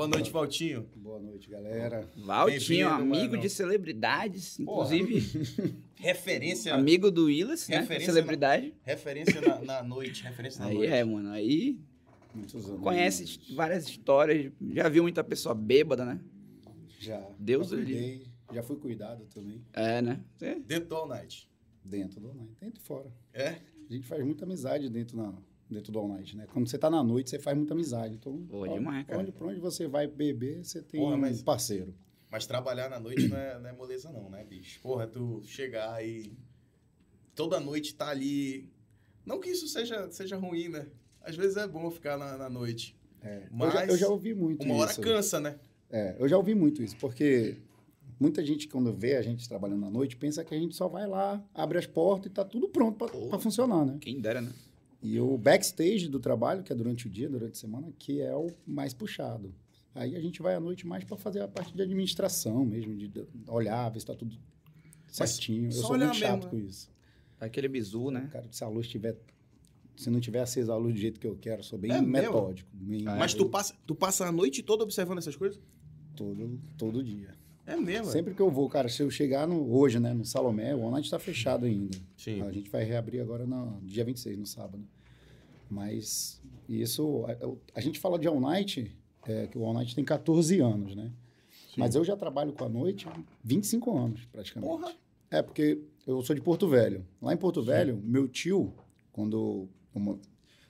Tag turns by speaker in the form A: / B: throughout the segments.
A: Boa noite, Valtinho.
B: Boa noite, galera.
C: Valtinho, amigo
A: mano.
C: de celebridades,
A: Porra.
C: inclusive
A: Referência,
C: amigo do Willis, né? Celebridade.
A: referência na, na noite, referência na
C: Aí
A: noite.
C: é, mano. Aí
B: Muitos anos.
C: conhece várias histórias. Já viu muita pessoa bêbada, né?
B: Já.
C: Deus
B: cuidei, Já fui cuidado também.
C: É, né? É.
A: Dentro do All Night.
B: Dentro do All Night. Dentro e fora.
A: É?
B: A gente faz muita amizade dentro, na, dentro do All Night, né? Quando você tá na noite, você faz muita amizade. Então,
C: Pô,
B: ó,
C: demais, cara.
B: Onde, pra onde você vai beber, você tem
A: Porra,
B: um
A: mas-
B: parceiro.
A: Mas trabalhar na noite não é, não é moleza, não, né, bicho? Porra, tu chegar e toda noite tá ali. Não que isso seja, seja ruim, né? Às vezes é bom ficar na, na noite.
B: É.
A: Mas
B: eu, já, eu já ouvi muito
A: Uma hora
B: isso.
A: cansa, né?
B: É, eu já ouvi muito isso, porque muita gente, quando vê a gente trabalhando à noite, pensa que a gente só vai lá, abre as portas e tá tudo pronto para funcionar, né?
C: Quem dera, né?
B: E o backstage do trabalho, que é durante o dia, durante a semana, que é o mais puxado. Aí a gente vai à noite mais para fazer a parte de administração mesmo, de olhar, ver se está tudo certinho. Eu sou muito chato
A: mesmo,
B: com isso.
C: Aquele bizu, né?
B: Cara, se a luz tiver. Se não tiver acesa a luz do jeito que eu quero, eu sou bem
A: É
B: metódico. bem-
A: Mas tu passa, tu passa a noite toda observando essas coisas?
B: Todo, todo dia.
A: É mesmo. é?
B: Sempre que eu vou, cara, se eu chegar no, hoje, né, no Salomé, o Online está fechado ainda.
A: Sim.
B: A gente vai reabrir agora no dia 26, no sábado. Mas isso, a, a gente fala de All Night, é, que o All Night tem 14 anos, né? Mas eu já trabalho com a noite há 25 anos, praticamente.
A: Porra.
B: É, porque eu sou de Porto Velho. Lá em Porto Velho, meu tio, quando eu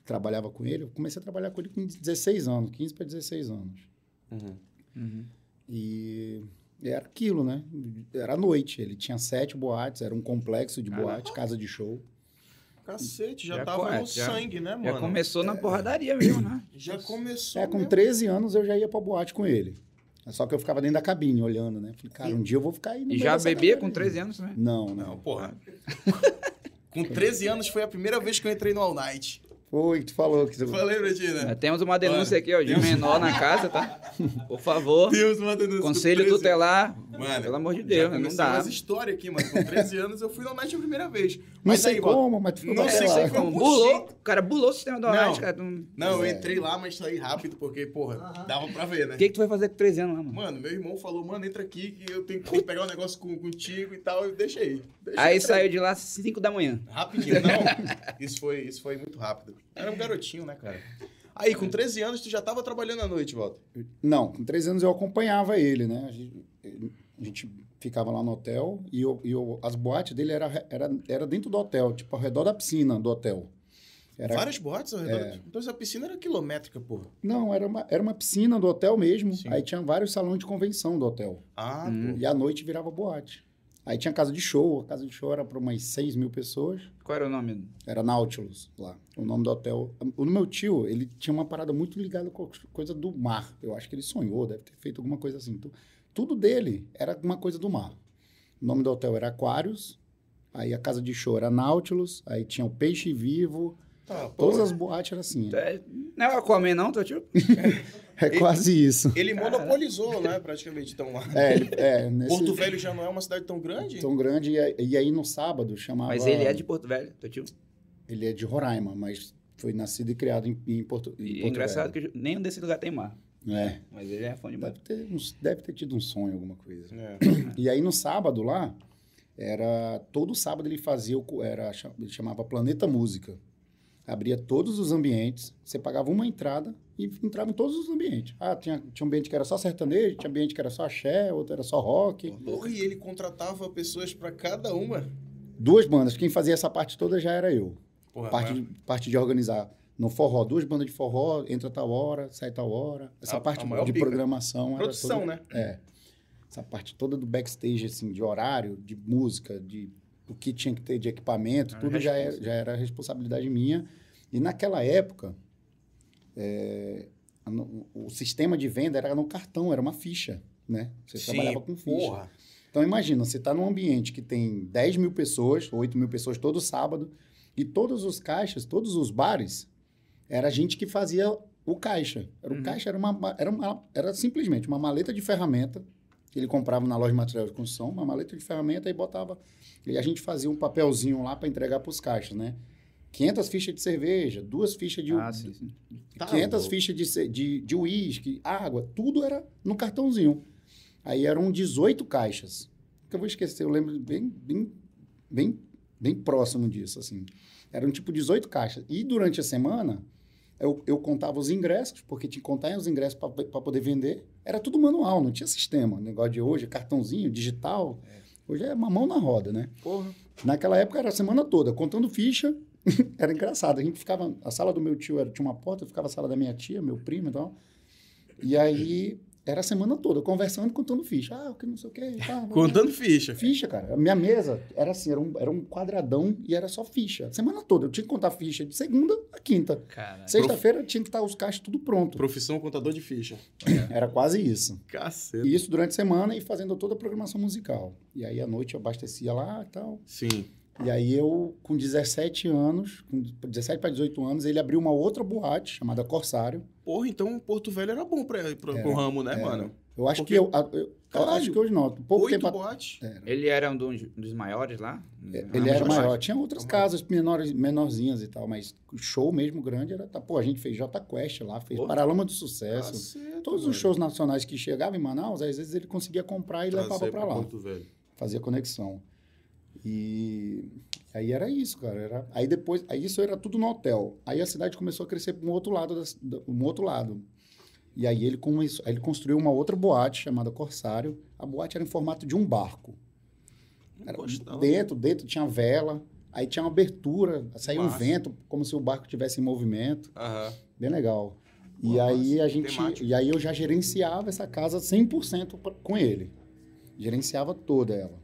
B: trabalhava com ele, eu comecei a trabalhar com ele com 16 anos, 15 para 16 anos.
A: Uhum.
C: Uhum.
B: E era aquilo, né? Era à noite. Ele tinha sete boates, era um complexo de boate, casa de show.
A: Cacete, já,
C: Já
A: tava
C: é,
A: no
C: já-
A: sangue, né, mano?
C: Já começou na porradaria mesmo, né?
A: Já começou.
B: É, com
A: mesmo.
B: 13 anos eu já ia pra boate com ele. Só que eu ficava dentro da cabine olhando, né? Falei, cara, um dia eu vou ficar aí no
C: E já bebia com
B: aí.
C: 13 anos, né?
B: Não,
A: Não,
B: não.
A: porra. com 13 anos foi a primeira vez que eu entrei no All Night.
B: Foi, tu falou que você...
A: Falei pra ti,
C: Nós
A: né?
C: Temos uma denúncia aqui, ó, de menor na casa, tá? Por favor.
A: Deus manda no
C: Conselho tutelar.
A: Mano,
C: Pelo amor de Deus, né? não dá.
A: umas histórias aqui, mano. Com 13 anos eu fui no All Night a primeira vez.
B: Não
A: Mas
B: sei
A: aí,
B: como, mas tu foi
A: não sei
C: Como bulou, o cara bulou o sistema do
A: Não.
C: Orange, cara. Não-
A: Não, eu
B: É.
A: entrei lá, mas saí rápido, porque, porra, dava pra ver, né?
C: O que, que tu vai fazer com 13 anos lá, mano?
A: Mano, meu irmão falou, mano, entra aqui que eu tenho que pegar um negócio com, contigo e tal. Eu deixei. deixei
C: Aí saiu de lá às 5 da manhã.
A: Rapidinho, não. Isso foi, isso foi muito rápido. Era um garotinho, né, cara? Aí, com 13 anos, tu já tava trabalhando à noite, Walter.
B: Não, com 13 anos eu acompanhava ele, né? A gente, ficava lá no hotel e, eu, e eu- as boates dele era, era, era dentro do hotel, tipo, ao redor da piscina do hotel. Era,
A: Várias boates ao redor. Então essa piscina era quilométrica, porra.
B: Não, era uma, era uma piscina do hotel mesmo.
A: Sim.
B: Aí tinha vários salões de convenção do hotel.
A: Ah,
C: Hum.
A: pô.
B: E à noite virava boate. Aí tinha casa de show. A casa de show era para umas 6 mil pessoas.
C: Qual era o nome?
B: Era Nautilus lá. O nome do hotel. O meu tio, ele tinha uma parada muito ligada com a coisa do mar. Eu acho que ele sonhou, deve ter feito alguma coisa assim. Então, tudo dele era uma coisa do mar. O nome do hotel era Aquarius. Aí a casa de show era Nautilus. Aí tinha o Peixe Vivo.
A: Tá, pô.
B: Todas as boates eram assim.
C: Tu é- Não é o Aquaman, não, teu tio?
B: É quase isso.
A: Ele monopolizou, né, praticamente, então lá.
B: É, ele- é nesse,
A: Porto Velho já não é uma cidade tão grande?
B: tão grande. E, aí- e aí no sábado chamava.
C: Mas ele é de Porto Velho, teu tio.
B: Ele é de Roraima, mas foi nascido e criado em, em Porto, em
C: E é
B: Porto
C: engraçado
B: Velho.
C: que nenhum desse lugar tem mar.
B: É.
C: Mas ele é fã de.
B: Deve ter, deve ter tido um sonho, alguma coisa.
A: É.
B: E aí no sábado lá, era todo sábado ele fazia, o era, ele chamava Planeta Música. Abria todos os ambientes, você pagava uma entrada e entrava em todos os ambientes. Ah, tinha, tinha um ambiente que era só sertanejo, tinha ambiente que era só axé, outro era só rock.
A: Porra, e ele contratava pessoas pra cada uma.
B: Duas bandas, quem fazia essa parte toda já era eu.
A: Porra,
B: parte,
A: mas-
B: de, parte de organizar no forró, duas bandas de forró, entra tal hora, sai tal hora. Essa
A: A-
B: parte
A: a
B: de
A: pica.
B: programação. era
A: Produção,
B: toda-
A: né?
B: É. Essa parte toda do backstage, assim, de horário, de música, de o que tinha que ter de equipamento,
C: Ah,
B: tudo já,
C: responsa.
B: já era responsabilidade minha. E naquela época, é, o sistema de venda era no cartão, era uma ficha, né? Você
A: Sim,
B: trabalhava com ficha.
A: porra.
B: Então imagina, você está num ambiente que tem 10 mil pessoas, 8 mil pessoas todo sábado, e todos os caixas, todos os bares, era a gente que fazia o caixa. Era o
C: Uhum.
B: caixa era uma, era uma era simplesmente uma maleta de ferramenta que ele comprava na loja de material de construção, uma maleta de ferramenta e botava e a gente fazia um papelzinho lá para entregar para os caixas, né? 500 fichas de cerveja, duas fichas de...
C: Ah, sim, sim.
A: Tá
B: 500
A: louco.
B: fichas de, de, de uísque, água, tudo era no cartãozinho. Aí eram 18 caixas. Que eu vou esquecer, eu lembro bem, bem, bem, bem próximo disso, assim. Eram tipo 18 caixas. E durante a semana, eu, eu contava os ingressos, porque tinha que contar os ingressos para poder vender. Era tudo manual, não tinha sistema. O negócio de hoje, é cartãozinho, digital. Hoje é uma mão na roda, né?
A: Porra.
B: Naquela época era a semana toda, contando ficha. era engraçado. A gente ficava. A sala do meu tio era, tinha uma porta, ficava a sala da minha tia, meu primo e tal. E aí era a semana toda, conversando e contando ficha. Ah, o que não sei o quê. Tá,
A: Contando ficha.
B: Ficha, cara. A minha mesa era assim, era um, era um quadradão e era só ficha. A semana toda. Eu tinha que contar ficha de segunda a quinta.
C: Caralho.
B: Sexta-feira tinha que estar os caixas tudo pronto.
A: Profissão contador de ficha.
B: Era quase isso.
A: Caceta.
B: E isso durante a semana e fazendo toda a programação musical. E aí à noite eu abastecia lá e tal.
A: Sim.
B: E aí eu, com 17 anos, com 17 para 18 anos, ele abriu uma outra boate chamada Corsário.
A: Porra, então Porto Velho era bom pra, pra, pro ramo, né,
B: era.
A: mano?
B: Eu acho
A: Porque-
B: que eu, a- eu- eu
A: Caralho,
B: acho que hoje não. Pouco
A: Oito
B: tempo a-
A: boates.
C: Ele era um dos, dos maiores lá?
B: Ele era maior. Tinha outras casas menores, menorzinhas e tal, mas o show mesmo grande era. tá, Pô, a gente fez J Quest lá, fez. Paralama do Sucesso.
A: Caceta,
B: Todos
A: velho.
B: os shows nacionais que chegavam em Manaus, às vezes ele conseguia comprar e
A: Trazer
B: levava para lá.
A: Porto Velho.
B: fazia conexão. E aí era isso, cara. Era, aí depois, aí isso era tudo no hotel. Aí a cidade começou a crescer para um outro lado, da, um outro lado. E aí ele começou, aí ele construiu uma outra boate chamada Corsário. A boate era em formato de um barco. Era
A: Gostava.
B: dentro, dentro tinha vela, aí tinha uma abertura, saía um vento, como se o barco estivesse em movimento.
A: Aham.
B: Bem legal. E
A: Pô,
B: aí a gente,
A: temático.
B: e aí eu já gerenciava essa casa 100% pra- com ele. Gerenciava toda ela.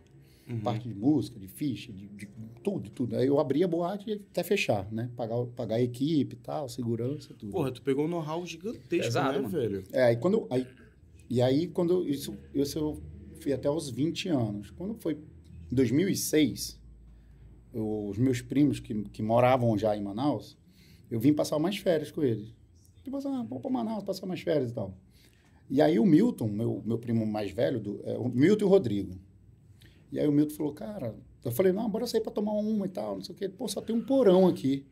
A: Uhum.
B: Parte de música, de ficha, de, de tudo, tudo. Aí eu abria a boate até fechar, né? Pagar, pagar a equipe e tal, segurança, tudo.
A: Porra, tu pegou um know-how gigantesco,
C: Pesado,
A: né,
C: mano.
A: velho?
B: É, aí quando aí, e aí quando eu- isso, isso eu fui até os 20 anos. Quando foi em 2006, eu- os meus primos que, que moravam já em Manaus, eu vim passar umas férias com eles. Tipo assim, ah, vamos para Manaus passar umas férias e tal. E aí o Milton, meu, meu primo mais velho, do, é, o Milton e o Rodrigo. E aí o Milton falou, cara, eu falei, não, bora sair para tomar uma e tal, não sei o quê. Pô, só tem um porão aqui.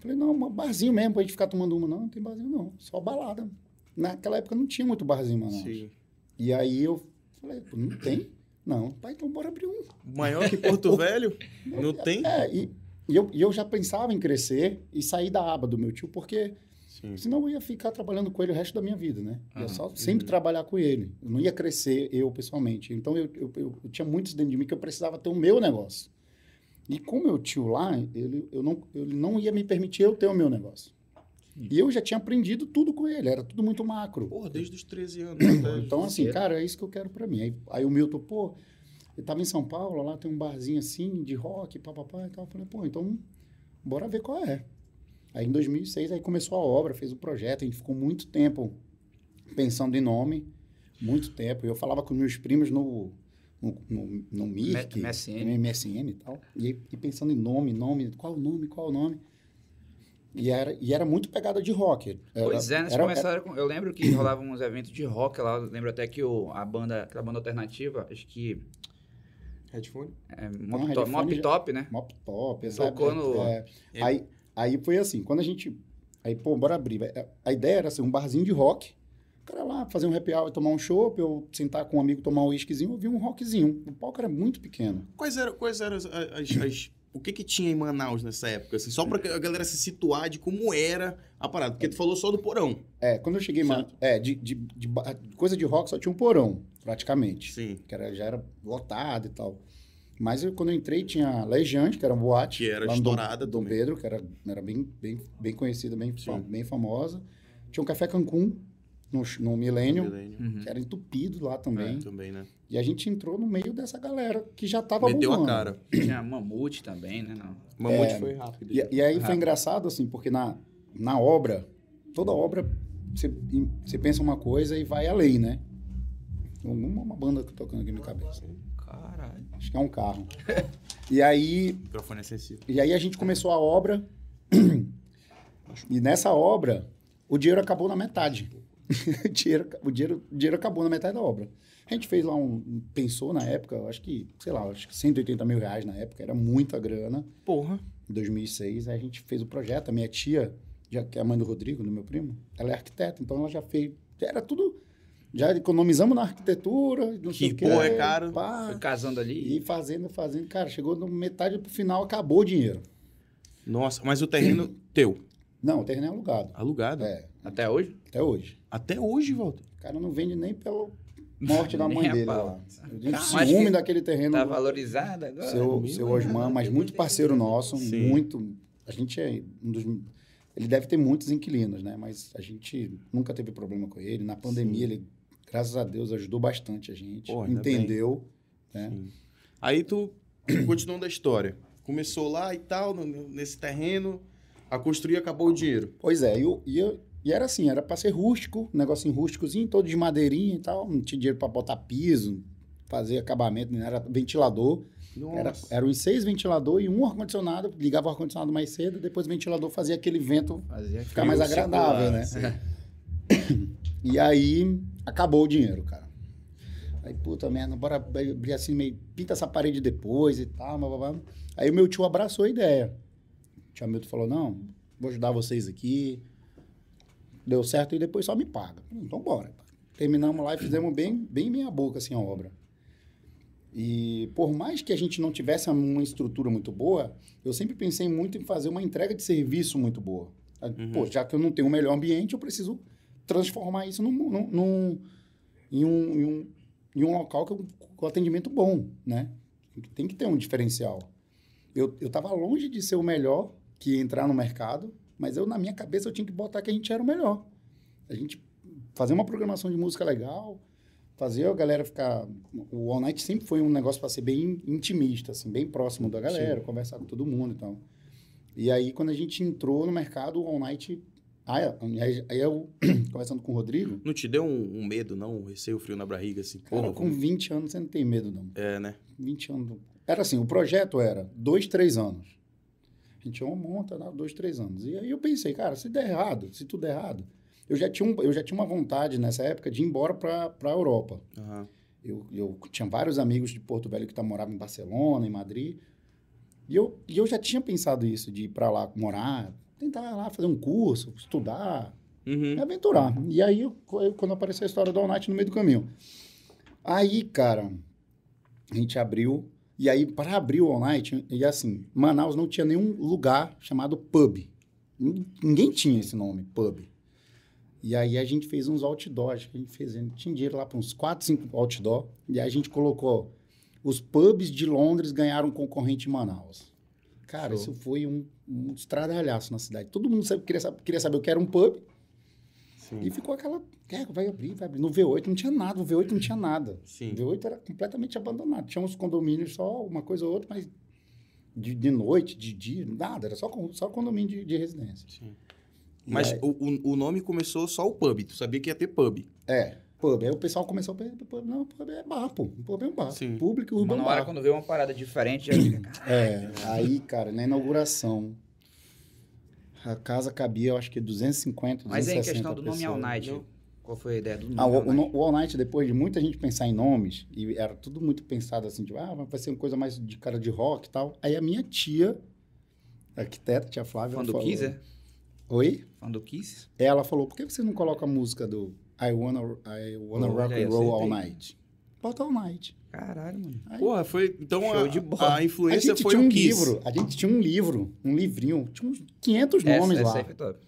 B: Falei, não, um barzinho mesmo pra gente ficar tomando uma. Não, não tem barzinho não, só balada. Naquela época não tinha muito barzinho, mano.
A: Sim.
B: E aí eu falei, não tem? Não, pai, então bora abrir um.
A: Maior que Porto Velho? Não tem?
B: É, e, e eu, e eu já pensava em crescer e sair da aba do meu tio, porque
A: Sim.
B: senão eu ia ficar trabalhando com ele o resto da minha vida, né? Só sempre trabalhar com ele. Eu não ia crescer eu pessoalmente. Então eu, eu, eu, eu tinha muito isso dentro de mim que eu precisava ter o meu negócio. E com meu tio lá, ele, eu não, ele não ia me permitir eu ter o meu negócio. E eu já tinha aprendido tudo com ele, era tudo muito macro.
A: Porra, desde os 13 anos. né?
B: Então, assim, cara, é isso que eu quero pra mim. Aí, aí o Milton, pô, eu tava em São Paulo, lá tem um barzinho assim, de rock, papapá e tal. Eu falei, pô, então, bora ver qual é. Aí em 2006, aí começou a obra, fez o projeto, a gente ficou muito tempo pensando em nome, muito tempo. Eu falava com meus primos no, no, no, no Mirk,
C: M- MSN.
B: no MSN e tal, e, aí- e pensando em nome, nome, qual o nome, qual o nome. E era, e era muito pegada de rock. Era-
C: Pois é, nós
B: era-
C: começaram com- Eu lembro que rolavam uns eventos de rock lá. Eu lembro até que o, a banda, aquela banda alternativa, acho que.
A: Headphone?
C: É,
B: Não,
C: Mop,
B: Headphone
C: Top, Mop
B: já-
C: Top, né?
B: Mop top,
C: Tocou
B: sabe?
C: no-
B: É,
A: É.
B: aí, aí foi assim, quando a gente... Aí, pô, bora abrir. A ideia era assim, um barzinho de rock. O cara lá, fazer um happy hour e tomar um chopp, eu sentar com um amigo, tomar um whiskyzinho, ouvir um rockzinho. O palco era muito pequeno.
A: Quais eram, quais eram as, as- as- O que que tinha em Manaus nessa época? Assim, só pra a galera se situar de como era a parada. Porque tu falou só do porão.
B: É, quando eu cheguei... ma-
A: Certo.
B: É, de, de, de ba- coisa de rock só tinha um porão, praticamente.
A: Sim.
B: Que era, já era lotado e tal. Mas eu, quando eu entrei, tinha Lejante, que era uma boate.
A: Que era
B: lá no Dom-
A: estourada
B: Dom. Pedro, que era, era bem, bem, bem conhecida, bem,
A: Sim.
B: bem famosa. Tinha um Café Cancún, no, no Millennium,
A: Milênio.
C: Uhum.
B: que era entupido lá também.
A: É, também, né?
B: E a gente entrou no meio dessa galera que já tava
A: Meteu a
B: bombando.
A: cara.
C: Tinha Mamute também, né? Não.
A: Mamute
B: É,
A: foi rápido.
B: E, e aí
C: Ah.
B: foi engraçado, assim, porque na, na obra, toda obra, você, você pensa uma coisa e vai além, né? Uma, uma banda que tocando aqui na cabeça. Acho que é um carro. e aí,
A: O microfone é sensível.
B: e aí a gente começou a obra. e nessa obra, o dinheiro acabou na metade. o, dinheiro, o, dinheiro, o dinheiro acabou na metade da obra. A gente fez lá um. Pensou na época, eu acho que, sei lá, acho que 180 mil reais na época, era muita grana.
A: Porra.
B: em 2006, aí a gente fez o projeto. A minha tia, já, que é a mãe do Rodrigo, do meu primo, ela é arquiteta, então ela já fez. Era tudo. Já economizamos na arquitetura, não sei
A: Que
B: quê.
A: pô, é caro.
B: pá,
C: Foi casando ali.
B: e fazendo, fazendo. Cara, chegou no metade pro final, acabou o dinheiro.
A: Nossa, mas o terreno teu,
B: Não, o terreno é alugado.
A: alugado.
B: É,
C: Até hoje?
B: até hoje.
A: Até hoje, Walter.
B: O cara não vende nem pela morte da mãe dele lá. Eu
C: mas
B: ciúme
C: que
B: daquele terreno.
C: Tá valorizado agora?
B: seu,
A: Meu
B: seu Osman, mas muito parceiro nosso,
A: Sim.
B: muito. A gente é um dos. Ele deve ter muitos inquilinos, né? Mas a gente nunca teve problema com ele. Na pandemia, ele, graças a Deus, ajudou bastante a gente.
A: Pô,
B: entendeu. Né?
A: Aí tu, continuando a história, começou lá e tal, no- nesse terreno, a construir acabou o dinheiro.
B: Pois é, e, eu- e, eu- e era assim, era para ser rústico, um negocinho rústicozinho, todo de madeirinha e tal. Não tinha dinheiro para botar piso, fazer acabamento, era ventilador. Era,
A: Nossa.
B: eram os seis ventiladores e um ar-condicionado. Ligava o ar-condicionado mais cedo, depois o ventilador fazia aquele vento
C: Fazia
B: ficar mais agradável, né?
A: sim.
B: E aí acabou o dinheiro, cara. Aí, puta merda, bora abrir assim, meio, pinta essa parede depois e tal. Blá, blá, blá. Aí o meu tio abraçou a ideia. O tio Hamilton falou: não, vou ajudar vocês aqui. Deu certo e depois só me paga. Então bora. Terminamos lá e fizemos bem, bem meia boca assim a obra. E por mais que a gente não tivesse uma estrutura muito boa, eu sempre pensei muito em fazer uma entrega de serviço muito boa. Pô, já que eu não tenho o melhor ambiente, eu preciso transformar isso num, num- num- em, um, em, um, em um local que com atendimento bom, né? Tem que ter um diferencial. Eu estava longe de ser o melhor que entrar no mercado, mas eu, na minha cabeça, eu tinha que botar que a gente era o melhor. A gente fazer uma programação de música legal, fazer a galera ficar... O All Night sempre foi um negócio para ser bem intimista, assim, bem próximo da galera, conversar com todo mundo e tal. E aí, quando a gente entrou no mercado, o All Night... Aí, aí, aí eu, conversando com o Rodrigo,
A: Não te deu um, um medo, não? Um receio frio na barriga, assim?
B: cara, com 20 anos você não tem medo, não.
A: É, né?
B: 20 anos. Era assim, o projeto era dois, três anos. A gente uma monta, né, dois, três anos. E aí eu pensei, cara, se der errado, se tudo der errado. Eu já tinha, um, eu já tinha uma vontade nessa época de ir embora para a Europa.
A: Aham.
B: Eu, eu tinha vários amigos de Porto Velho que tá, moravam em Barcelona, em Madrid. E eu, e eu já tinha pensado isso, de ir para lá morar, tentar lá fazer um curso, estudar,
A: Uhum.
B: aventurar. E aí, eu- eu- quando apareceu a história do All Night no meio do caminho. Aí, cara, a gente abriu. E aí, para abrir o All Night, e assim, Manaus não tinha nenhum lugar chamado pub. Nin- Ninguém tinha esse nome, pub. E aí a gente fez uns outdoors, que a gente fez, a gente tinha dinheiro lá para uns 4, 5 outdoor. E aí a gente colocou, os pubs de Londres ganharam um concorrente em Manaus. Cara,
A: Show.
B: isso foi um, um estradalhaço na cidade. Todo mundo sabe- queria, saber, queria saber o que era um pub.
A: Sim.
B: E ficou aquela. É, vai abrir, vai abrir. No V8 não tinha nada, o V8 não tinha nada.
A: Sim.
B: O V8 era completamente abandonado. Tinha uns condomínios só, uma coisa ou outra, mas de, de noite, de dia, nada. Era só, só condomínio de, de residência.
A: Sim. Mas
B: aí-
A: o, o, o nome começou só o pub. Tu sabia que ia ter pub.
B: É, pub. Aí o pessoal começou a pensar, pub, não, pub é bar, pô. Pub é um bar.
A: Sim.
B: Público urbano
C: na hora
B: bar.
C: quando vê uma parada diferente, já fica,
B: É, aí, cara, na inauguração, a casa cabia, eu acho que 250, 260
C: Mas aí, em questão do nome
B: pessoas.
C: All Night, qual foi a ideia do nome
B: Ah, o,
C: All
B: o,
C: Night?
B: o All Night, depois de muita gente pensar em nomes, e era tudo muito pensado assim, tipo, ah, vai ser uma coisa mais de cara de rock e tal. Aí a minha tia, arquiteta, tia Flávia,
C: Fã
B: ela
C: do
B: falou...
C: Kiss, é?
B: Oi?
C: Fã do Kiss?
B: Ela falou, por que você não coloca a música do I Wanna, I wanna
C: Oh,
B: Rock and Roll All. Night? Bota All Night.
C: Caralho, mano.
B: Aí,
A: Porra, foi. Então a, a
B: a
A: influência
B: gente
A: foi
B: um
A: Kiss.
B: livro, a gente tinha um livro, um livrinho, tinha uns 500
C: Essa,
B: nomes
C: essa
B: lá.
C: foi top.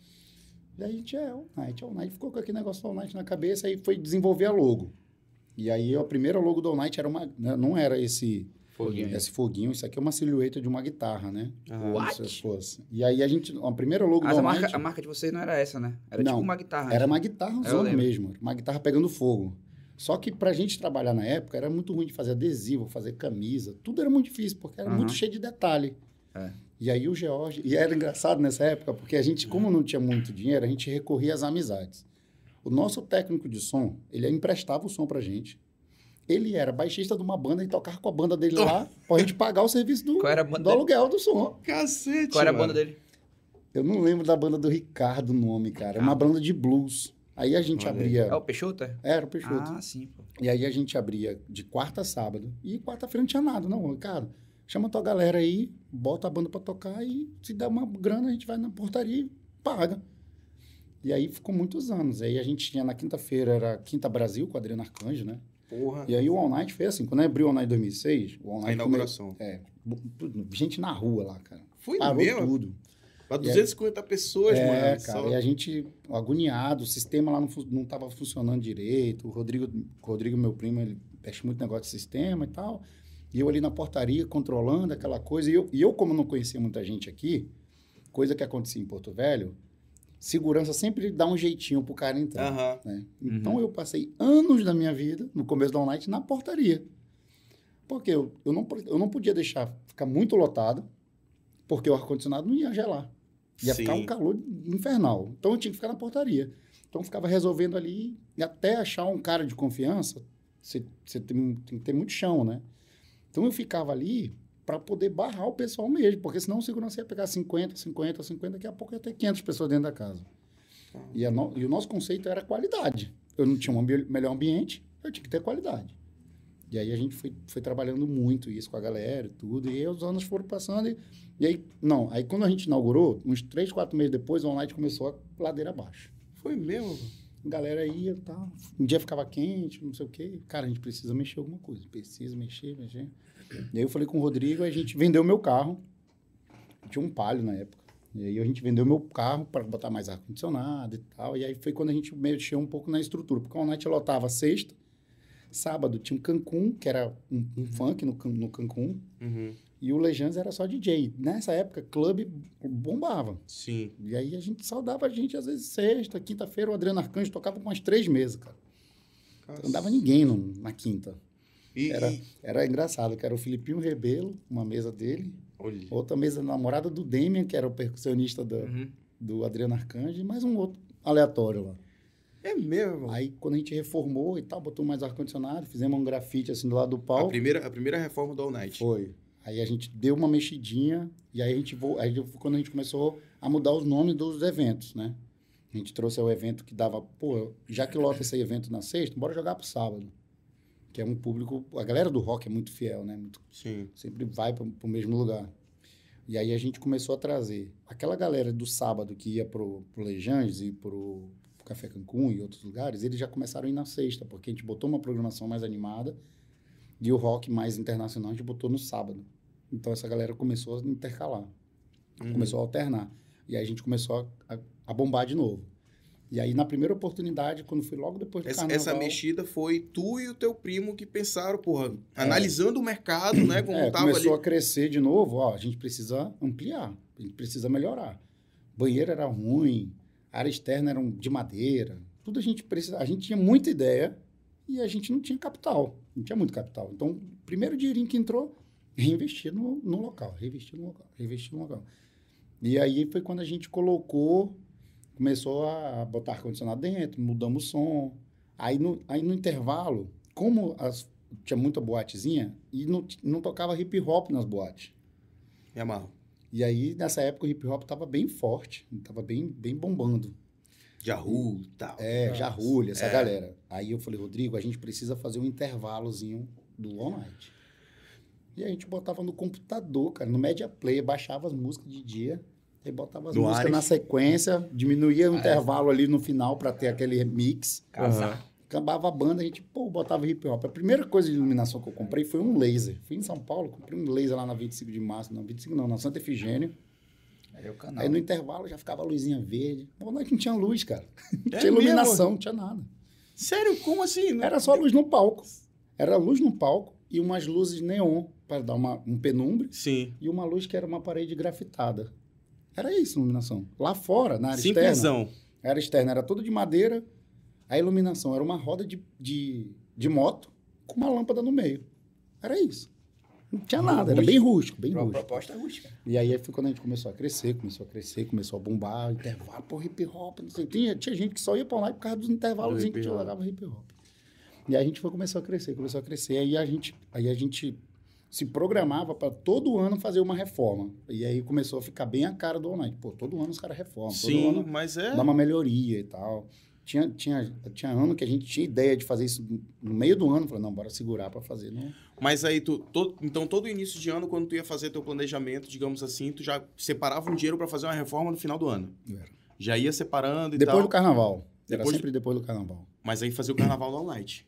B: E aí a gente é All Night, All Night. Ficou com aquele negócio do All Night na cabeça e foi desenvolver a logo. E aí a primeira logo do All Night era uma, né, não era esse
C: Foguinho.
B: esse foguinho, isso aqui é uma silhueta de uma guitarra, né?
A: Aham.
C: What?
B: Se fosse. E aí a gente, a primeira logo
C: Mas a marca,
B: Night
C: a marca de vocês não era essa, né? Era
B: Não,
C: tipo uma guitarra.
B: era
C: né?
B: uma guitarra mesmo, uma guitarra pegando fogo. Só que pra gente trabalhar na época era muito ruim de fazer adesivo, fazer camisa, tudo era muito difícil, porque era
C: Aham.
B: muito cheio de detalhe.
C: É.
B: E aí o George, e era engraçado nessa época, porque a gente, como não tinha muito dinheiro, a gente recorria às amizades. O nosso técnico de som, ele emprestava o som pra gente. Ele era baixista de uma banda e tocava com a banda dele lá, pra gente pagar o serviço do,
C: Qual era a banda
B: do
C: dele?
B: aluguel do som.
A: Cacete.
C: Qual era a
A: mano.
C: banda dele?
B: Eu não lembro da banda do Ricardo o nome, cara. É uma banda de blues. Aí a gente
A: Olha
B: abria.
C: É o Peixoto? é?
B: Era o Peixoto.
C: Ah, sim, pô.
B: E aí a gente abria de quarta a sábado. E quarta-feira não tinha nada. Não, Ricardo, chama tua galera aí, bota a banda pra tocar e se der uma grana, a gente vai na portaria e paga. E aí ficou muitos anos. Aí a gente tinha na quinta-feira, era Quinta Brasil, com o Adriano Arcanjo, né?
A: Porra.
B: E aí o All Night foi assim, quando abriu o All Night em 2006, o All Night...
A: A inauguração.
B: come- É, gente na rua lá, cara.
A: Foi
B: Parou
A: mesmo?
B: tudo.
A: Pra 250 pessoas,
B: É,
A: mano.
B: cara,
A: só-
B: e a gente agoniado, o sistema lá não, não tava funcionando direito. O Rodrigo, o Rodrigo, meu primo, ele mexe muito negócio de sistema e tal. E eu ali na portaria, controlando aquela coisa. E eu, e eu como não conhecia muita gente aqui, coisa que acontecia em Porto Velho, segurança sempre dá um jeitinho pro cara entrar.
A: Aham.
B: né? Então eu passei anos da minha vida, no começo da Night, na portaria. Porque eu, eu, não, eu não podia deixar ficar muito lotado, porque o ar-condicionado não ia gelar. Ia ficar
A: Sim.
B: um calor infernal. Então eu tinha que ficar na portaria. Então eu ficava resolvendo ali, e até achar um cara de confiança, você, você tem, tem que ter muito chão, né? Então eu ficava ali para poder barrar o pessoal mesmo, porque senão o segurança ia pegar 50, 50, 50, daqui a pouco ia ter 500 pessoas dentro da casa. E, a no- e o nosso conceito era qualidade. Eu não tinha um ambi- melhor ambiente, eu tinha que ter qualidade. E aí a gente foi, foi trabalhando muito isso com a galera e tudo. E aí os anos foram passando. E, e aí, não, aí quando a gente inaugurou, uns três, quatro meses depois, o online começou a ladeira abaixo.
A: Foi mesmo?
B: A galera ia e tal. Um dia ficava quente, não sei o quê. Cara, a gente precisa mexer alguma coisa. Precisa mexer, mexer. E aí eu falei com o Rodrigo, a gente vendeu meu carro. Tinha um palio na época. E aí a gente vendeu meu carro para botar mais ar-condicionado e tal. E aí foi quando a gente mexeu um pouco na estrutura. Porque a Night lotava sexta, sábado tinha um Cancún, que era um, um funk no, no Cancún.
A: Uhum.
B: E o Legends era só DJ. Nessa época, clube bombava.
A: Sim.
B: E aí a gente saudava a gente, às vezes, sexta, quinta-feira, o Adriano Arcanjo tocava com umas três mesas, cara. Não dava ninguém no- na quinta.
A: E,
B: Era,
A: e-
B: era engraçado, que era o Filipinho Rebelo, uma mesa dele,
A: Olha.
B: outra mesa namorada do Demian, que era o percussionista do,
C: Uhum.
B: do Adriano Arcanjo, e mais um outro aleatório lá.
A: É mesmo?
B: Aí, quando a gente reformou e tal, botou mais ar-condicionado, fizemos um grafite assim do lado do
A: A
B: palco.
A: primeira, a primeira reforma do All Night.
B: Foi. Aí a gente deu uma mexidinha e aí a gente aí foi quando a gente começou a mudar os nomes dos eventos, né? A gente trouxe o evento que dava, pô, já que lota esse evento na sexta, bora jogar pro sábado. Que é um público, a galera do rock é muito fiel, né? Muito,
A: Sim.
B: sempre vai pro, pro mesmo lugar. E aí a gente começou a trazer aquela galera do sábado que ia pro, pro Lejandes e pro, pro Café Cancún e outros lugares, eles já começaram a ir na sexta, porque a gente botou uma programação mais animada e o rock mais internacional a gente botou no sábado. Então essa galera começou a intercalar,
A: Uhum.
B: começou a alternar. E aí a gente começou a, a- a bombar de novo. E aí na primeira oportunidade, quando foi logo depois do
A: Essa,
B: carnaval...
A: essa mexida foi tu e o teu primo que pensaram, porra, analisando o mercado, né? Como
B: É,
A: tava ali.
B: começou a crescer de novo, ó, a gente precisa ampliar, a gente precisa melhorar. Banheiro era ruim, área externa era de madeira, tudo a gente precisa, a gente tinha muita ideia e a gente não tinha capital, não tinha muito capital. Então, o primeiro dinheirinho que entrou, reinvestir no, no local, reinvestir no local, reinvestir no local. E aí foi quando a gente colocou, começou a botar ar-condicionado dentro, mudamos o som. Aí no, aí no intervalo, como as, tinha muita boatezinha, e não, não tocava hip hop nas boates.
A: Me amarro.
B: E aí, nessa época, o hip hop tava bem forte, tava bem, bem bombando.
A: Jahu e tal.
B: É,
C: Nossa.
B: Jarrulha, essa
A: É.
B: galera. Aí eu falei, Rodrigo, a gente precisa fazer um intervalozinho do All Night. E a gente botava no computador, cara, no Media Player, baixava as músicas de dia, aí botava as
A: No
B: músicas
A: Ares.
B: na sequência, diminuía o intervalo ali no final para ter aquele mix.
C: Casar.
B: Acabava a banda, a gente, pô, botava hip hop. A primeira coisa de iluminação que eu comprei foi um laser. Fui em São Paulo, comprei um laser lá na 25 de março, não, 25 não, na Santa Efigênio.
C: Aí o canal.
B: Aí no intervalo já ficava a luzinha verde. Pô, nós não tinha luz, cara. Não
A: É
B: tinha iluminação,
A: mesmo?
B: não tinha nada.
A: Sério? Como assim?
B: Era só luz no palco. Era luz no palco e umas luzes neon para dar uma, um penumbre
A: Sim.
B: e uma luz que era uma parede grafitada. Era isso a iluminação. Lá fora, na área externa,
A: Simplesão.
B: a área externa era toda de madeira, a iluminação era uma roda de, de, de moto com uma lâmpada no meio. Era isso. Não tinha nada, era bem rústico, bem rústico.
C: Proposta rústica.
B: E aí foi quando a gente começou a crescer, começou a crescer, começou a bombar, intervalo, pô, hip hop, não sei. Tinha, tinha gente que só ia pra lá por causa dos intervalos que
A: hip hop.
B: jogava hip hop. E aí a gente foi, começou a crescer, começou a crescer. Aí a gente, aí a gente se programava para todo ano fazer uma reforma. E aí começou a ficar bem a cara do All Night. Pô, todo ano os caras reformam, todo
A: Sim,
B: ano
A: mas é.
B: dá uma melhoria e tal. Tinha, tinha, tinha ano que a gente tinha ideia de fazer isso no meio do ano. Falei, não, bora segurar para fazer. Não.
A: Mas aí, tu, to- então todo início de ano, quando tu ia fazer teu planejamento, digamos assim, tu já separava um dinheiro pra fazer uma reforma no final do ano.
B: Era.
A: Já ia separando e
B: Depois
A: tal.
B: do carnaval. Era
A: Depois-
B: sempre depois do carnaval.
A: Mas aí fazia o carnaval no All Night.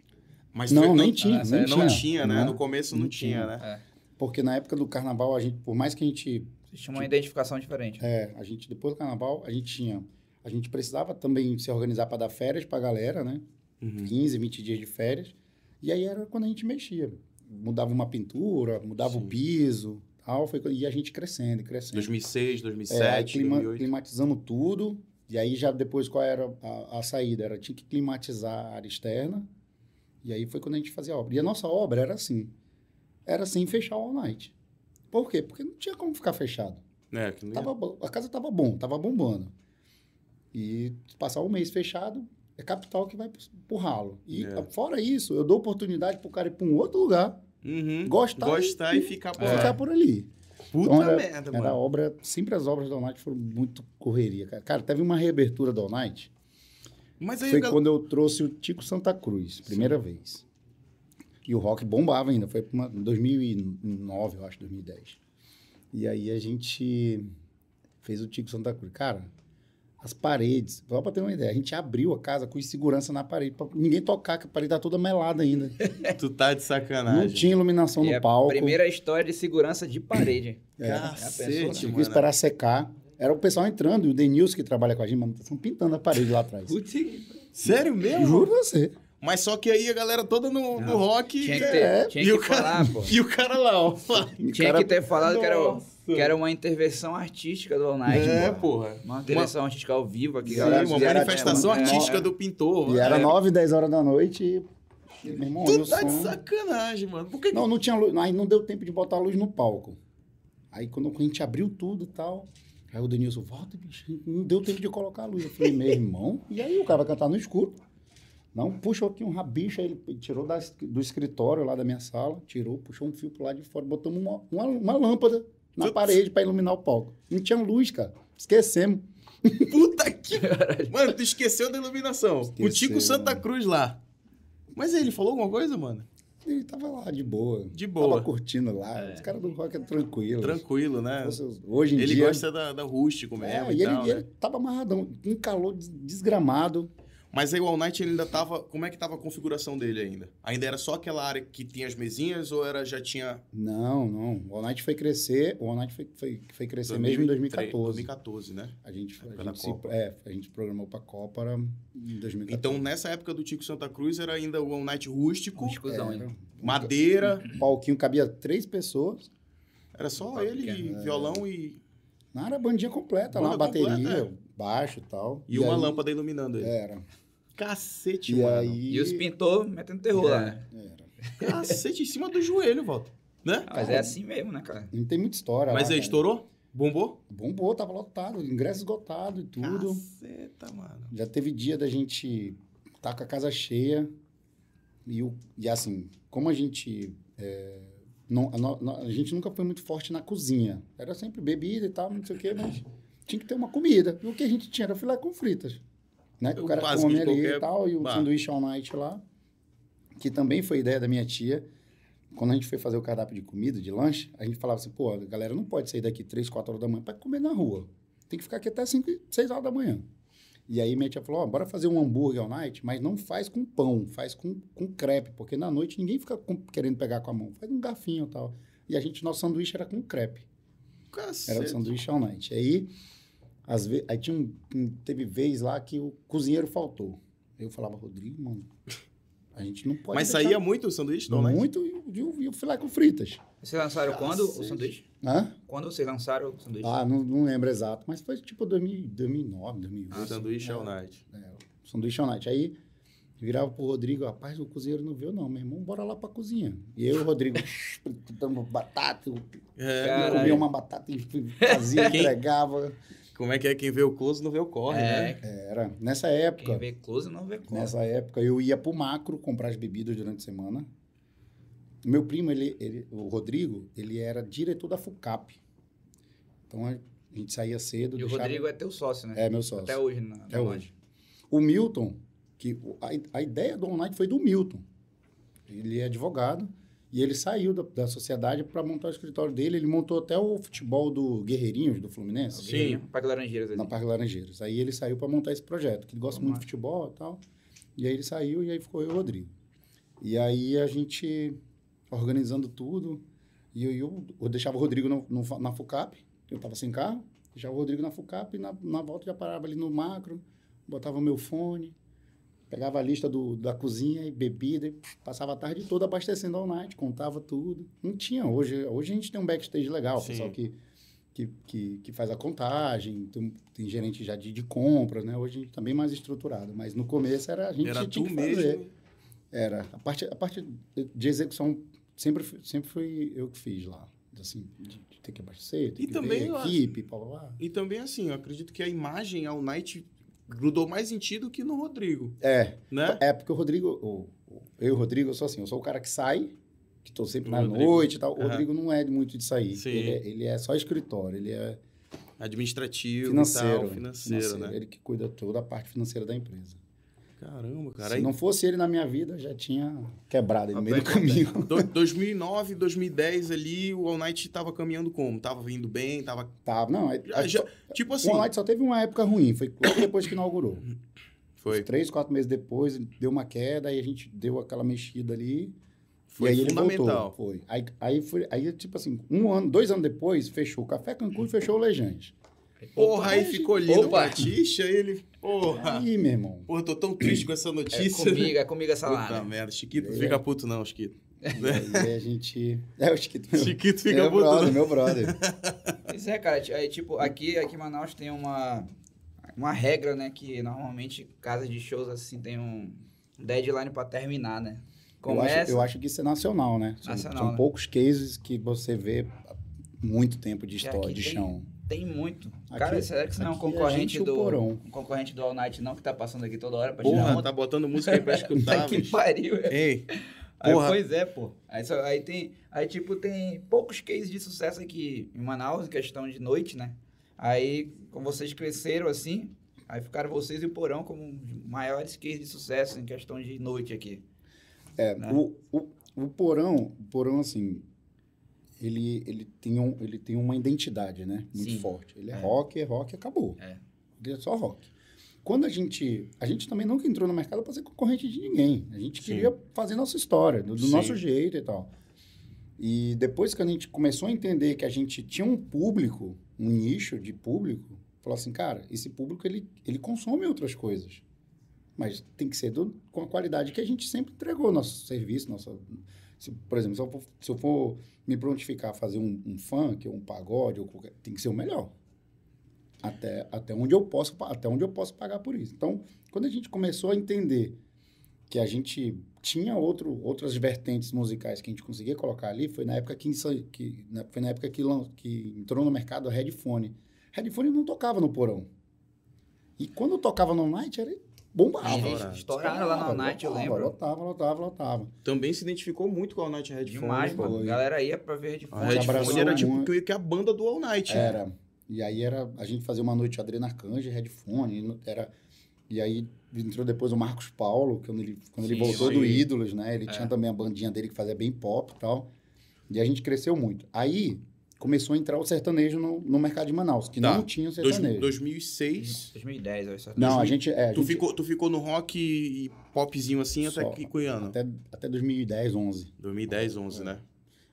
A: Mas
B: Não, nem tinha. Nem
C: não
A: Não
B: tinha,
A: tinha, né? No começo não,
B: Não
A: tinha,
B: tinha.
A: né?
C: É.
B: Porque na época do carnaval, a gente, por mais que a gente
C: tinham uma identificação diferente.
B: É, a gente, depois do carnaval, a gente tinha. A gente precisava também se organizar para dar férias pra galera, né?
A: Uhum.
B: 15, 20 dias de férias. E aí era quando a gente mexia. Mudava uma pintura, mudava
A: Sim.
B: o piso, tal. Foi, quando- e a gente crescendo, e crescendo.
A: 2006,
B: É, aí
A: 2007,
B: clima-
A: 2008.
B: climatizamos tudo. E aí já depois qual era a, a saída? Era tinha que climatizar a área externa. E aí foi quando a gente fazia a obra. E a nossa obra era assim. Era sem fechar o all night. Por quê? Porque não tinha como ficar fechado.
A: É, que
B: Tava, bo- a casa tava bom, tava bombando. E passar um mês fechado, é capital que vai pro, ralo. E
A: É.
B: fora isso, eu dou oportunidade pro cara ir para um outro lugar,
A: Uhum.
B: gostar,
A: Gostar
B: e,
A: e ficar por
B: ficar por ali.
A: Puta
B: Então, era-
A: merda,
B: Era
A: mano.
B: obra, sempre as obras da All Night foram muito correria, cara. Cara, teve uma reabertura da All Night,
A: Mas aí,
B: foi
A: gal-
B: quando eu trouxe o Tico Santa Cruz, primeira vez. E o rock bombava ainda, foi em 2009, eu acho, 2010. E aí a gente fez o Tico Santa Cruz. Cara, as paredes, só pra ter uma ideia, a gente abriu a casa com segurança na parede, pra ninguém tocar, que a parede tá toda melada ainda.
A: tu tá de sacanagem.
B: Não tinha iluminação
C: E
B: no
C: a
B: palco.
C: primeira história de segurança de parede.
B: É.
C: Já
A: Cacete,
B: que
A: mano.
B: esperar secar. Era o pessoal entrando, e o Denilson que trabalha com a gente, manutenção, pintando a parede lá atrás.
C: Putz,
A: Sério mesmo?
B: Juro você.
A: Mas só que aí a galera toda no, no rock...
C: Tinha que,
A: é,
C: ter, tinha
A: e
C: que
A: o cara-
C: falar, pô.
A: E o cara lá, ó.
C: Tinha
B: cara-
C: que ter falado que era, que era uma intervenção artística do All Night.
A: É,
C: pô.
A: porra.
C: Uma intervenção artística ao vivo aqui,
B: Sim,
C: galera.
A: Sim, uma
B: era,
A: manifestação
B: tipo,
A: artística
C: é.
A: do pintor.
B: E era
A: é.
B: 9, 10 horas da noite e. Meu irmão,
A: Tu tá de sacanagem, mano. Por que que-
B: Não, não tinha luz. Aí não deu tempo de botar a luz no palco. Aí quando a gente abriu tudo e tal. Aí o Denilson, volta, bicho. Não deu tempo de colocar a luz. Eu falei, meu irmão. E aí o cara vai cantar no escuro. Não, puxou aqui um rabicho, aí ele tirou da- do escritório lá da minha sala, tirou, puxou um fio pro lado de fora, botamos uma, uma, uma lâmpada na parede para iluminar o palco. Não tinha luz, cara. Esquecemos.
A: Puta que... Mano, tu esqueceu da iluminação. O
B: Esqueceu,
A: Tico Santa
B: mano.
A: Cruz lá. Mas ele falou alguma coisa, mano?
B: Ele tava lá de boa.
A: De boa.
B: Tava curtindo lá. Os caras do rock é tranquilo.
A: Tranquilo, né?
B: Hoje em
A: Ele
B: dia.
A: gosta da, da rústico mesmo
B: É,
A: e,
B: e ele,
A: tal,
B: e
A: né?
B: ele tava amarradão, um calor des- desgramado.
A: Mas aí o All Night ele ainda tava... Como é que tava a configuração dele ainda? Ainda era só aquela área que tinha as mesinhas ou era já tinha...
B: Não, não. O All Night foi crescer, o All Night foi, foi, foi crescer mesmo em 2014.
A: 2014, né?
B: A gente, a
A: Época
B: gente, se,
A: Copa.
B: é, a gente programou pra Copa era em 2014.
A: Então, nessa época do Tico Santa Cruz, era ainda o All Night rústico,
C: Rústicozão,
B: Era.
A: madeira,
B: o palquinho cabia três pessoas.
A: era só ele,
C: pequeno,
A: violão e,
B: Não era bandinha completa,
A: Banda
B: lá, bateria,
A: completa,
B: baixo e tal.
A: e, uma
B: aí-
A: lâmpada iluminando ele.
B: Era.
A: Cacete,
B: E
A: mano.
B: aí...
C: E os pintor metendo terror lá, né?
B: Era.
A: Cacete em cima do joelho, volta. Né?
C: Mas é assim mesmo, né, cara?
B: Não tem muita história
A: Mas
B: lá,
A: aí,
B: cara.
A: estourou? Bombou?
B: Bombou, tava lotado, ingresso esgotado e tudo.
A: Caceta, mano.
B: Já teve dia da gente estar com a casa cheia e, o, e assim, como a gente é, não, a, a gente nunca foi muito forte na cozinha. Era sempre bebida e tal, não sei o quê, mas tinha que ter uma comida. E o que a gente tinha era filé com fritas. Né? Que
A: O
B: o cara come ali
A: qualquer
B: e tal, e o
A: bar.
B: sanduíche all night lá, que também foi ideia da minha tia. Quando a gente foi fazer o cardápio de comida, de lanche, a gente falava assim, pô, a galera não pode sair daqui 3, 4 horas da manhã para comer na rua. Tem que ficar aqui até 5, 6 horas da manhã. E aí minha tia falou, ó, bora fazer um hambúrguer all night, mas não faz com pão, faz com, com crepe, porque na noite ninguém fica com- querendo pegar com a mão. Faz um garfinho e tal. E a gente, nosso sanduíche era com crepe. Era o
A: Cacete.
B: sanduíche all night. Aí, às vezes, aí tinha um, teve vez lá que o cozinheiro faltou. Eu falava, Rodrigo, mano, a gente não pode
A: Mas
B: deixar
A: saía muito o sanduíche All Night?
B: muito e, o- e o filé com fritas.
C: Vocês lançaram quando o sanduíche?
B: Hã?
C: Quando vocês lançaram o sanduíche?
B: Ah, não, não lembro exato, mas foi tipo 2000, 2009, 2008.
A: O sanduíche
B: é.
A: All Night.
B: É, o sanduíche all night. Aí virava pro Rodrigo, rapaz, o cozinheiro não viu não, meu irmão, bora lá pra cozinha. E eu e o Rodrigo, dando batata, eu
A: É,
B: comia uma batata e fazia,
A: Quem-
B: entregava.
A: Como é que é? Quem vê o close não vê o corre,
C: É,
A: né?
B: Era, nessa
C: Quem
B: época,
C: vê close não vê close.
B: nessa época eu ia pro macro comprar as bebidas durante a semana. Meu primo, ele, ele, o Rodrigo, ele era diretor da FUCAP. Então a gente saía cedo.
C: E o
B: deixava-
C: Rodrigo é teu sócio, né?
B: É, meu sócio.
C: Até hoje, na,
B: Até
C: na
B: hoje.
C: loja.
B: O Milton, que o- a, a ideia do Night foi do Milton. Ele é advogado e ele saiu da, da sociedade para montar o escritório dele. Ele montou até o futebol do Guerreirinhos, do Fluminense.
A: Sim.
C: Parque Laranjeiras ali.
B: Na Parque Laranjeiras. Aí ele saiu para montar esse projeto, que ele gosta
C: Vamos
B: muito de futebol e tal. E aí ele saiu e aí ficou eu e o Rodrigo. E aí a gente organizando tudo. E eu, eu, eu deixava o Rodrigo no, no- na FUCAP, eu tava sem carro, deixava o Rodrigo na FUCAP e na, na volta já parava ali no macro, botava o meu fone, pegava a lista do, da cozinha e bebida, e passava a tarde toda abastecendo all night, contava tudo. Não tinha. Hoje, hoje a gente tem um backstage legal, o
A: Sim.
B: pessoal que, que, que, que faz a contagem, tem, tem gerente já de, de compras, né? Hoje a gente tá bem mais estruturado. Mas no começo era a gente
A: Era
B: tinha que fazer.
A: mesmo.
B: Era. A parte, a parte de execução sempre, sempre fui eu que fiz lá. Assim, de, ter que abastecer, ter
A: E
B: que
A: também
B: ver equipe, blá, blá, blá.
A: E também, assim, eu acredito que a imagem ao Night grudou mais em ti do que no Rodrigo,
B: É,
A: né?
B: é porque o Rodrigo, eu e o Rodrigo, eu sou assim, eu sou o cara que sai, que estou sempre
A: O
B: na
A: Rodrigo.
B: noite e tal. O
A: Aham.
B: Rodrigo não é muito de sair.
A: Sim.
B: Ele é, ele é só escritório, ele é
A: Administrativo
B: financeiro.
A: tal, financeiro, né?
B: Ele que cuida toda a parte financeira da empresa.
A: Caramba, cara.
B: Se
A: Aí,
B: não fosse ele na minha vida, já tinha quebrado ele no meio do caminho.
A: do- 2009, 2010 ali, o All Night tava caminhando como? Tava vindo bem, tava...
B: Tá, não, é,
A: Já- já- tipo assim...
B: o All Night só teve uma época ruim, foi logo depois que inaugurou.
A: Foi,
B: Três, quatro meses depois, deu uma queda, aí a gente deu aquela mexida ali.
A: foi
B: e aí ele
A: fundamental.
B: voltou. Foi. Aí, aí, foi, aí, tipo assim, um ano, dois anos depois, fechou o Café Cancún e fechou o Lejante.
A: Porra, aí ficou lindo
C: Opa!
A: pra Tixa, ele... Porra!
B: Aí, meu irmão.
A: Porra, tô tão triste com essa
C: É
A: notícia.
C: comigo, é comigo essa lá.
A: Puta merda, Chiquito,
B: É.
A: fica puto não, Chiquito.
B: E aí a gente. É, o Chiquito. Meu,
A: Chiquito fica
B: meu
A: puto
B: brother,
A: não.
B: meu brother.
C: Pois é, cara. Aí, tipo, aqui, aqui em Manaus tem uma, uma regra, né? Que normalmente casas de shows assim tem um deadline pra terminar, né?
B: Eu
C: Começa.
B: acho, eu acho que isso é nacional, né? São,
C: Nacional,
B: são
C: né?
B: poucos cases que você vê muito tempo de história, de
C: tem-
B: chão.
C: Tem muito.
B: Aqui-
C: cara, será que você não é um
B: a
C: concorrente do.
B: porão.
C: Um concorrente do All Night, não, que tá passando aqui toda hora pra tirar
A: Porra,
C: onda?
A: tá botando música aí pra escutar,
C: que pariu.
A: Ei,
C: Aí,
A: Porra.
C: pois é, pô. Aí, só- aí tem. Aí, tipo, tem poucos cases de sucesso aqui em Manaus, em questão de noite, né? Aí, como vocês cresceram assim, aí ficaram vocês e o Porão como os maiores cases de sucesso em questão de noite aqui.
B: É,
C: né?
B: o, o, o porão, o porão, assim, ele, ele, tem um, ele tem uma identidade, né? Muito
C: Sim.
B: forte. Ele é,
C: É.
B: rock, é rock, acabou.
C: É.
B: Ele é só rock. Quando a gente... A gente também nunca entrou no mercado para ser concorrente de ninguém. A gente
A: Sim.
B: queria fazer nossa história, do, do nosso jeito e tal. E depois que a gente começou a entender que a gente tinha um público, um nicho de público, falou assim, cara, esse público, ele, ele consome outras coisas. Mas tem que ser do- com a qualidade que a gente sempre entregou nosso serviço, nossa... se, por exemplo, se eu, for, se eu for me prontificar a fazer um, um funk, um pagode, ou qualquer, tem que ser o melhor. Até, até, onde eu posso, até onde eu posso pagar por isso. Então, quando a gente começou a entender que a gente tinha outro, outras vertentes musicais que a gente conseguia colocar ali, foi na época que, que, na- foi na época que, que entrou no mercado a headphone. Headphone não tocava no porão. E quando tocava no night, era bombava.
A: Estourado.
C: Estouraram lá no All Night, eu lembro.
B: Lotava, lotava, lotava.
A: também se identificou muito com o All Night Headphone.
C: Demais,
A: pô.
C: A galera ia pra ver
A: A
C: headphone.
B: Gente
A: Headphone era tipo
B: muito.
A: que, que a banda do All Night. né?
B: Era. E aí era a gente fazia uma noite de Adriana Arcanjo, headphone, e era e aí entrou depois o Marcos Paulo, quando ele quando ele
C: Sim,
B: voltou
A: sim.
B: do Ídolos, né? Ele
C: É.
B: tinha também a bandinha dele que fazia bem pop e tal. E a gente cresceu muito. Aí começou a entrar o sertanejo no, no mercado de Manaus, que
A: Tá.
B: não tinha
A: Dois-
B: sertanejo.
A: 2006.
C: 2010, eu.
B: Não, a gente é, a
A: Tu
B: gente-
A: ficou, tu ficou no rock e popzinho assim até
B: Só.
A: que Cuiano.
B: até até 2010, 11.
A: 2010, 11, né?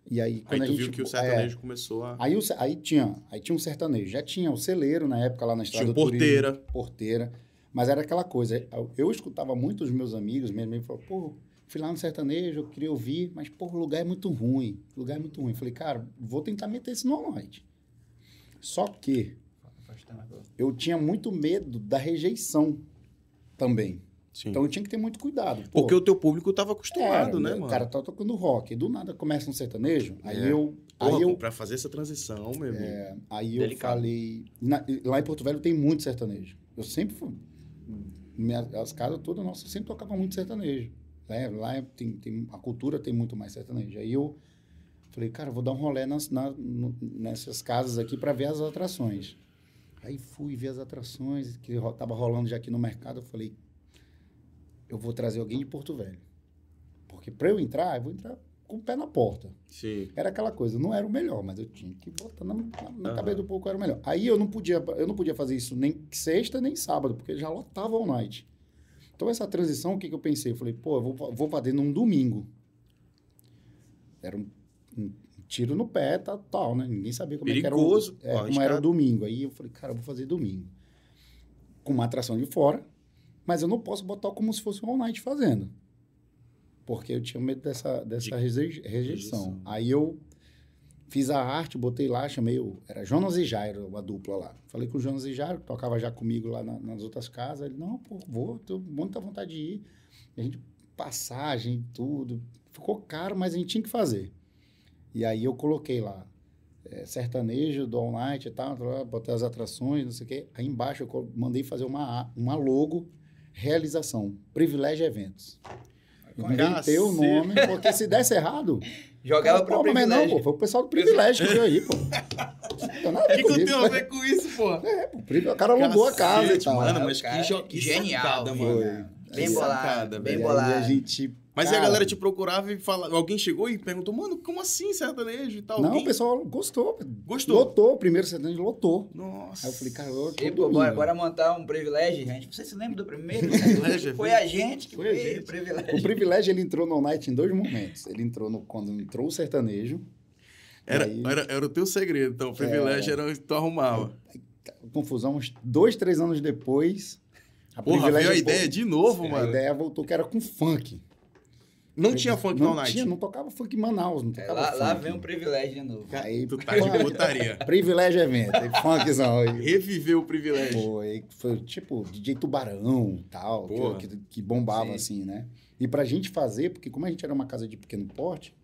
B: E aí
A: Aí
B: quando a
A: tu
B: gente
A: viu que o
B: é,
A: sertanejo começou a...
B: Aí, o aí tinha, aí tinha um sertanejo, já tinha o celeiro na época lá na estrada
A: Tinha
B: do Turismo,
A: porteira.
B: porteira, mas era aquela coisa, eu, eu escutava muito os meus amigos mesmo, ele falou, pô, fui lá no sertanejo, eu queria ouvir, mas pô, o lugar é muito ruim, o lugar é muito ruim. Falei, cara, vou tentar meter esse no night. Só que
C: eu-
B: eu tinha muito medo da rejeição também.
A: Sim.
B: Então eu tinha que ter muito cuidado. Pô,
A: Porque o teu público tava acostumado,
B: era,
A: né,
B: o
A: mano?
B: cara tá tocando rock, e do nada começa um sertanejo, aí
A: É.
B: eu...
A: Porra,
B: aí eu
A: pra fazer essa transição, meu amigo.
B: Aí eu
C: Delicado.
B: falei. na- lá em Porto Velho tem muito sertanejo. Eu sempre fui. Minha, as casas todas nossas sempre tocavam muito sertanejo. Né? Lá tem, tem, a cultura tem muito mais sertanejo. Aí eu falei, cara, vou dar um rolê nas, na- nessas casas aqui para ver as atrações. Aí fui ver as atrações que tava rolando já aqui no mercado. Eu falei, eu vou trazer alguém de Porto Velho. Porque para eu entrar, eu vou entrar com o pé na porta.
A: Sim.
B: Era aquela coisa, não era o melhor, mas eu tinha que botar na, na, na
A: Aham.
B: cabeça do pouco era o melhor. Aí eu não podia, eu não podia fazer isso nem sexta nem sábado, porque já lotava all night. Então essa transição, o que, que eu pensei? Eu falei, pô, eu vou, vou fazer num domingo. Era um, um tiro no pé, tal, tal, né? Ninguém sabia como
A: Perigoso,
B: é que era o, é, como era o domingo. Aí eu falei, cara, eu vou fazer domingo. Com uma atração de fora, mas eu não posso botar como se fosse um all night fazendo. Porque eu tinha medo dessa, dessa
A: De-
B: rejei- rejeição.
A: rejeição.
B: Aí eu fiz a arte, botei lá, chamei o. Era Jonas e Jairo, a dupla lá. Falei com o Jonas e Jairo, que tocava já comigo lá na- nas outras casas. Ele, não, pô, vou, tô muita vontade de ir. E a gente, passagem, tudo. Ficou caro, mas a gente tinha que fazer. E aí eu coloquei lá. é, sertanejo do All Night e tal, botei as atrações, não sei o quê. Aí embaixo eu mandei fazer uma, uma logo, realização, privilégio eventos. Inventei o nome, porque se desse errado,
C: Jogava
B: Pô,
C: pro
B: mas
C: privilégio.
B: não, pô, foi o pessoal do privilégio que veio aí, pô. Não tem nada a
A: O
B: ver
A: que, que tenho a ver com isso, pô?
B: É, pô, o cara alugou a casa e tal.
A: mano, mas que,
C: genial,
A: sacada,
C: filho.
A: mano.
C: Bem
A: Que
C: bolado, bem
B: E
C: bolado.
B: a gente...
A: Mas aí
B: cara,
A: a galera te procurava e falava, alguém chegou e perguntou, mano, como assim sertanejo e tal?
B: Não,
A: Alguém
B: o pessoal gostou.
A: Gostou?
B: Lotou, o primeiro sertanejo lotou.
A: Nossa.
B: Aí eu falei, cara, eu tô
C: E, bora, bora montar um privilégio, gente. Você se lembra do primeiro?
A: Privilégio,
C: Foi a gente que
A: Foi a
C: fez
A: gente.
C: o privilégio.
B: O privilégio, ele entrou no Night em dois momentos. Ele entrou no, quando entrou o sertanejo.
A: Era,
B: aí,
A: era, era o teu segredo, então o privilégio
B: É.
A: era o que tu arrumava.
B: confusão, uns dois, três anos depois... A
A: Porra, veio a
B: Privilégio
A: ideia de novo,
B: A
A: mano.
B: ideia voltou que era com funk.
A: Não tinha funk
B: não
A: no night.
B: Tinha, não tocava funk em Manaus, não
C: É,
B: tocava
C: lá,
B: funk.
C: lá vem um privilégio de novo.
B: Aí,
A: Tu tá de putaria.
B: Privilégio evento, aí funkzão. Aí,
A: Reviveu o privilégio.
B: foi, foi tipo DJ Tubarão e tal, que, que, bombava
C: Sim.
B: assim, né? E pra gente fazer, porque como a gente era uma casa de pequeno porte,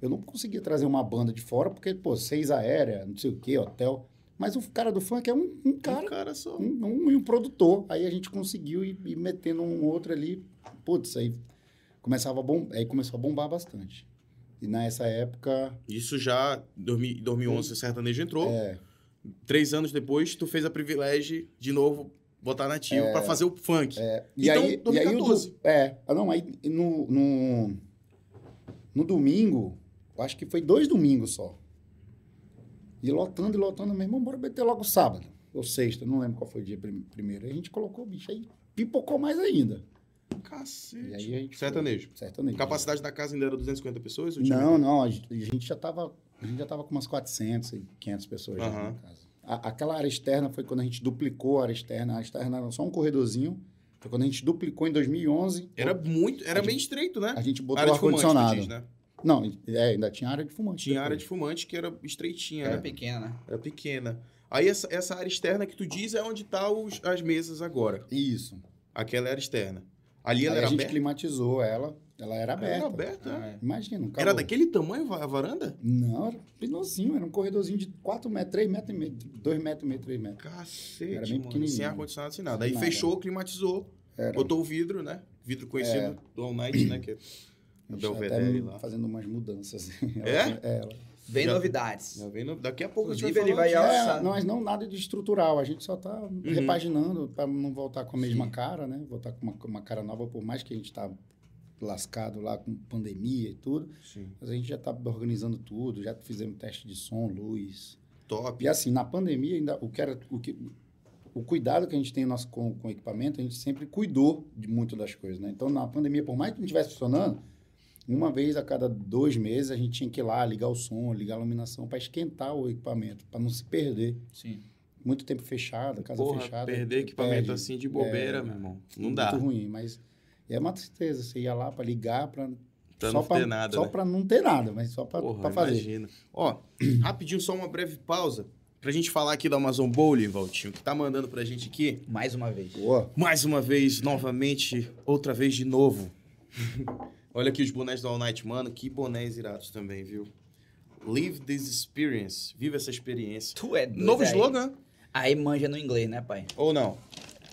B: eu não conseguia trazer uma banda de fora, porque, pô, seis aérea, não sei o quê, hotel. Mas o cara do funk é um, um cara,
A: Um cara só.
B: um, um, e um produtor. Aí a gente conseguiu ir, ir metendo um outro ali. Putz, aí começava a bom, aí começou a bombar bastante. E nessa época,
A: Isso já, em 2000 2011, o sertanejo entrou.
B: é,
A: Três anos depois, tu fez a privilégio de novo botar nativo pra fazer o funk.
B: E
A: Então,
B: aí, e aí
A: 2014.
B: do- é, ah, não, aí no, no, no domingo, acho que foi dois domingos só. E lotando e lotando mesmo, bora meter logo sábado, ou sexta, não lembro qual foi o dia prim- primeiro. Aí a gente colocou o bicho aí, pipocou mais ainda.
A: Cacete.
B: E aí a gente
A: Sertanejo.
B: foi- Sertanejo.
A: Capacidade da casa ainda era 250 pessoas?
B: Não, não, a gente gente já tava, a gente já tava com umas 400 e 500 pessoas já
A: Aham.
B: na casa. A- aquela área externa foi quando a gente duplicou a área externa, a área externa era só um corredorzinho. Foi quando a gente duplicou em 2011.
A: Era muito, era
B: A
A: bem estreito, né?
B: A gente botou ar-condicionado.
A: diz, né?
B: Não, é, ainda tinha área de fumante.
A: Tinha
B: depois.
A: área de fumante que era estreitinha,
C: Era
A: né?
C: pequena?
A: Era pequena. Aí essa, essa área externa que tu diz é onde tá os, as mesas agora.
B: Isso.
A: Aquela era externa. Ali ela
B: Aí
A: era
B: a gente
A: aberta?
B: climatizou ela. Ela era aberta.
A: Era aberta, é.
C: Ah,
B: Imagina, um
A: Era daquele tamanho a varanda?
B: Não, era penosinho. Era um corredorzinho de 4 metros, 3 metros e meio. 2 metros e meio, 3 metros.
A: Cacete,
B: Era bem
A: mano.
B: pequenininho.
A: Sem ar-condicionado, sem nada. Aí
B: nada.
A: fechou, climatizou,
B: Era.
A: botou o vidro, né? Vidro conhecido
B: É.
A: do All Night, né? Que é
B: A
A: o
B: tá
A: Belvedere lá.
B: fazendo umas mudanças.
A: É?
B: é ela.
C: Vem
A: Já-
C: novidades.
A: Já vem no- Daqui a pouco a gente
C: Inclusive, ele vai ao-
B: É, mas não nada de estrutural. A gente só tá
A: Uhum.
B: repaginando para não voltar com a mesma cara, né? Voltar com uma, com uma cara nova, por mais que a gente tá lascado lá com pandemia e tudo.
A: Sim.
B: Mas a gente já tá organizando tudo, já fizemos teste de som, luz.
A: Top.
B: E assim, na pandemia, ainda, o que era. O, que, o cuidado que a gente tem nosso, com, com o equipamento, a gente sempre cuidou de muito das coisas, né? Então, na pandemia, por mais que não estivesse funcionando, uma vez a cada dois meses a gente tinha que ir lá ligar o som, ligar a iluminação para esquentar o equipamento, para não se perder.
C: Sim.
B: Muito tempo fechado, casa
A: Porra,
B: fechada.
A: perder equipamento
B: perde.
A: assim de bobeira,
B: É,
A: meu irmão. Não
B: muito
A: dá.
B: ruim, mas é uma tristeza. Você ia lá para ligar, para
A: Pra
B: só
A: não
B: pra,
A: ter nada,
B: Só
A: né?
B: para não ter nada, mas só
A: Porra,
B: para fazer.
A: imagina. Ó, rapidinho, só uma breve pausa. Pra gente falar aqui da Amazon Bowling, Valtinho, que tá mandando pra gente aqui.
C: Mais uma vez.
B: Boa.
A: Mais uma vez, novamente, outra vez de novo. Olha aqui os bonés do All Night, mano. Que bonés irados também, viu? Live this experience. Viva essa experiência.
C: Tu é doido.
A: Novo
C: aí.
A: slogan?
C: Aí manja no inglês, né, pai?
A: Ou não?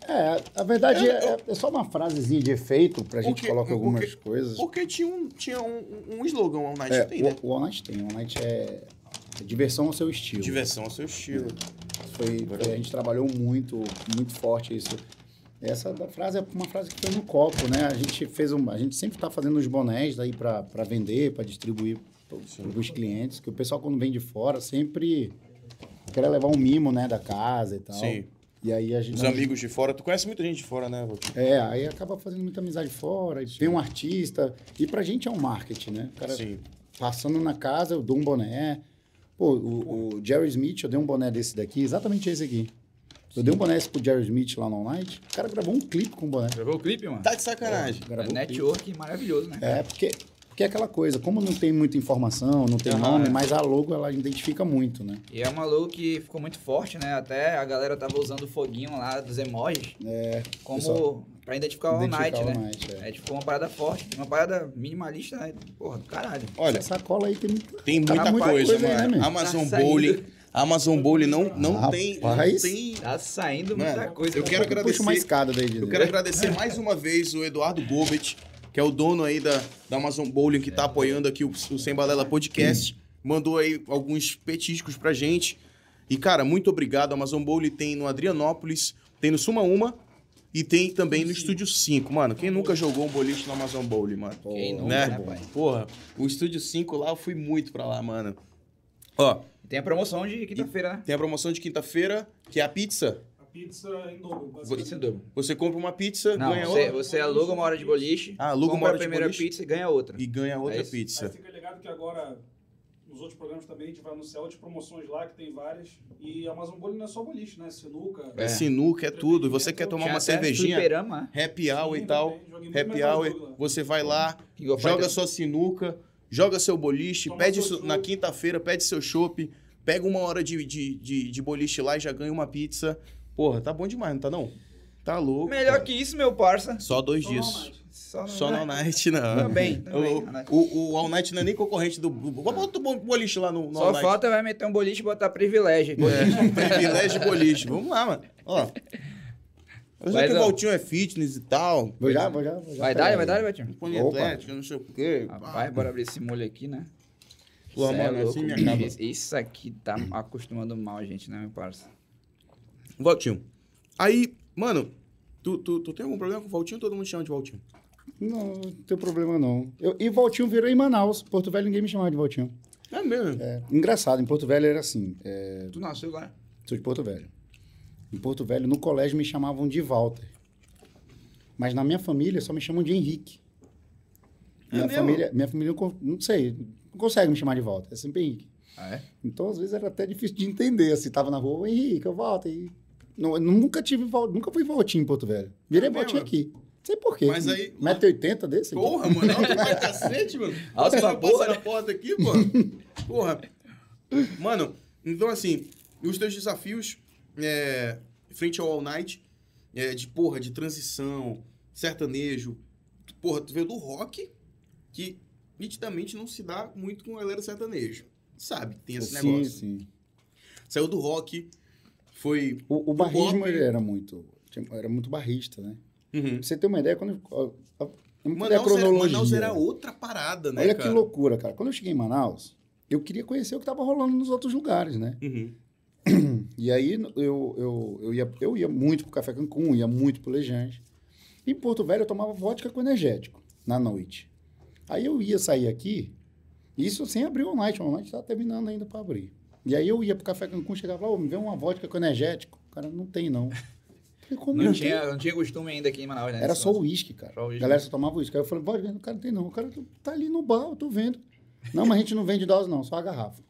B: É, a verdade é, é só uma frasezinha de efeito pra gente
A: Porque-
B: colocar algumas
A: porque-
B: coisas.
A: Porque tinha um, tinha um, um slogan All Night
B: É,
A: tem, né?
B: o, o All Night tem. O All Night é, é diversão ao seu estilo.
A: Diversão ao seu estilo.
B: Foi, foi- a gente trabalhou muito, muito forte isso. Essa frase é uma frase que foi no copo, né? A gente fez um, a gente sempre está fazendo os bonés aí para vender, para distribuir para os clientes, que o pessoal quando vem de fora sempre quer levar um mimo, né, da casa e tal.
A: Sim.
B: E aí a gente
A: Os amigos de fora, tu conhece muita gente de fora, né, Valtinho?
B: É, aí acaba fazendo muita amizade fora, e vem um artista, e pra gente é um marketing, né? O cara
A: Sim.
B: passando na casa, eu dou um boné. Pô, o, o Jerry Smith, eu dei um boné desse daqui, exatamente esse aqui. Eu dei um boné esse pro Jerry Smith lá no All Night, o cara gravou um clipe com o boné.
C: Gravou o clipe, mano?
A: Tá de sacanagem.
B: Gravou
C: É
B: um clipe.
C: network maravilhoso, né?
B: É, porque, porque é aquela coisa, como não tem muita informação, não tem
A: Aham,
B: nome,
A: é.
B: mas a logo ela identifica muito, né?
C: E é uma logo que ficou muito forte, né? Até a galera tava usando o foguinho lá dos emojis
B: É,
C: como
B: Pessoal,
C: pra identificar o All
B: identificar
C: Night,
B: o
C: né?
B: All Night, é.
C: É, tipo, uma parada forte, uma parada minimalista, né? Porra, do caralho.
A: Olha,
B: essa sacola aí tem
A: tem muita,
B: Tá muita
A: coisa,
B: coisa aí, né,
A: mano.
B: meu?
A: Amazon
C: Tá saindo.
A: Bowling. Amazon Bowling não, não, tem, não tem.
C: Tá saindo
A: Mano,
C: muita coisa.
A: eu quero
B: Puxa
A: agradecer.
B: uma escada daí,
A: Eu quero agradecer mais uma vez o Eduardo Gobet, que é o dono aí da, da Amazon Bowling, que tá apoiando aqui o, o Sem Balela Podcast. Mandou aí alguns petiscos pra gente. E, cara, muito obrigado. A Amazon Bowling tem no Adrianópolis, tem no Suma Uma e tem também no Estúdio 5. Mano, quem nunca jogou um boliche no Amazon Bowling, mano?
C: Quem nunca,
A: né?
C: né, pai?
A: Porra, o Estúdio 5 lá, eu fui muito pra lá, mano. Ó,
C: Tem a promoção de quinta-feira, né?
A: tem a promoção de quinta-feira, que é a pizza.
D: A pizza em dobro, basicamente.
C: é dobro.
A: Você compra uma pizza,
C: Não,
A: ganha
C: você,
A: outra
C: você aluga uma hora de boliche,
A: Ah, aluga uma
C: compra
A: hora
C: a
A: de
C: primeira
A: boliche.
C: pizza e ganha outra.
A: e ganha outra
C: É
A: pizza.
D: fica ligado que agora, nos outros programas também, a gente vai anunciar outras promoções lá, que tem várias. E a Amazon Bowling não é só boliche, né? Sinuca.
A: É sinuca, é tudo. E você quer tomar uma cervejinha,
C: né?
A: happy hour e
D: Sim,
A: tal.
D: também. Joguei muito
A: Happy hour, você vai lá, joga sua sinuca, joga seu boliche,
D: Toma
A: pede
D: seu
A: na quinta-feira, pede seu chopp, pega uma hora de, de, de, de boliche lá e já ganha uma pizza. Porra, tá bom demais, não tá não? Tá louco.
C: Melhor
A: cara.
C: que isso, meu parça.
A: Só dois
D: Só
A: dias.
D: All Night.
C: Só no,
A: Só no All Night, não.
C: Também, também.
A: O, o, o All Night não é nem concorrente do... Bota o boliche lá no, no All
C: Só falta vai meter um boliche e botar privilégio.
A: É, privilégio de boliche. Vamos lá, mano. Ó. Eu sei que o. Valtinho é fitness e tal.
B: Vou já, vou já. Vou já
C: Vai dar, vai dar,
B: Opa.
A: atlética, não sei o quê.
C: Rapaz, bora abrir esse molho aqui, né? É
A: mano, assim me acaba.
C: Isso- aqui tá acostumando mal a gente, né, meu parça?
A: Valtinho. Aí, mano, tu, tu, tu tem algum problema com o Valtinho? Todo mundo chama de Valtinho.
B: Não, não tem problema não. Eu, e Valtinho virou em Manaus. Porto Velho ninguém me chamava de Valtinho.
A: É mesmo?
B: É, engraçado, em Porto Velho era assim. é,
C: Tu nasceu lá?
B: sou de Porto Velho. Em Porto Velho, no colégio, me chamavam de Walter. Mas na minha família só me chamam de Henrique.
A: É
B: Minha
A: mesmo?
B: família, minha família não sei, não consegue me chamar de Walter. É sempre Henrique.
C: Ah, é?
B: Então, às vezes, era até difícil de entender. Assim, tava na rua, "Ô, Henrique, eu volto. E... Não, eu nunca tive, nunca fui Valtinho em Porto Velho. Virei
A: É
B: Valtinho
A: mesmo?
B: aqui. Não sei por quê.
A: Mas aí-
B: 1,80m desse? aqui?
A: Porra, mano, alto pra cacete, mano.
C: Alto
A: Você
C: pra porra,
A: na
C: né?
A: porta aqui, mano. Porra. Mano, então assim, os teus desafios é, frente ao All Night, é, de porra, de transição, sertanejo. Porra, tu veio do rock, que nitidamente não se dá muito com a galera sertanejo. Sabe, tem esse
B: sim,
A: negócio.
B: sim.
A: Saiu do rock, foi.
B: O, o barrismo ele era muito, era muito barrista, né?
A: Uhum.
B: Pra você ter uma ideia, quando eu, eu, eu não
A: Manaus,
B: a
A: era. Manaus era outra parada, né?
B: Olha
A: cara?
B: que loucura, cara. Quando eu cheguei em Manaus, eu queria conhecer o que estava rolando nos outros lugares, né?
A: Uhum.
B: E aí eu, eu, eu, ia, eu ia muito pro Café Cancún, ia muito pro Lejante. Em Porto Velho eu tomava vodka com energético na noite. Aí eu ia sair aqui, isso sem abrir o night, o night estava terminando ainda para abrir. E aí eu ia pro Café Cancún, chegava lá, ô, me vê uma vodka com energético. O cara, não tem não. Falei,
C: Não,
B: não,
C: tinha,
B: tem?
C: não tinha costume ainda aqui em Manaus, né?
B: Era só o uísque, cara.
C: Só o
B: A galera só tomava uísque. Aí eu falei, vodka, o cara não tem não. O cara tá ali no bar, eu tô vendo. Não, mas a gente não vende dose não, só a garrafa.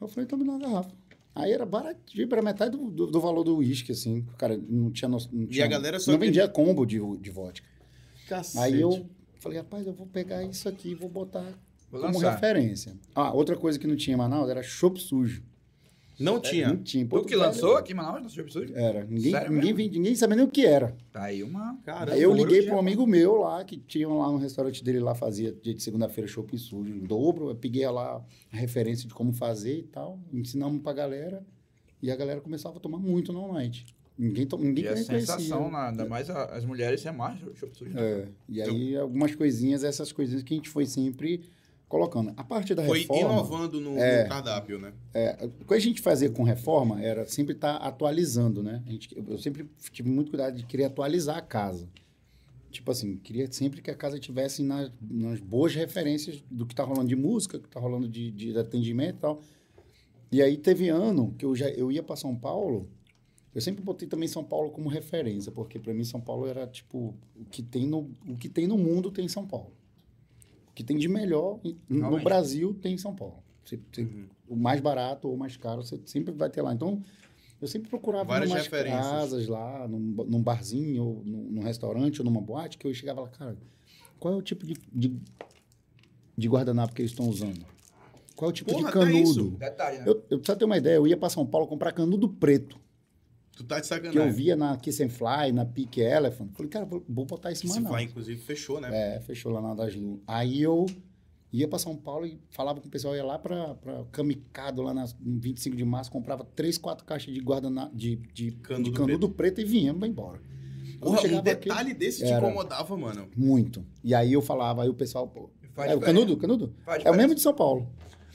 B: Eu falei, então me dá uma garrafa. Aí era baratinho, era metade do, do, do valor do uísque, assim. O cara não tinha... no- Não tinha,
A: galera só
B: Não vendia combo de, de vodka.
A: Cacete.
B: Aí eu falei, rapaz, eu vou pegar isso aqui e vou botar
C: Vou
B: como
C: lançar.
B: referência. Ah, outra coisa que não tinha em Manaus era chopp sujo.
A: Não tinha.
B: Não tinha.
C: Tu que
B: Velho,
C: lançou aqui em Manaus, no Absurdo?
B: Era. Ninguém,
C: Sério
B: ninguém,
C: mesmo?
B: vendia, ninguém sabia nem o que era.
C: Tá aí uma...
A: Caramba,
B: Aí eu liguei para um amigo meu lá, que tinha lá no restaurante dele lá, fazia dia de segunda-feira shopping sujo em dobro. Eu peguei lá a referência de como fazer e tal, ensinamos pra galera. E a galera começava a tomar muito no night. Ninguém, to, ninguém
C: E a
B: conhecia.
C: sensação, né? ainda mais a- as mulheres no Show Absurdo. né?
B: É, e aí algumas coisinhas, essas coisinhas que a gente foi sempre colocando. A parte da
A: Foi
B: reforma...
A: inovando no,
B: É.
A: no cardápio, né?
B: É, o que a gente fazia com reforma era sempre estar atualizando, né? A gente, eu sempre tive muito cuidado de querer atualizar a casa. Tipo assim, queria sempre que a casa tivesse nas, nas boas referências do que tá rolando de música, que tá rolando de, de atendimento e tal. E aí teve ano que eu já eu ia para São Paulo, eu sempre botei também São Paulo como referência, porque para mim São Paulo era tipo o que tem no o que tem no mundo tem em São Paulo. O que tem de melhor em- no. Brasil tem em São Paulo. Você- você-
A: Uhum.
B: o mais barato ou o mais caro, você sempre vai ter lá. Então, eu sempre procurava
A: Várias
B: em umas casas lá, num, num barzinho, ou num, num restaurante, ou numa boate, que eu chegava lá, cara, qual é o tipo de, de, de guardanapo que eles estão usando? Qual é o tipo
A: Porra,
B: de canudo?
C: Detalhe, né?
B: Eu, eu precisava ter uma ideia, eu ia para São Paulo comprar canudo preto,
A: Tu tá de
B: que
A: sacanagem.
B: eu via na Kiss and Fly, na Peak Elephant. Falei, cara, vou, vou botar esse
A: Que se
B: mano.
A: vai, inclusive, fechou, né?
B: É, fechou lá na das Lu. Aí eu ia para São Paulo e falava com o pessoal, ia lá para Camicado, lá na no 25 de março, comprava três, quatro caixas de guardana de, de
A: Canudo
B: de canudo preto. e vinha embora.
A: Porra, um
B: chegava aqui-
A: detalhe desse te incomodava, mano.
B: Muito. E aí eu falava, aí o pessoal, pô,
C: Faz
B: é o canudo, canudo?
C: Faz
B: É o
C: diferença.
B: mesmo de São Paulo.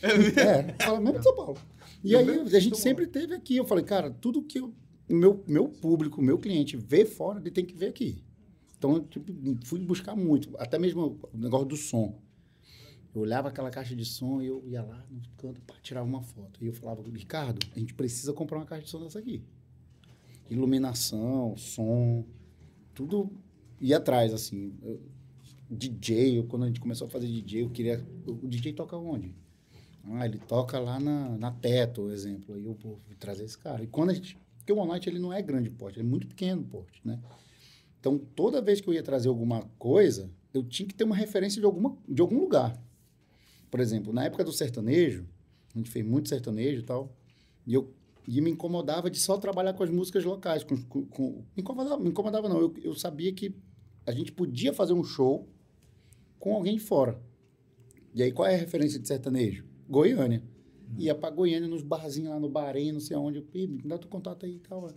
B: É, fala mesmo de São Paulo. E
A: É o
B: aí a gente sempre teve aqui. Eu falei, cara, tudo que o meu, meu público, meu cliente vê fora, ele tem que ver aqui. Então, eu tipo, fui buscar muito. Até mesmo o negócio do som. Eu olhava aquela caixa de som e eu ia lá no canto tirar uma foto. E eu falava, Ricardo, a gente precisa comprar uma caixa de som dessa aqui. Iluminação, som, tudo ia atrás, assim. Eu- DJ, eu- quando a gente começou a fazer DJ, eu queria. O DJ toca onde? Ah, ele toca lá na, na Teto, por exemplo. Aí eu vou trazer esse cara. E quando a gente. Porque o One Night ele não é grande porte, ele é muito pequeno porte, né? Então, toda vez que eu ia trazer alguma coisa, eu tinha que ter uma referência de, alguma, de algum lugar. Por exemplo, na época do sertanejo, a gente fez muito sertanejo e tal, e eu e me incomodava de só trabalhar com as músicas locais. Com, com, com- me, incomodava, me incomodava, não. Eu, eu sabia que a gente podia fazer um show com alguém de fora. E aí, qual é a referência de sertanejo? Goiânia. Ia pra Goiânia, nos barzinhos lá no Bahrein, não sei aonde. Eu, "Ih, me dá teu contato aí e tal.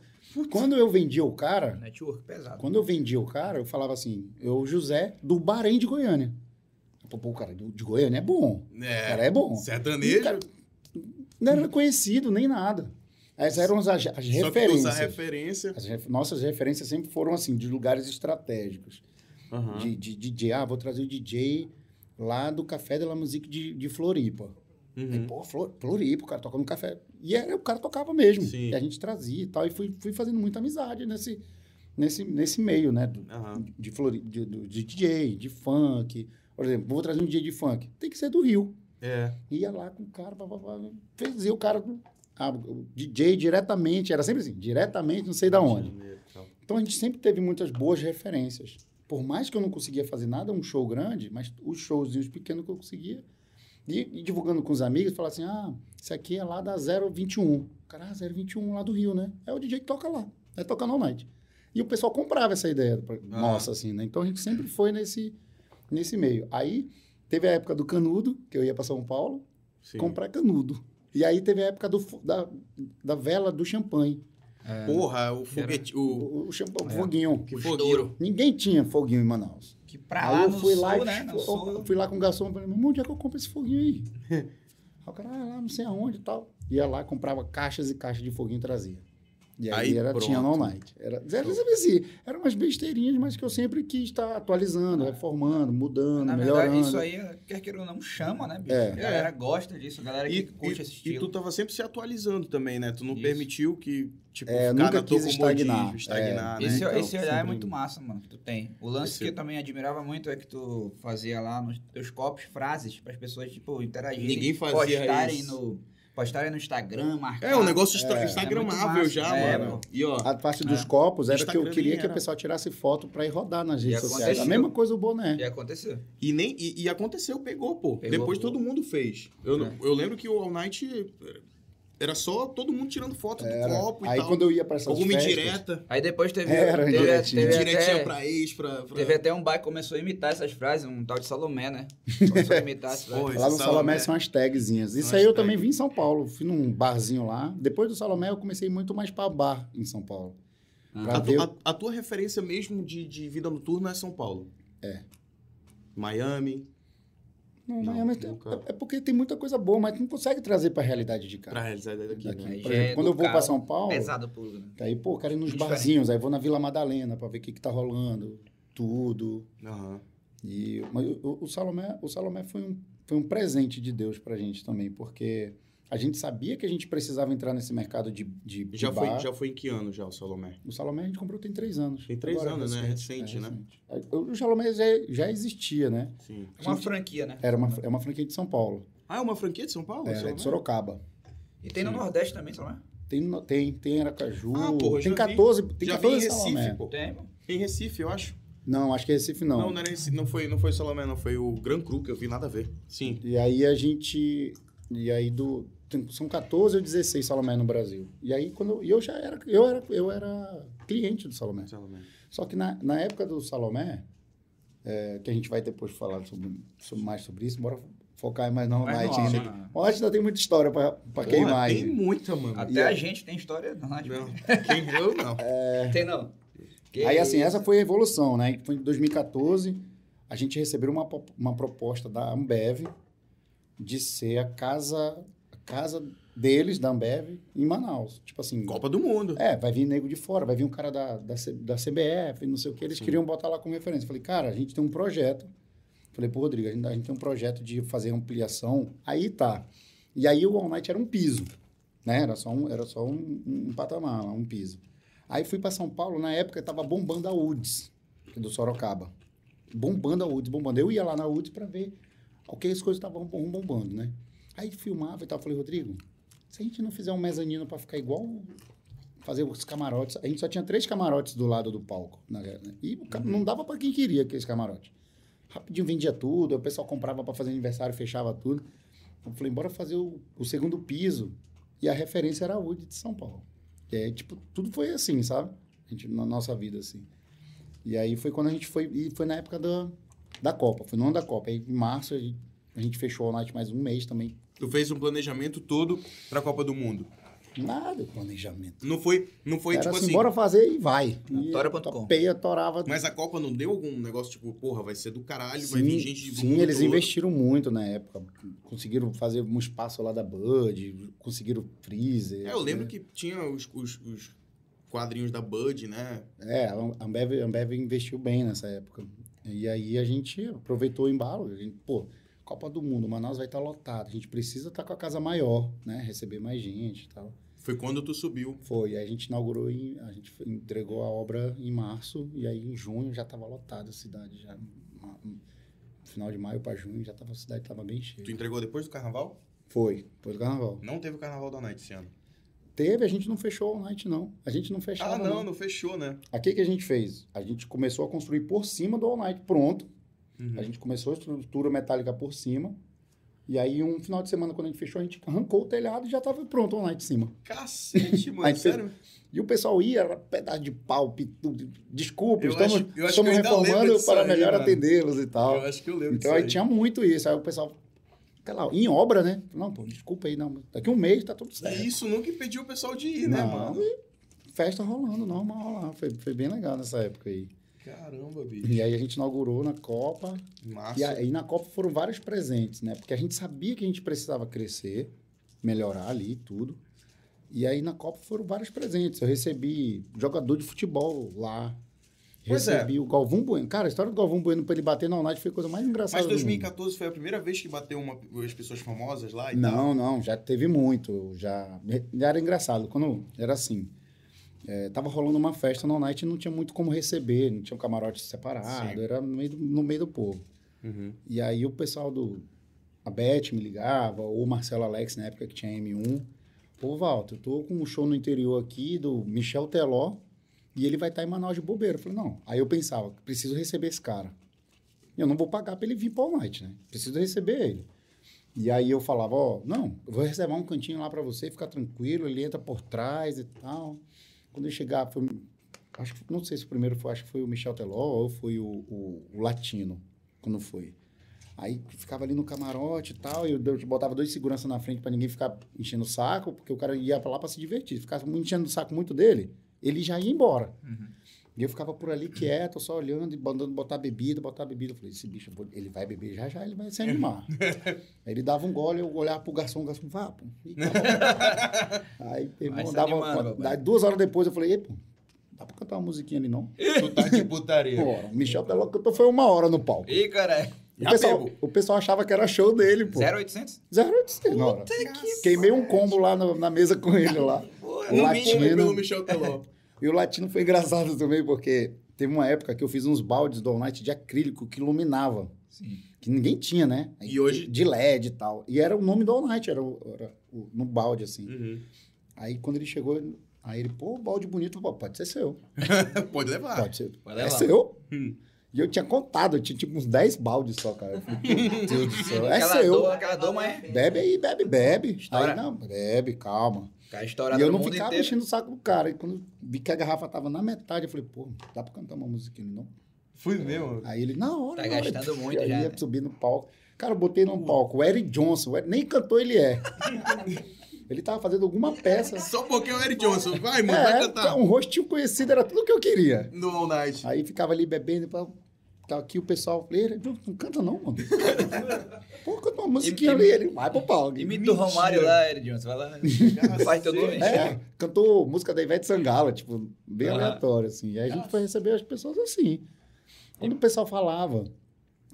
B: Quando eu vendia o cara,
C: Network pesado.
B: quando eu vendia o cara, eu falava assim, eu, José, do Bahrein de Goiânia. Pô, pô, o cara de Goiânia é bom. O
A: É.
B: cara é bom.
A: Sertanejo.
B: E, cara, não era conhecido nem nada. Essas eram as, as
A: Só
B: referências.
A: referência.
B: As ref- nossas referências sempre foram assim, de lugares estratégicos.
A: Aham.
B: De, de DJ, ah, vou trazer o DJ lá do Café de la Musique de, de Floripa. Aí,
A: Uhum.
B: pô, Flor- Floripa, o cara toca no café. E era, o cara tocava mesmo.
A: Sim.
B: E a gente trazia e tal. E fui, fui fazendo muita amizade nesse, nesse, nesse meio, né? Do,
A: Aham.
B: de, Flori, de, do- de DJ, de funk. Por exemplo, vou trazer um DJ de funk. Tem que ser do Rio.
A: É.
B: Ia lá com o cara, pá, pá, pá, fazia o cara, ah, o DJ diretamente, era sempre assim, diretamente, não sei da onde. Então a gente sempre teve muitas boas referências. Por mais que eu não conseguia fazer nada, um show grande, mas os showzinhos pequenos que eu conseguia. E, e divulgando com os amigos, falar assim: ah, isso aqui é lá da 021. O cara, ah, 021 lá do Rio, né? É o DJ que toca lá, vai tocar no night. E o pessoal comprava essa ideia pra-
A: Ah.
B: nossa, assim, né? Então a gente sempre foi nesse, nesse meio. Aí teve a época do canudo, que eu ia para São Paulo,
A: Sim.
B: comprar canudo. E aí teve a época do, da, da vela do champanhe.
C: É,
A: Porra, o foguete. O...
B: O, o, champanhe,
C: É.
B: foguinho.
C: que
A: o
C: estouro.
B: Ninguém tinha foguinho em Manaus.
C: Que pra
B: aí
C: lá
B: eu fui lá
C: né? No sul.
B: fui lá com o garçom e falei, meu irmão, onde é que eu compro esse foguinho aí? aí o cara, ah, lá não sei aonde e tal. Ia lá, comprava caixas e caixas de foguinho e trazia. E aí,
A: Aí
B: era,
A: pronto.
B: tinha no night. Era, era, assim, eram umas besteirinhas, mas que eu sempre quis estar atualizando, reformando, mudando,
C: Na
B: melhorando.
C: verdade, isso aí, quer queira ou não, chama, né, bicho?
B: É.
C: A galera gosta disso, a galera
A: E,
C: que curte esse
A: e, e
C: estilo.
A: tu tava sempre se atualizando também, né? Tu não
C: Isso.
A: permitiu que, tipo,
B: É,
A: ficar
B: nunca quis estagnar.
A: estagnar, né?
C: Esse,
B: Então,
C: esse olhar é muito massa, mano, que tu tem. O lance
A: Esse-
C: que eu também admirava muito é que tu fazia lá nos teus copos frases para as pessoas, tipo, interagirem.
A: Ninguém fazia
C: postarem
A: isso.
C: no Postarem no Instagram, marcar.
A: É, um negócio
B: É.
C: É
A: instagramável
C: massa.
A: já,
C: É,
A: mano. E ó,
B: A parte dos
C: É.
B: copos era que eu queria que o pessoal tirasse foto para ir rodar nas
C: E
B: redes sociais. A mesma coisa o boné.
C: E aconteceu.
A: e, nem, e, e aconteceu, pegou, pô.
C: Pegou,
A: Depois
C: pô.
A: todo mundo fez. Eu,
C: É.
A: eu lembro que o All Night era só todo mundo tirando foto
B: Era.
A: do copo e
B: Aí
A: tal.
B: quando eu ia para essas
A: Alguma
B: festas,
A: indireta.
C: Aí depois teve.
B: Era,
C: teve,
B: indiretinha.
C: teve,
A: Diretinha
C: até,
A: pra ex, pra... pra...
C: teve até um bar que começou a imitar essas frases, um tal de Salomé, né? Começou a imitar essas frases.
B: Lá no Salomé
A: Salomé.
B: são as tagzinhas. Isso
A: São
B: aí eu também
A: tags.
B: vim em São Paulo. Fui num barzinho lá. Depois do Salomé eu comecei muito mais para bar em São Paulo.
C: Ah.
B: Pra
A: A,
B: ver
A: tu- a- a tua referência mesmo de, de vida noturna é São Paulo.
B: É.
A: Miami.
B: Não,
A: Não,
B: Miami
A: nunca.
B: é, é porque tem muita coisa boa, mas tu não consegue trazer pra realidade de cá.
A: Pra realizar daqui,
B: Daqui.
A: né?
B: Exemplo,
C: é
B: quando
C: do
B: eu vou pra
C: cara
B: São Paulo,
C: Pesado puro, né?
B: aí, pô, eu quero ir nos
C: Diferente.
B: barzinhos, aí vou na Vila Madalena pra ver o que, que tá rolando, tudo.
A: Aham.
B: E, mas o, o Salomé, o Salomé foi, um, foi um presente de Deus pra gente também, porque a gente sabia que a gente precisava entrar nesse mercado de, de, de
A: Já, foi,
B: bar.
A: já foi em que ano já o Salomé?
B: O Salomé a gente comprou tem três anos.
A: Tem três anos, né? Recente, né?
B: recente. O Salomé já, já existia, né?
A: Sim.
C: É uma
B: Gente-
C: franquia, né?
B: Era uma, é uma franquia de São Paulo.
A: Ah, é uma franquia de São Paulo?
B: É, é
A: Salomé?
B: de Sorocaba.
C: E tem no
A: Sim.
C: Nordeste também, sabe?
B: Tem, no- tem, tem Aracaju.
A: Ah, porra,
B: tem
A: já vi.
B: 14, tem
A: Já vi em
B: 14
A: Recife,
B: Salomé.
A: pô.
C: Tem.
A: Em Recife, eu acho.
B: Não, acho que é Recife não.
A: Não, não, era Recife, não foi, não foi Salomé, não. Foi o Gran Cru, que eu vi nada a ver. Sim.
B: E aí a gente. E aí do. São 14 ou 16 Salomé no Brasil. E aí quando. eu- E eu já era. Eu era, eu era cliente do Salomé.
A: Salomé.
B: Só que na, na época do Salomé, é, que a gente vai depois falar sobre, sobre- mais sobre isso, bora focar mais no
C: Mas
B: Night
C: não,
B: ainda. O Night ainda tem muita história
A: Porra,
B: queimar
A: Tem muita, mano.
C: Até
B: E
C: a
B: aí?
C: gente tem história. Não,
A: Não, quem eu não.
C: Tem não. Que
B: Aí, assim,
C: isso?
B: essa foi a evolução, né? Foi em 2014, a gente recebeu uma, uma proposta da Ambev de ser a casa, a casa deles, da Ambev, em Manaus. Tipo assim,
A: Copa do Mundo.
B: é, vai vir nego de fora, vai vir um cara da, da, da CBF, não sei o que, eles
A: Sim.
B: queriam botar lá como referência. Falei, cara, a gente tem um projeto. Falei, pô, Rodrigo, a gente, a gente tem um projeto de fazer ampliação. Aí tá. E aí o All Night era um piso, né? Era só um, era só um, um patamar, um piso. Aí fui para São Paulo, na época tava bombando a UDS, do Sorocaba. Bombando a UDS, bombando. Eu ia lá na UDS para ver o que as coisas estavam bom- bombando, né? Aí filmava e tal. Falei, Rodrigo, se a gente não fizer um mezanino para ficar igual fazer os camarotes. A gente só tinha três camarotes do lado do palco. Né? E não dava para quem queria aqueles camarotes. Rapidinho vendia tudo, o pessoal comprava para fazer aniversário, fechava tudo. Eu falei, bora fazer o, o segundo piso. E a referência era a UD de São Paulo. E aí, tipo, tudo foi assim, sabe? A gente, na nossa vida, assim. E aí foi quando a gente foi. E foi na época da, da Copa, foi no ano da Copa. Aí em março a gente, a fechou a Night mais um mês também.
A: Tu fez um planejamento todo pra Copa do Mundo.
B: Nada de planejamento.
A: Não foi, não foi
B: Era
A: tipo
B: assim,
A: assim.
B: bora fazer e vai.
C: Tora.com.
B: topeia, torava.
A: Mas a Copa não deu algum negócio tipo, porra, vai ser do caralho, vai vir
B: Sim,
A: gente do
B: sim eles
A: todo.
B: investiram muito na época. Conseguiram fazer um espaço lá da Bud, conseguiram freezer.
A: É, eu lembro que tinha os, os, os quadrinhos da Bud, né?
B: É, a Ambev, a Ambev investiu bem nessa época. E aí a gente aproveitou o embalo. A gente, pô, Copa do Mundo, Manaus vai estar lotado. A gente precisa estar com a casa maior, né? Receber mais gente e tal.
A: Foi quando tu subiu.
B: Foi, a gente inaugurou, em, a gente entregou a obra em março e aí em junho já estava lotada a cidade. Já, final de maio para junho já tava, a cidade estava bem cheia.
A: Tu entregou depois do carnaval?
B: Foi, depois do carnaval.
A: Não teve o carnaval da Night esse ano.
B: Teve, a gente não fechou o night, não. A gente não fechava.
A: Ah, não, não fechou, né?
B: Aqui que a gente fez? A gente começou a construir por cima do All Night, pronto.
A: Uhum.
B: A gente começou a estrutura metálica por cima. E aí, um final de semana, quando a gente fechou, a gente arrancou o telhado e já estava pronto o All Night em cima.
A: Cacete, mano,
B: Aí fez-
A: sério?
B: E o pessoal ia, era pedaço de pau, pitu, desculpa,
A: Eu
B: estamos,
A: acho-
B: estamos reformando para
A: aí,
B: melhor atendê-los e tal.
A: Eu acho que eu lembro
B: Então
A: disso
B: aí tinha muito isso. Aí o pessoal, lá, em obra, né? Não, pô, desculpa aí, não. Daqui um mês tá tudo certo.
A: E isso nunca impediu o pessoal de ir, né,
B: Não,
A: mano?
B: Festa rolando, normal lá. Foi, foi bem legal nessa época aí.
A: Caramba, bicho.
B: E aí a gente inaugurou na Copa.
A: Massa.
B: E aí na Copa foram vários presentes, né? Porque a gente sabia que a gente precisava crescer, melhorar ali e tudo. E aí na Copa foram vários presentes. Eu recebi jogador de futebol lá.
A: Pois é.
B: recebi o Galvão Bueno. Cara, a história do Galvão Bueno pra ele bater na Night foi a coisa mais engraçada
A: Mas
B: do mundo.
A: 2014 foi a primeira vez que bateu uma, as pessoas famosas lá e tal?
B: Não, não, já teve muito. Já, já era engraçado. Quando era assim, é, tava rolando uma festa no night e não tinha muito como receber, não tinha um camarote separado,
A: Sim.
B: era no meio, do, no meio do povo.
A: Uhum.
B: E aí o pessoal do. A Beth me ligava, ou o Marcelo Alex, na época que tinha M1. Pô, Walter, eu tô com um show no interior aqui do Michel Teló e ele vai estar em Manaus de bobeira. Eu falei, não. Aí eu pensava, preciso receber esse cara. Eu não vou pagar pra ele vir para o night, né? Preciso receber ele. E aí eu falava, ó, não, eu vou reservar um cantinho lá para você, ficar tranquilo, ele entra por trás e tal. Quando ele chegar, foi, acho que, não sei se o primeiro foi, acho que foi o Michel Teló ou foi o, o, o Latino, quando foi. Aí ficava ali no camarote e tal, e eu botava dois seguranças na frente para ninguém ficar enchendo o saco, porque o cara ia pra lá para se divertir. Ficasse enchendo o saco muito dele, ele já ia embora. E eu ficava por ali quieto, só olhando e mandando botar bebida, botar bebida. Eu falei, esse bicho, ele vai beber já já, ele vai se animar. Aí ele dava um gole, eu olhava pro garçom, o garçom, vá, pô. Tá. Aí
C: se
B: mandava,
C: animando,
B: daí duas horas depois eu falei, ei, pô, dá pra cantar uma musiquinha ali não?
A: Tu tá de putaria.
B: Pô, o Michel Teló cantou foi uma hora no palco.
C: Ih, cara.
B: O pessoal, o pessoal achava que era show dele, pô.
C: 0800?
B: 0800 na hora. Queimei um combo lá no- na mesa com ele lá. O
A: No mínimo pelo Michel Teló.
B: E o latino foi engraçado também, porque teve uma época que eu fiz uns baldes do All Night de acrílico que iluminava.
C: Sim.
B: Que ninguém tinha, né?
A: E hoje-
B: De LED e tal. E era o nome do All Night, era, o- era o- no balde, assim.
A: Uhum.
B: Aí quando ele chegou, aí ele, pô, balde bonito, pô, pode ser seu.
A: Pode levar.
B: Pode ser.
C: Pode
B: é
C: levar.
B: seu?
A: Hum.
B: E eu tinha contado, eu tinha tipo uns 10 baldes só, cara. Falei, Meu Deus do céu. É
C: aquela
B: seu.
C: Dor, aquela dor, mas
B: Bebe aí, bebe, bebe.
C: Estoura.
B: Aí, não, bebe, calma.
C: Cara, estourado
B: E eu não
C: mundo
B: ficava
C: inteiro.
B: enchendo o saco do cara. E quando vi que a garrafa tava na metade, eu falei, pô, dá pra cantar uma musiquinha, não?
A: Fui mesmo.
B: Aí ele, na hora.
C: Tá
B: na hora.
C: gastando muito
B: aí
C: já,
B: ia
C: né?
B: subir no palco. Cara, eu botei no palco. O Eric Johnson, o Eric- nem cantor ele é. ele tava fazendo alguma peça.
A: Só porque é o Eric Johnson. Vai, mano, vai
B: É,
A: cantar.
B: um rostinho conhecido, era tudo que eu queria.
A: No All Night.
B: Aí ficava ali bebendo, ficava aqui o pessoal, Johnson, não canta não, mano. Pô, canta uma musiquinha ali, ele vai pro palco.
C: Imita o Romário lá, Eric Johnson. Vai lá. Faz teu nome.
B: É, cantou música da Ivete Sangala, tipo, bem aleatório, assim. E aí a gente foi receber as pessoas assim. Quando o pessoal falava,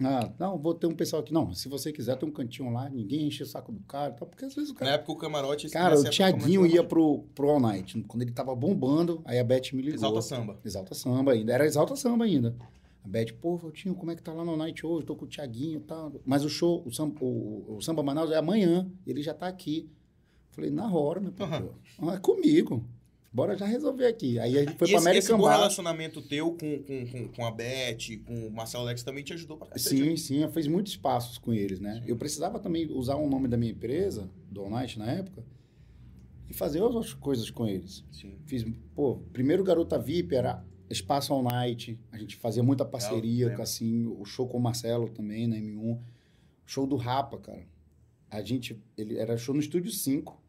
B: ah, não, vou ter um pessoal aqui. Não, se você quiser, tem um cantinho lá, ninguém enche o saco do cara e tal, porque às vezes o
A: Na
B: cara...
A: época o camarote.
B: Cara, o
A: é
B: ia pro, pro All Night. Quando ele tava bombando, aí a Beth me ligou.
A: Exalta Samba.
B: Exalta Samba ainda. Era Exalta Samba ainda. A Beth, pô, Valtinho, como é que tá lá no Night hoje? Tô com o Tiaguinho e tal. Mas o show, o samba, o, o Samba Manaus é amanhã. Ele já tá aqui. Falei, na hora, meu patrão. Ah, é comigo. Bora já resolver aqui. Aí a gente foi
A: e
B: pra
A: esse, esse bom relacionamento teu com, com, com, com a Beth, com o Marcelo Alex também te ajudou pra.
B: Sim, sim, eu fiz muitos passos com eles, né? Eu precisava também usar o nome da minha empresa, do All Night, na época, e fazer outras coisas com eles.
A: Sim.
B: Fiz, pô, primeiro Garota VIP era Espaço All Night, a gente fazia muita parceria com assim, o show com o Marcelo também, na M1. Show do Rapa, cara. A gente, ele era show no Estúdio 5.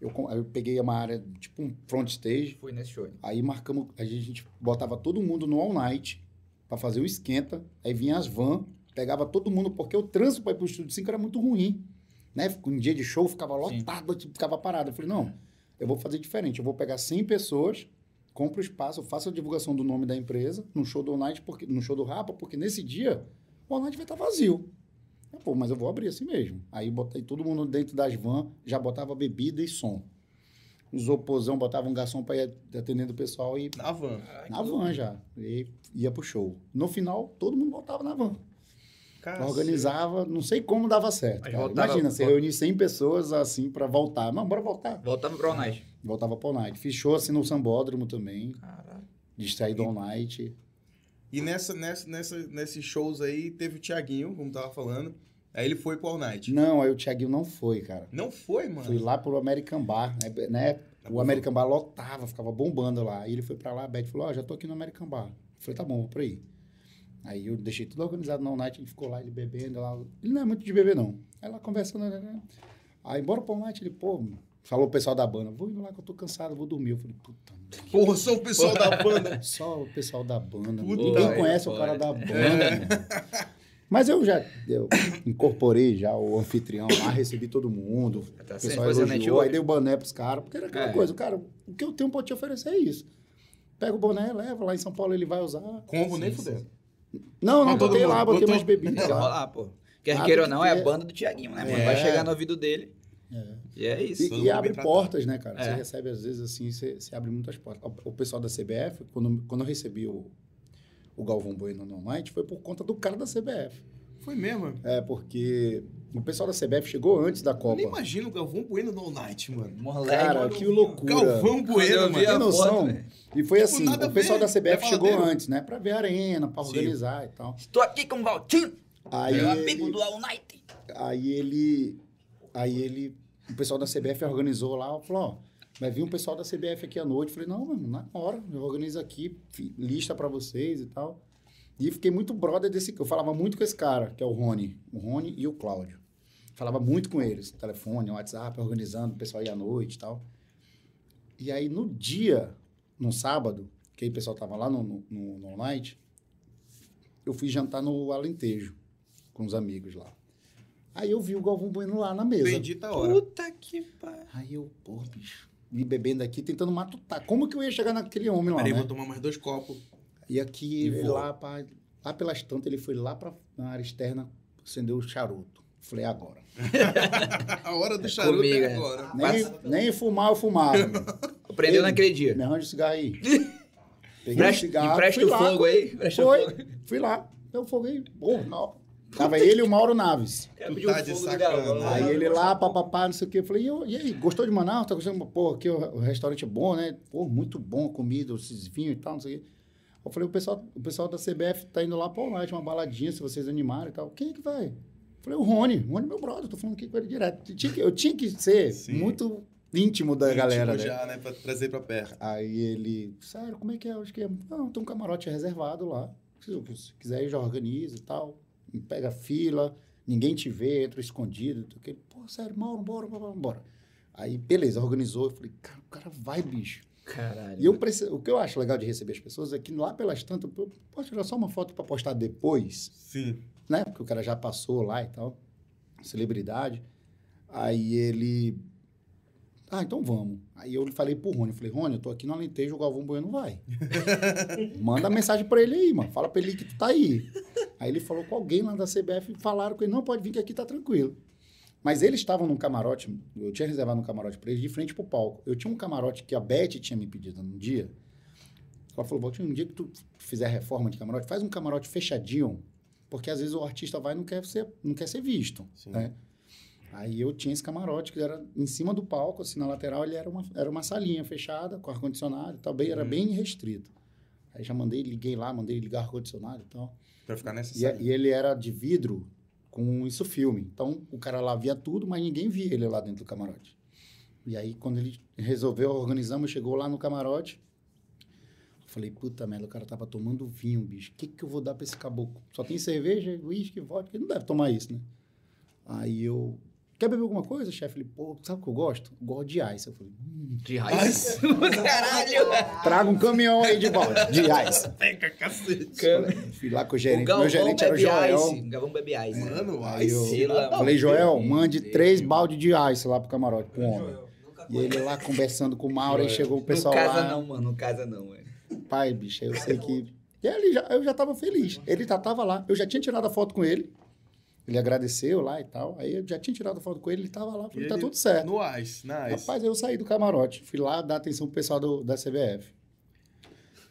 B: Eu, eu peguei uma área, tipo um front stage,
C: Fui nesse show.
B: Aí marcamos, a gente botava todo mundo no all night para fazer o esquenta. Aí vinha as van, pegava todo mundo, porque o trânsito para ir pro estúdio 5 era muito ruim. Né? Um dia de show ficava
C: Sim.
B: lotado, tipo, ficava parado. Eu falei, não, eu vou fazer diferente. Eu vou pegar 100 pessoas, compro o espaço, eu faço a divulgação do nome da empresa no show do night, porque, no show do Rapa, porque nesse dia o all night vai estar vazio. Eu, Pô, mas eu vou abrir assim mesmo. Aí botei todo mundo dentro das van, já botava bebida e som. Os opozão botava um garçom para ir atendendo o pessoal e
A: Na van.
B: na van já. E ia pro show. No final, todo mundo voltava na van.
A: Cacete.
B: Organizava, não sei como dava certo.
C: Voltava-
B: Imagina, você reunir 100 pessoas assim para voltar. Não, bora voltar.
C: Voltamos pro All Night.
B: Voltava pro All Night. Show assim no Sambódromo também,
C: Caralho.
B: de sair do All Night.
A: E nessa, nessa, nessa, nesses shows aí, teve o Thiaguinho, como tava falando. Aí ele foi pro All Night.
B: Não, aí o Thiaguinho não foi, cara.
A: Não foi, mano?
B: Fui lá pro American Bar, né? né? O American Bar lotava, ficava bombando lá. Aí ele foi pra lá, a Beth falou, ó, já tô aqui no American Bar. Eu falei, tá bom, vou por aí. Aí eu deixei tudo organizado na All Night, ele ficou lá, ele bebendo lá. Ele não é muito de beber, não. Aí lá conversando, né, né? Aí bora pro All Night, ele, pô, falou o pessoal da banda, vou indo lá que eu tô cansado, vou dormir. Eu falei, puta, merda.
A: Porra, sou o pessoal da banda.
B: só o pessoal da banda.
A: Puta
B: Ninguém
C: que
B: conhece o cara da banda. mano. Mas eu já eu incorporei já o anfitrião lá, recebi todo mundo.
C: Tá
B: O pessoal elogiou, aí dei o boné pros caras, porque era aquela
C: É.
B: coisa, cara, o que eu tenho pra te oferecer é isso. Pega o boné, leva, lá em São Paulo ele vai usar.
A: Combo nem fudeu.
B: Não, não, botei lá, botei mais
C: que
B: lá.
C: pô. Quer
B: Ah,
C: queira ou não, é a banda do Tiaguinho, né, mano?
B: É.
C: Vai chegar no ouvido dele. E é isso.
B: E, e abre portas, né, cara? Você
C: É.
B: recebe, às vezes, assim, você, você abre muitas portas. O, pessoal da CBF, quando, quando eu recebi o, o Galvão Bueno no Night, foi por conta do cara da CBF.
A: Foi mesmo.
B: É, porque o pessoal da CBF chegou antes da
A: Eu
B: Copa.
A: nem imagino o Galvão Bueno no All Night, mano.
C: Moleque.
B: Cara, que
C: eu
B: loucura.
A: Galvão Bueno,
C: eu
A: mano.
C: a
B: Tem noção?
C: foto.
B: E foi
A: Tipo,
B: assim, o pessoal
A: ver.
B: da CBF
A: É
B: chegou antes, né? Pra ver a arena, pra
A: Sim.
B: organizar e tal.
C: Estou aqui com o Valtinho,
B: Aí
C: meu amigo do All Night.
B: aí ele, aí ele, o pessoal da CBF organizou lá, falou, ó, vai vir um pessoal da CBF aqui à noite. Falei, não, mano, na hora, eu organizo aqui, lista pra vocês e tal. E fiquei muito brother desse, eu falava muito com esse cara, que é o Rony, o Rony e o Cláudio. Falava muito com eles, telefone, WhatsApp, organizando, o pessoal ia à noite e tal. E aí, no dia, no sábado, que aí o pessoal tava lá no, no, no, no night, eu fui jantar no Alentejo com os amigos lá. Aí eu vi o Galvão Bueno lá na mesa.
A: Bendita hora.
C: Puta que pariu.
B: Aí eu, pô, bicho, me bebendo aqui, tentando matutar. Como que eu ia chegar naquele homem lá,
A: Peraí,
B: né?
A: vou tomar mais dois copos.
B: E aqui,
A: E
B: lá, pá, lá pelas tantas, ele foi lá pra, na área externa, acendeu o charuto. Falei, agora.
A: A hora do charuto
C: comigo,
A: é
C: é.
A: agora.
B: Nem, nem fumar, eu fumava.
C: Aprendeu
B: Ele-
C: naquele dia.
B: Me arranja o cigarro aí. Peguei o
C: Empresta,
B: cigarro,
C: empresta
B: fui
C: o
B: lá,
C: fogo aí.
B: Foi, fui lá. Eu foguei. Pô, não. Tava ele e o Mauro Naves.
A: Tu tá de sacanagem.
C: Galvão.
B: Aí ele lá, papapá, não sei o quê. Eu falei, e, eu- e aí, gostou de Manaus? Tá gostando? Pô, aqui o, restaurante é bom, né? Pô, muito bom a comida, esses vinhos e tal, não sei o quê. Eu falei, o pessoal, o pessoal da CBF tá indo lá pra Night, uma baladinha, se vocês animarem e tal. Quem é que vai? Eu falei, o Rony. O Rony é meu brother, tô falando aqui com ele direto. Eu tinha que, eu tinha que ser
A: Sim.
B: muito íntimo da galera, né?
A: Íntimo já, né? Pra trazer pra perto.
B: Aí ele, sério, como é que é o esquema? Não, tem um camarote reservado lá. Se se quiser já organiza e tal. Pega fila, ninguém te vê, entra escondido. não sei o quê. Pô, sério, Mauro, bora, bora, bora. Aí, beleza, organizou. Eu falei, cara, o cara vai, bicho.
C: Caralho.
B: E eu preciso, o que eu acho legal de receber as pessoas é que lá pelas tantas, eu posso tirar só uma foto para postar depois,
A: Sim.
B: né? Porque o cara já passou lá e tal, celebridade. Aí ele, ah, então vamos. Aí eu falei pro Rony, falei, Rony, eu tô aqui no Alentejo, o Galvão Bueno vai. Manda mensagem pra ele aí, mano. Fala pra ele que tu tá aí. Aí ele falou com alguém lá da CBF, falaram com ele, não, pode vir que aqui tá tranquilo. Mas eles estavam num camarote, eu tinha reservado um camarote pra eles de frente pro palco. Eu tinha um camarote que a Beth tinha me pedido num dia. Ela falou, Valtinho, um dia que tu fizer reforma de camarote, faz um camarote fechadinho, porque às vezes o artista vai e não quer ser, não quer ser visto,
A: Sim.
B: né? Aí eu tinha esse camarote que era em cima do palco, assim, na lateral, ele era uma, era uma salinha fechada, com ar-condicionado e tal, bem, era
A: Uhum.
B: bem restrito. Aí já mandei, liguei lá, mandei ligar ar-condicionado e tal.
A: Pra ficar nessa
B: E, é, e ele era de vidro com isso filme. Então o cara lá via tudo, mas ninguém via ele lá dentro do camarote. E aí quando ele resolveu, organizamos, chegou lá no camarote. eu Falei, puta merda, o cara tava tomando vinho, bicho. O que, que eu vou dar pra esse caboclo? Só tem cerveja, uísque, vodka. Ele não deve tomar isso, né? Aí eu. Quer beber alguma coisa, chefe? Ele, pô, sabe o que eu gosto? Gosto de ice. Eu falei, hum,
C: De raiz. Caralho.
B: traga um caminhão aí de balde, de ice.
A: Pega, cacete.
B: Fui lá com o
C: O
B: gerente.
C: Galvão
B: Meu gerente era o Joel.
C: ice. O Galvão bebe ice.
A: Mano,
B: Aí eu-
A: ice.
B: Falei, Joel,
C: Deus.
B: mande três balde de ice lá pro camarote, pro homem. E ele lá conversando com o Mauro, aí chegou o
C: Não
B: pessoal
C: casa
B: lá.
C: não, mano. Não casa não, mano.
B: Pai, bicho, aí eu sei que... E ele já, eu já tava feliz. Ele já tava lá. Eu já tinha tirado a foto com ele. Ele agradeceu lá e tal. Aí eu já tinha tirado foto com ele, ele tava lá. Falei,
A: E
B: tá tudo certo.
A: No ice, na ice.
B: Rapaz, eu saí do camarote. Fui lá dar atenção pro pessoal do- da CBF.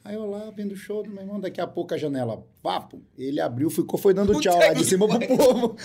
B: Aí eu lá, vendo o show do meu irmão, daqui a pouco a janela, papo, ele abriu, ficou, foi dando tchau lá de cima pro povo.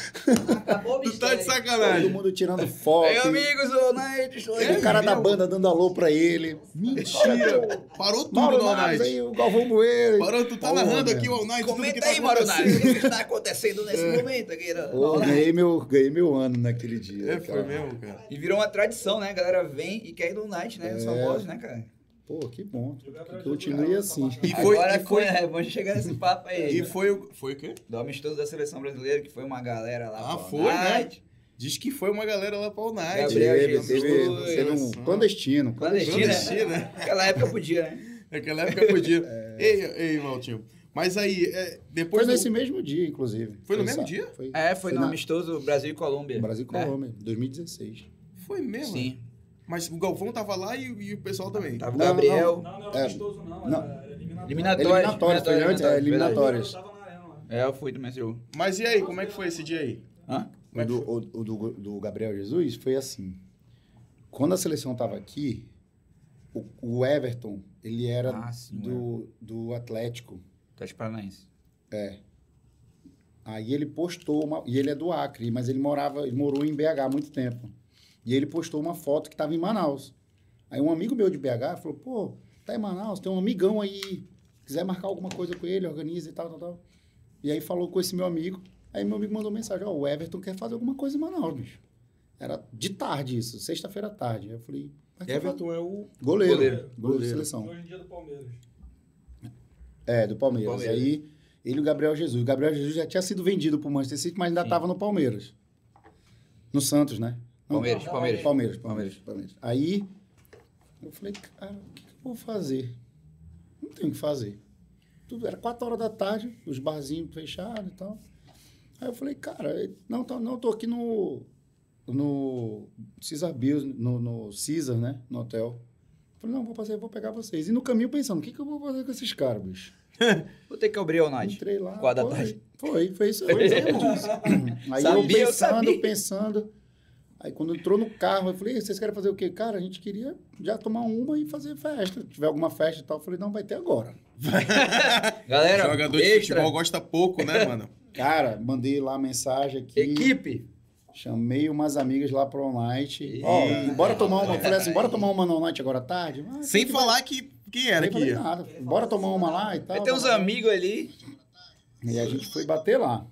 C: Acabou o
A: Tu tá de
B: Todo
A: sacanagem.
B: mundo tirando foto.
C: Ei, amigos, ô, Night, show
B: o cara da banda dando alô pra ele.
A: Mentira. Parou tudo
B: Mauro
A: no All Night.
B: aí, o Galvão Bueno.
A: Parou, tu tá narrando aqui
B: meu.
A: o All Night. que
C: Comenta
A: tá
C: aí, Mauro. Naves, o que está acontecendo nesse momento aqui. no-
B: ganhei, meu, ganhei meu ano naquele dia.
A: É, foi
B: cara.
A: mesmo, cara.
C: E virou uma tradição, né? A galera vem e quer ir no Night, né? Os
B: É.
C: famosos, né, cara?
B: Pô, que bom.
D: O
B: Que continue assim.
A: E foi-
C: Agora,
A: e foi-
C: é, vamos chegar nesse papo aí.
A: E foi o... Foi o quê?
C: Do amistoso da seleção brasileira, que foi uma galera lá.
A: Ah, foi, né?
C: Night.
A: Diz que foi uma galera lá pra All Night.
C: Gabriel
B: Teve,
C: Jesus,
B: teve, teve um clandestino.
C: Clandestino,
A: Clandestino,
C: né?
A: né?
C: Naquela época podia, né?
A: Naquela época podia.
B: É.
A: Ei, ei, Valtinho. Mas aí, é, depois
B: Foi
A: do-
B: nesse mesmo dia, inclusive.
A: Foi no mesmo dia?
B: Foi,
C: É, foi, no
B: na-
C: amistoso Brasil e Colômbia.
B: Brasil e
C: né?
B: Colômbia, 2016.
A: Foi mesmo?
C: Sim.
A: Mas o Galvão tava lá e, e o pessoal também.
C: Tava o
B: Não,
C: Gabriel.
D: Não, não era
B: É.
D: amistoso, não.
B: Não.
D: Era eliminatório.
C: Eliminatórias.
B: Eliminatórias, foi antes, é, eliminatórias.
D: Tava.
C: É, eu fui esse jogo.
A: Mas e aí, como é que foi esse dia aí?
C: Hã?
A: Como é
B: O do, o, o do, do Gabriel Jesus foi assim. Quando a seleção estava aqui, o, o Everton, ele era
C: Ah, sim,
B: do, do Atlético.
C: Teste Paranaense.
B: Aí ele postou uma, e ele é do Acre, mas ele morava, ele morou em BH há muito tempo. E ele postou uma foto que estava em Manaus. Aí um amigo meu de BH falou: "Pô, tá em Manaus, tem um amigão aí, quiser marcar alguma coisa com ele, organiza e tal, tal, tal". E aí falou com esse meu amigo. Aí meu amigo mandou mensagem: "Ó, o Everton quer fazer alguma coisa em Manaus, bicho". Era de tarde isso, sexta-feira à tarde. Aí eu falei?
A: Everton é o.
B: goleiro,
C: Goleiro.
B: goleiro, de seleção.
D: Hoje em dia do Palmeiras.
B: É, do Palmeiras.
C: Palmeiras.
B: Aí ele e o Gabriel Jesus. O Gabriel Jesus já tinha sido vendido pro Manchester City, mas ainda
C: Sim.
B: estava no Palmeiras. No Santos, né?
C: Palmeiras, Palmeiras.
B: Palmeiras, Palmeiras, Palmeiras. Aí eu falei, cara, o que, que eu vou fazer? Não tenho o que fazer. Tudo, era quatro horas da tarde, os barzinhos fechados e tal. Aí eu falei, cara, não, tô, não, tô aqui no, no Caesar Bills, no, no Caesar, né? No hotel. Eu falei, não, vou fazer, vou pegar vocês. E no caminho pensando, o que, que eu vou fazer com esses caras, bicho?
C: Vou ter que abrir o night.
B: Entrei lá.
C: Quatro da
B: foi,
C: tarde.
B: Foi, foi isso. Foi isso aí eu
C: eu
B: pensando,
C: sabia.
B: pensando. Aí quando entrou no carro, eu falei, vocês querem fazer o quê? Cara, a gente queria já tomar uma e fazer festa. Se tiver alguma festa e tal, eu falei, não, vai ter agora.
C: Galera,
A: Jogador de
C: extra,
A: futebol gosta pouco, né, mano?
B: Cara, mandei lá a mensagem aqui.
C: equipe.
B: Chamei umas amigas lá pro.
C: Ih,
B: Ó, bora tomar uma. Falei assim, bora tomar uma no Night agora à tarde? Ah,
A: Sem
B: que
A: falar que quem era que ia.
B: nada. Bora tomar uma lá e tal.
C: Vai ter uns amigos ali.
B: E a gente foi bater lá.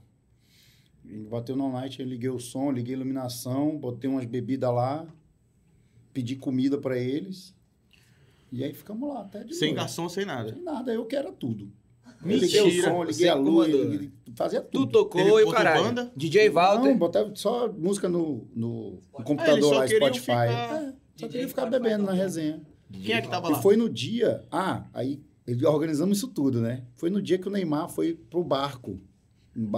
B: Bateu no night, eu liguei o som, liguei a iluminação, botei umas bebidas lá, pedi comida pra eles. E aí ficamos lá até de
A: Sem
B: noite.
A: garçom, sem nada.
B: Sem nada, eu que era tudo. Eu
A: Mentira,
B: liguei o som, liguei a luz,
C: comandou.
B: liguei- fazia
C: Tu
B: tudo.
C: tocou
A: Teve
C: e o caralho.
A: banda?
C: DJ Walter.
B: Não, botava só música no, no, no
A: Ah,
B: computador
A: só
B: lá, Spotify.
A: ficar-
B: É, só queria ficar bebendo na resenha.
A: Quem é que tava lá?
B: E foi no dia. Ah, aí organizamos isso tudo, né? Foi no dia que o Neymar foi pro barco.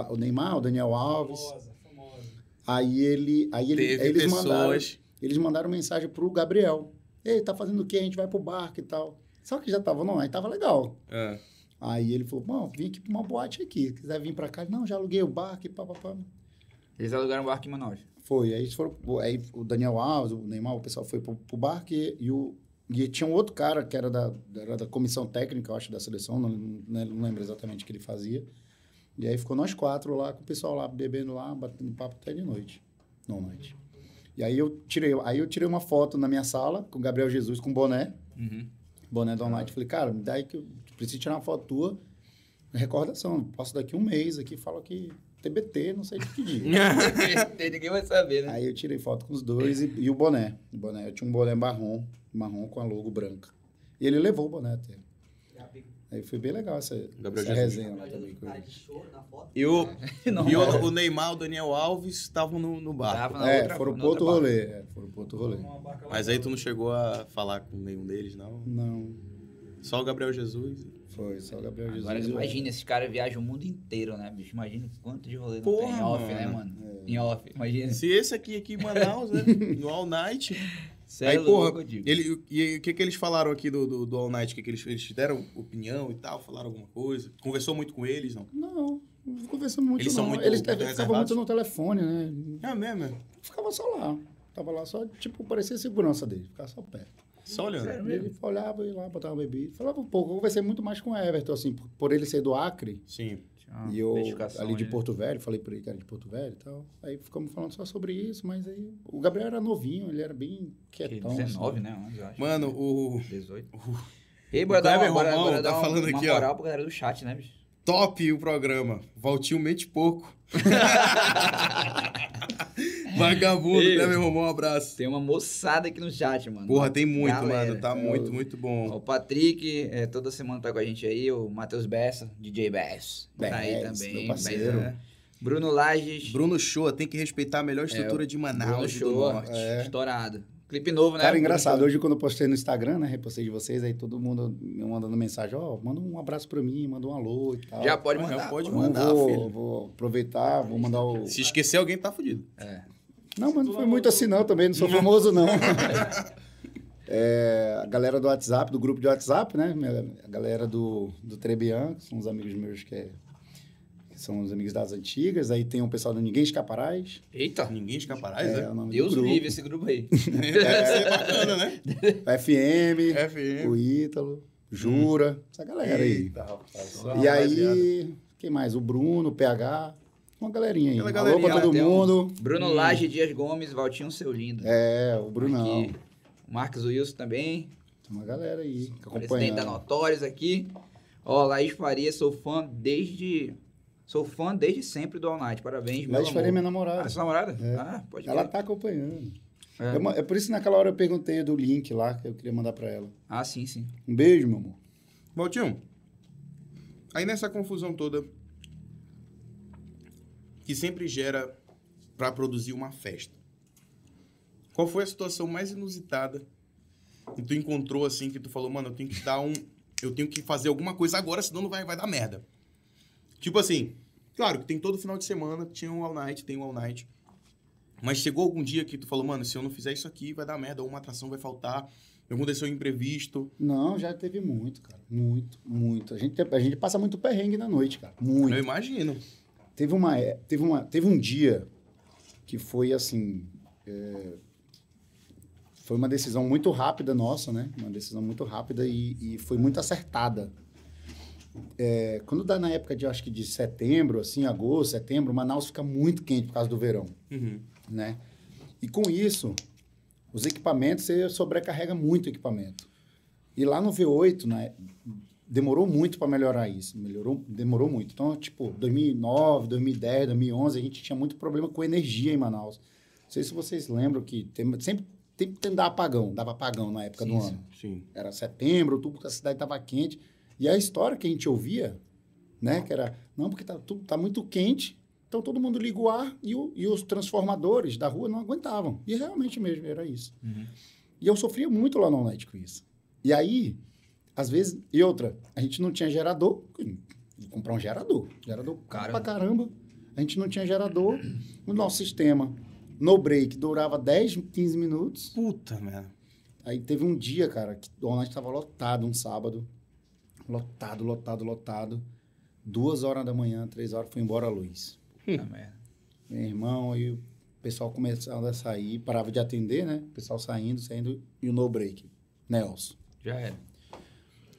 B: O Neymar, o Daniel Alves.
D: Famosa, famosa.
B: Aí ele. Aí, ele,
A: Teve
B: aí eles mandaram.
A: pessoas.
B: Eles mandaram mensagem pro Gabriel. Ei, tá fazendo o quê? A gente vai pro barco e tal. Só que já tava, não, aí tava legal.
A: Ah,
B: Aí ele falou, bom, vim aqui pra uma boate aqui. Se quiser vir pra cá, não, já aluguei o barco e pá, pá, pá.
C: Eles alugaram um barco em Manaus.
B: Foi, aí eles foram, aí o Daniel Alves, o Neymar, o pessoal foi pro, pro barco e, e o e tinha um outro cara que era da, era da comissão técnica, eu acho, da seleção, não, não, não lembro exatamente o que ele fazia. E aí ficou nós quatro lá, com o pessoal lá bebendo lá, batendo papo até de noite, não noite. E aí eu tirei, aí eu tirei uma foto na minha sala com o Gabriel Jesus com boné,
C: Uhum.
B: boné do Night. Falei, cara, me dá aí que eu preciso tirar uma foto tua, recordação. Posso daqui um mês aqui, falo que TBT, não sei de que dia.
C: Ninguém vai saber, né?
B: Aí eu tirei foto com os dois e, e o boné. O boné. Eu tinha um boné marrom, marrom com a logo branca. E ele levou o boné até. Aí foi bem legal essa,
A: Gabriel
B: essa
A: Jesus.
B: resenha lá também com ele.
A: E o,
C: Não,
A: e o, o Neymar, o Daniel Alves estavam no, no barco.
C: Tava na
B: É,
C: outra-
B: foram pro outro rolê. É, foram pro outro rolê.
A: Mas aí tu não chegou a falar com nenhum deles, não?
B: Não,
A: Só o Gabriel Jesus.
B: foi só o Gabriel Jesus.
C: Agora imagina, esses caras viajam o mundo inteiro, né, bicho? Imagina quanto de rolê não
A: Porra,
C: tem em off, né,
A: mano.
C: mano? Em off, imagina.
A: Se esse aqui, aqui em Manaus, né? No All Night.
C: Cê
A: Aí,
C: é
A: porra,
C: louco,
A: ele, e o que, que eles falaram aqui do, do, do All Night? Que, que eles, eles deram opinião e tal? Falaram alguma coisa? Conversou muito com eles, não?
B: Não, não conversando muito
A: Eles
B: não.
A: são muito
B: Eles ficavam muito no telefone, né?
A: É mesmo, é.
B: Ficava só lá. Tava lá só, tipo, parecia segurança dele. Ficava só perto.
A: Só olhando.
C: Sério
B: E ele olhava, ia lá, botava bebida. Falava um pouco. Eu conversei muito mais com o Everton, assim, por, por ele ser do Acre.
A: Sim.
C: Uma
B: e eu, ali de? Porto Velho, falei pra ele que era de Porto Velho e tal. Aí ficamos falando só sobre isso, mas aí... O Gabriel era novinho, ele era bem
C: Que
B: quietão.
C: 19,
B: assim.
C: né? Eu acho.
A: Mano, o
C: 18.
A: o
C: Ei, bora dar uma, bora, bora
A: tá
C: dar uma,
A: falando
C: uma
A: aqui, ó.
C: moral pra galera do chat, né, bicho?
A: top o programa. Valtinho mente pouco. Vagabundo,
C: Ei.
A: né, meu irmão? Um abraço.
C: Tem uma moçada aqui no chat, mano.
A: Porra, tem muito,
C: Galera.
A: mano. Tá
B: É,
A: muito,
B: o-
A: muito bom.
C: O Patrick, é, toda semana tá com a gente aí. O Matheus Bessa, DJ Bass. Tá aí também.
B: meu parceiro.
C: Né? Bruno Lages.
A: Bruno Shoa tem que respeitar a melhor estrutura de
C: Bruno
A: Manaus e do. Norte.
B: É.
C: Estourado. Clipe novo, né?
B: Cara,
C: Bruno
B: engraçado, hoje quando eu postei no Instagram, né, repostei de vocês, aí todo mundo me mandando mensagem, ó, manda um abraço pra mim, manda um alô e tal.
C: Já pode
A: Já
C: mandar.
A: pode
C: pô.
B: Não
A: mandar,
B: vou,
A: filho.
B: vou aproveitar, vou mandar o...
A: Se esquecer alguém, tá fudido.
B: Não, mas não foi muito assim não, também não sou famoso não. É, a galera do WhatsApp, do grupo de WhatsApp, né, a galera do, do Trebian, que são os amigos meus que, é- que são os amigos das antigas, aí tem o pessoal do Ninguém Escaparás,
C: Eita.
A: Ninguém escaparás,
B: é,
A: é?
B: nome
C: Deus livre esse grupo aí.
A: Deve ser bacana, né?
B: FM,
A: FM.
B: o Ítalo, Jura, essa galera aí.
A: Eita, rapaz.
B: E aí, quem mais? O Bruno, o PH, uma galerinha aí.
A: Aquela
B: Alô pra
A: galerinha
B: todo
C: tem um-
B: mundo.
C: Bruno
A: Hum.
C: Laje, Dias Gomes, Valtinho Seu Lindo.
B: É, o Brunão.
C: Aqui. O Marcos Wilson também.
B: Tem uma galera aí que
C: Presidente da. Notórios aqui. Ó, Laís Faria, sou fã desde. Sou fã desde sempre do All Night. Parabéns, meu
B: Laís
C: amor.
B: Faria é minha
C: Ah,
B: namorada.
C: sua namorada?
B: É.
C: Ah, pode
B: Ela tá acompanhando.
C: É.
B: É. é por isso que naquela hora eu perguntei do link lá, que eu queria mandar pra ela.
C: Ah, sim, sim.
B: Um beijo, meu amor.
A: Valtinho, aí nessa confusão toda que sempre gera pra produzir uma festa, qual foi a situação mais inusitada que tu encontrou assim, que tu falou, mano, eu tenho que dar um, eu tenho que fazer alguma coisa agora, senão não vai, vai dar merda. Tipo assim, claro que tem todo final de semana, tinha um all night, tem um all night. Mas chegou algum dia que tu falou, mano, se eu não fizer isso aqui, vai dar merda, ou uma atração vai faltar, aconteceu um imprevisto.
B: Não, já teve muito, cara. Muito, muito. A gente, a gente passa muito perrengue na noite, cara. Muito.
A: Eu imagino.
B: Teve, uma, é- teve, uma, teve um dia que foi assim. é, foi uma decisão muito rápida nossa, né? Uma decisão muito rápida e, e foi muito acertada. É, quando dá na época de, acho que de setembro, assim, agosto, setembro, Manaus fica muito quente por causa do verão,
A: Uhum.
B: né? E com isso, os equipamentos, você sobrecarrega muito o equipamento. E lá no V8, né, demorou muito para melhorar isso. Melhorou, demorou muito. Então, tipo, 2009, 2010, 2011, a gente tinha muito problema com energia em Manaus. Não sei se vocês lembram que tem- sempre tem que dar apagão, dava apagão na época do
A: Sim,
B: ano.
A: Sim.
B: Era setembro, outubro, a cidade estava quente. E a história que a gente ouvia, né, que era, não, porque tá, tudo, tá muito quente, então todo mundo liga o ar e, o- e os transformadores da rua não aguentavam. E realmente mesmo, era isso.
A: Uhum.
B: E eu sofria muito lá no Night com isso. E aí, às vezes, e outra, a gente não tinha gerador, comprar um gerador. Gerador caro pra caramba. A gente não tinha gerador. O nosso sistema, no break, durava 10, 15 minutos.
A: Puta merda.
B: Aí teve um dia, cara, que o Night estava lotado, um sábado. Lotado, lotado, lotado. Duas horas da manhã, três horas, foi embora a luz.
C: Puta merda.
B: Meu irmão, aí o pessoal começava a sair, parava de atender, né? O pessoal saindo, saindo, e o no break. Nelson.
C: Já era.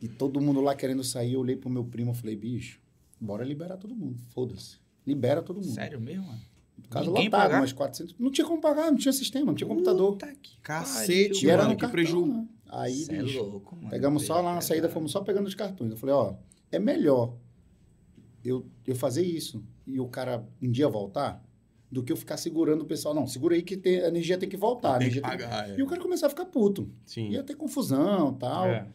B: E todo mundo lá querendo sair, eu olhei pro meu primo e falei, bicho, bora liberar todo mundo, foda-se. Libera todo mundo.
C: Sério mesmo, mano?
B: Casa
C: Ninguém
B: lotado,
C: pagar?
B: umas 400. Não tinha como pagar, não tinha sistema, não tinha computador.
C: Puta que
A: Cacete,
B: E era
A: mano,
B: no
A: que
B: cartão,
A: preju.
B: né? Aí,
C: Cê é
B: bicho,
C: louco, mano.
B: pegamos só lá na
C: Preju
B: saída, fomos só pegando os cartões. Eu falei, ó, é melhor eu, eu fazer isso e o cara um dia voltar do que eu ficar segurando o pessoal. Não, segura aí que tem- a energia tem que voltar.
A: Tem que
B: energia tem
A: pagar, é.
B: E o cara começar a ficar puto.
A: Sim.
B: Ia ter confusão tal.
C: É.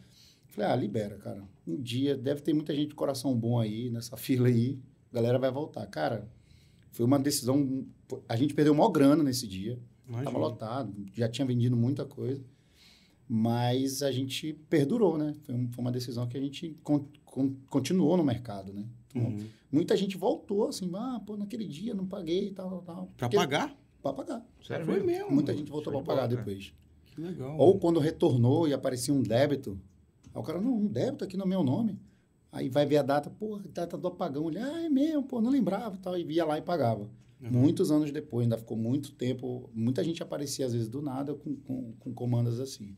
B: Falei, ah, libera, cara. Um dia deve ter muita gente de coração bom aí, nessa fila aí. A galera vai voltar. Cara, foi uma decisão. A gente perdeu maior grana nesse dia.
A: Imagina.
B: Tava lotado, já tinha vendido muita coisa. Mas a gente perdurou, né? Foi, um- foi uma decisão que a gente con- con- continuou no mercado, né? Então,
A: Uhum.
B: Muita gente voltou assim, ah, pô, naquele dia não paguei e tal, tal, tal.
A: Pra
B: Porque-
A: pagar?
B: Pra pagar.
C: Sério
A: Foi
C: mesmo?
B: Muita gente voltou pra pagar depois.
A: Que legal.
B: Ou quando retornou e aparecia um débito, aí o cara, não, um débito aqui no meu nome. Aí vai ver a data, pô, data do apagão. Ele, ah, é mesmo, pô, não lembrava e tal. E via lá e pagava.
A: Uhum.
B: Muitos anos depois, ainda ficou muito tempo. Muita gente aparecia, às vezes, do nada, com, com, com comandas assim.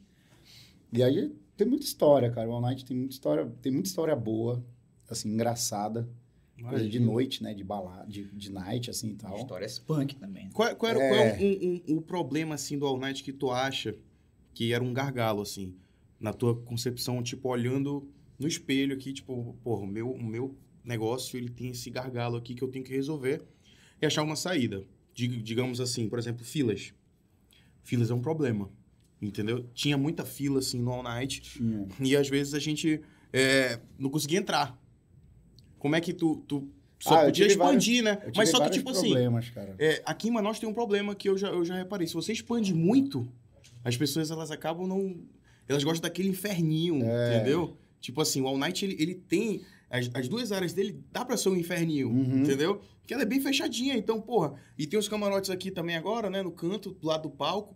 B: E aí tem muita história, cara. O All Night tem muita história, tem muita história boa, assim, engraçada. Coisa de noite, né? De balada, de, de night, assim e tal.
C: Histórias punk também. né?
A: Qual, qual era
B: É.
A: qual é um, um- um problema, assim, do All Night que tu acha que era um gargalo, assim? Na tua concepção, tipo, olhando no espelho aqui, tipo, porra, o meu, o meu negócio, ele tem esse gargalo aqui que eu tenho que resolver e achar uma saída. Dig- digamos assim, por exemplo, filas. Filas é um problema, entendeu? Tinha muita fila, assim, no All Night
B: Tinha.
A: e às vezes a gente é, não conseguia entrar. Como é que tu, tu só
B: Ah,
A: podia
B: tive vários-
A: expandir, né? Mas só que, tipo assim, é, aqui em Manaus tem um problema que eu já, eu já reparei. Se você expande muito, as pessoas elas acabam não. Elas gostam daquele inferninho,
B: É.
A: entendeu? Tipo assim, o All Night ele, ele tem. As, as duas áreas dele dá pra ser um inferninho,
B: Uhum.
A: entendeu? Que ela é bem fechadinha, então, porra. E tem os camarotes aqui também agora, né? No canto, do lado do palco.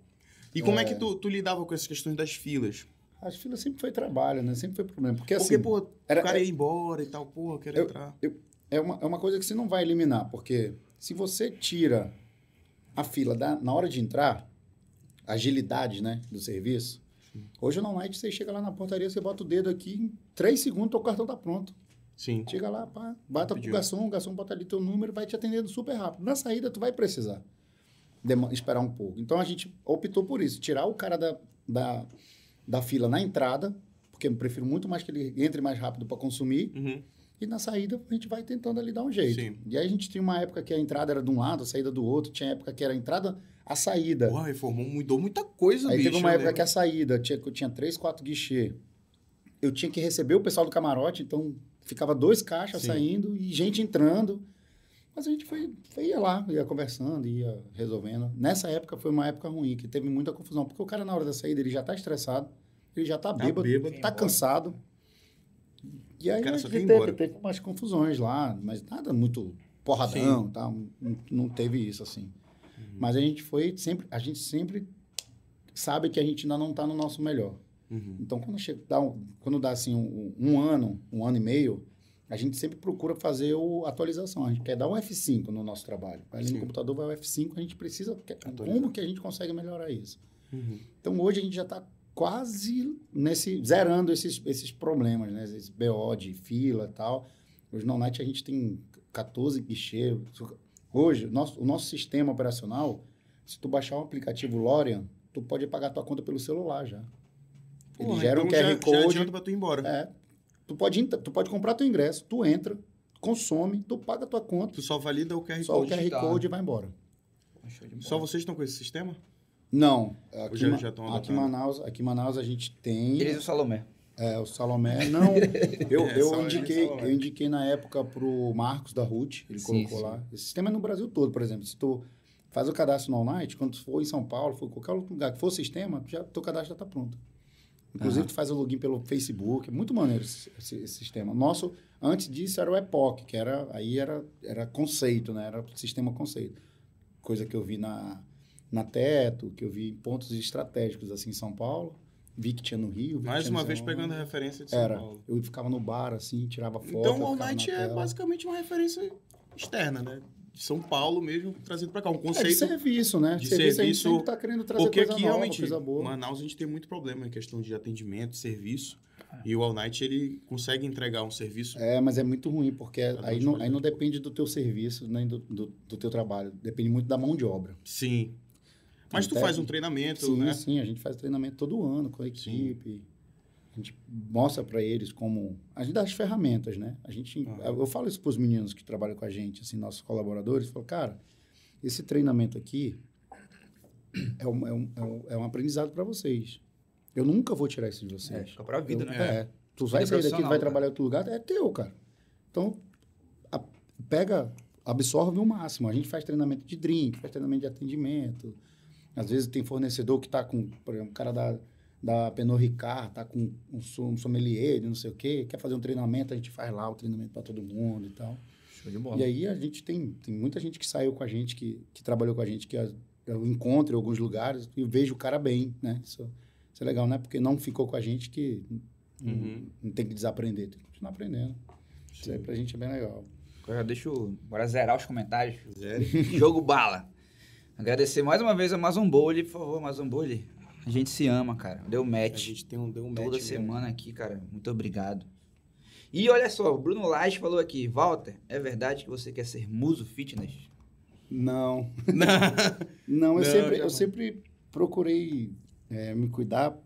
A: E como é,
B: É.
A: que tu, tu lidava com essas questões das filas?
B: As filas sempre foi trabalho, né? Sempre foi problema. Porque,
A: Porque,
B: assim,
A: pô,
B: era-
A: o cara ia embora e tal, porra, eu quero
B: Eu-
A: entrar.
B: é uma, é uma coisa que você não vai eliminar, porque se você tira a fila da, na hora de entrar, a agilidade né, do serviço, hoje no night você chega lá na portaria, você bota o dedo aqui, em três segundos o cartão tá pronto.
A: Sim.
B: Chega lá, pá, bata pro garçom, o garçom bota ali teu número, vai te atendendo super rápido. Na saída, tu vai precisar esperar um pouco. Então, a gente optou por isso, tirar o cara da, da, da fila na entrada, porque eu prefiro muito mais que ele entre mais rápido para consumir,
A: Uhum.
B: e na saída a gente vai tentando ali dar um jeito.
A: Sim.
B: E aí a gente tinha uma época que a entrada era de um lado, a saída do outro, tinha época que era a entrada, a saída.
A: Porra, reformou, mudou muita coisa,
B: aí
A: bicho.
B: teve uma
A: eu
B: época
A: lembro.
B: que a saída, tinha, que eu tinha três, quatro guichê. Eu tinha que receber o pessoal do camarote, então ficava dois caixas
A: Sim.
B: saindo e gente entrando. Mas a gente foi, foi ia lá, ia conversando, ia resolvendo. Nessa época foi uma época ruim, que teve muita confusão, porque o cara na hora da saída ele já tá estressado, ele já tá bêbado,
A: bêbado.
B: tá
C: Embora.
B: cansado. E aí a gente teve, teve umas confusões lá, mas nada muito porradão, tá? Não, não teve isso assim. Mas a gente foi sempre, a gente sempre sabe que a gente ainda não está no nosso melhor.
A: Uhum.
B: Então quando chega, dá um, quando dá assim um, um ano, um ano e meio, a gente sempre procura fazer o atualização. A gente quer dar um F5 no nosso trabalho. Ali
A: Sim.
B: no computador, vai o F5, a gente precisa.
A: Atualizar.
B: Como que a gente consegue melhorar isso?
A: Uhum.
B: Então hoje a gente já está quase nesse zerando esses, esses problemas, né? Esses BO de fila e tal. Hoje no Night a gente tem 14 guichês. Hoje, o nosso, o nosso sistema operacional, se tu baixar um aplicativo Lorian, tu pode pagar tua conta pelo celular já. Ele
A: Porra,
B: gera um
A: então
B: QR
A: já, Já
B: Code.
A: adianta pra tu ir embora.
B: é, tu, pode, tu pode comprar teu ingresso, tu entra, consome, tu paga tua conta,
A: Tu só valida o QR
B: só o
A: Code.
B: QR
C: digital,
B: Code e vai embora.
A: Só vocês estão com esse sistema?
B: Não, aqui,
A: já- já estão
B: aqui? Manaus, aqui em Manaus a gente tem...
C: Eles e o Salomé.
B: É, o Salomé. Não, eu,
A: É,
B: eu,
A: Salomé,
B: indiquei,
A: Salomé.
B: eu indiquei na época pro Marcos da Ruth, ele
C: Sim,
B: colocou
C: sim.
B: lá. Esse sistema é no Brasil todo, por exemplo. Se tu faz o cadastro no All Night, quando tu for em São Paulo, for em qualquer outro lugar que for sistema, já, teu cadastro já está pronto. Inclusive, tu faz o login pelo Facebook. É muito maneiro esse, esse- esse sistema. Nosso, antes disso, era o Epoch, que era, aí era, era conceito, né? Era sistema conceito. Coisa que eu vi na, na Teto, que eu vi em pontos estratégicos, assim, em São Paulo. Vi que tinha no Rio.
A: Mais uma vez pegando a referência de São
B: Era.
A: Paulo.
B: Eu ficava no bar, assim, tirava foto.
A: Então o All Night é
B: tela.
A: basicamente uma referência externa, né? De São Paulo mesmo, trazido pra cá. Um
B: É de
A: conceito.
B: serviço, né?
A: de
B: serviço, a gente
A: serviço,
B: tá querendo trazer
A: porque
B: coisa
A: aqui
B: nova,
A: realmente,
B: coisa boa.
A: Manaus, a gente tem muito problema em questão de atendimento, serviço. E o All Night, ele consegue entregar um serviço.
B: É, mas é muito ruim, porque aí não, aí não depende do teu serviço, nem do, do, do teu trabalho. Depende muito da mão de obra.
A: Sim. Mas tu faz um treinamento,
B: Sim,
A: né?
B: sim, a gente faz treinamento todo ano com a equipe. A gente mostra para eles como. A gente dá as ferramentas, né? A gente,
A: Aham.
B: Eu falo isso para os meninos que trabalham com a gente, assim, nossos colaboradores. Eu falo, cara, esse treinamento aqui é um, é um, é um, é aprendizado para vocês. Eu nunca vou tirar isso de
C: É,
B: vocês.
C: fica pra vida,
B: Eu-
C: né?
B: É. Tu vai sair daqui e vai
C: cara.
B: trabalhar em outro lugar, é teu, cara. Então, a- pega, absorve o máximo. A gente faz treinamento de drink, faz treinamento de atendimento. Às vezes tem fornecedor que tá com, por exemplo, o cara da, da Pernod Ricard, tá com um, som- um sommelier não sei o quê, quer fazer um treinamento, a gente faz lá o treinamento para todo mundo e tal.
C: Show de bola.
B: E aí a gente tem, tem muita gente que saiu com a gente, que, que trabalhou com a gente, que a- eu encontro em alguns lugares e vejo o cara bem, né? Isso, isso é legal, né? Porque não ficou com a gente que não,
A: Uhum.
B: não tem que desaprender, tem que continuar aprendendo. Isso aí pra gente é bem legal.
C: Agora deixa eu... Bora zerar os comentários.
A: Zero.
C: Jogo bala. Agradecer mais uma vez a Amazon Bowl, por favor, Amazon Bowl. A gente se ama, cara. Deu
A: A
C: match.
A: gente tem um, deu um
C: toda
A: match mesmo.
C: semana aqui, cara. Muito obrigado. E olha só, o Bruno Lage falou aqui, Walter, é verdade que você quer ser muso fitness?
B: Não.
A: Não,
B: Não, eu, sempre, eu sempre procurei é, me cuidar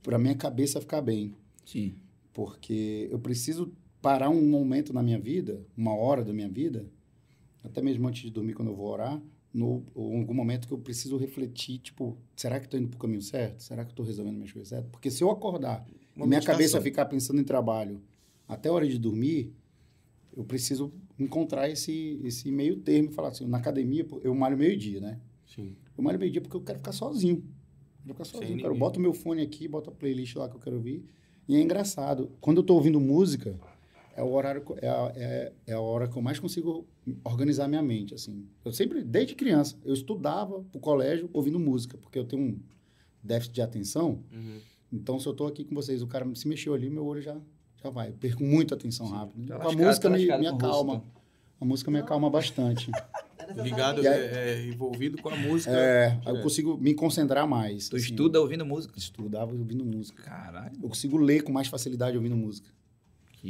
B: pra minha cabeça ficar bem.
C: Sim.
B: Porque eu preciso parar um momento na minha vida, uma hora da minha vida, até mesmo antes de dormir, quando eu vou orar, no, em algum momento que eu preciso refletir, tipo, será que estou indo para o caminho certo? Será que estou resolvendo minhas coisas certas? Porque se eu acordar
A: Uma
B: e minha cabeça ficar pensando em trabalho até a hora de dormir, eu preciso encontrar esse, esse meio termo e falar assim, na academia, eu malho meio-dia, né?
A: Sim.
B: Eu malho meio-dia porque eu quero ficar sozinho. Eu quero ficar sozinho. Cara. Eu boto meu fone aqui, boto a playlist lá que eu quero ouvir. E é engraçado. Quando eu tô ouvindo música, é o horário, é a, é, é a hora que eu mais consigo organizar minha mente, assim. Eu sempre, desde criança, eu estudava pro colégio ouvindo música, porque eu tenho um déficit de atenção.
A: Uhum.
B: Então, se eu tô aqui com vocês, o cara se mexeu ali, meu olho já, já vai. Eu perco muita atenção rápido.
C: Tá
B: a
C: lascado,
B: música
C: tá
B: me, me acalma.
C: rosto.
B: A música me acalma bastante.
A: Ligado,
B: aí-
A: é, é, envolvido com a música.
B: É, aí eu
A: direto.
B: consigo me concentrar mais.
C: Tu
B: assim.
C: estuda ouvindo música?
B: Estudava ouvindo música.
C: Caralho,
B: Eu consigo ler com mais facilidade ouvindo música.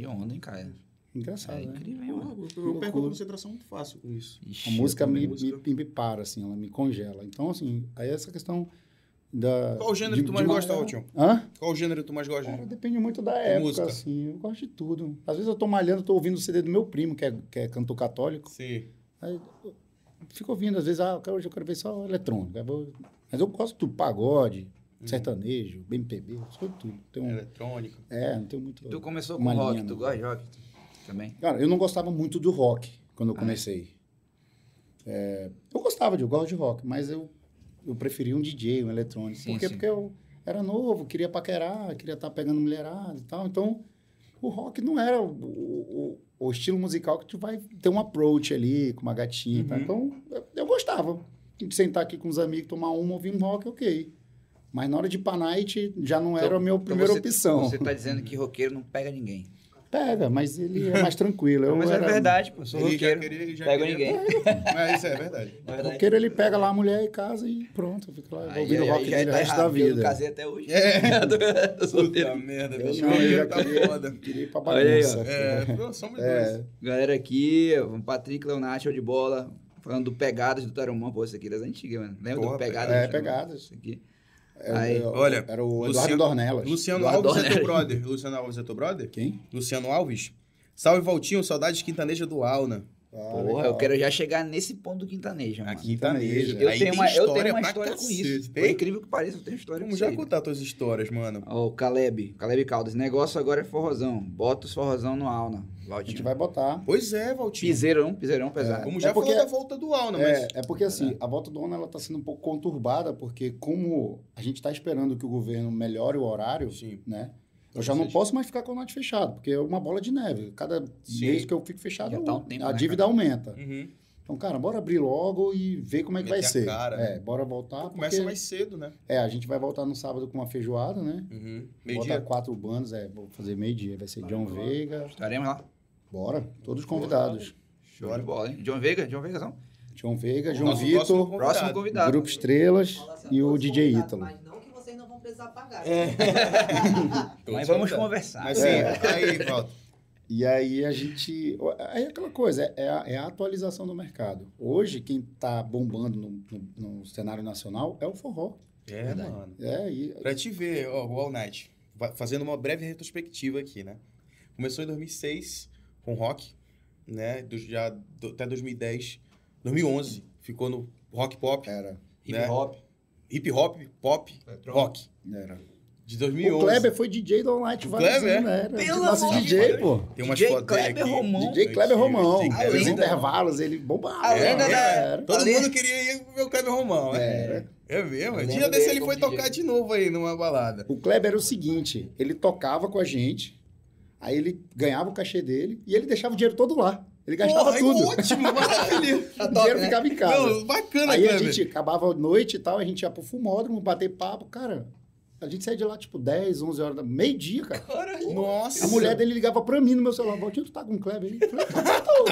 C: Que onda, hein, cara?
B: Engraçado,
C: É
B: né?
C: incrível, hein, mano?
A: Eu, eu
B: loucura.
A: perco a concentração muito fácil com isso.
C: Ixi,
B: A música
C: eu
B: me,
A: música.
B: me, me para, assim, ela me congela. Então, assim, aí essa questão da...
A: Qual o gênero
B: de-
A: que tu mais gosta, Altion?
B: Hã?
A: Qual o gênero que tu mais gosta?
B: Cara, depende muito da época,
A: música.
B: assim. Eu gosto de tudo. Às vezes eu tô malhando, tô ouvindo o CD do meu primo, que é, que é cantor católico.
A: Sim.
B: Aí eu fico ouvindo, às vezes, ah, hoje eu quero ver só eletrônico. Mas eu gosto do pagode. Sertanejo, BMPB, sou tudo. Tenho,
A: Eletrônico.
B: é, não tenho muito...
C: Tu começou com rock,
B: linha,
C: tu
B: não.
C: gosta de rock também?
B: Cara, eu não gostava muito do rock quando eu
C: Ah, é?
B: comecei. É, eu gostava de, eu gosto de rock, mas eu, eu preferia um DJ, um eletrônico.
C: Sim,
B: Por quê?
C: sim.
B: Porque eu era novo, queria paquerar, queria estar pegando mulherada e tal. Então, o rock não era o, o, o estilo musical que tu vai ter um approach ali com uma gatinha. tá?
A: Uhum.
B: Então, eu, eu gostava. De sentar aqui com os amigos, tomar uma, ouvir um rock, ok. Mas na hora de ir pra night, já não era a minha primeira
C: você,
B: opção.
C: Você tá dizendo que roqueiro não pega ninguém.
B: Pega, mas ele é mais tranquilo. Eu
C: Mas
B: era...
C: é verdade, pô. Sou
A: Ele
C: roqueiro.
A: queria- ele já
C: pego
A: queria-
C: ninguém.
A: Mas isso é verdade.
C: É verdade.
B: Roqueiro, ele pega lá a mulher e casa e pronto. Fica lá
C: Aí-
B: ouvindo
C: aí-
B: rock
C: aí
B: o
C: tá
B: resto da
C: porque Eu
B: vida.
C: casei até hoje.
A: É.
C: Tô solteiro.
A: Puta merda,
B: Eu
A: bicho.
B: não, eu já
A: tá
B: queria-
A: foda.
B: Queria ir pra
C: Olha aí, ó.
B: bagunça.
A: É, somos
B: É.
A: dois.
C: Galera aqui, o Patrick Leonardo, show de bola. Falando do Pegadas do Tarumã. Pô, isso aqui é das antigas, mano. Lembra
A: Porra,
C: do Pegadas?
B: é,
C: do Tarumã?
B: Pegadas.
C: Isso aqui.
B: É,
C: Aí,
B: é,
A: olha,
B: Era o Eduardo
A: Luciano-
B: Dornelas.
A: Luciano
C: Eduardo
A: Alves é teu brother. Luciano Alves é teu brother?
B: Quem?
A: Luciano Alves. Salve, Valtinho. Saudades quintaneja do Alna.
B: Ah,
C: Porra,
B: legal.
C: eu quero já chegar nesse ponto do quintanejo, mano.
A: Aqui Quintaneja.
C: Eu
A: Aí
C: tenho,
A: tem
C: uma, eu tenho uma história com isso. Por incrível que pareça, eu tenho história
A: Vamos
C: com
A: já
C: isso.
A: contar tuas histórias, mano.
C: Ó, o Caleb, Caleb Caldas. Negócio agora é forrozão. Bota os forrozão no Auna.
B: A gente vai botar.
A: Pois é, Valtinho.
C: Piseirão, piseirão pesado.
A: Como
B: É
A: já
B: porque-
A: falou da volta do Alna, mas...
B: É, é porque assim, a volta do ONU ela tá sendo um pouco conturbada, porque como a gente está esperando que o governo melhore o horário,
A: Sim.
B: né? Eu
A: Ou
B: já não posso mais ficar com o note fechado, porque é uma bola de neve. Cada
A: Sim.
B: mês que eu fico fechado,
C: tá um tempo,
B: a
C: né,
B: dívida aumenta.
A: Uhum.
B: Então, cara, bora abrir logo e ver como é que vai
A: Meter
B: ser.
A: cara,
B: é,
A: né?
B: bora voltar.
A: Começa
B: porque-
A: mais cedo, né?
B: É, a gente vai voltar no sábado com uma feijoada, né?
A: Uhum.
B: Botar
A: Meio-dia.
B: quatro bandas, é, vou fazer meio-dia. Vai ser John Veiga.
C: Estaremos lá.
B: Bora, todos convidados.
C: Show de bola, hein? John Veiga, John Veiga, não?
B: John Veiga, João
A: Nosso próximo
B: Vitor,
A: convidado.
C: Próximo convidado.
B: Grupo Estrelas
E: assim,
B: e o DJ Ítalo.
E: Mas não que vocês não vão precisar pagar.
A: É.
C: Mas vamos conversar.
A: Mas sim, aí, Valto.
B: E aí a gente. Aí é aquela coisa, é a, é a atualização do mercado. Hoje, quem está bombando no, no- no cenário nacional é o forró.
A: É, mano.
B: É, e,
A: Pra te ver, ó, o All Night, fazendo uma breve retrospectiva aqui, né? Começou em 2006 com rock, né? Do- já do- até 2010, 2011 ficou no rock pop,
B: era.
C: Hip
A: né?
C: hop.
A: hip hop, pop, rock.
B: era.
A: De 2011.
B: O Kleber foi DJ do All Night
A: O
B: vários
A: Kleber,
B: anos,
A: é?
B: né?
C: Pelo
B: nosso
C: amor
B: DJ,
C: Deus.
B: pô.
A: Tem umas
C: DJ
A: fotos
C: Kleber
A: aqui.
C: Romão.
B: DJ Kleber Romão.
A: DJ Kleber
B: Os intervalos, ele bombava.
C: A lenda
B: né?
C: da-
B: Era.
A: Todo
C: Ali-
A: mundo queria ir ver o Kleber Romão, né?
B: Era.
A: É mesmo? Dia desse ele foi tocar
C: DJ.
A: de novo aí numa balada.
B: O Kleber era o seguinte, ele tocava com a gente, aí ele ganhava o cachê dele e ele deixava o dinheiro todo lá. Ele gastava
A: Porra,
B: tudo.
A: Ótimo, maravilhoso.
B: o dinheiro ficava em casa.
A: Não, bacana,
B: Aí a
A: Kleber.
B: gente acabava a noite e tal, a gente ia pro fumódromo, bater papo, cara. A gente saía de lá, tipo, 10, 11 horas da meio-dia, cara.
A: Nossa.
B: A mulher dele ligava pra mim no meu celular, Valtinho, tu tá com o Kleber aí? Eu falei, tá, tô,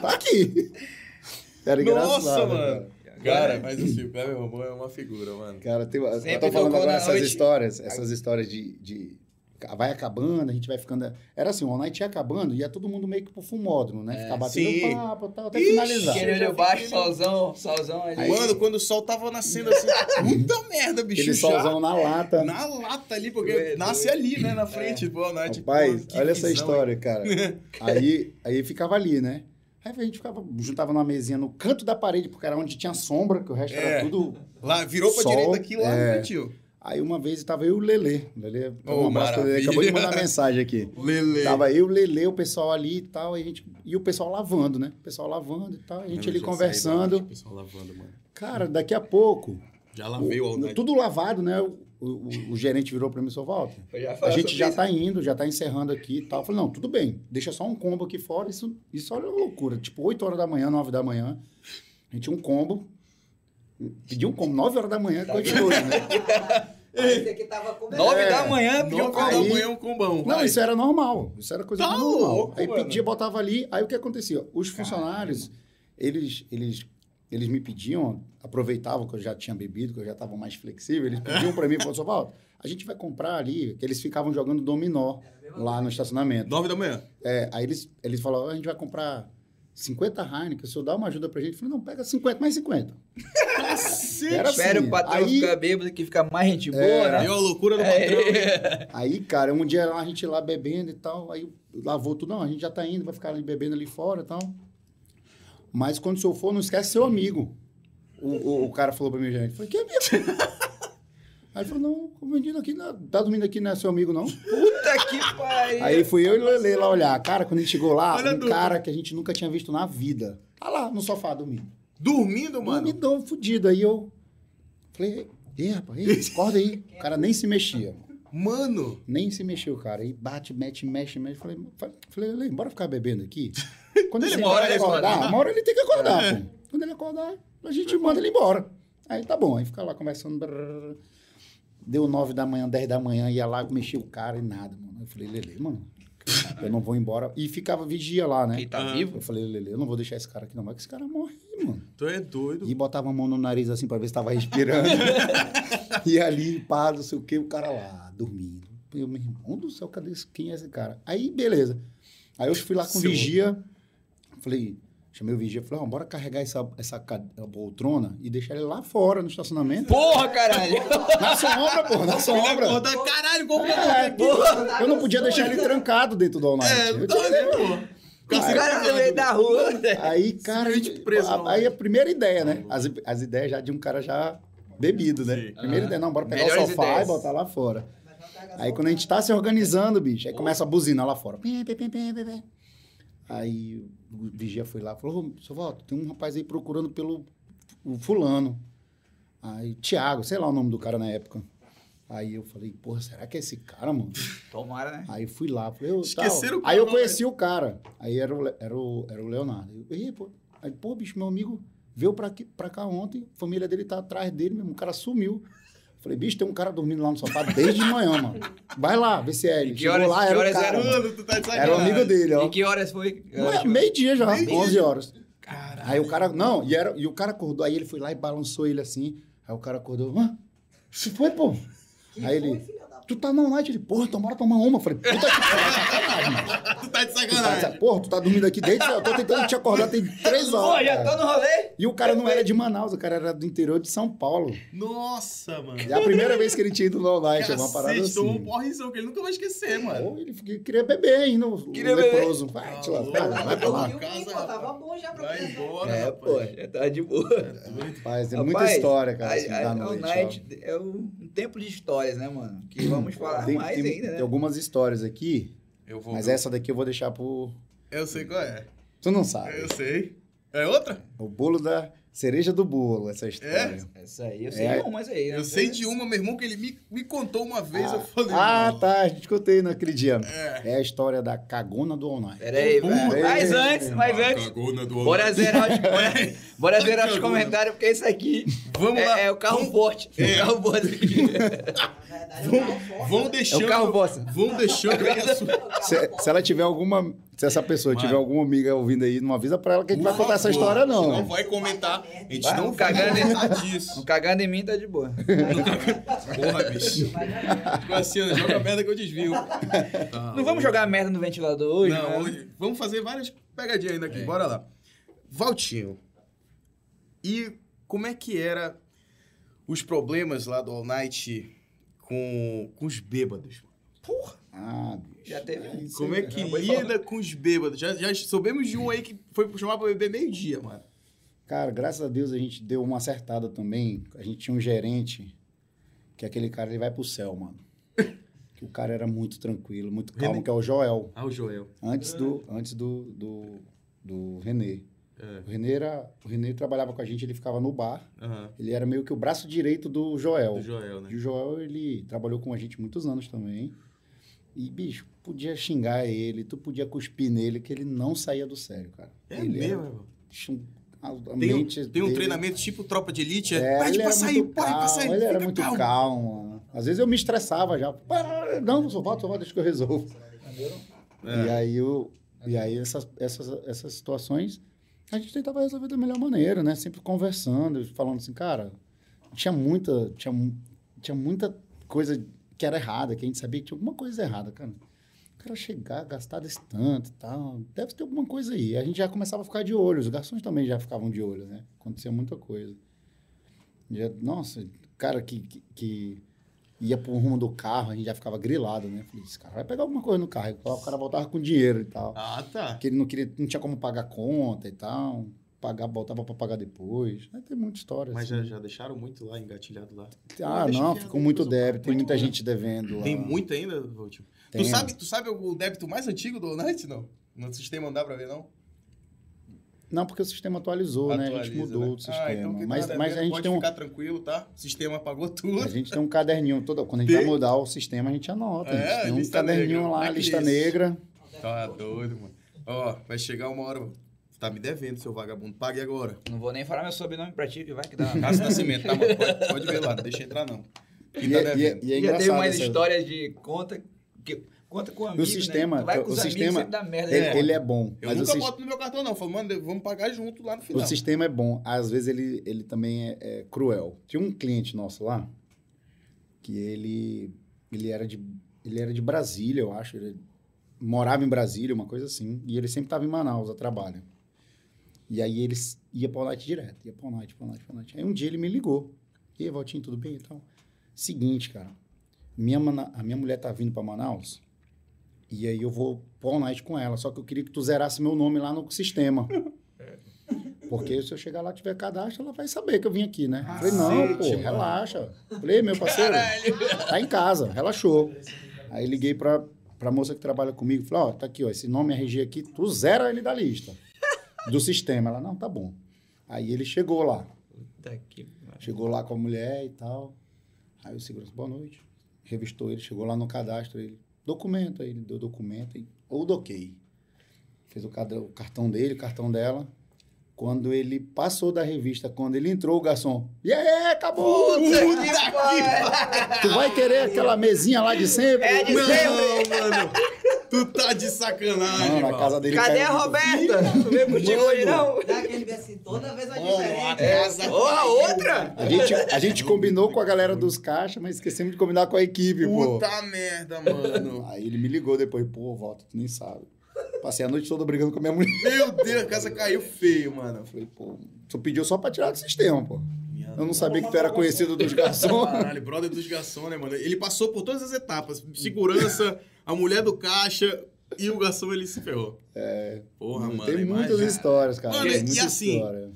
B: tá aqui. Era
A: Nossa,
B: engraçado,
A: mano.
B: cara.
A: Cara, mas assim, o Kleber Romão é uma figura, mano.
B: Cara, tem, eu tô falando agora essas
C: noite.
B: histórias, essas histórias de, de- Vai acabando, a gente vai ficando... Era assim, o All Night ia acabando, ia todo mundo meio que pro fumódromo, né? Ficar batendo
A: sim.
B: papo e tal, até
A: Ixi,
B: finalizar.
C: Aquele olho baixo, solzão, solzão ali.
A: Mano, quando o sol tava nascendo assim, puta merda, bicho.
B: Aquele solzão na lata.
A: Na lata ali, porque
C: Doido,
A: nasce ali, né, na frente. Boa noite.
B: Rapaz,
A: Pô,
B: olha essa
A: visão,
B: história, cara. aí, aí ficava ali, né? Aí a gente ficava, juntava numa mesinha no canto da parede, porque era onde tinha sombra, que o resto
A: É.
B: era tudo.
A: hein? Lá, virou pra
B: Sol,
A: direita aqui, lá
B: é.
A: no cantinho.
B: Aí uma vez tava eu e o Lelê. O Lelê,
A: Oh,
B: um Lelê,
A: maravilha.
B: acabou de mandar mensagem aqui.
A: Lele.
B: Tava eu, o Lelê, o pessoal ali e tal, e, a gente, e o pessoal lavando, né? O pessoal lavando e tal, a gente ali conversando.
A: O pessoal lavando, mano.
B: Cara, daqui a pouco,
A: Já
B: o-
A: lavei o night.
B: tudo lavado, né? O, o- o gerente virou pra mim e falou, Walter,
C: Eu já
B: a gente já
C: isso.
B: tá indo, já tá encerrando aqui e tal. Eu falei, não, tudo bem, deixa só um combo aqui fora, isso, isso olha uma loucura. Tipo, 8 horas da manhã, 9 da manhã, a gente tinha um combo, pediu um combo 9 horas da manhã, continua, né?
E: Parecia que tava comendo.
C: Nove
B: É.
C: da manhã, pediu
A: Nove
C: um
A: da
B: Aí-
A: manhã um combão.
B: Não,
A: vai.
B: isso era normal. Isso era coisa
A: Tá
B: normal.
A: louco,
B: aí
A: mano.
B: pedia, botava ali. Aí o que acontecia? Os funcionários, eles, eles, eles me pediam, aproveitavam que eu já tinha bebido, que eu já estava mais flexível, eles pediam para mim, falaram, "Sr. Valdo, a gente vai comprar ali, que eles ficavam jogando dominó lá no estacionamento.
A: Nove da manhã.
B: É, aí eles, eles falaram, a gente vai comprar 50 Heineken, o senhor dá uma ajuda pra gente? Eu falei, não, pega 50, mais 50.
A: Cacete.
B: Era
C: Espera
B: assim,
C: o patrão
B: aí-
C: ficar bêbado que fica mais gente boa,
B: É.
C: né?
A: Deu a loucura do patrão.
C: É.
B: Aí, cara, um dia lá, a gente lá bebendo e tal, aí lavou tudo, não, a gente já tá indo, vai ficar ali bebendo ali fora e tal. Mas quando o senhor for, não esquece seu amigo. O, o, o cara falou pra mim, gente, falei, que amigo? Aí ele falou, não, o menino aqui, não- tá dormindo aqui, não é seu amigo, não?
C: Puta que pariu.
B: Aí fui eu e Lele lá olhar. Cara, quando a gente chegou lá,
A: Olha
B: um cara que a gente nunca tinha visto na vida. Tá lá, no sofá, dormindo.
A: Dormindo, mano.
B: Dormidão, fudido. Aí eu falei, ei, rapaz, ei, acorda aí. O cara nem se mexia.
A: Mano!
B: Nem se mexeu, cara. E bate, mete, mexe, mexe. Falei, fa- falei, Lê, bora ficar bebendo aqui. Quando ele,
A: Ele mora, ele
B: acordar,
A: mora.
B: uma hora ele tem que acordar,
A: É.
B: pô. Quando ele acordar, a gente manda ele embora. Aí tá bom, aí fica lá conversando. brrr. Deu nove da manhã, dez da manhã, ia lá, mexia o cara e nada, mano. Eu falei, Lele, mano, eu não vou embora. E ficava vigia lá, né?
C: Quem tá
A: Ah.
C: vivo?
B: Eu falei, Lele, eu não vou deixar esse cara aqui não, vai que esse cara morre, mano.
A: Tu é doido.
B: E botava a mão no nariz assim pra ver se tava respirando. e ali, pá, não sei o que, o cara lá, dormindo. Eu, meu irmão do céu, cadê esse? Quem é esse cara? Aí, beleza. Aí eu fui lá com
A: Seu-
B: vigia, falei, chamei o vigia, falei, ó, bora carregar essa, essa poltrona e deixar ele lá fora no estacionamento.
C: Porra, caralho!
B: Na sombra, pô, na sombra.
A: Acorda, caralho, como que
B: É,
A: eu
B: eu não podia deixar ele trancado dentro do All Night.
A: É,
B: Eu
A: dá, né, pô?
C: Os caras no meio da rua. né?
B: Aí, cara,
A: preso
B: a- aí a primeira ideia, né? As, as ideias já de um cara já bebido, né?
A: Sim.
B: Primeira ideia, não, bora pegar
C: Melhores
B: o sofá
C: ideias.
B: e botar lá fora. Aí quando a gente tá se organizando, bicho, aí começa a buzinar lá fora. Pim, pim, pim, pim, pim, pim. Aí o vigia foi lá e falou, seu Walter, tem um rapaz aí procurando pelo o fulano. Aí, Tiago, sei lá o nome do cara na época. Aí eu falei, porra, será que é esse cara, mano?
C: Tomara, né?
B: Aí fui lá, falei, ô,
A: Esqueceram
B: tal. Aí eu
A: cara,
B: conheci o cara. Aí era o, era o, era o Leonardo. Eu, "Ih, pô. Aí, pô, bicho, meu amigo veio pra, aqui, pra cá ontem, a família dele tá atrás dele mesmo, o cara sumiu. Falei, bicho, tem um cara dormindo lá no sofá desde de manhã, mano. Vai lá, vê se é ele.
C: E que
B: Chegou
C: horas-
B: lá,
C: que
B: era o
C: horas
B: cara.
C: eram?
B: mano.
A: Mano, tu tá de
B: Era o amigo dele, ó.
C: E que horas foi?
B: Ué, Meio-dia já,
A: Meio-dia.
B: 11 horas.
A: Caralho.
B: Aí o cara, não, e, era, e o cara acordou, aí ele foi lá e balançou ele assim. Aí o cara acordou, hã? Isso foi, pô?
E: Que
B: Aí
E: foi,
B: ele,
E: filha da
B: tu tá no night? Ele, porra, então bora tomar uma. Eu falei, puta que pariu, mano.
A: Tu tá de
B: Tu tá-
A: sacanagem.
B: Porra, tu tá dormindo aqui desde. Eu tô tentando te acordar tem três
C: Pô,
B: horas.
C: já
B: cara.
C: tô no rolê?
B: E o cara não era de Manaus, o cara era do interior de São Paulo.
A: Nossa, mano.
B: É a primeira vez que ele tinha ido no All Night, é uma parada
A: Cacete, tomou um
B: assim.
A: porrizão que ele nunca vai esquecer, mano.
B: Ele queria beber ainda, o
C: Queria
B: leproso. Vai,
A: Ah,
B: te lá,
A: louco.
B: vai, vai pra lá.
E: Pô, tava bom já pra
A: Vai embora,
C: É, pô, já tá de boa.
B: Rapaz, tem muita
C: Rapaz,
B: história, cara, assim, da noite.
C: O Night é um, templo de histórias, né, mano? Que vamos falar
B: Tem,
C: mais
B: tem-
C: ainda, né?
B: tem algumas histórias aqui,
A: Eu vou.
B: mas essa daqui eu vou deixar pro.
A: Eu sei qual é.
B: Tu não sabe.
A: Eu sei. É outra?
B: O bolo da cereja do bolo, essa história.
C: Essa aí, eu sei
B: É.
C: de umas aí, né?
A: Eu sei de uma, meu irmão, que ele me, me contou uma vez. Eu falei.
B: Ah, tá, a gente contei naquele dia.
A: É.
B: É a história da cagona do All Night.
C: Pera aí,
A: Puta,
C: velho. Mas
B: é.
C: antes, mas antes.
A: cagona do
C: Bora
A: Olá.
C: zerar os, bora, bora zerar os comentários, porque isso aqui
A: Vamos lá.
C: é, é o carro
A: Vamos-
C: forte. É.
A: É.
C: O carro forte aqui.
E: Na verdade, é o carro forte.
A: Vão
C: É
A: deixando.
C: o carro bossa.
A: Vão deixando.
E: É
B: Se, se ela tiver alguma. Se essa pessoa
A: Mano.
B: tiver alguma amiga ouvindo aí, não avisa pra ela que a gente vai contar essa história,
A: Não
B: não.
A: vai comentar. A gente
C: Vai,
A: não
C: não
A: vai
C: cagando em-
A: comentar
C: Não
A: disso.
C: cagando em mim, tá de boa.
A: Porra, bicho. Tipo assim, joga a merda que eu desvio. Tá,
C: Não vamos jogar merda no ventilador hoje,
A: Não,
C: né?
A: hoje. Vamos fazer várias pegadinhas ainda aqui. Bora lá. Valtinho. E como é que era os problemas lá do All Night com, com os bêbados?
B: Ah, bicho.
C: Já teve um.
A: Como é que lida com os bêbados? Já, já soubemos de um aí que foi chamar pra beber meio-dia, mano.
B: Cara, graças a Deus a gente deu uma acertada também. A gente tinha um gerente, que aquele cara ele vai pro céu, mano. Que o cara era muito tranquilo, muito calmo,
A: René.
B: que é o Joel.
A: Ah, o Joel.
B: Antes do, antes do, do, do Renê.
A: É.
B: O Renê, era, o Renê trabalhava com a gente, ele ficava no bar.
A: Aham.
B: Ele era meio que o braço direito do Joel.
A: Do Joel, né?
B: E o Joel, ele trabalhou com a gente muitos anos também. E, bicho, podia xingar ele, tu podia cuspir nele, que ele não saía do sério, cara.
A: É
B: ele
A: mesmo,
B: era-
A: Tem, um, tem um
B: dele-
A: treinamento tipo tropa de elite?
B: É,
A: pra
B: era
A: sair,
B: muito
A: pode pra
B: calmo,
A: sair.
B: Ele era muito
A: calmo.
B: calmo. Às vezes eu me estressava já. Para, Não, só volta, só volta, deixa que eu resolvo.
A: É.
B: E aí, eu, e aí essas, essas, essas situações a gente tentava resolver da melhor maneira, né? Sempre conversando, falando assim, cara, tinha muita, tinha, tinha muita coisa que era errada, que a gente sabia que tinha alguma coisa errada, cara. O cara chegar, gastar desse tanto e tal, deve ter alguma coisa aí. A gente já começava a ficar de olho, os garçons também já ficavam de olho, né? Acontecia muita coisa. Já, nossa, cara que, que, que ia pro rumo do carro, a gente já ficava grilado, né? Falei, esse cara vai pegar alguma coisa no carro. O cara voltava com dinheiro e tal.
A: Ah, tá.
B: Porque ele não queria, não tinha como pagar conta e tal. Pagar, voltava pra pagar depois. Aí tem muita história.
A: Mas
B: assim.
A: já, já deixaram muito lá, engatilhado lá.
B: Ah, não,
A: quieto,
B: ficou muito débito. Tem muita gente devendo lá.
A: Tem muito ainda, Valtinho? Tu sabe, tu sabe o débito mais antigo do Night, não? No sistema não dá pra ver, não?
B: Não, porque o sistema atualizou, né? A gente
A: Atualiza,
B: mudou
A: né?
B: o sistema.
A: Ah, então
B: mas, mas a gente
A: pode
B: tem um,
A: ficar tranquilo, tá? O sistema apagou tudo.
B: a gente tem um caderninho todo. Quando a gente vai mudar o sistema, a gente anota. a gente
A: É,
B: tem um caderninho
A: negra,
B: lá,
A: blacklist.
B: lista negra.
A: Tá doido, mano. Ó, vai chegar uma hora. Tá me devendo, seu vagabundo. Pague agora.
C: Não vou nem falar meu sobrenome pra ti, que vai que dá.
A: Cássio Nascimento, tá, mano? Pode, pode ver lá, não deixa entrar, não. Quem
B: E,
A: tá
B: é- e é-
A: devendo?
B: e é
C: Já teve mais
B: essa-
C: histórias de conta que conta com amigo,
B: sistema-
C: né?
B: O
C: com os
B: sistema-
C: amigos, sempre dá merda.
B: Ele,
C: né?
B: ele é bom.
A: Eu
B: mas o
A: nunca boto no meu cartão, não. Falo, mano, vamos pagar junto lá no
B: O
A: final.
B: sistema é bom. Às vezes ele, ele também é, é cruel. Tinha um cliente nosso lá que ele ele era de ele era de Brasília, eu acho. Ele morava em Brasília, uma coisa assim. E ele sempre estava em Manaus a trabalho. E aí eles ia para o night direto, ia para o night, para o night, para night. Aí um dia ele me ligou. E aí, Valtinho, tudo bem e tal? Seguinte, cara. Minha, mana- a minha mulher tá vindo para Manaus. E aí eu vou para night com ela. Só que eu queria que tu zerasse meu nome lá no sistema. Porque se eu chegar lá e tiver cadastro, ela vai saber que eu vim aqui, né? Falei, não, pô,
A: Cacete, mano.
B: relaxa. Falei, meu parceiro, tá em casa, relaxou. Aí liguei pra, pra moça que trabalha comigo, falei, ó, tá aqui, ó, esse nome RG aqui, tu zera ele da lista, do sistema. Ela, não, tá bom. Aí ele chegou lá,
C: Puta que
B: chegou lá com a mulher e tal. Aí o segurança, boa noite. Revistou ele, chegou lá no cadastro, ele, documento, aí ele deu documento, e, ou doquei. Fez o, o cartão dele, o cartão dela. Quando ele passou da revista, quando ele entrou, o garçom, e aí, acabou! Tu vai querer aquela mesinha lá de sempre?
C: É de
A: Não,
C: sempre.
A: mano. Tu tá de sacanagem,
B: Não, na
A: mano.
B: casa dele
C: Cadê a Roberta? Não veio contigo hoje, não?
E: Dá aquele vê assim, toda vez vai
A: Mano, a
E: diferente.
A: casa
C: Porra,
A: caiu.
C: outra?
B: A gente, a gente combinou com a galera dos caixas, mas esquecemos de combinar com a equipe, pô.
A: Puta merda, mano.
B: Aí ele me ligou depois, pô, volta, tu nem sabe. Passei a noite toda brigando com a minha mulher.
A: Meu Deus, a casa caiu feio, mano.
B: Falei, pô, tu pediu só pra tirar do sistema, pô. Eu não sabia que tu era conhecido dos garçons.
A: Caralho, brother dos garçons, né, mano? Ele passou por todas as etapas. Segurança, a mulher do caixa e o garçom, ele se ferrou. É. Porra, mano.
B: Tem muitas
A: imagina.
B: histórias, cara.
A: Mano,
B: tem
A: e
B: muita
A: assim,
B: história.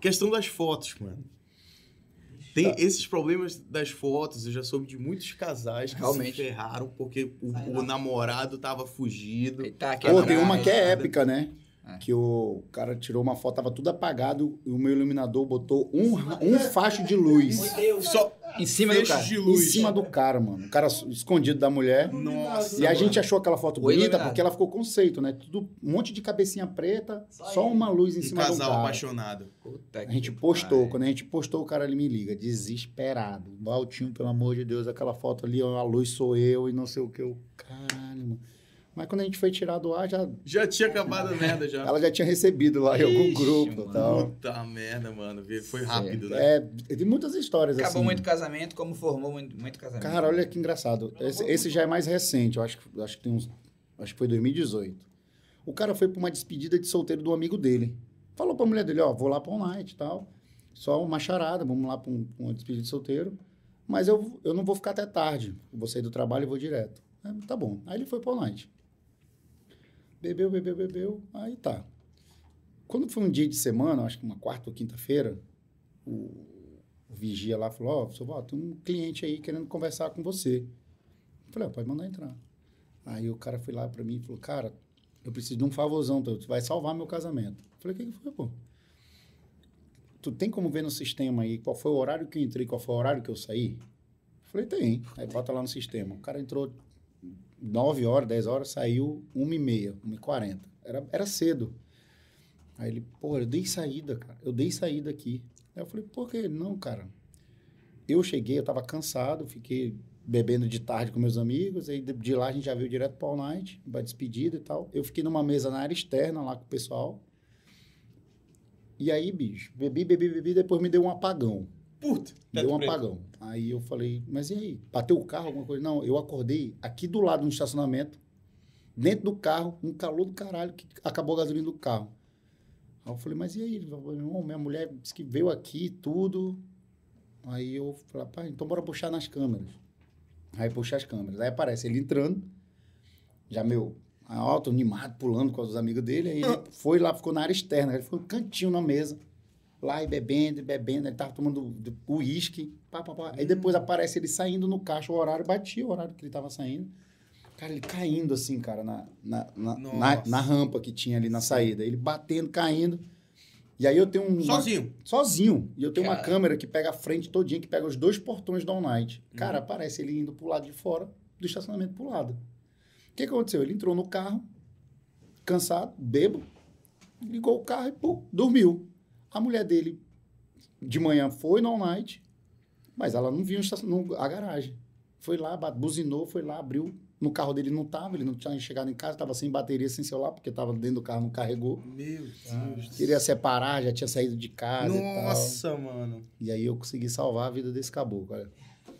A: Questão das fotos, mano. Tem esses problemas das fotos, eu já soube de muitos casais que
C: Realmente.
A: se ferraram porque o, o namorado tava fugido.
C: Tá
B: Pô, tem uma que é épica, né?
C: É.
B: Que o cara tirou uma foto, tava tudo apagado, e o meu iluminador botou um, um facho de luz
E: Meu Deus.
A: Só
C: Em cima do cara.
A: de
B: em cima do cara, mano. O cara escondido da mulher.
A: Nossa.
B: E a
A: mano.
B: gente achou aquela foto
C: O
B: bonita
C: iluminado.
B: porque ela ficou conceito, né? Tudo, um monte de cabecinha preta,
E: Só
B: só, uma luz em
A: Um
B: cima do
A: casal
B: cara.
A: apaixonado.
C: Puta
B: A gente postou,
C: pariu.
B: quando a gente postou, o cara ele me liga, desesperado. Valtinho, pelo amor de Deus, aquela foto ali, ó, a luz sou eu e não sei o que. Eu, caralho, mano. Mas quando a gente foi tirar do ar, já,
A: Já tinha acabado a merda já.
B: ela já tinha recebido lá em algum
C: Ixi,
B: grupo e tal.
A: Puta merda, mano. Foi rápido, né?
B: É, tem muitas histórias
C: Acabou
B: assim.
C: muito casamento, como formou muito, muito casamento.
B: Cara, olha que engraçado. Esse, esse já é mais recente, eu acho, que- acho que tem uns. Acho que foi 2018. O cara foi pra uma despedida de solteiro do amigo dele. Falou pra mulher dele, ó, vou lá pra um night e tal. Só uma charada, vamos lá pra, um, pra uma despedida de solteiro. Mas eu, eu não vou ficar até tarde. Eu vou sair do trabalho e vou direto. É, tá bom. Aí ele foi pra um night. Bebeu, bebeu, bebeu. Aí tá. Quando foi um dia de semana, acho que uma quarta ou quinta-feira, o, o vigia lá falou, ó, seu Val, tem um cliente aí querendo conversar com você. Eu falei, ó, pode mandar entrar. Aí o cara foi lá pra mim e falou, cara, eu preciso de um favorzão, tu vai salvar meu casamento. Eu falei, o que, que foi, pô? Tu tem como ver no sistema aí qual foi o horário que eu entrei, qual foi o horário que eu saí? Eu falei, tem. Aí bota lá no sistema. O cara entrou 9 horas, 10 horas, saiu 1 e meia, 1 e 40. Era, era cedo. Aí ele, pô, eu dei saída, cara. Eu dei saída aqui. Aí eu falei, por que? Não, cara. Eu cheguei, eu tava cansado, fiquei bebendo de tarde com meus amigos, aí de, lá a gente já veio direto para o night, pra despedida e tal. Eu fiquei numa mesa na área externa lá com o pessoal. E aí, bicho, bebi, bebi, bebi, depois me deu um apagão.
A: Puta.
B: Me deu um apagão. Aí eu falei, mas e aí? Bateu o carro, alguma coisa? Não, eu acordei aqui do lado no estacionamento, dentro do carro, um calor do caralho, que acabou a gasolina do carro. Aí eu falei, mas e aí? Ele falou, "Irmão, minha mulher disse que veio aqui tudo. Aí eu falei, pai, então bora puxar nas câmeras. Aí puxa as câmeras. Aí aparece ele entrando, já meu, alto, animado, pulando com os amigos dele. Aí ele foi lá, ficou na área externa, ele ficou um cantinho na mesa lá e bebendo, e bebendo, ele tava tomando uísque, pá, pá, pá. Aí depois aparece ele saindo no caixa, o horário batia o horário que ele tava saindo. Cara, ele caindo assim, cara, na, na, na, na, na rampa que tinha ali na saída. Ele batendo, caindo. E aí eu tenho um.
A: Sozinho.
B: Sozinho. E eu tenho uma
A: Cara.
B: câmera que pega a frente todinha, que pega os dois portões da All Night.
A: Uhum.
B: Cara, aparece ele indo pro lado de fora do estacionamento pro lado. O que aconteceu? Ele entrou no carro, cansado, bebo, ligou o carro e pum, dormiu. A mulher dele, de manhã, foi na All Night, mas ela não viu a garagem. Foi lá, buzinou, foi lá, abriu. No carro dele não tava, ele não tinha chegado em casa, estava sem bateria, sem celular, porque estava dentro do carro, não carregou.
A: Meu Deus.
B: Queria separar, já tinha saído de casa e tal.
A: Nossa, mano.
B: E aí eu consegui salvar a vida desse caboclo, cara.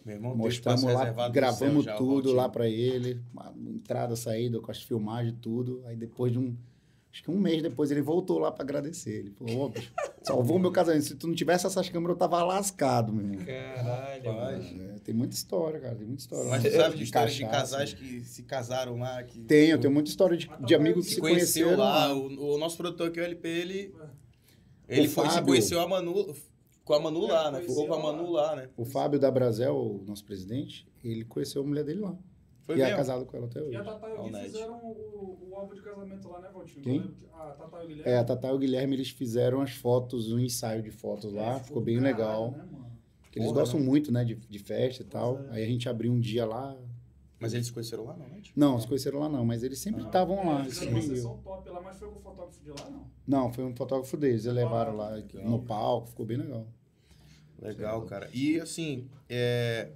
A: Meu irmão,
B: Mostramos lá, gravamos
A: céu já,
B: tudo lá pra ele. uma entrada, saída, com as filmagens, tudo. Aí depois de um... Acho que um mês depois ele voltou lá pra agradecer. Ele falou, ô, bicho, salvou meu casamento. Se tu não tivesse essas câmeras, eu tava lascado, meu irmão.
C: Caralho,
A: Rapaz.
C: mano.
B: É, tem muita história, cara. Tem muita história.
A: Mas tu sabe de
B: De
A: histórias de casais que se casaram lá? Que,
B: Tenho, tenho muita história de, de amigos que
A: se
B: se
A: conheceu
B: conheceram
A: lá. O, o nosso produtor aqui, o LP, ele. Ele
B: O
A: foi, se
B: Fábio.
A: conheceu a Manu, com a Manu
D: É,
A: lá, né? Ficou com a. Manu lá, né?
B: O Fábio da Brasel, o nosso presidente, ele conheceu a mulher dele lá.
A: Foi
B: e é
A: mesmo?
B: casado com ela até
D: E
B: hoje.
D: a Tatá e o Gui fizeram o, o álbum de casamento lá, né, Valtinho?
B: Quem?
D: A Tatá e o Guilherme.
B: É, a Tatá e o Guilherme, eles fizeram as fotos, um ensaio de fotos lá,
D: É,
B: ficou bem
D: do
B: legal.
D: caralho, né,
B: eles
A: Porra,
B: gostam muito, né, de, de festa e tal.
D: É.
B: Aí a gente abriu um dia lá.
A: Mas eles se conheceram lá, não, né?
B: Não, se conheceram lá não, mas eles sempre estavam lá.
D: Eles
B: sempre
D: fizeram uma
B: iam.
D: sessão top lá, mas foi com o fotógrafo de lá, não?
B: Não, foi um fotógrafo deles, eles levaram lá
A: legal.
B: no palco, ficou bem legal.
A: Legal, cara. E assim, é...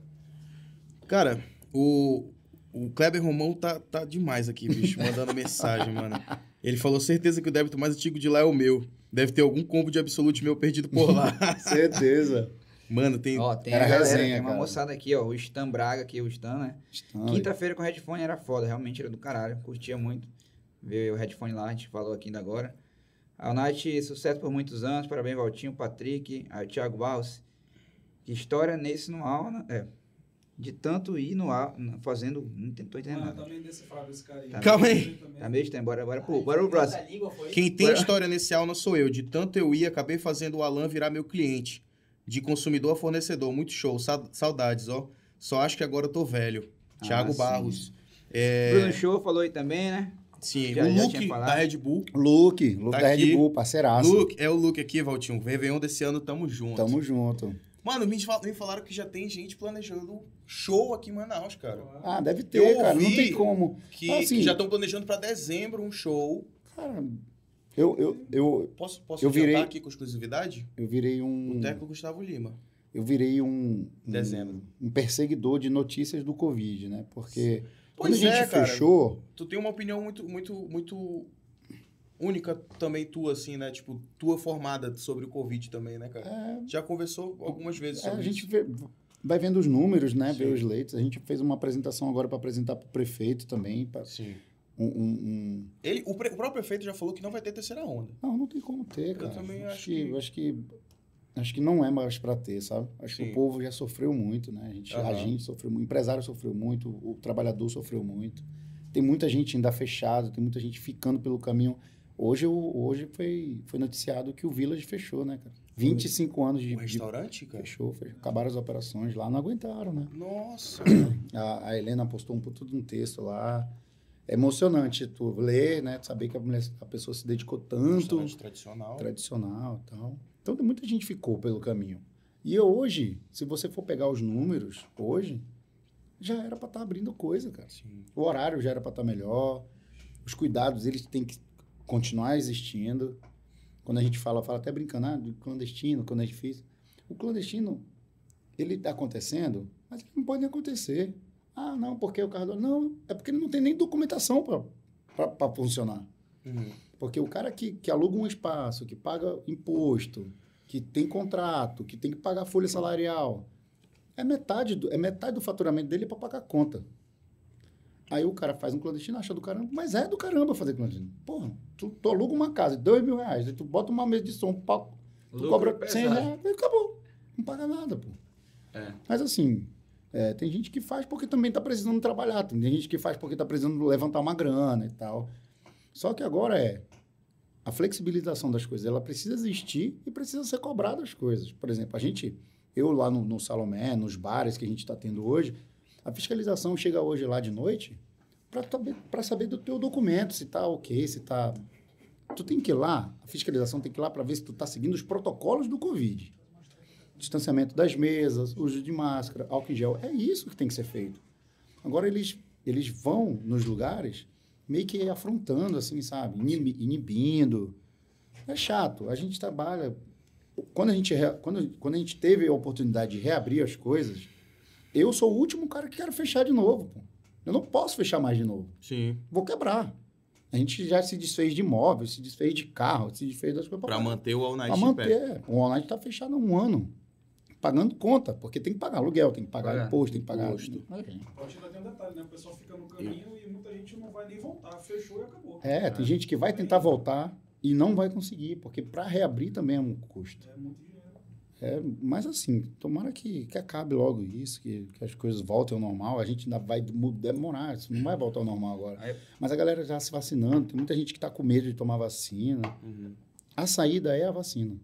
A: Cara, o, o Kleber Romão tá, tá demais aqui, bicho, mandando mensagem, mano. Ele falou, certeza que o débito mais antigo de lá é o meu. Deve ter algum combo de absolute meu perdido por lá.
B: Certeza.
A: Mano, tem...
C: Ó, tem
B: Era
C: a galera,
B: resenha,
C: tem uma
B: cara.
C: moçada aqui, ó, o Stan Braga aqui, o Stan, né?
B: Estão-
C: Quinta-feira com o headphone era foda, realmente era do caralho, curtia muito. Ver o headphone lá, a gente falou aqui ainda agora. A Night, sucesso por muitos anos, parabéns Valtinho, Patrick, aí o Thiago Barros. Que história nesse no aula, é, de tanto ir no ar, fazendo, não tô entendendo
D: Mano,
C: nada.
D: também decifrado esse cara aí.
C: Tá
A: Calma aí.
C: Tá meio estranho, bora, bora pro, bora pro próximo.
A: Quem tem
C: Bora.
A: história nesse aula sou eu. De tanto eu ir, acabei fazendo o Alan virar meu cliente. De consumidor a fornecedor. Muito show. Sa- Saudades, ó. Só acho que agora eu tô velho.
C: Ah,
A: Thiago
C: sim.
A: Barros. É,
C: Bruno Show falou aí também, né?
A: sim,
C: Já-
A: o Luke
C: tinha falado.
A: da Red Bull.
B: Luke, Luke
A: Tá
B: da
A: aqui.
B: Red Bull, parceiraço.
A: Luke, é o Luke aqui, Valtinho. Réveillon desse ano, tamo junto.
B: Tamo junto.
A: Mano, me, fal- me falaram que já tem gente planejando show aqui em Manaus, cara.
B: Ah, deve ter,
A: Eu
B: cara. Não tem como.
A: Que,
B: Assim-
A: que já estão planejando pra dezembro um show.
B: Cara, eu, eu, eu,
A: Posso, posso
B: Eu virei-
A: aqui com exclusividade?
B: eu virei um.
A: Boteco Gustavo Lima.
B: eu virei um, um,
A: Dezembro.
B: um perseguidor de notícias do Covid, né? Porque quando
A: Pois
B: a gente
A: é, cara.
B: fechou,
A: Tu tem uma opinião muito, muito, muito única também tua, assim, né? Tipo, tua formada sobre o Covid também, né, cara?
B: é,
A: Já conversou algumas vezes
B: é,
A: sobre
B: a gente vê- vai vendo os números, né? Vê
A: Sim.
B: os leitos. A gente fez uma apresentação agora para apresentar para o prefeito também. pra-
A: Sim.
B: um, um- um-
A: Ele, o, pre- o próprio prefeito já falou que não vai ter terceira onda.
B: Não, não tem como ter,
A: Eu
B: cara.
A: também acho
B: que,
A: que-
B: acho que acho que não é mais para ter, sabe? Acho que
A: Sim.
B: o povo já sofreu muito, né? A gente, a
A: Aham.
B: gente sofreu muito, o empresário sofreu muito, o trabalhador sofreu muito. Tem muita gente ainda fechado, tem muita gente ficando pelo caminho. Hoje, hoje foi, foi noticiado que o Village fechou, né, cara? 25 anos de, de
A: restaurante, cara?
B: fechou, fechou, acabaram as operações lá, não aguentaram, né?
A: Nossa.
B: A, a Helena postou um puto de um texto lá. É emocionante tu ler, né? Saber que a, mulher, a pessoa se dedicou tanto
A: restaurante tradicional.
B: tradicional e tal. Então, muita gente ficou pelo caminho. E hoje, se você for pegar os números, hoje, já era para estar abrindo coisa, cara.
A: Sim.
B: O horário já era para estar melhor. Os cuidados, eles têm que continuar existindo. Quando a gente fala, fala até brincando, ah, do clandestino, quando é difícil. O clandestino, ele está acontecendo, mas não pode acontecer. Ah, não, porque o carro... do- Não, é porque ele não tem nem documentação para funcionar.
A: Uhum.
B: Porque o cara que, que aluga um espaço, que paga imposto, que tem contrato, que tem que pagar folha salarial, é metade do, é metade do faturamento dele para pagar a conta. Aí o cara faz um clandestino, acha do caramba, mas é do caramba fazer clandestino. Porra, tu, tu aluga uma casa de dois mil reais, aí tu bota uma mesa de som, um palco, tu
C: Lucro
B: cobra
C: pesado.
B: 100 reais, e acabou. Não paga nada, pô.
C: É.
B: Mas assim, é, tem gente que faz porque também está precisando trabalhar, tem gente que faz porque está precisando levantar uma grana e tal. Só que agora é a flexibilização das coisas, ela precisa existir e precisa ser cobrada as coisas. Por exemplo, a gente, eu lá no, no Salomé, nos bares que a gente está tendo hoje, a fiscalização chega hoje lá de noite para saber, do teu documento, se está ok, se está Tu tem que ir lá, a fiscalização tem que ir lá para ver se tu tá seguindo os protocolos do Covid. Distanciamento das mesas, uso de máscara, álcool em gel. É isso que tem que ser feito. Agora eles, eles vão nos lugares meio que afrontando, assim, sabe? Inibi- Inibindo. É chato. A gente trabalha. Quando a gente, quando, quando a gente teve a oportunidade de reabrir as coisas, eu sou o último cara que quero fechar de novo. Pô. Eu não posso fechar mais de novo.
A: Sim.
B: Vou quebrar. A gente já se desfez de imóveis, se desfez de carro, se desfez das coisas.
A: Pra manter o All Night pé.
B: manter. O online está fechado há um ano. Pagando conta, porque tem que pagar aluguel, tem que pagar
C: Pagar
B: imposto, tem que pagar.
A: imposto.
D: A partir daí tem um detalhe, né? O pessoal fica no caminho e muita gente não vai nem voltar. Fechou e acabou.
B: É, tem gente que vai tentar voltar e não vai conseguir, porque para reabrir também é um custo.
D: É muito dinheiro.
B: É, mas assim, tomara que, que acabe logo isso, que, que as coisas voltem ao normal. A gente ainda vai demorar, isso não vai voltar ao normal agora.
C: Aí-
B: Mas a galera já se vacinando, tem muita gente que está com medo de tomar vacina.
A: Uhum.
B: A saída é a vacina.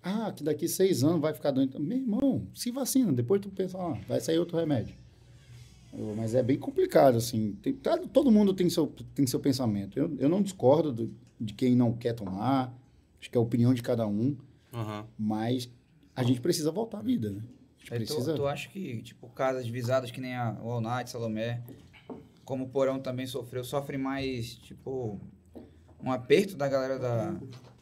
B: Ah, que daqui seis anos vai ficar doente. Meu irmão, se vacina, depois tu pensa, ah, vai sair outro remédio. Eu- Mas é bem complicado, assim. Tem- tá- todo mundo tem seu, tem seu pensamento. Eu, eu não discordo do- de quem não quer tomar, acho que é a opinião de cada um,
A: Aham.
B: mas a gente precisa voltar à vida, né? A gente
C: tu,
B: precisa...
C: tu acha que, tipo, casas visadas que nem a Walnut, Salomé, como o Porão também sofreu, sofre mais, tipo, um aperto da galera da,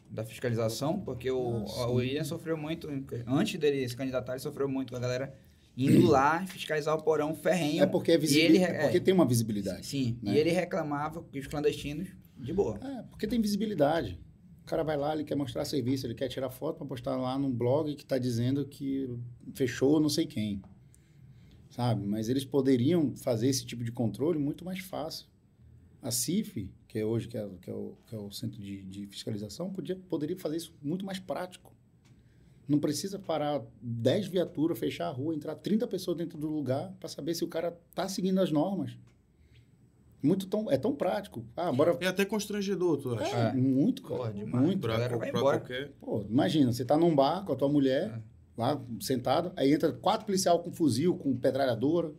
C: da fiscalização? Porque o,
B: Ah,
C: o William sofreu muito, antes dele se candidatar, ele sofreu muito com a galera indo lá fiscalizar o Porão ferrenho.
B: É porque, é visível,
C: ele,
B: é porque tem uma visibilidade.
C: Sim,
B: né?
C: e ele reclamava que os clandestinos, de boa.
B: É, porque tem visibilidade. Cara vai lá, ele quer mostrar serviço, ele quer tirar foto para postar lá num blog que está dizendo que fechou não sei quem. Sabe? Mas eles poderiam fazer esse tipo de controle muito mais fácil. A CIF, que é hoje que é, que é o, que é o centro de, de fiscalização, podia, poderia fazer isso muito mais prático. Não precisa parar 10 viaturas, fechar a rua, entrar 30 pessoas dentro do lugar para saber se o cara está seguindo as normas. Muito tão, é tão prático. Ah, bora
A: É até constrangedor, tu acha?
B: é, muito, cara.
C: Porra, demais.
B: muito.
A: Pra, pra qualquer.
B: Pô, imagina, você tá num bar com a tua mulher, lá sentado, aí entra quatro policial com fuzil, com petralhadora.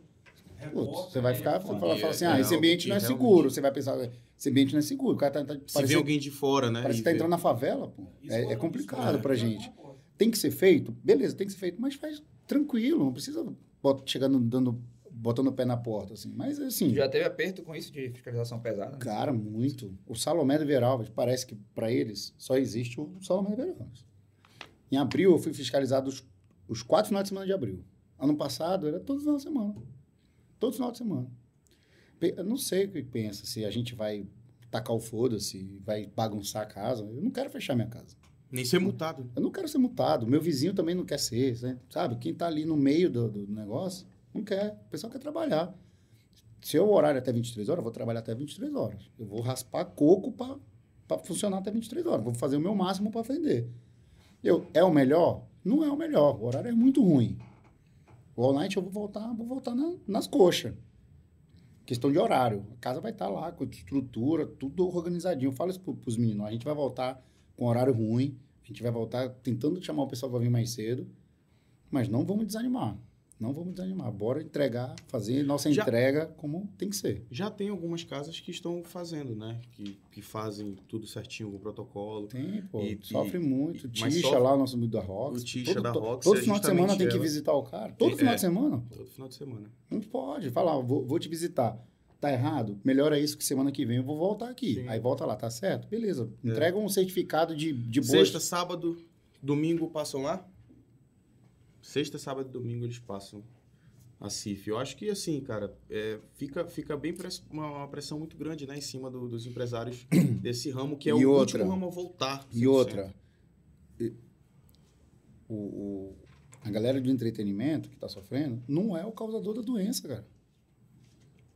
B: Putz, você vai ficar, você fala, fala assim, ah,
A: É
B: esse ambiente não é
A: realmente-
B: seguro. Você vai pensar, esse ambiente não é seguro. O cara tá, tá
A: Se vê
B: parece,
A: alguém de fora, né?
B: parece que tá
A: vê-
B: entrando na favela, pô. É, é complicado
D: isso
B: pra gente. Tem que ser feito? Beleza, tem que ser feito, mas faz tranquilo, não precisa bot- chegando, dando, botando o pé na porta, assim. Mas, assim,
C: Já teve aperto com isso de fiscalização pesada? né?
B: Cara, muito. O Salomé de Veralves, parece que para eles só existe o Salomé de Veralves. Em abril, eu fui fiscalizado os, os quatro finais de semana de abril. Ano passado, era todo final de semana. Todo final de semana. Eu não sei o que pensa, se a gente vai tacar o foda-se, vai bagunçar a casa. Eu não quero fechar minha casa.
A: Nem ser multado.
B: Eu não quero ser multado. Meu vizinho também não quer ser, né? sabe? Quem tá ali no meio do, do negócio, não quer. O pessoal quer trabalhar. Se eu horário até 23 horas, eu vou trabalhar até 23 horas. Eu vou raspar coco para funcionar até 23 horas. Vou fazer o meu máximo para vender. Eu, é o melhor? Não é o melhor. O horário é muito ruim. O all night eu vou voltar, vou voltar na- nas coxas. Questão de horário. A casa vai estar lá com estrutura, tudo organizadinho. Eu falo isso para os meninos. A gente vai voltar com horário ruim. A gente vai voltar tentando chamar o pessoal para vir mais cedo. Mas não vamos desanimar. Não vamos desanimar. Bora entregar, fazer nossa
A: Já-
B: entrega como tem que ser.
A: Já tem algumas casas que estão fazendo, né? Que, que fazem tudo certinho com o protocolo.
B: Tem, pô.
A: E-
B: sofre
A: e-
B: muito.
A: e-
B: Tixa
A: sofre-
B: lá, o nosso amigo da Rox.
A: O Tisha
B: todo,
A: da Rox
B: Todo
A: é
B: final de semana
A: justamente
B: tem que
A: ela.
B: visitar o cara. Todo
A: É.
B: final de semana.
A: Todo final de semana.
B: Não pode. Falar, vou, vou te visitar. Tá errado? Melhora isso que semana que vem eu vou voltar aqui.
A: Sim. É.
B: Aí volta lá, tá certo? Beleza. Entrega um certificado de, de boa.
A: Sexta, sábado, domingo passam lá? Sexta, sábado e domingo eles passam a CIF. Eu acho que assim, cara, é, fica, fica bem press- uma, uma pressão muito grande, né, em cima do- dos empresários desse ramo, que é
B: E
A: o
B: outra.
A: último ramo a voltar.
B: E
A: 100%.
B: outra, e- o, o- a galera do entretenimento que está sofrendo não é o causador da doença, cara.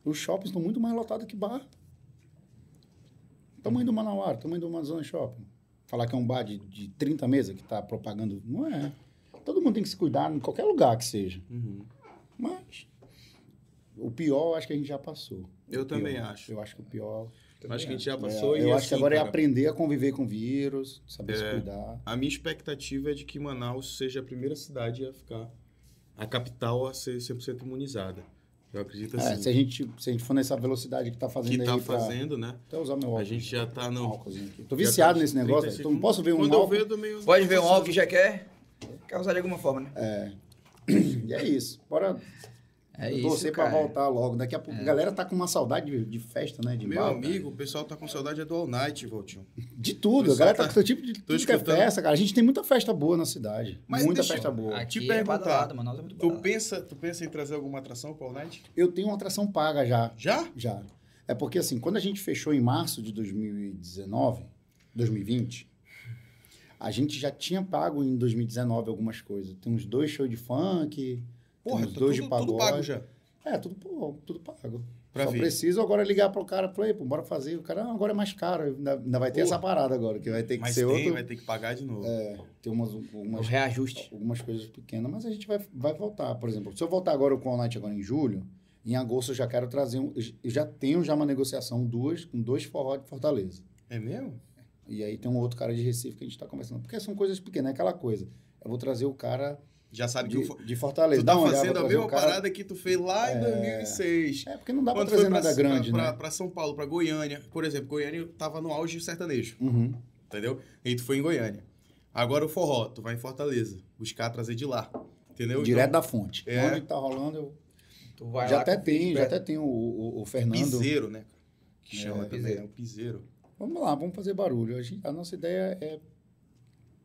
B: Os shoppings estão muito mais lotados que bar. Tamanho do Manauara, tamanho do Amazon Shopping. Falar que é um bar de, de 30 mesas que está propagando, não é. Todo mundo tem que se cuidar em qualquer lugar que seja.
A: Uhum.
B: Mas o pior eu acho que a gente já passou.
A: Eu
B: O
A: também
B: pior.
A: acho.
B: Eu acho que o pior
A: Acho que a gente já
B: é,
A: passou e
B: eu acho que
A: assim,
B: agora é
A: cara,
B: aprender a conviver com o vírus, saber se
A: É.
B: cuidar.
A: A minha expectativa é de que Manaus seja a primeira cidade a ficar, a capital a ser 100% imunizada. Eu acredito
B: É,
A: assim.
B: se, a gente, se a gente for nessa velocidade que tá fazendo
A: que tá
B: aí pra-
A: fazendo, né?
B: Até usar meu
A: A
B: óculos.
A: gente já tá
B: um
A: no.
B: álcoolzinho aqui. Tô
A: já
B: viciado
A: tá
B: nesse
A: 30
B: negócio. Então não posso ver um
A: Quando eu
B: álcool.
C: Pode ver um álcool que já quer causar de alguma forma, né?
B: E é isso. Bora
C: É isso,
B: torcer pra
C: cara.
B: voltar logo. Daqui a pouco. A galera tá com uma saudade de, de festa, né? De
A: Meu
B: bar,
A: amigo, o pessoal tá com saudade é do All Night, Voltinho.
B: cara. De tudo. A galera tá
A: tá-
B: com todo tipo de tudo que é festa, cara. A gente tem muita festa boa na cidade.
A: Mas
B: muita
A: deixa eu-
B: festa boa.
C: Aqui
A: Te
C: é
A: perguntar,
C: é muito
A: Tu pensa, tu pensa em trazer alguma atração pro All Night?
B: Eu tenho uma atração paga já.
A: Já?
B: Já. É porque, assim, quando a gente fechou em março de 2019, 2020, a gente já tinha pago em 2019 algumas coisas. Tem uns dois shows de funk,
A: Porra,
B: tem uns
A: tá
B: dois
A: tudo,
B: de pagode.
A: tudo pago já.
B: É, tudo, pô, tudo pago.
A: Pra
B: Só
A: vir.
B: preciso agora ligar pro cara, falei, pô, bora fazer. O cara, "Não, agora é mais caro. Ainda, ainda vai ter
A: Pô.
B: essa parada agora, que vai ter que
A: Mas
B: ser
A: tem,
B: outro.
A: vai ter que pagar de novo.
B: É, tem umas, algumas,
C: reajuste.
B: algumas coisas pequenas, mas a gente vai, vai voltar. Por exemplo, se eu voltar agora com o Night agora em julho, em agosto eu já quero trazer um. Eu já tenho já uma negociação duas, com dois forró de Fortaleza.
A: É mesmo?
B: E aí tem um outro cara de Recife que a gente tá conversando. Porque são coisas pequenas, é aquela coisa. Eu vou trazer o cara
A: Já sabe que
B: de,
A: fo-
B: de Fortaleza.
A: tu tá
B: vou
A: fazendo a mesma
B: cara-
A: parada que tu fez lá em 2006.
B: É, porque não dá pra
A: Quando
B: trazer
A: pra,
B: nada grande,
A: pra,
B: né?
A: pra, pra São Paulo, pra Goiânia. Por exemplo, Goiânia tava no auge sertanejo,
B: Uhum.
A: entendeu? E tu foi em Goiânia. Agora o forró, tu vai em Fortaleza, buscar trazer de lá, entendeu?
B: Direto
A: então,
B: da fonte.
A: É.
B: Onde tá rolando, eu...
C: Tu vai
B: já
C: lá
B: até tem, já até tem o, o, o Fernando.
A: piseiro, né? Que
B: É,
A: chama também,
C: piseiro.
A: é o piseiro.
B: Vamos lá, vamos fazer barulho. A, gente- a nossa ideia é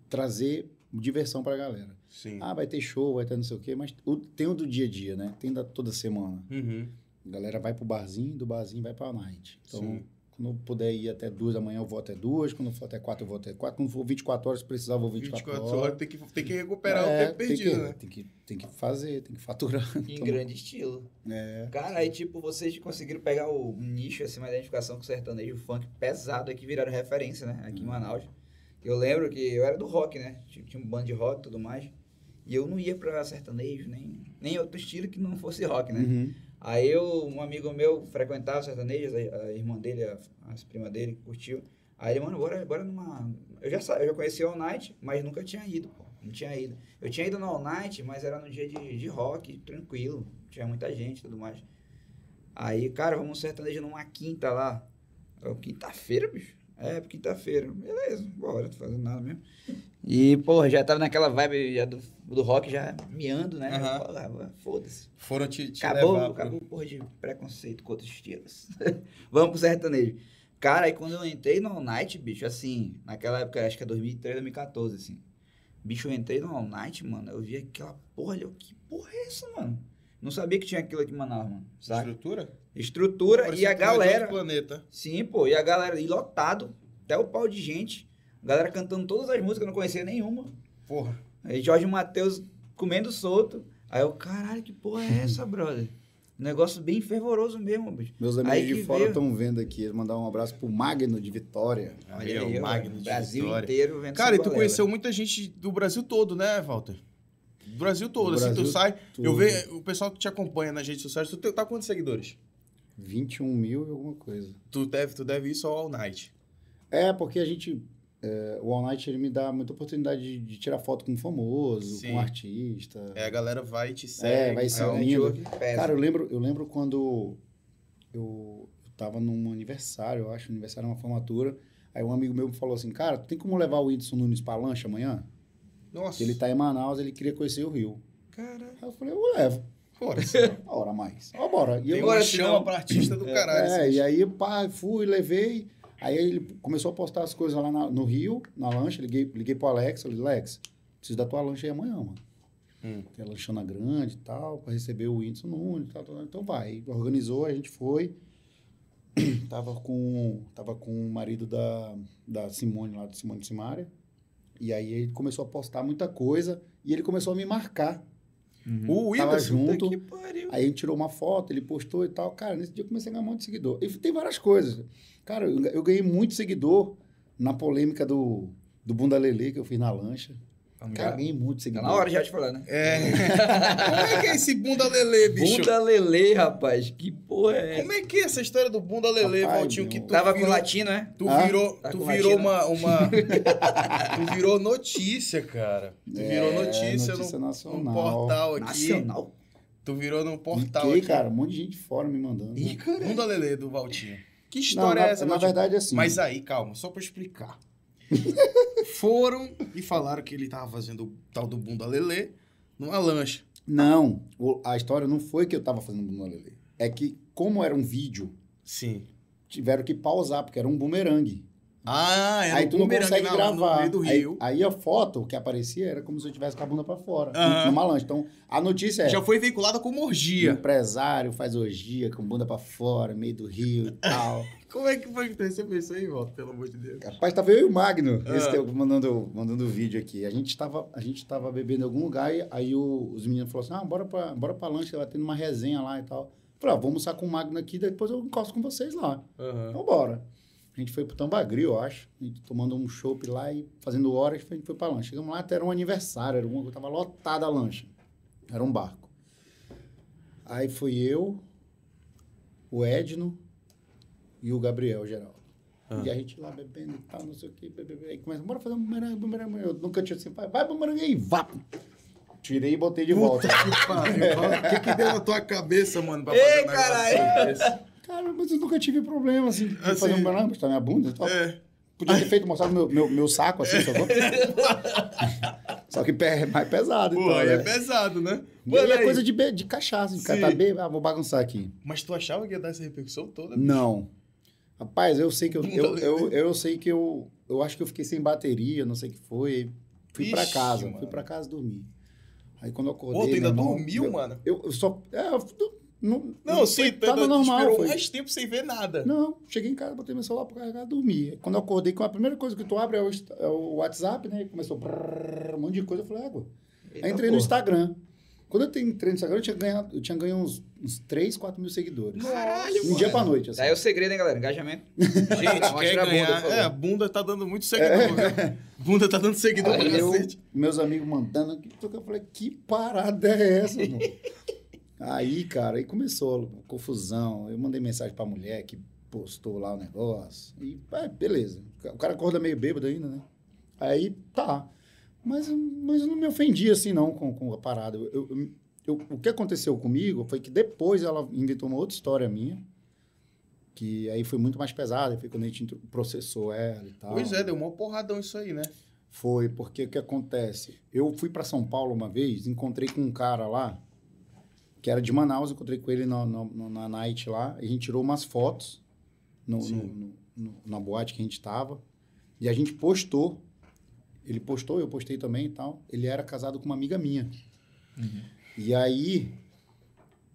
B: trazer diversão pra galera.
A: Sim.
B: Ah, vai ter show, vai ter não sei o quê, mas o- tem o do dia a dia, né? Tem da toda semana.
A: Uhum.
B: A galera vai pro barzinho, do barzinho vai pra night. Então,
A: Sim.
B: Quando eu puder ir até duas da manhã, eu vou até duas. Quando for até quatro, eu vou até quatro. Quando for 24 horas, se precisar, eu vou 24,
A: 24 horas, tem que, tem que recuperar
B: É,
A: o tempo
B: tem
A: perdido,
B: que,
A: né?
B: Tem que, tem que fazer, tem que faturar.
C: Em
B: Então,
C: grande estilo.
B: é,
C: Cara, aí tipo, vocês conseguiram pegar o nicho, assim, uma identificação com o sertanejo, o funk pesado, que viraram referência, né? Aqui em Manaus. Eu lembro que eu era do rock, né? Tinha tinha um bando de rock e tudo mais. E eu não ia pra sertanejo, nem, nem outro estilo que não fosse rock, né?
B: uhum.
C: Aí eu, um amigo meu frequentava sertanejo, a, a irmã dele, a, as prima dele, curtiu. Aí ele, mano, bora, bora numa. Eu já, eu já conhecia o All Night, mas nunca tinha ido, pô. Não tinha ido. Eu tinha ido no All Night, mas era no dia de, de rock, tranquilo. Tinha muita gente e tudo mais. Aí, cara, vamos no sertanejo numa quinta lá. Quinta-feira, bicho? É, quinta-feira. Beleza, bora, não tô fazendo nada mesmo. E, porra, já tava naquela vibe já do, do rock, já miando, né? Porra, Foda-se.
A: Foram te, te
C: Acabou,
A: levar
C: acabou porra de preconceito com outros estilos. Vamos pro sertanejo. Cara, aí quando eu entrei no All Night, bicho, assim, naquela época, acho que é 2013, 2014, assim. Bicho, eu entrei no All Night, mano, eu vi aquela porra ali, eu, que porra é essa, mano? Não sabia que tinha aquilo aqui em Manaus, mano, sabe?
A: Estrutura?
C: Estrutura e a galera...
A: planeta.
C: Sim, pô, e a galera, e lotado, até o pau de gente. A galera cantando todas as músicas, eu não conhecia nenhuma.
A: Porra.
C: Aí Jorge Matheus comendo solto. Aí eu, caralho, que porra é essa, brother? Negócio bem fervoroso mesmo, bicho.
B: Meus
C: Aí
B: amigos de
C: que
B: fora estão vendo aqui. Mandar um abraço pro Magno de Vitória.
A: Aí é
C: Olha aí,
A: o Magno de
C: Brasil
A: Vitória.
C: inteiro vendo
A: Cara, e tu conheceu muita gente do Brasil todo, né, Walter? Do Brasil todo.
B: Do
A: assim, tu
B: Brasil
A: sai.
B: todo.
A: Eu vejo o pessoal que te acompanha nas redes sociais. Tu tá com quantos seguidores?
B: 21 mil e alguma coisa.
A: Tu deve, tu deve isso ao All Night.
B: É, porque a gente. É, o All Night ele me dá muita oportunidade de, de tirar foto com um famoso,
A: Sim.
B: com um artista.
A: É, a galera vai e te segue.
B: É, vai
C: É um
B: seguindo.
C: pesa.
B: Cara, eu lembro, eu lembro quando eu, eu tava num aniversário, eu acho, aniversário é uma formatura. Aí um amigo meu me falou assim, cara, tem como levar o Whindersson Nunes pra lancha amanhã?
A: Nossa.
B: Ele tá em Manaus, ele queria conhecer o Rio.
A: Cara,
B: Aí eu falei, eu levo.
A: bora.
B: Uma hora mais. Ó, bora. E
A: Tem
B: eu,
A: uma chama pra artista do caralho.
B: é,
A: assim.
B: e aí, pá, fui, levei. Aí ele começou a postar as coisas lá na- no Rio, na lancha. Liguei, liguei pro Alex, falei, Alex, preciso da tua lancha aí amanhã, mano.
A: Hum.
B: Tem a lanchona grande e tal, pra receber o Whindersson Nunes e tal, tal. Então vai. Organizou, a gente foi. tava com tava com o marido da, da Simone lá, do Simone Simaria. E aí ele começou a postar muita coisa e ele começou a me marcar.
A: O
B: Tava
A: Whindersson.
B: junto.
C: Que pariu.
B: Aí a gente tirou uma foto, ele postou e tal. Cara, nesse dia eu comecei a ganhar um monte de seguidor. E tem várias coisas. Cara, eu eu ganhei muito seguidor na polêmica do, do Bunda Lelê que eu fiz na lancha. Cara, ganhei muito
C: Tá
B: seguidor.
C: na hora já de falar, né?
A: É. Como é que é esse bunda lelê, bicho?
C: Bunda Lelê, rapaz. Que porra é essa?
A: Como é que é essa história do bunda lelê,
B: Rapaz,
A: Valtinho? Que tu
C: Tava
A: virou,
C: com latino, né?
A: Tu
B: Ah?
A: virou,
C: Tá
A: tu virou
C: latino?
A: uma, uma... tu virou notícia, cara. Tu
B: É,
A: virou notícia,
B: notícia
A: num,
B: nacional.
A: num portal aqui.
C: Nacional.
A: Tu virou num portal
B: Fiquei,
A: aqui.
B: cara, um monte de gente fora me mandando.
A: Ih, cara. Bunda Lelê do Valtinho. Que
B: Não,
A: história
B: na,
A: é essa,
B: na
A: Valtinho?
B: verdade, assim.
A: Mas aí, calma, só pra explicar. Foram e falaram que ele tava fazendo o tal do Bunda Lelê numa lancha.
B: Não, a história não foi que eu tava fazendo bunda lelê. É que, como era um vídeo,
A: Sim.
B: tiveram que pausar, porque era um bumerangue.
A: Ah, era
B: aí
A: um
B: tu não consegue
A: na- no
B: gravar.
A: meio do
B: Aí,
A: rio.
B: aí a foto que aparecia era como se eu tivesse com a bunda pra fora,
A: Aham.
B: numa lancha. Então, a notícia é...
A: Já foi veiculada como orgia.
B: Empresário faz orgia com bunda pra fora, meio do rio e tal.
A: Como é que foi que tu recebeu isso aí, Walter? Pelo amor de Deus.
B: Rapaz, tava eu e o Magno,
A: Ah.
B: esse que eu mandando, mandando vídeo aqui. A gente, tava, a gente tava bebendo em algum lugar e aí o- os meninos falaram assim, ah, bora pra, bora pra lanche, vai tendo uma resenha lá e tal. Falei, ah, vou almoçar com o Magno aqui, depois eu encosto com vocês lá.
A: Aham.
B: Então bora. A gente foi pro Tambagri, eu acho. A gente tomando um chopp lá e fazendo horas, a gente foi pra lanche. Chegamos lá, até era um aniversário, era um, tava lotada a lancha. Era um barco. Aí fui eu, o Edno e o Gabriel, geral.
A: Ah.
B: E a gente lá bebendo e tal, não sei o que, bebendo. Aí começa, bora fazer um bumerangue, bumerangue. Eu nunca tinha assim, vai, vai bumerangue aí, vá. Tirei e botei de volta.
A: Que pariu, O que que deu na tua cabeça, mano, pra
C: Ei,
A: fazer um negócio
C: caralho!
B: Cara, mas eu nunca tive problema, assim, de
A: Assim.
B: fazer um bumerangue, mostrar minha bunda e tal.
A: É.
B: Podia ter feito, mostrado meu, meu, meu saco, assim, só Só que pé- é mais pesado,
A: Pô,
B: então,
A: aí
B: né?
A: é pesado, né?
B: E aí
A: Mano,
B: é
A: aí.
B: coisa de, de cachaça, o cara tá bem, ah, vou bagunçar aqui.
A: Mas tu achava que ia dar essa repercussão toda? bicho?
B: Não. Rapaz, eu sei que eu, eu,
A: lelê.
B: eu, eu sei que eu, eu acho que eu fiquei sem bateria, não sei o que foi. Fui pra
A: Ixi,
B: casa,
A: mano.
B: fui pra casa dormir. Aí quando eu acordei,
A: Pô, tu ainda
B: irmão,
A: dormiu,
B: eu,
A: mano?
B: Eu, eu só, é, eu, não,
A: Não, sim,
B: tava normal.
A: esperou
B: Foi,
A: mais tempo sem ver nada.
B: Não, cheguei em casa, botei meu celular pra carregar, dormi. Quando eu acordei, a primeira coisa que tu abre é o, é o WhatsApp, né? Começou brrr, um monte de coisa, eu falei, água. Aí entrei no
C: porra.
B: Instagram. Quando eu entrei no Instagram, eu tinha ganhado, eu tinha ganho uns, uns 3, 4 mil seguidores.
A: Caralho,
B: um dia pra noite, assim.
C: Daí é o segredo, hein, galera? Engajamento.
A: Gente, quer
C: a bunda,
A: ganhar.
C: favor.
A: é, a bunda tá dando muito seguidor, né? Bunda tá dando seguidor pra
B: eu,
A: cacete.
B: meus amigos mandando, eu falei, que parada é essa, mano? aí, cara, aí começou a confusão. Eu mandei mensagem pra mulher que postou lá o negócio. E, é, beleza. O cara acorda meio bêbado ainda, né? Aí, tá. Mas, mas não me ofendi assim, não, com, com a parada. Eu, eu- eu- o que aconteceu comigo foi que depois ela inventou uma outra história minha, que aí foi muito mais pesada, foi quando a gente processou ela e tal.
A: Pois é, deu um porradão isso aí, né?
B: Foi, porque o que acontece? Eu fui para São Paulo uma vez, encontrei com um cara lá, que era de Manaus, encontrei com ele na, na, na night lá, e a gente tirou umas fotos no, no- no- na boate que a gente tava, e a gente postou. Ele postou, eu postei também e tal. Ele era casado com uma amiga minha. E aí,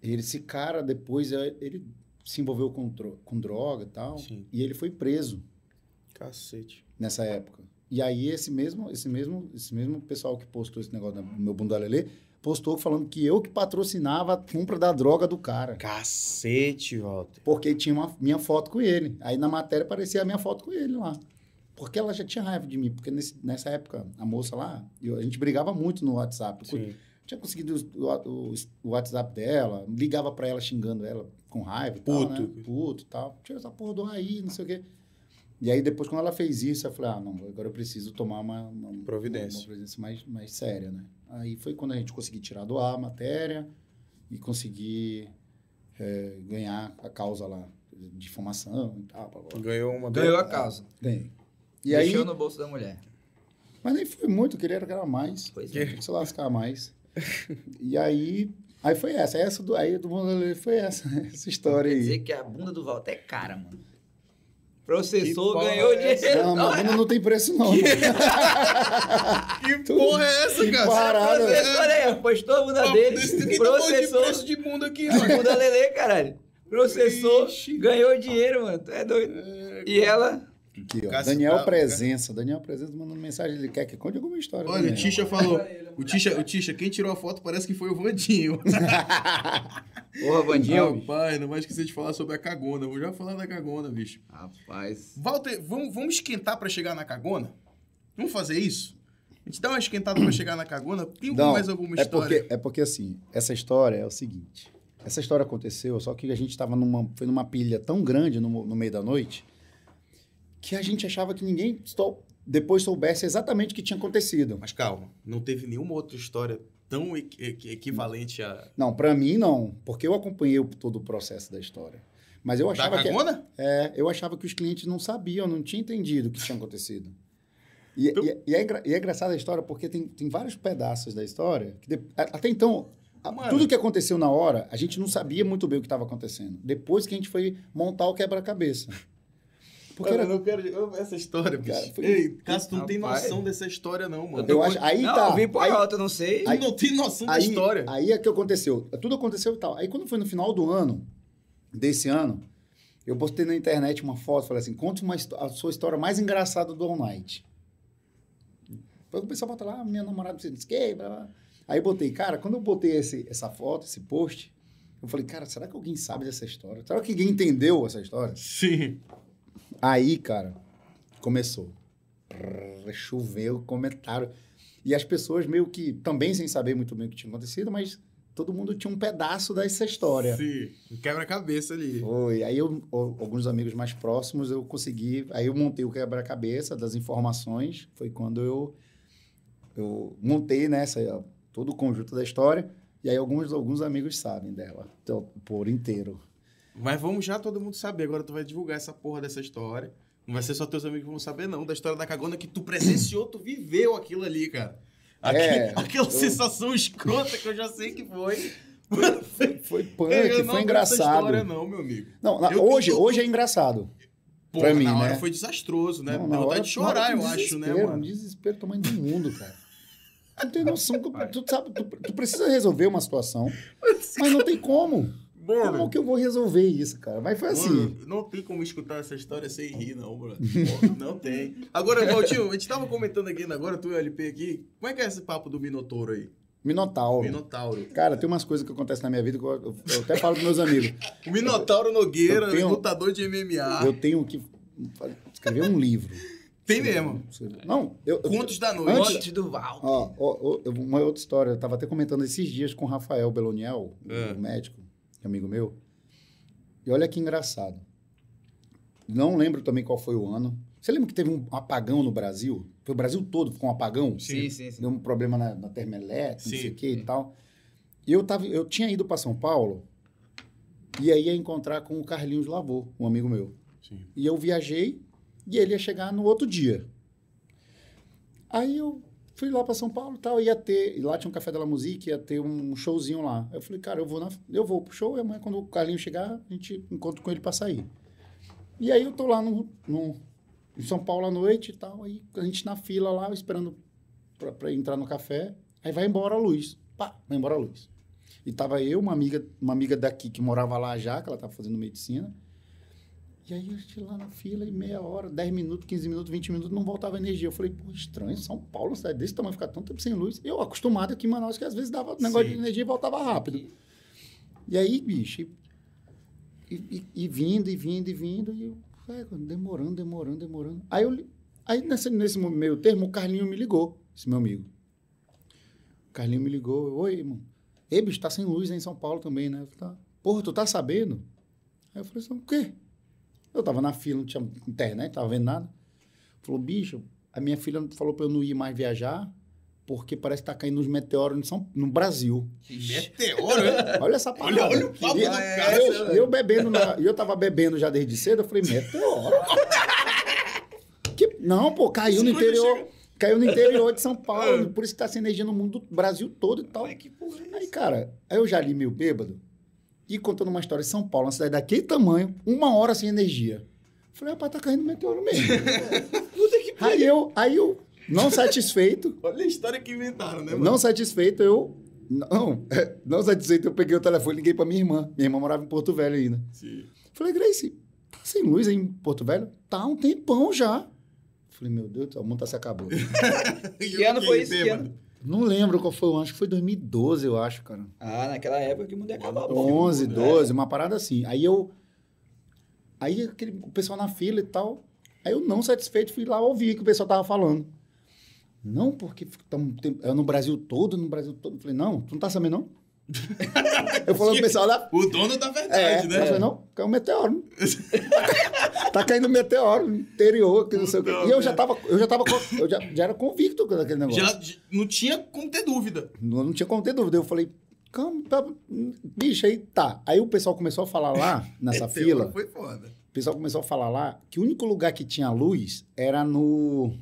B: ele- esse cara depois, eh, ele se envolveu com, com droga e tal,
A: Sim.
B: e ele foi preso
A: Cacete.
B: nessa época. E aí esse mesmo, esse mesmo, esse mesmo pessoal que postou esse negócio no meu bunda lelê, postou falando que eu que patrocinava a compra da droga do cara,
A: Cacete, Walter.
B: porque tinha uma minha foto com ele. Aí na matéria aparecia a minha foto com ele lá. Porque ela já tinha raiva de mim, porque nesse- nessa época a moça lá, eu- a gente brigava muito no WhatsApp. Eu
A: Sim.
B: tinha conseguido o, o- o WhatsApp dela, ligava pra ela xingando ela com raiva e tal,
A: Puto.
B: né? Puto e tal. Tira essa porra do aí, não sei o quê. E aí depois, quando ela fez isso, eu falei, ah, não, agora eu preciso tomar uma, uma
A: Providência.
B: Uma, uma providência mais, mais séria, né? Aí foi quando a gente conseguiu tirar do ar a matéria e conseguir é, ganhar a causa lá, difamação e tal. blá, blá, blá.
A: Ganhou uma
C: Ganhou a causa.
B: Ganhei. E aí,
C: Deixou no bolso da mulher.
B: mas nem foi muito, eu queria era mais.
C: Pois
A: Que-
C: é.
B: Tinha que se lascar mais. e aí, aí foi essa. Essa do, aí do mundo foi essa, essa história
C: Quer
B: aí.
C: dizer que a bunda do Walter é cara, mano. Processou,
A: Que
C: ganhou
A: é
C: dinheiro.
B: Não, mas não, não tem preço não.
A: Que porra é essa,
B: Que
A: cara?
B: parada.
C: Processou, olha aí, postou a bunda
A: Papo
C: dele,
A: desse- ninguém tá de
C: processou.
A: preço de bunda aqui,
C: A
A: mano.
C: bunda lelê, caralho. Processou,
A: Ixi.
C: ganhou dinheiro, mano. Tu é doido. E ela,
B: Aqui, ó.
A: Cássio
B: Daniel
A: tá-
B: Presença. Daniel Presença mandando mensagem. Ele quer que conte alguma história.
A: Olha, o. Tisha falou. O Tisha, o Tisha, quem tirou a foto parece que foi o Vandinho.
C: porra, bandinho.
A: Rapaz, não vai esquecer de falar sobre a cagona. Vou já falar da cagona, bicho.
C: Rapaz.
A: Walter, vamos, vamos esquentar pra chegar na cagona? Vamos fazer isso? A gente dá uma esquentada pra chegar na cagona? Tem
B: Não,
A: mais alguma
B: é
A: história?
B: porque, é porque assim, essa história é o seguinte. Essa história aconteceu, só que a gente estava numa, foi numa pilha tão grande no, no meio da noite que a gente achava que ninguém depois soubesse exatamente o que tinha acontecido.
A: Mas calma, não teve nenhuma outra história tão equi- equivalente a.
B: Não, pra mim não, porque eu acompanhei todo o processo da história. Mas eu
A: Da
B: achava que
A: cagona?
B: é, eu achava que os clientes não sabiam, não tinham entendido o que tinha acontecido. E,
A: Então-
B: e- e é, e é engraçada a história porque tem, tem vários pedaços da história que de- até então
A: Mano.
B: tudo que aconteceu na hora a gente não sabia muito bem o que estava acontecendo. Depois que a gente foi montar o quebra-cabeça. Porque
A: Mano,
B: era,
A: eu não quero eu- essa história, bicho.
B: Cara, foi-
A: Ei, Cássio, tu não tem noção dessa história, não, mano.
B: eu acho, aí
C: não,
B: tá.
C: eu vi por
B: aí,
C: alto, eu não sei.
A: Tu não tem noção da
B: aí,
A: história.
B: aí é que aconteceu. Tudo aconteceu e tal. Aí quando foi no final do ano, desse ano, eu postei na internet uma foto, falei assim, conte uma, a sua história mais engraçada do All Night. Depois o pessoal bota lá, "Ah, minha namorada se disse que, blá, blá. Aí eu botei, cara, quando eu botei esse, essa foto, esse post, eu falei, cara, será que alguém sabe dessa história? Será que alguém entendeu essa história?
A: Sim.
B: Aí, cara, começou. Prrr, Choveu comentário. E as pessoas meio que, também sem saber muito bem o que tinha acontecido, mas todo mundo tinha um pedaço dessa história.
A: Sim. Um Quebra-cabeça ali.
B: Foi. Aí eu, alguns amigos mais próximos, eu consegui. Aí eu montei o quebra-cabeça das informações. Foi quando eu, eu montei nessa todo o conjunto da história. E aí alguns, alguns amigos sabem dela então, por inteiro.
A: Mas vamos já todo mundo saber. Agora tu vai divulgar essa porra dessa história. Não vai ser só teus amigos que vão saber, não. Da história da cagona que tu presenciou, tu viveu aquilo ali, cara. Aque-
B: É,
A: aquela
B: eu-
A: sensação escrota que eu já sei que foi.
B: Foi punk, foi
A: aguento essa
B: engraçado.
A: história, não, meu amigo.
B: Não, na-
A: Eu-
B: hoje,
A: eu-
B: hoje é engraçado.
A: Porra,
B: Pra mim,
A: na hora
B: né?
A: foi desastroso, né?
B: Não, na
A: vontade
B: hora-
A: de chorar, eu acho, né, mano?
B: Um desespero tamanho do mundo, cara. Tu não tem noção. que- Tu, sabe, tu, tu precisa resolver uma situação, mas não tem como. Como
A: Mano,
B: que eu vou resolver isso, cara? Mas foi assim.
A: mano, não tem como escutar essa história sem rir, não, mano. Não tem. Agora, Valtinho, a gente tava comentando aqui, agora tu e o LP aqui, como é que é esse papo do Minotouro aí?
B: Minotauro.
A: Minotauro.
B: Cara, tem umas coisas que acontecem na minha vida que eu, eu- eu até falo pros meus amigos.
A: O Minotauro Nogueira,
B: Eu tenho-
A: lutador de MMA.
B: Eu tenho que escrever um livro.
A: Tem mesmo.
B: Não, eu. eu-
A: Contos da noite.
C: Antes do Val.
B: Ó, ó, ó, eu- uma outra história. Eu tava até comentando esses dias com o Rafael Beloniel,
A: É.
B: o médico, amigo meu. E olha que engraçado. Não lembro também qual foi o ano. Você lembra que teve um apagão no Brasil? Foi o Brasil todo ficou um apagão?
C: Sim, sim, sim.
B: Deu um problema na, na termoelétrica, não sei o que e tal. E eu, tava, eu tinha ido para São Paulo e aí ia encontrar com o Carlinhos Lavô, um amigo meu.
A: Sim.
B: E eu viajei e ele ia chegar no outro dia. Aí eu fui lá para São Paulo tal, ia ter, lá tinha um café da La Musique, ia ter um showzinho lá. Eu falei, cara, eu vou, na, eu vou pro show e amanhã quando o Carlinhos chegar, a gente encontra com ele para sair. E aí eu tô lá no, no, em São Paulo à noite e tal, aí a gente na fila lá, esperando pra entrar no café, aí vai embora a luz. Pá, vai embora a luz. E tava eu, uma amiga, uma amiga daqui que morava lá já, que ela tava fazendo medicina, e aí eu estive lá na fila e meia hora, 10 minutos, 15 minutos, 20 minutos, não voltava energia. Eu falei, pô, estranho, São Paulo, cidade desse tamanho, ficar tanto tempo sem luz. Eu acostumado aqui em Manaus, que às vezes dava negócio
A: Sim.
B: de energia e voltava rápido. E aí, bicho, e, e- e vindo, e vindo, e vindo, e eu, é, demorando, demorando, demorando. Aí, eu, aí nesse, nesse meio termo, o Carlinho me ligou, esse meu amigo. O Carlinho me ligou, eu, oi, irmão. Ei, bicho, tá sem luz aí em São Paulo também, né? Eu falei, tá. Porra, tu tá sabendo? Aí eu falei assim, o quê? Eu tava na fila, não tinha internet, tava vendo nada. Falou, bicho, a minha filha falou pra eu não ir mais viajar, porque parece que tá caindo uns meteoros no, São, no Brasil.
A: Meteoro, é?
B: Olha essa parada.
A: Olha, olha o papo
B: E-
A: do cara.
B: eu, eu bebendo, na- e eu tava bebendo já desde cedo, eu falei, meteoro. Que- não, pô, caiu no interior. Caiu no interior de São Paulo, por isso que tá sem energia no mundo do Brasil todo e tal.
C: Mas que porra é
B: Aí, cara, aí eu já li meio bêbado e contando uma história de São Paulo, uma cidade daquele tamanho, uma hora sem energia. Falei, rapaz, tá caindo meteoro mesmo.
A: Puta que
B: aí eu, aí eu, não satisfeito,
A: Olha a história que inventaram, né, mano?
B: não satisfeito, eu. Não, não satisfeito, eu peguei o telefone e liguei pra minha irmã. Minha irmã morava em Porto Velho ainda.
A: Sim.
B: Falei, Grace, tá sem luz aí em Porto Velho? Tá um tempão já. Falei, meu Deus, o mundo tá se acabando.
C: Que ano foi isso? Que ano?
B: Não lembro qual foi o ano, acho que foi 2012, eu acho, cara.
C: Ah, naquela época que o mundo ia acabar. pô.
B: 11, 12, uma parada assim. Aí eu. Aí aquele, o pessoal na fila e tal. Aí eu, não satisfeito, fui lá ouvir o que o pessoal tava falando. Não, porque tamo, tem- é no Brasil todo, no Brasil todo. Eu falei, não, tu não tá sabendo, não? Eu falando pro pessoal da
A: O dono da
B: É,
A: verdade,
B: eu
A: né?
B: falei, não, caiu um meteoro. tá caindo um meteoro no interior, que não sei o quê. E eu já tava, eu já tava, eu já, já era convicto com aquele negócio.
A: Já, já não tinha como ter dúvida.
B: Não, não tinha como ter dúvida. Eu falei, calma, tá, bicho, aí tá. Aí o pessoal começou a falar lá, nessa fila,
A: Foi foda.
B: o pessoal começou a falar lá que o único lugar que tinha luz era no.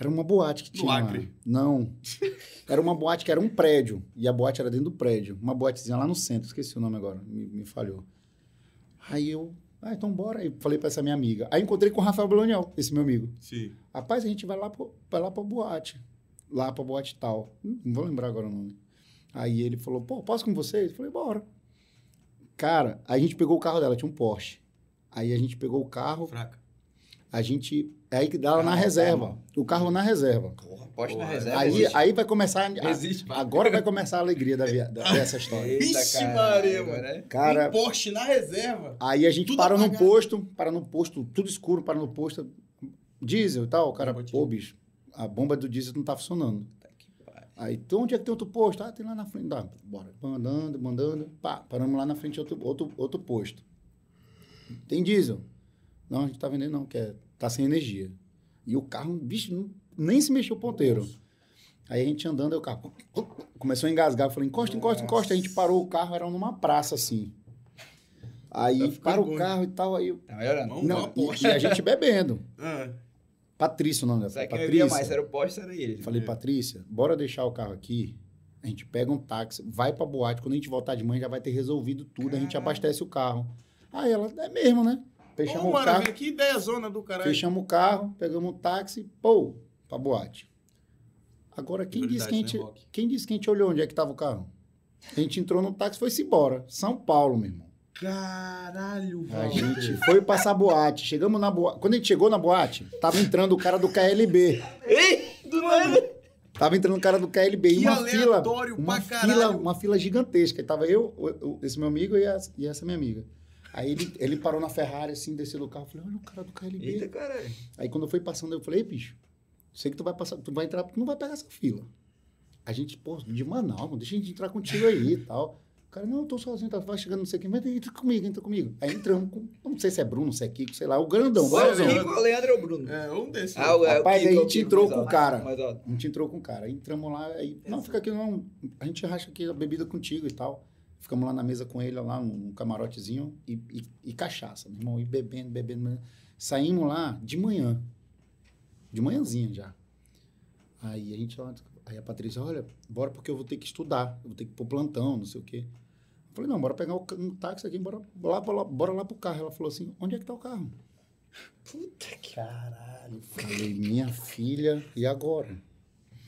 B: Era uma boate que
A: No
B: tinha. lá.
A: Acre.
B: Não. Era uma boate que era um prédio. E a boate era dentro do prédio. Uma boatezinha lá no centro. Esqueci o nome agora. Me, me falhou. Aí eu. Ah, então bora. Aí falei pra essa minha amiga. Aí encontrei com o Rafael Bolonial, esse meu amigo.
A: Sim.
B: Rapaz, a gente vai lá, pro, vai lá pra boate. Lá pra boate tal. Hum, Não vou lembrar agora o nome. Aí ele falou, pô, posso com vocês? Eu falei, bora. Cara, aí a gente pegou o carro dela, tinha um Porsche. Aí a gente pegou o carro,
A: Fraca.
B: a gente. Aí que dá ela na reserva.
C: carro.
B: O carro na reserva.
C: Porra, poste na reserva.
B: Aí,
C: existe.
B: aí vai começar. a-
C: Existe,
B: agora vai começar a alegria da, via- da- dessa história.
A: Vixe, Maria, mano.
C: é-
B: Cara,
A: Tem Porsche na reserva.
B: aí a gente
A: Tudo
B: parou num
A: apagado.
B: posto, para no posto, tudo escuro, para no posto, diesel e tal. O cara, pô, bicho, a bomba do diesel não tá funcionando. Aí, então onde é que tem outro posto? Ah, tem lá na frente. Dá, bora. Mandando, mandando. Pá, paramos lá na frente de outro, outro, outro posto. Tem diesel? Não, a gente tá vendendo não, que é, tá sem energia. E o carro, bicho, não- nem se mexeu o ponteiro. Aí a gente andando, aí o carro começou a engasgar. Eu falei, encosta, encosta, encosta. A gente parou o carro, era numa praça, assim. Aí
A: Tá ficando
B: para o carro e tal, aí... eu-
C: Tá melhorando.
B: Não,
A: Porsche.
B: e, e a gente bebendo.
A: Ah,
B: Patrícia o nome dela. Patrícia.
C: mais? Era o poste, era ele.
B: Eu Falei, Patrícia, bora deixar o carro aqui. A gente pega um táxi, vai pra boate. Quando a gente voltar de manhã, já vai ter resolvido tudo. A gente abastece o carro. Aí ela, é mesmo, né? Fechamos
A: Pô,
B: o
A: maravilha,
B: carro,
A: que ideia zona do caralho.
B: fechamos o carro, pegamos um táxi, pô, pra boate. Agora, quem disse, que a
A: Prioridades,
B: gente,
A: né,
B: quem disse que a gente olhou onde é que tava o carro? A gente entrou no táxi e foi-se embora. São Paulo, meu irmão.
A: Caralho,
B: A
A: Walter.
B: gente foi passar boate. Chegamos na boate. Quando a gente chegou na boate, tava entrando o cara do KLB.
C: Ei, do nada.
B: Tava entrando o cara do KLB. e
A: Que
B: uma fila.
A: aleatório
B: Uma
A: pra
B: fila,
A: caralho.
B: uma fila gigantesca. E tava eu, esse meu amigo e, e essa minha amiga. Aí ele, ele parou na Ferrari, assim, desceu do carro. Eu falei, olha o cara do KLB.
C: Eita, caralho.
B: Aí quando eu fui passando, eu falei, "Ei, bicho, sei que tu vai passar, tu vai entrar, tu não vai pegar essa fila. A gente, pô, de Manaus, deixa a gente entrar contigo aí e tal. O cara, não, eu tô sozinho, tá, vai chegando, não sei quem, mas entra comigo, entra comigo. Aí entramos com, não sei se é Bruno, se é Kiko, sei lá, o grandão, o
C: é o
B: grandão.
C: Kiko, o Leandro ou o Bruno?
A: É, um desses.
C: Ah, o, é, o
B: Rapaz,
C: Kiko,
B: aí
C: é
B: a
C: o
B: gente
C: Kiko,
B: entrou com o cara.
C: mais alto.
B: A gente entrou com o cara. Aí entramos lá, aí, não, fica aqui, não. A gente racha aqui a bebida contigo e tal. Ficamos lá na mesa com ele, lá, um camarotezinho e, e, e cachaça, meu irmão. E bebendo, bebendo, bebendo. Saímos lá de manhã. De manhãzinha já. Aí a gente aí a Patrícia, olha, bora porque eu vou ter que estudar, eu vou ter que ir pro plantão, não sei o quê. Eu falei, não, bora pegar um, um táxi aqui, bora lá, bora, lá, bora lá pro carro. Ela falou assim, onde é que tá o carro?
C: Puta que...
B: Caralho. Falei, minha filha, e agora?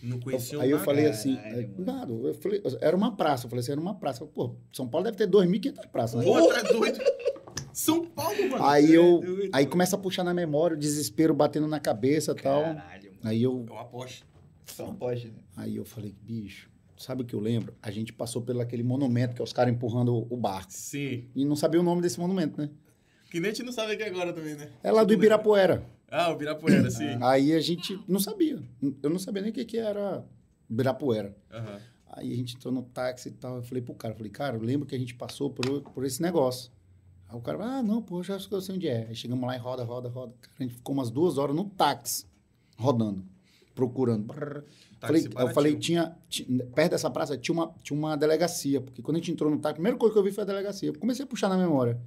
A: Não conhecia
B: Aí eu
A: nada.
B: falei assim, é, eu falei, era uma praça, eu falei assim, era uma praça. Pô, São Paulo deve ter 2.500 praças, né?
A: Porra, tu é doido. São Paulo, mano.
B: Aí
A: é
B: eu,
A: doido.
B: aí começa a puxar na memória, o desespero batendo na cabeça e tal.
C: Caralho, mano.
B: Aí eu,
A: É uma Porsche.
C: Só um poste, né?
B: aí eu falei, bicho, sabe o que eu lembro? A gente passou pelo aquele monumento que é os caras empurrando o, o barco.
A: Sim.
B: E não sabia o nome desse monumento, né?
A: Que nem a gente não sabe aqui agora também, né?
B: É lá do Ibirapuera.
A: Ah, o Birapuera, sim.
B: Aí a gente não sabia. Eu não sabia nem o que, que era Ibirapuera.
A: Aham.
B: Aí a gente entrou no táxi e tal. Eu falei pro cara, eu falei, cara, eu lembro que a gente passou por, por esse negócio. Aí o cara, ah, não, pô, eu já sei onde é. Aí chegamos lá e roda, roda, roda. Cara, a gente ficou umas duas horas no táxi, rodando, procurando.
A: Táxi
B: Falei, eu falei, tinha, ti- perto dessa praça tinha uma, tinha uma delegacia, porque quando a gente entrou no táxi, a primeira coisa que eu vi foi a delegacia. Eu comecei a puxar na memória.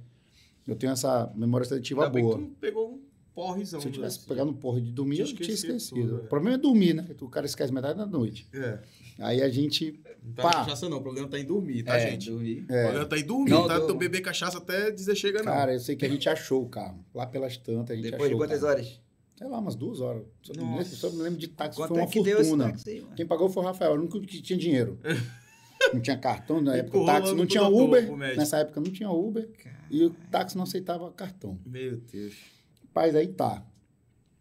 B: Eu tenho essa memória seletiva
A: Ainda bem
B: boa.
A: que tu pegou um porrezão.
B: Se eu tivesse
A: né?
B: pegado no porra de dormir,
A: Tinha
B: eu tinha
A: esquecido tudo, é.
B: o problema é dormir, né? O cara esquece metade da noite.
A: É.
B: Aí a gente.
A: Não tá
B: Pá.
A: cachaça não, o problema tá em dormir, tá,
C: é,
A: gente?
C: dormi.
A: O problema tá em dormir,
C: Não,
A: tá?
C: tô-
A: Tu beber cachaça até dizer chega não.
B: Cara, eu sei que a gente achou o carro. Lá pelas tantas, a gente
C: Depois de
B: achou. o
C: quantas
B: carro.
C: horas?
B: Sei lá, umas duas horas. Só, me só me lembro de táxi,
C: Quanto
B: foi uma
C: é que deu esse
B: fortuna.
C: táxi?
B: Quem pagou foi o Rafael, o único que tinha dinheiro. não tinha cartão na época, o táxi não tinha Uber.
A: médico.
B: Nessa época não tinha Uber e o táxi não aceitava cartão.
A: Meu Deus.
B: Rapaz, aí tá.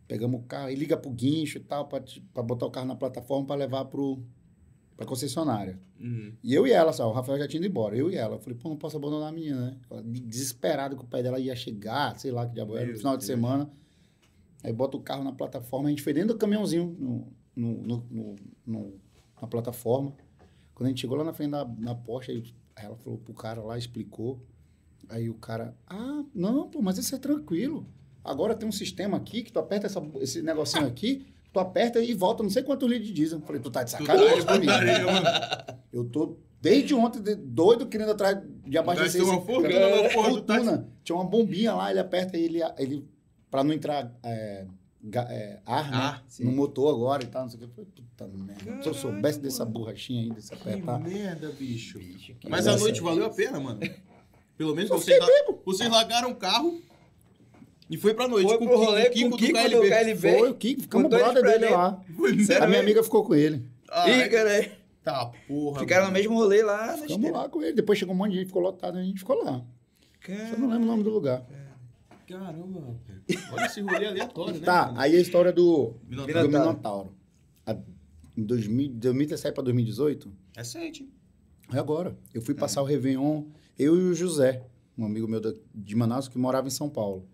B: Pegamos o carro, aí liga pro guincho e tal, pra botar o carro na plataforma pra levar pro, pra concessionária.
A: Uhum.
B: E eu e ela, só, o Rafael já tinha ido embora, eu e ela. Eu falei, pô, não posso abandonar a menina, né? Ela, desesperado que o pai dela ia chegar, sei lá que diabo era, no final de
A: Deus.
B: semana. Aí bota o carro na plataforma, a gente foi dentro do caminhãozinho, no, no, no- no- no- na plataforma. Quando a gente chegou lá na frente da na Porsche, aí ela falou pro cara lá, explicou. Aí o cara, ah, não, pô, mas isso é tranquilo. Agora tem um sistema aqui que tu aperta essa- esse negocinho aqui, tu aperta e volta não sei quantos litros de diesel. Eu falei, tu tá de sacanagem comigo. Eu tô desde ontem de- doido querendo atrás de abastecer
A: Gastou uma fortuna táxi.
B: fortuna. Tinha uma bombinha lá, ele aperta e ele, ele para não entrar é, é, ar, né?
A: Ah,
B: no motor agora e tal, não sei o que. Eu falei, puta merda. Se eu soubesse dessa borrachinha aí, desse
A: Que
B: apertar.
A: merda, bicho.
C: Bicho, que
A: Mas a noite valeu a pena, mano. Pelo menos
B: Eu
A: vocês, la- vocês largaram o carro e foi pra noite
C: Foi
A: com
C: pro
A: o Kiko-
C: rolê
A: o
C: com
A: Kiko
C: o Kiko
A: do
C: do
A: KLB.
B: Foi o Kiko, ficamos brother
C: pra
B: dele
C: ele.
B: lá.
C: Sério
B: a minha amiga ficou com ele.
A: Ah,
C: Ih, cara,
A: tá, porra.
C: ficaram no
A: mano.
C: mesmo rolê lá. na
B: Ficamos lá com ele. Depois chegou um monte de gente, ficou lotado, a gente ficou lá.
C: Cara,
B: Eu não lembro o nome do lugar.
A: Caramba, rapaz. Olha esse rolê aleatório, né?
B: Tá,
A: mano?
B: aí a história do
A: Minotauro.
B: do Minotauro. A- Em 2000 2017 para 2018,
A: Recente.
B: é agora. Eu fui passar o Réveillon, eu e o José, um amigo meu de Manaus que morava em São Paulo.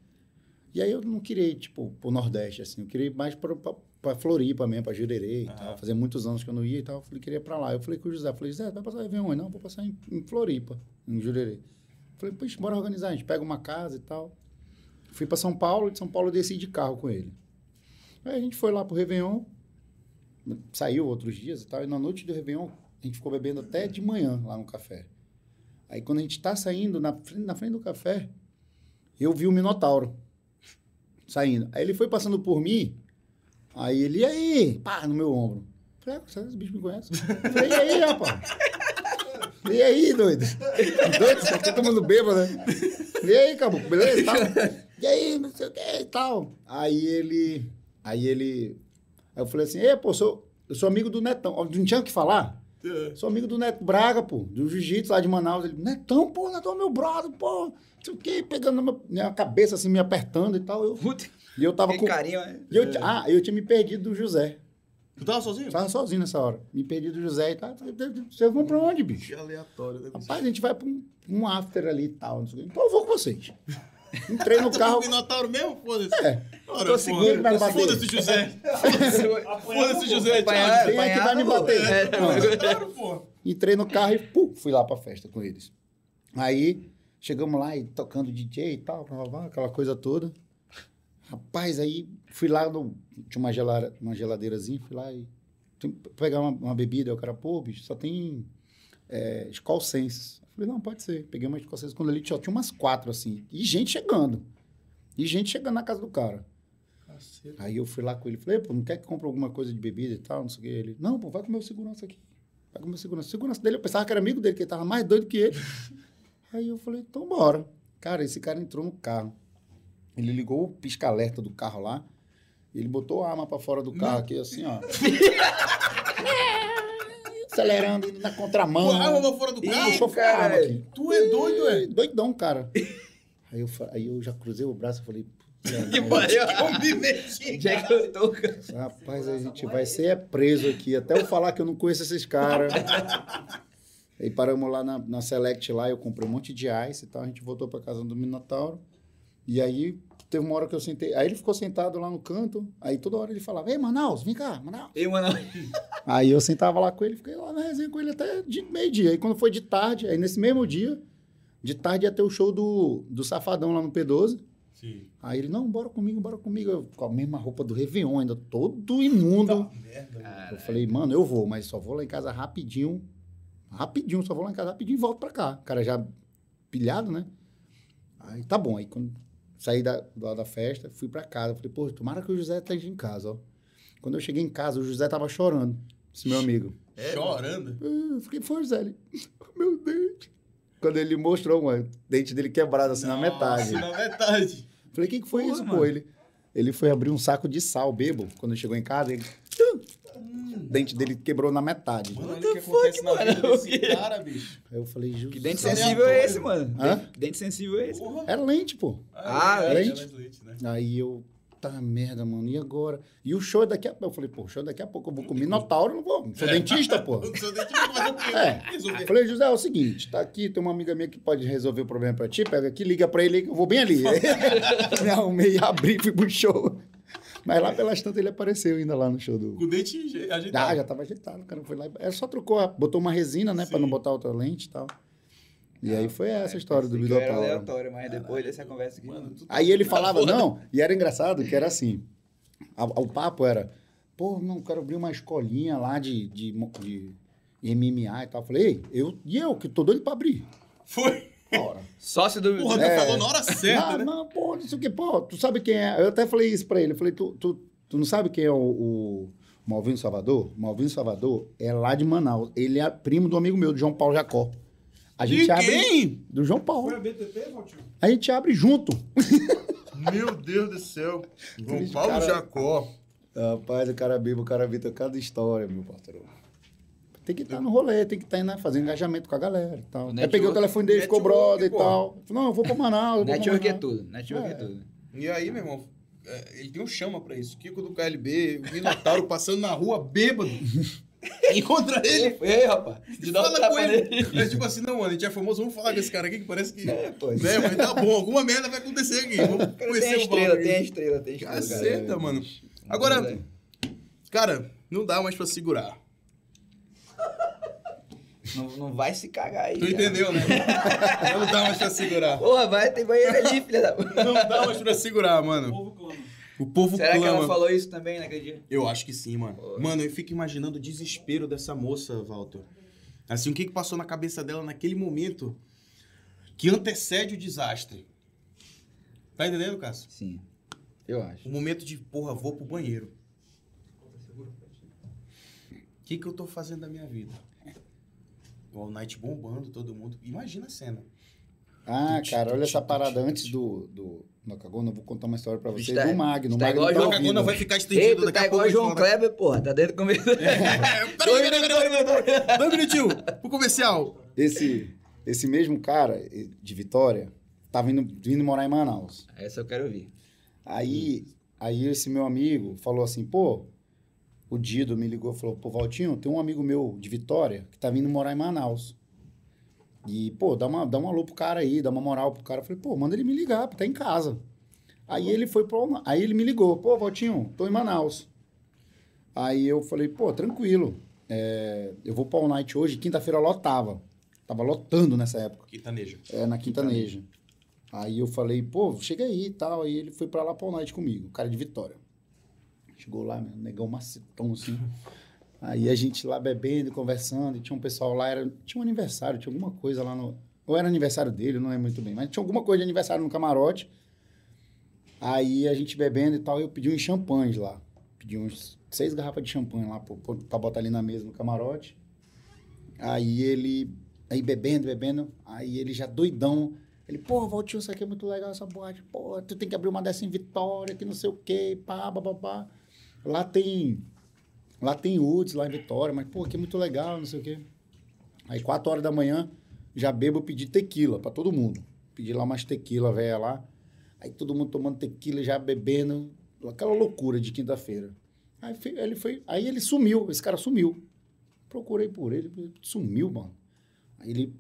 B: E aí eu não queria ir, tipo, pro Nordeste, assim. Eu queria mais pra, pra, pra Floripa mesmo, pra Jurerê e tal. Fazia muitos anos que eu não ia e tal. Eu falei, queria ir pra lá. Eu falei com o José, falei, José, vai passar o Réveillon? Não, vou passar em, em Floripa, em Jurerê. Falei, poxa, bora organizar. A gente pega uma casa e tal. Fui pra São Paulo, de São Paulo eu desci de carro com ele. Aí a gente foi lá pro Réveillon, saiu outros dias e tal, e na noite do Réveillon a gente ficou bebendo até de manhã lá no café. Aí quando a gente tá saindo na frente, na frente do café, eu vi o Minotauro saindo. Aí ele foi passando por mim, aí ele, e aí? Pá, no meu ombro. Falei, ah, esse bicho me conhece? Falei, e aí, rapaz? E aí, doido? Doido, você tá tomando bêbado, né? E aí, caboclo, beleza e tal? E aí, não sei o que e tal. Aí ele, aí ele, aí eu falei assim, ei, pô, sou, eu sou amigo do Netão. Não tinha o que falar?
A: É.
B: Sou amigo do Neto Braga, pô, do jiu-jitsu lá de Manaus. Ele, Netão, pô, Netão é meu brother, pô. Não sei o que, pegando na minha, minha cabeça, assim, me apertando e tal. Eu,
C: Puta,
B: e eu tava
C: que
B: com...
C: carinho, né?
B: E eu, ah, eu tinha me perdido do José.
A: Tu tava sozinho?
B: Tava sozinho nessa hora. Me perdi do José e tal. Vocês vão pra onde, bicho?
A: Que aleatório. Né?
B: Rapaz, a gente vai pra um, um after ali e tal. Quê. Então eu vou com vocês. Entrei no carro.
A: Minotauro mesmo? Foda-se.
B: É.
A: Ora,
C: Tô seguro,
A: porra.
B: vai bater.
A: Foda-se, José. Foda-se, José.
B: Quem é que vai me bater?
C: É,
A: porra.
B: Entrei no carro e pum, fui lá pra festa com eles. Aí chegamos lá e tocando DJ e tal, blá, blá, blá, aquela coisa toda. Rapaz, aí fui lá no. Tinha uma, gelada, uma geladeirazinha, fui lá e. tem- Pegar uma, uma bebida, o cara, pô, bicho, só tem é, Skol Senses. Falei, não, pode ser. Peguei uma Skol Senses quando ali só tinha umas quatro assim. E gente chegando. E gente chegando na casa do cara.
A: Caceta.
B: Aí eu fui lá com ele, falei, pô, não quer que compre alguma coisa de bebida e tal, não sei o que. Ele, não, pô, vai com o meu segurança aqui. Vai com o meu segurança. O segurança dele, eu pensava que era amigo dele, que ele tava mais doido que ele. Aí eu falei, então bora. Cara, esse cara entrou no carro. Ele ligou o pisca-alerta do carro lá. E ele botou a arma pra fora do carro aqui, assim, ó. Acelerando, indo na contramão.
A: Pô, arma pra fora do
B: E
A: carro?
B: puxou a arma aqui.
A: Tu é doido, é?
B: Doidão, cara. Aí eu, aí eu já cruzei o braço e falei...
C: Que pariu. Eu tô, cara.
B: Rapaz, a gente vai ser é preso aqui. Até eu falar que eu não conheço esses caras. Aí paramos lá na, na Select lá, eu comprei um monte de ice e tal. A gente voltou pra casa do Minotauro. E aí teve uma hora que eu sentei. Aí ele ficou sentado lá no canto. Aí toda hora ele falava: Ei, Manaus, vem cá, Manaus.
C: E, mano,
B: Aí eu sentava lá com ele, fiquei lá na resenha com ele até de meio-dia. Aí quando foi de tarde, aí nesse mesmo dia, de tarde ia ter o show do, do Safadão lá no P12.
A: Sim.
B: Aí ele, não, bora comigo, bora comigo. Eu, com a mesma roupa do Réveillon, ainda todo imundo.
A: Merda.
B: Eu falei, mano, eu vou, mas só vou lá em casa rapidinho. Rapidinho, só vou lá em casa rapidinho e volto pra cá. O cara já pilhado, né? Aí tá bom. Aí quando saí da, da, da festa, fui pra casa. Falei, pô, tomara que o José esteja em casa, ó. Quando eu cheguei em casa, o José tava chorando. Esse meu amigo.
A: Chorando.
B: Ah, Eu fiquei, foi, José. Ele, meu dente. Quando ele mostrou, mano, o dente dele quebrado assim na
A: Nossa,
B: metade.
A: Na metade.
B: Falei, o que, que foi
C: Porra,
B: isso,
C: mano.
B: pô? Ele, ele foi abrir um saco de sal, bebo. Quando chegou em casa, ele... O dente dele quebrou na metade.
A: Mano, olha o que acontece na vida desse cara, bicho.
B: Aí eu falei, Jesus.
C: que dente
A: é
C: sensível é esse, mano?
B: Hã?
C: Dente- Dente sensível é esse.
A: Porra.
B: Era lente, pô.
C: Ah,
A: é,
B: lente?
A: é leite, né?
B: Aí eu, tá merda, mano, e agora? E o show é daqui a pouco. Eu falei, pô, o show é daqui a pouco eu vou com Minotauro, não vou. Não sou dentista, pô.
A: O seu dente vai fazer o quê?
B: É.
A: Resolver.
B: Eu falei, José, é o seguinte, tá aqui, tem uma amiga minha que pode resolver o problema pra ti, pega aqui, liga pra ele que eu vou bem ali. Me arrumei, abri, fui pro show. Mas lá pelas tantas ele apareceu ainda lá no show do.
A: Com o dente je-
B: Ah,
A: ajeitado.
B: já tava ajeitado, o cara foi lá. e- É, só trocou, botou uma resina, né? Pra
A: Sim.
B: não botar outra lente e tal. E aí foi essa a história do
C: que era aleatório, mas depois dessa conversa aqui.
A: Mano, tu-
B: Aí ele falava, não, e era engraçado que era assim. a- o papo era, pô, não, quero abrir uma escolinha lá de, de, de MMA e tal. Eu falei, ei, eu, e eu, que tô doido pra abrir.
A: Foi.
B: Bora.
C: Sócio do.
A: Porra, tu
B: É.
A: falou na hora certa,
B: ah,
A: né?
B: não, pô, não sei o que, pô, tu sabe quem é? Eu até falei isso pra ele. Eu falei, tu, tu, tu não sabe quem é o, o Malvino Salvador? O Malvino Salvador é lá de Manaus. Ele é primo do amigo meu, do João Paulo Jacó. A gente
A: De
B: abre.
A: quem?
B: Do João
D: Foi
B: Paulo.
D: a BTT, Valtinho?
B: A gente abre junto.
A: Meu Deus do céu. João Paulo
B: cara-
A: Jacó.
B: Rapaz, o cara bebe, o cara vita cada história, meu parceiro. Tem que estar no rolê, tem que estar né, fazendo engajamento com a galera e tal. Aí peguei o telefone dele, ficou brother e tal. Falei, não, eu vou pra Manaus. eu vou
C: Network é
B: Manaus.
C: tudo. Network é,
B: É.
C: tudo.
A: E aí, meu irmão, é, ele tem um chama pra isso. Kiko do KLB, o Minotauro passando na rua bêbado. Encontra ele.
C: E aí, rapaz? De dar
A: Fala com ele. É tipo assim, não, mano, a gente é famoso, vamos falar desse cara aqui que parece que.
C: É, pô.
A: Né, mas tá bom, alguma merda vai acontecer aqui. Vamos
C: Cara, tem a
A: conhecer o
C: estrela, tem a estrela, tem a estrela. cara.
A: Caceta, mano. Agora, cara, não dá mais pra segurar.
C: Não, não vai se cagar aí.
A: Tu
C: cara.
A: entendeu, né? Não dá mais pra segurar.
C: Porra, vai, tem banheiro ali, filha da.
A: Não dá mais pra segurar,
D: O
A: mano.
D: povo clama.
A: O povo
C: Será que
A: clama.
C: ela falou isso também naquele dia?
A: Eu acho que sim, mano. Mano, eu fico imaginando o desespero dessa moça, Walter. Assim, o que, que passou na cabeça dela naquele momento que antecede o desastre. Tá entendendo, Cássio?
C: Sim. Eu acho.
A: O momento de, porra, vou pro banheiro. O que, que eu tô fazendo da minha vida? O All Night bombando, todo mundo. Imagina a cena.
B: Ah,
A: Tuti,
B: cara, olha
A: tuti,
B: essa parada antes do, do Nocagona. Eu vou contar uma história pra vocês
C: tá-
B: do Magno. O
C: tá
B: Magno
C: igual
B: tá
C: João
A: A
B: ouvindo.
A: Cagona vai ficar
C: Ei,
A: estendido
C: tu
A: daqui
C: tá
A: a
C: igual
A: pouco.
C: o João
A: a gente fala.
C: Kleber, porra. Tá dentro do começo.
A: É, Peraí, peraí, peraí. Dois minutinhos. Pro comercial.
B: Esse, esse mesmo cara de Vitória tava indo, vindo morar em Manaus.
C: Essa eu quero ouvir.
B: Aí, aí esse meu amigo falou assim, pô, o Dido me ligou e falou, pô, Valtinho, tem um amigo meu de Vitória que tá vindo morar em Manaus. E, pô, dá uma, dá um alô pro cara aí, dá uma moral pro cara. Eu falei, pô, manda ele me ligar, tá em casa. Aí ele foi pro... Aí ele me ligou, pô, Valtinho, tô em Manaus. Aí eu falei, pô, tranquilo. é, eu vou pra All Night hoje, quinta-feira lotava. Tava lotando nessa época.
A: Quintaneja.
B: É, na Quintaneja. Aí eu falei, pô, chega aí e tal. Aí ele foi pra lá pra All Night comigo, o cara de Vitória. Chegou lá, meu, negão macetão assim. Aí a gente lá bebendo, conversando, e tinha um pessoal lá, era, tinha um aniversário, tinha alguma coisa lá no. Ou era aniversário dele, não lembro muito bem, mas tinha alguma coisa de aniversário no camarote. Aí a gente bebendo e tal, eu pedi uns champanhes lá. Pedi uns seis garrafas de champanhe lá pra, pra- botar ali na mesa no camarote. Aí ele, aí bebendo, bebendo, aí ele já doidão. Ele, pô, Valtinho, isso aqui é muito legal, essa boate. Pô, tu tem que abrir uma dessa em Vitória, que não sei o quê, pá, babá. Lá tem, lá tem Woods, lá em Vitória, mas, pô, aqui é muito legal, não sei o quê. Aí, quatro horas da manhã, já bebo, pedi tequila pra todo mundo. Pedi lá umas tequila, velha lá. Aí todo mundo tomando tequila, já bebendo, aquela loucura de quinta-feira. Aí ele foi, aí ele sumiu, esse cara sumiu. Procurei por ele, sumiu, mano. Aí ele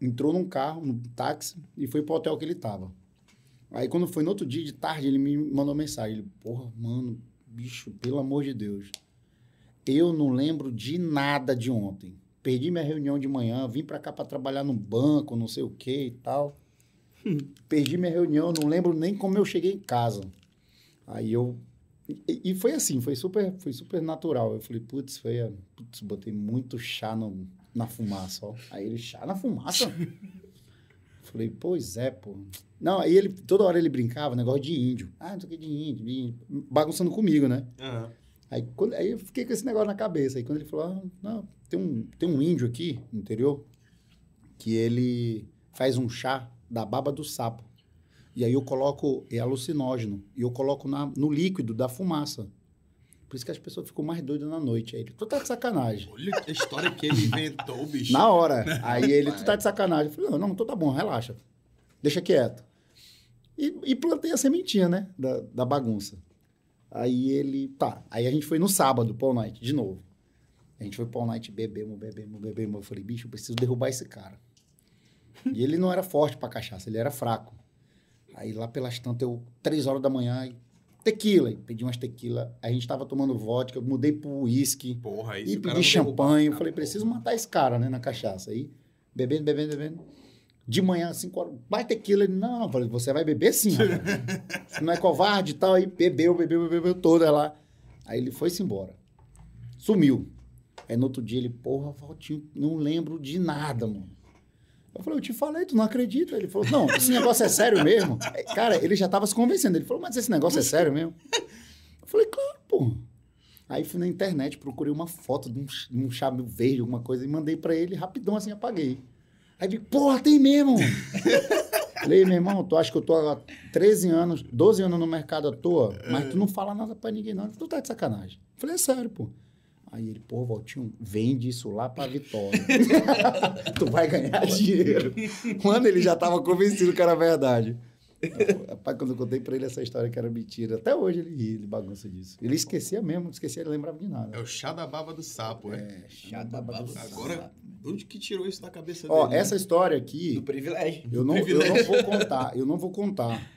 B: entrou num carro, num táxi, e foi pro hotel que ele tava. Aí quando foi no outro dia, de tarde, ele me mandou mensagem. Ele, porra, mano, bicho, pelo amor de Deus. Eu não lembro de nada de ontem. Perdi minha reunião de manhã, vim pra cá pra trabalhar no banco, não sei o que e tal. Perdi minha reunião, não lembro nem como eu cheguei em casa. Aí eu. E, e foi assim, foi super, foi super natural. Eu falei, putz, foi. Putz, botei muito chá no, na fumaça, ó. Aí ele, chá na fumaça? falei, pois é, pô. Não, aí ele, toda hora ele brincava, negócio de índio. Ah, não sei o que de índio, de índio. Bagunçando comigo, né? Aí, quando, aí eu fiquei com esse negócio na cabeça. Aí quando ele falou, ah, não, tem um, tem um índio aqui no interior que ele faz um chá da baba do sapo. E aí eu coloco, é alucinógeno, e eu coloco na, no líquido da fumaça. Por isso que as pessoas ficam mais doidas na noite. Aí ele, tu tá de sacanagem.
A: Olha a história que ele inventou, bicho.
B: Na hora. Aí ele, tu tá de sacanagem. Eu falei, não, não, então tá bom, relaxa. Deixa quieto. E, e plantei a sementinha, né? Da, da bagunça. Aí ele, tá. Aí a gente foi no sábado, Paul Night, de novo. A gente foi Paul Night, bebemos, bebemos, bebemos. Eu falei, bicho, eu preciso derrubar esse cara. E ele não era forte pra cachaça, ele era fraco. Aí lá pelas tantas, eu, três horas da manhã, tequila. Pedi umas tequila. A gente tava tomando vodka, eu mudei pro uísque.
A: Porra, isso
B: E pedi champanhe. Eu falei, preciso matar esse cara, né, na cachaça. Aí, bebendo, bebendo, bebendo. De manhã, 5 horas, vai tequila. Ele, não, eu falei, você vai beber sim. Você não é covarde e tal. Aí bebeu, bebeu, bebeu, bebeu toda lá. Aí ele foi-se embora. Sumiu. Aí no outro dia ele, porra, Valtinho, não lembro de nada, mano. Eu falei, eu te falei, tu não acredita? Ele falou, não, esse negócio é sério mesmo? Cara, ele já tava se convencendo. Ele falou, mas esse negócio é sério mesmo? Eu falei, claro, pô. Aí fui na internet, procurei uma foto de um, de um verde, alguma coisa, e mandei pra ele, rapidão assim, apaguei. Aí ele, porra, tem mesmo! Falei, meu irmão, tu acha que eu tô há 13 anos, 12 anos no mercado à toa, mas tu não fala nada pra ninguém, não. Tu tá de sacanagem. Falei, é sério, pô. Aí ele, pô, Valtinho, vende isso lá pra Vitória. tu vai ganhar dinheiro. Mano, ele já tava convencido que era verdade. Rapaz, quando eu contei pra ele essa história que era mentira, até hoje ele ri, ele bagunça disso. Ele esquecia mesmo, esquecia, ele lembrava de nada.
A: É o chá da baba do sapo, é.
B: É, chata
A: Agora, onde que tirou isso da cabeça
B: Ó,
A: dele? né?
B: essa história aqui,
C: Do privilégio.
B: eu não, eu não
A: privilégio.
B: vou contar, eu não vou contar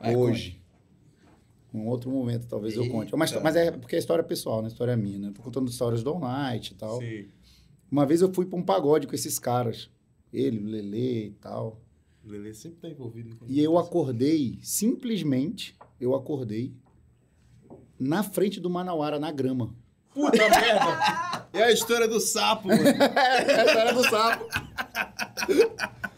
C: Vai,
B: hoje. Um outro momento, talvez eu conte. Mas,
A: Eita.
B: mas é porque é história pessoal, né? História minha, né? Tô contando histórias do All Night e tal.
A: Sim.
B: Uma vez eu fui pra um pagode com esses caras. Ele, o Lelê e tal.
A: O Lelê sempre tá envolvido.
B: E eu acordei, simplesmente, eu acordei na frente do Manauara, na grama.
A: Puta merda! É a história do sapo, mano.
B: Essa era do sapo.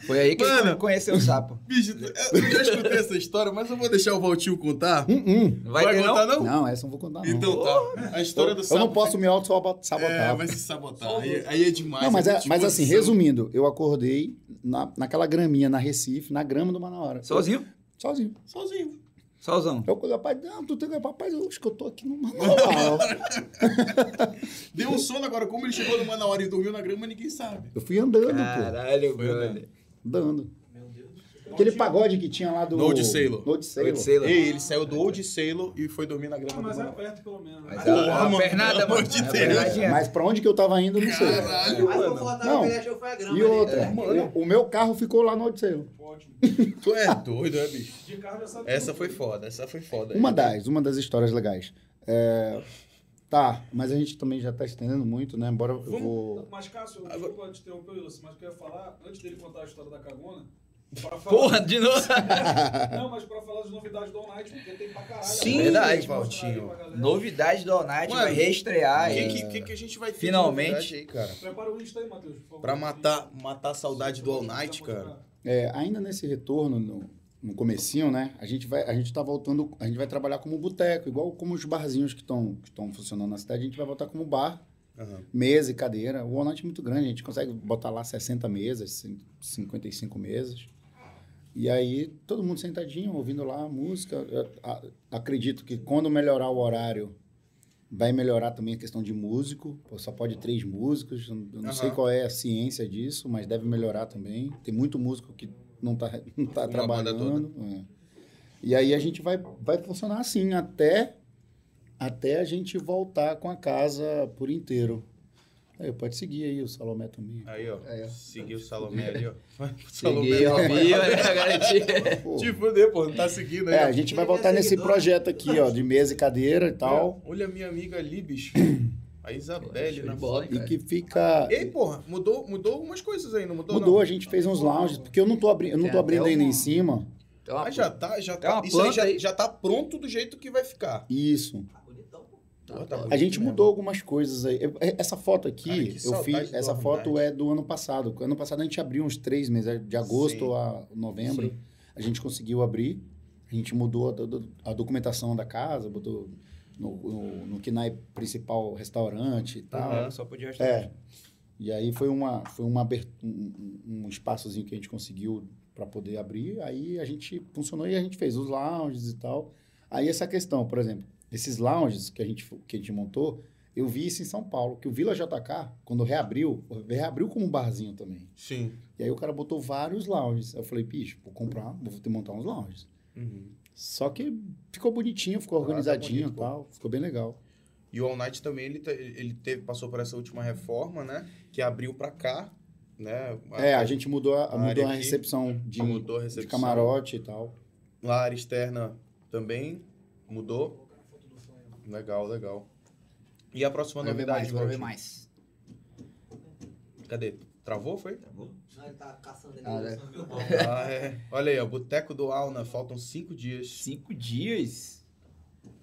C: Foi aí que
A: Mano.
C: ele conheceu o sapo.
A: Bicho, eu já escutei essa história, mas eu vou deixar o Valtinho contar.
B: Hum, hum.
C: Não vai, ter,
A: contar,
C: não?
A: não?
B: Não, essa eu não vou contar, não.
A: Então tá. A história do sapo.
B: eu não posso me auto-sabotar.
A: É, vai se sabotar. Aí, aí é demais.
B: Não, mas,
A: é
B: é, mas assim, resumindo, eu acordei na, naquela graminha, na Recife, na grama do Manauara.
C: Sozinho?
B: Sozinho.
A: Sozinho.
C: Sozão.
B: Eu falei, rapaz, não, tu tem que... Rapaz, eu acho que eu tô aqui no Manauara.
A: Deu um sono agora. Como ele chegou numa na hora e dormiu na grama, ninguém sabe.
B: eu fui andando, pô.
C: Caralho,
B: Andando. Aquele pagode que tinha lá do...
A: No Old Sailor.
B: No Old Sailor.
C: Old Sailor.
A: Ei, ele saiu do Old Sailor e foi dormir na
D: Ah,
A: grama
D: mas
A: do
D: é
A: Manoel.
D: perto pelo menos.
C: Mas
D: Mas
C: a,
A: Porra, mano,
C: pernada,
A: pelo
C: mano.
A: amor de
C: a
A: Deus.
B: Mas pra onde que eu tava indo, eu não sei.
A: Caralho,
E: Mas
A: mano.
B: Não.
E: grama.
B: E outra,
E: É.
B: o, o meu carro ficou lá no Old Sailor.
D: ótimo.
A: Tu é doido, é, bicho?
D: De carro já sabe
A: Essa foi foda, essa foi foda.
B: Uma das, uma das histórias legais. É, tá, mas a gente também já tá estendendo muito, né? Embora eu vou...
D: Mas, Cássio,
A: Agora-
D: desculpa te interromper, Wilson, mas o que eu ia falar, antes dele contar a história da cagona, pra falar...
C: Porra, de novo.
D: Não, mas pra falar das novidades do All Night, porque tem pra caralho.
A: Sim,
D: Pra
C: verdade,
A: Valtinho.
C: Novidade do All Night
A: Mano,
C: vai reestrear.
A: O que,
C: aí.
A: que, que, que a gente vai ter de
C: Finalmente.
A: aí, cara?
D: Prepara o Insta aí, Matheus, por favor.
A: Pra matar, matar a saudade do All Night, cara.
B: É, ainda nesse retorno, no, no comecinho, né? A gente vai, a gente tá voltando, a gente vai trabalhar como boteco, igual como os barzinhos que estão que funcionando na cidade, a gente vai voltar como bar,
A: Aham.
B: mesa e cadeira. O Night é muito grande, a gente consegue botar lá 60 mesas, cin- 55 mesas. E aí, todo mundo sentadinho, ouvindo lá a música. Eu, a- acredito que quando melhorar o horário, vai melhorar também a questão de músico. Pô, só pode três músicos. Eu não
A: Aham.
B: sei qual é a ciência disso, mas deve melhorar também. Tem muito músico que não está não tá
A: Uma banda
B: trabalhando. é. E aí a gente vai, vai funcionar assim até, até a gente voltar com a casa por inteiro. Aí, pode seguir aí o Salomé também.
A: Aí, ó.
B: É.
A: Seguiu o Salomé ali, ó.
C: Cheguei, ó, né, garantia?
B: Pô,
A: Te fuder, pô. Não tá seguindo aí.
B: É, a gente vai
E: Ele é
B: voltar nesse
E: seguidor.
B: projeto aqui, ó, de mesa e cadeira e tal.
A: Olha a minha amiga ali, bicho. A Isabelle na
C: bola?
B: E que fica.
A: Ei, porra, mudou, mudou algumas coisas aí, não mudou?
B: Mudou,
A: não?
B: a gente fez uns lounges, porque eu não tô, abri... eu não tô abrindo ainda em
C: uma-
B: cima.
C: Ó,
A: Mas já tá, já
C: Tem
A: tá.
C: uma
A: Isso aí já,
C: aí.
A: já tá pronto do jeito que vai ficar.
B: Isso.
E: Ah,
C: tá
A: tá bonito
B: A gente mudou algumas coisas aí. Eu- Essa foto aqui,
A: Cara,
B: eu fiz. Essa foto
A: Night.
B: é do ano passado. Ano passado a gente abriu uns três meses, de agosto
A: Sim.
B: a novembro.
A: Sim.
B: A gente conseguiu abrir. A gente mudou a, a documentação da casa, botou no, no, no KNAI principal restaurante e tal.
A: Aham.
C: Só podia
B: É. E aí foi uma foi uma um, um- espaçozinho que a gente conseguiu para poder abrir. Aí a gente funcionou e a gente fez os lounges e tal. Aí essa questão, por exemplo, esses lounges que a gente que a gente montou, eu vi isso em São Paulo, que o Vila JK, quando reabriu, reabriu como um barzinho também.
A: Sim.
B: E aí o cara botou vários lounges. Eu falei, bicho, vou comprar, vou ter que montar uns lounges.
A: Uhum.
B: Só que ficou bonitinho, ficou
A: Ah, tá
B: organizadinho
A: bonito,
B: e tal, ficou bem legal.
A: E o All Night também, ele, te- ele teve, passou por essa última reforma, né? Que abriu pra cá, né?
B: É, a gente mudou a,
A: a
B: mudou a
A: aqui
B: recepção de,
A: mudou a
B: de
A: recepção.
B: camarote e tal.
A: Lá a área externa também. Mudou?
D: A.
A: Legal, legal. E a próxima
C: Quero ver
A: novidade,
C: mais, quero ver mais.
A: Cadê? Travou, foi?
C: Travou?
E: Ele tá caçando ele.
C: Ah, é.
A: Ah, é. Olha aí, ó. Boteco do Alna. Faltam cinco dias.
C: Cinco dias.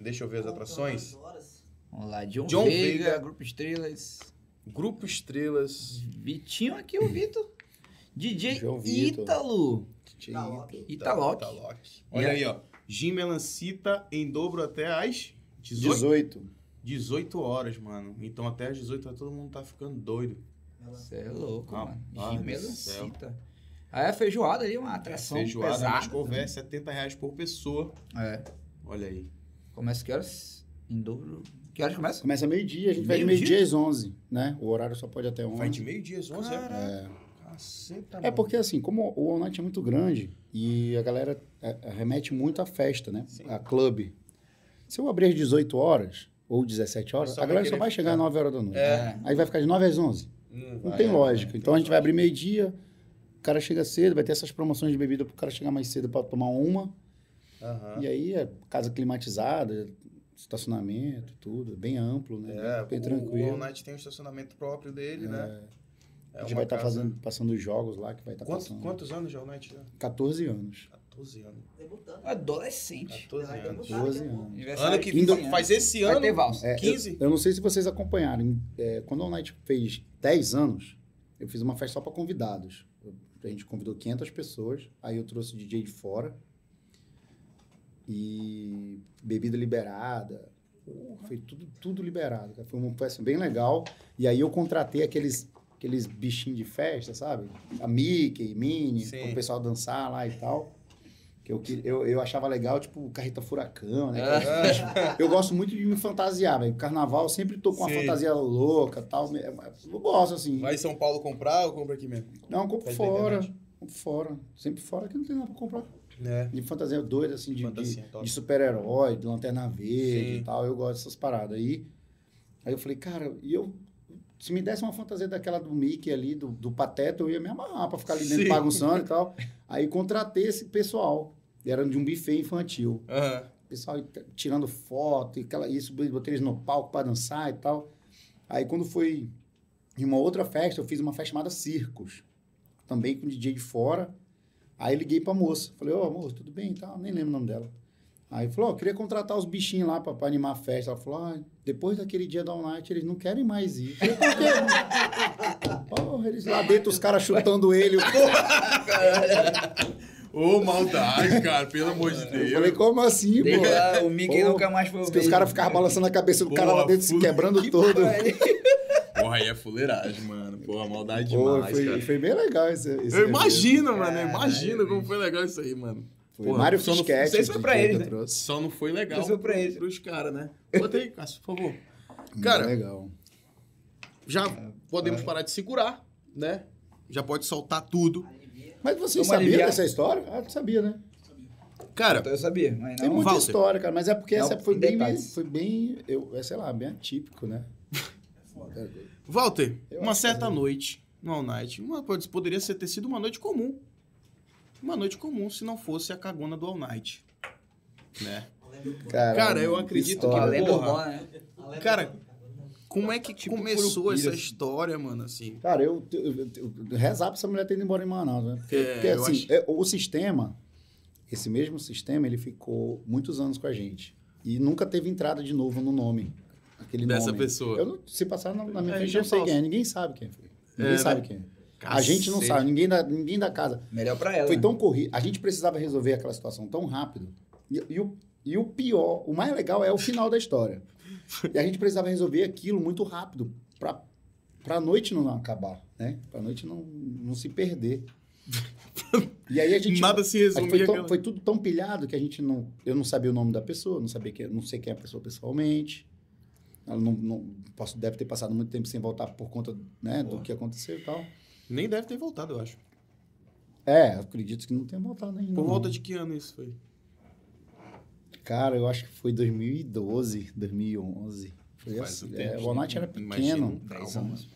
A: Deixa eu ver as atrações.
C: Vamos lá, John,
A: John
C: Veiga,
A: Veiga.
C: Grupo Estrelas.
A: Grupo Estrelas.
C: Vitinho aqui, o Vitor. DJ. Ítalo.
E: Tá, ok.
C: Italoc.
A: Italoc. Olha aí, ó. Gin Melancita em dobro até às 18,
B: 18.
A: 18 horas, mano. Então até às 18 horas todo mundo tá ficando doido.
C: Você é louco,
A: Rapaz
C: mano.
A: do
C: Gimelancita. Aí a feijoada ali, uma atração
A: Feijoada,
C: pesada.
A: mas couver, 70 reais por pessoa.
C: É.
A: Olha aí.
C: Começa que horas? Em dobro. Que horas começa?
B: Começa meio-dia, a gente vai de
C: Meio-dia?
B: às 11, né? O horário só pode até 11.
A: Vai de meio-dia às 11, é?
C: Caraca.
A: Caceta,
B: É porque assim, como o All Night é muito grande e a galera é, é, remete muito à festa, né?
A: Sim.
B: A clube. Se eu abrir às 18 horas ou 17 horas, a galera só vai chegar às 9 horas da noite.
C: É.
B: Aí vai ficar de 9 às 11.
A: Não,
B: Não
A: vai,
B: tem
A: é,
B: lógica.
A: é,
B: Então a gente vai abrir meio-dia, o cara chega cedo, vai ter essas promoções de bebida pro cara chegar mais cedo para tomar uma.
A: Aham.
B: E aí é casa climatizada, estacionamento, tudo, bem amplo, né?
A: É,
B: bem
A: o,
B: tranquilo.
A: o All Night tem um estacionamento próprio dele, né? É
B: a gente vai estar
A: casa-
B: fazendo, passando os jogos lá que vai estar
A: Quantos,
B: passando.
A: quantos anos de All Night? já?
B: 14 anos.
A: 14 anos.
E: Debutando.
C: Adolescente.
A: 14
E: Vai
A: anos.
E: debutar
B: 12
E: daqui a pouco.
B: anos.
A: Ano que
C: 15
A: fa-
C: anos.
A: faz esse
C: Vai
A: ano.
C: ter valsa.
B: É,
A: 15?
B: Eu, eu não sei se vocês acompanharam. é, quando a Night fez 10 anos, eu fiz uma festa só para convidados. A gente convidou 500 pessoas, aí eu trouxe DJ de fora. E bebida liberada. Foi tudo, tudo liberado. Foi uma festa bem legal. E aí eu contratei aqueles, aqueles bichinhos de festa, sabe? A Mickey, Minnie, o pessoal dançar lá e tal. Que eu, eu, eu achava legal, tipo, Carreta Furacão, né? Eu gosto muito de me fantasiar, velho. Carnaval eu sempre tô com uma
A: Sim.
B: fantasia louca tal. É, Eu gosto, assim.
A: Vai em São Paulo comprar ou compra aqui mesmo?
B: Não, compro
A: Faz
B: fora. Compro fora. Sempre fora que não tem nada pra comprar.
A: É.
B: De fantasia doida, assim, de,
A: Fantasia,
B: de, de super-herói, de lanterna verde
A: Sim.
B: e tal. Eu gosto dessas paradas. Aí, aí eu falei, cara, e eu. Se me desse uma fantasia daquela do Mickey ali, do, do Pateta, eu ia me amarrar pra ficar ali dentro
A: Sim.
B: bagunçando e tal. Aí contratei esse pessoal. Era de um buffet infantil.
A: Aham.
B: pessoal t- tirando foto e aquela, isso, botei eles no palco para dançar e tal. Aí quando foi em uma outra festa, eu fiz uma festa chamada Circos, também com DJ de fora. Aí liguei pra moça, falei, ô amor, tudo bem e tal, nem lembro o nome dela. Aí falou, ó, queria contratar os bichinhos lá pra, pra animar a festa. Ela falou, ah, depois daquele dia da All Night, eles não querem mais ir. Falei, por quê? Porra, eles lá dentro, os caras chutando ele. Eu,
A: Ô, maldade, cara, pelo amor de
B: eu
A: Deus.
B: falei, como assim, pô?
C: lá, o Mickey
B: Pô,
C: nunca mais foi
B: que os caras ficavam balançando a cabeça do cara lá dentro, se quebrando
A: que
B: todo.
A: Porra, aí é fuleiragem, mano. Porra, maldade
B: Pô,
A: demais,
B: foi,
A: cara.
B: foi bem legal esse, esse
A: Eu
B: evento.
A: imagino, mano. Eu imagino como foi legal isso aí, mano.
B: Foi
A: Porra,
B: Mário
A: só não-
B: Fisquete.
C: não sei se foi
B: o
C: pra ele, né?
B: eu trouxe.
A: Só não foi legal
C: Isso pra eles.
A: pros caras, né? Bota aí, Cássio, por favor.
B: Muito
A: Cara,
B: legal.
A: já podemos parar de segurar, né? Já pode soltar tudo.
B: Mas vocês
C: Vamos
B: sabiam
C: aliviar.
B: dessa história? Ah, tu sabia, né?
A: Cara,
C: Então eu sabia, mas
B: Tem
C: não.
B: muita
A: Walter.
B: história, cara. Mas é porque
C: Não,
B: essa foi
C: em
B: bem,
C: detalhes.
B: foi bem, eu, é, sei lá, bem atípico, né?
A: Walter,
B: Eu
A: uma certa
B: que-
A: noite no All Night, uma, pode- poderia ser, ter sido uma noite comum. Uma noite comum se não fosse a cagona do All Night. Né?
B: Caralho,
A: Cara, eu acredito
B: história.
C: A
A: que-
C: lenda
A: porra.
C: urbana, né?
A: Cara, Como é que
C: Tipo
A: começou
C: Curupira,
A: essa
C: assim.
A: história, mano, assim?
B: Cara, eu, eu, eu, eu rezar pra essa mulher ter ido embora em Manaus, né? Porque,
A: É,
B: porque, assim,
A: acho-
B: é, o sistema, esse mesmo sistema, ele ficou muitos anos com a gente. E nunca teve entrada de novo no nome. Aquele
A: Dessa
B: nome.
A: pessoa.
B: Eu não- se passar na, na minha
A: É,
B: frente, eu não sei quem é. Ninguém sabe quem foi. Ninguém
A: É,
B: sabe
A: né?
B: quem é. A gente não
A: Cacete.
B: sabe, ninguém da, ninguém da casa.
C: Melhor pra ela.
B: Foi
C: né?
B: tão corrido. A gente precisava resolver aquela situação tão rápido. E, e o, e o pior, o mais legal é o final da história. E a gente precisava resolver aquilo muito rápido pra, pra noite não acabar, né? Pra noite não, não se perder. E aí a gente.
A: Nada se
B: a
A: resumia
B: foi, tão- foi tudo tão pilhado que a gente não. Eu não sabia o nome da pessoa, não sabia que, não sei quem é a pessoa pessoalmente. Ela não, não posso, deve ter passado muito tempo sem voltar por conta né, do que aconteceu e tal.
A: Nem deve ter voltado, eu acho.
B: É, acredito que não tenha voltado ainda.
A: Por volta de que ano isso foi?
B: Cara, eu acho que foi 2012, 2011. Foi
A: Faz
B: assim. é,
A: tempo,
B: o Bonatti era pequeno.
C: Anos.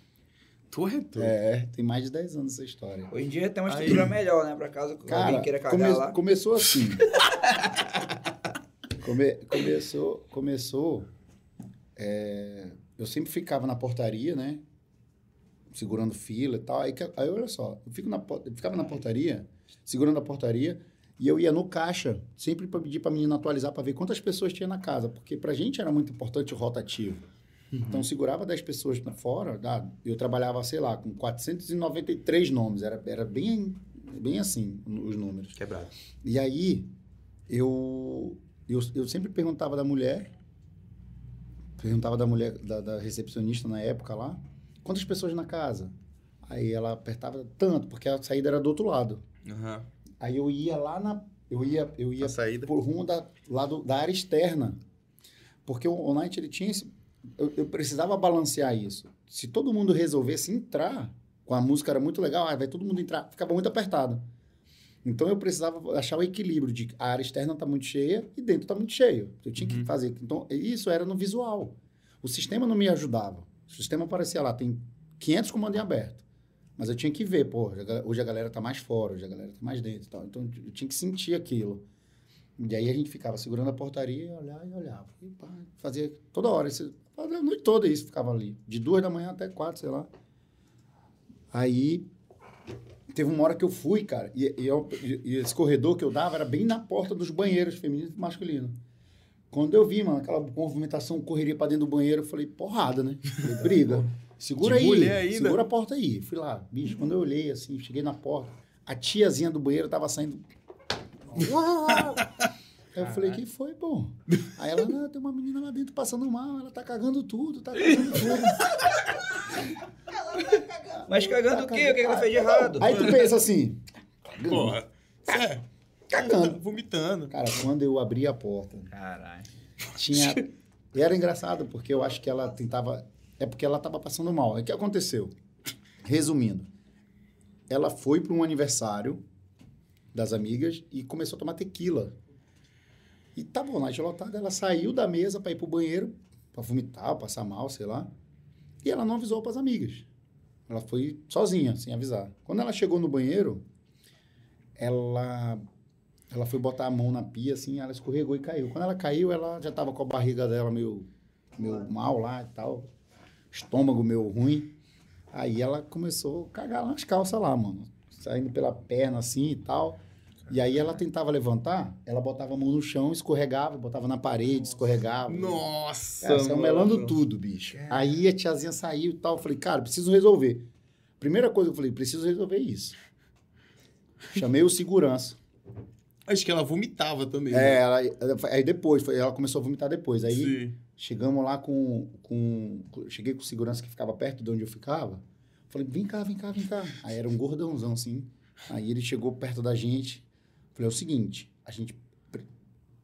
A: Tu é doido.
B: É, tem mais de 10 anos essa história.
C: Hoje em dia tem uma
A: Aí-
C: estrutura melhor, né? Pra caso
B: Cara,
C: alguém queira cagar
B: come-
C: lá.
B: começou assim. Come- começou, começou. é, eu sempre ficava na portaria, né? Segurando fila e tal. Aí, aí olha só, eu, fico na, eu ficava na portaria, segurando a portaria, e eu ia no caixa, sempre para pedir para a menina atualizar para ver quantas pessoas tinha na casa, porque pra gente era muito importante o rotativo. Então, segurava 10 pessoas na fora, eu trabalhava, sei lá, com 493 nomes, era, era bem, bem assim os números.
C: Quebrado.
B: E aí, eu, eu, eu sempre perguntava da mulher, perguntava da mulher, da, da recepcionista na época lá, quantas pessoas na casa? Aí ela apertava tanto, porque a saída era do outro lado.
A: Aham.
B: Aí eu ia lá na. Eu ia, eu ia por rumo da, lá do- da área externa. Porque o, o Night ele tinha esse. Eu, eu precisava balancear isso. Se todo mundo resolvesse entrar, com a música era muito legal, ah, vai todo mundo entrar, ficava muito apertado. Então eu precisava achar o equilíbrio de a área externa tá muito cheia e dentro tá muito cheio. Eu tinha que fazer. Então isso era no visual. O sistema não me ajudava. O sistema aparecia lá, tem 500 comandos em aberto. Mas eu tinha que ver, pô, hoje a galera tá mais fora, hoje a galera tá mais dentro e tal. Então eu tinha que sentir aquilo. E aí a gente ficava segurando a portaria olhava e olhava. E pá, fazia toda hora, fazia a noite toda isso, ficava ali. De duas da manhã até quatro, sei lá. Aí teve uma hora que eu fui, cara, e, e eu- e esse corredor que eu dava era bem na porta dos banheiros feminino e masculino. Quando eu vi, mano, aquela movimentação, correria pra dentro do banheiro, eu falei, porrada, né? Falei, briga. Segura
A: De
B: aí,
A: mulher ainda?
B: segura a porta aí. Fui lá, bicho, quando eu olhei assim, cheguei na porta, a tiazinha do banheiro tava saindo. Aí eu falei, que foi, pô? Aí ela, não, tem uma menina lá dentro passando mal, ela tá cagando tudo, tá cagando tudo.
C: Mas cagando o quê? O que ela fez de errado?
B: Aí tu pensa assim,
A: Porra. É.
B: Cagando.
A: Vomitando.
B: cara, quando eu abri a porta,
C: Caralho.
B: tinha. E era engraçado, porque eu acho que ela tentava. É porque ela tava passando mal. O que aconteceu? Resumindo, ela foi para um aniversário das amigas e começou a tomar tequila. E tá bom, na lotada, ela saiu da mesa para ir pro banheiro, para vomitar, passar mal, sei lá. E ela não avisou para as amigas. Ela foi sozinha, sem avisar. Quando ela chegou no banheiro, ela ela foi botar a mão na pia, assim, ela escorregou e caiu. Quando ela caiu, ela já tava com a barriga dela meio, meio mal lá e tal. Estômago meio ruim. Aí ela começou a cagar nas calças lá, mano. Saindo pela perna assim e tal. E aí ela tentava levantar, ela botava a mão no chão, escorregava, botava na parede, escorregava.
A: Nossa.
B: Cara, saiu
A: mano.
B: melando tudo, bicho. Aí a tiazinha saiu e tal. Eu falei, cara, preciso resolver. Primeira coisa que eu falei, preciso resolver isso. Chamei o segurança.
A: Acho que ela vomitava também.
B: É,
A: né?
B: ela, ela- aí depois, foi- ela começou a vomitar depois. Aí
A: Sim.
B: Chegamos lá com, com. Cheguei com o segurança que ficava perto de onde eu ficava. Falei, vem cá, vem cá, vem cá. Aí era um gordãozão assim. Aí ele chegou perto da gente. Falei, é o seguinte, a gente pre-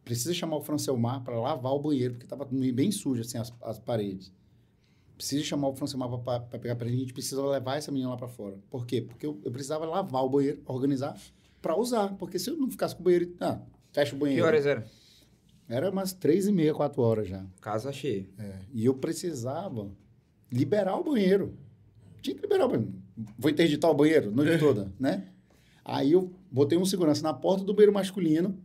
B: precisa chamar o Francelmar para lavar o banheiro, porque tava bem sujo assim as, as paredes. Precisa chamar o Francelmar para pegar para a gente precisa levar essa menina lá para fora. Por quê? Porque eu, eu precisava lavar o banheiro, organizar para usar, porque se eu não ficasse com o banheiro, ah, fecha o banheiro.
C: Que horas era?
B: Era umas três e meia, quatro horas já.
C: Casa cheia.
B: É, e eu precisava liberar o banheiro. Tinha que liberar o banheiro. Vou interditar o banheiro noite toda, né? Aí eu botei um segurança na porta do banheiro masculino,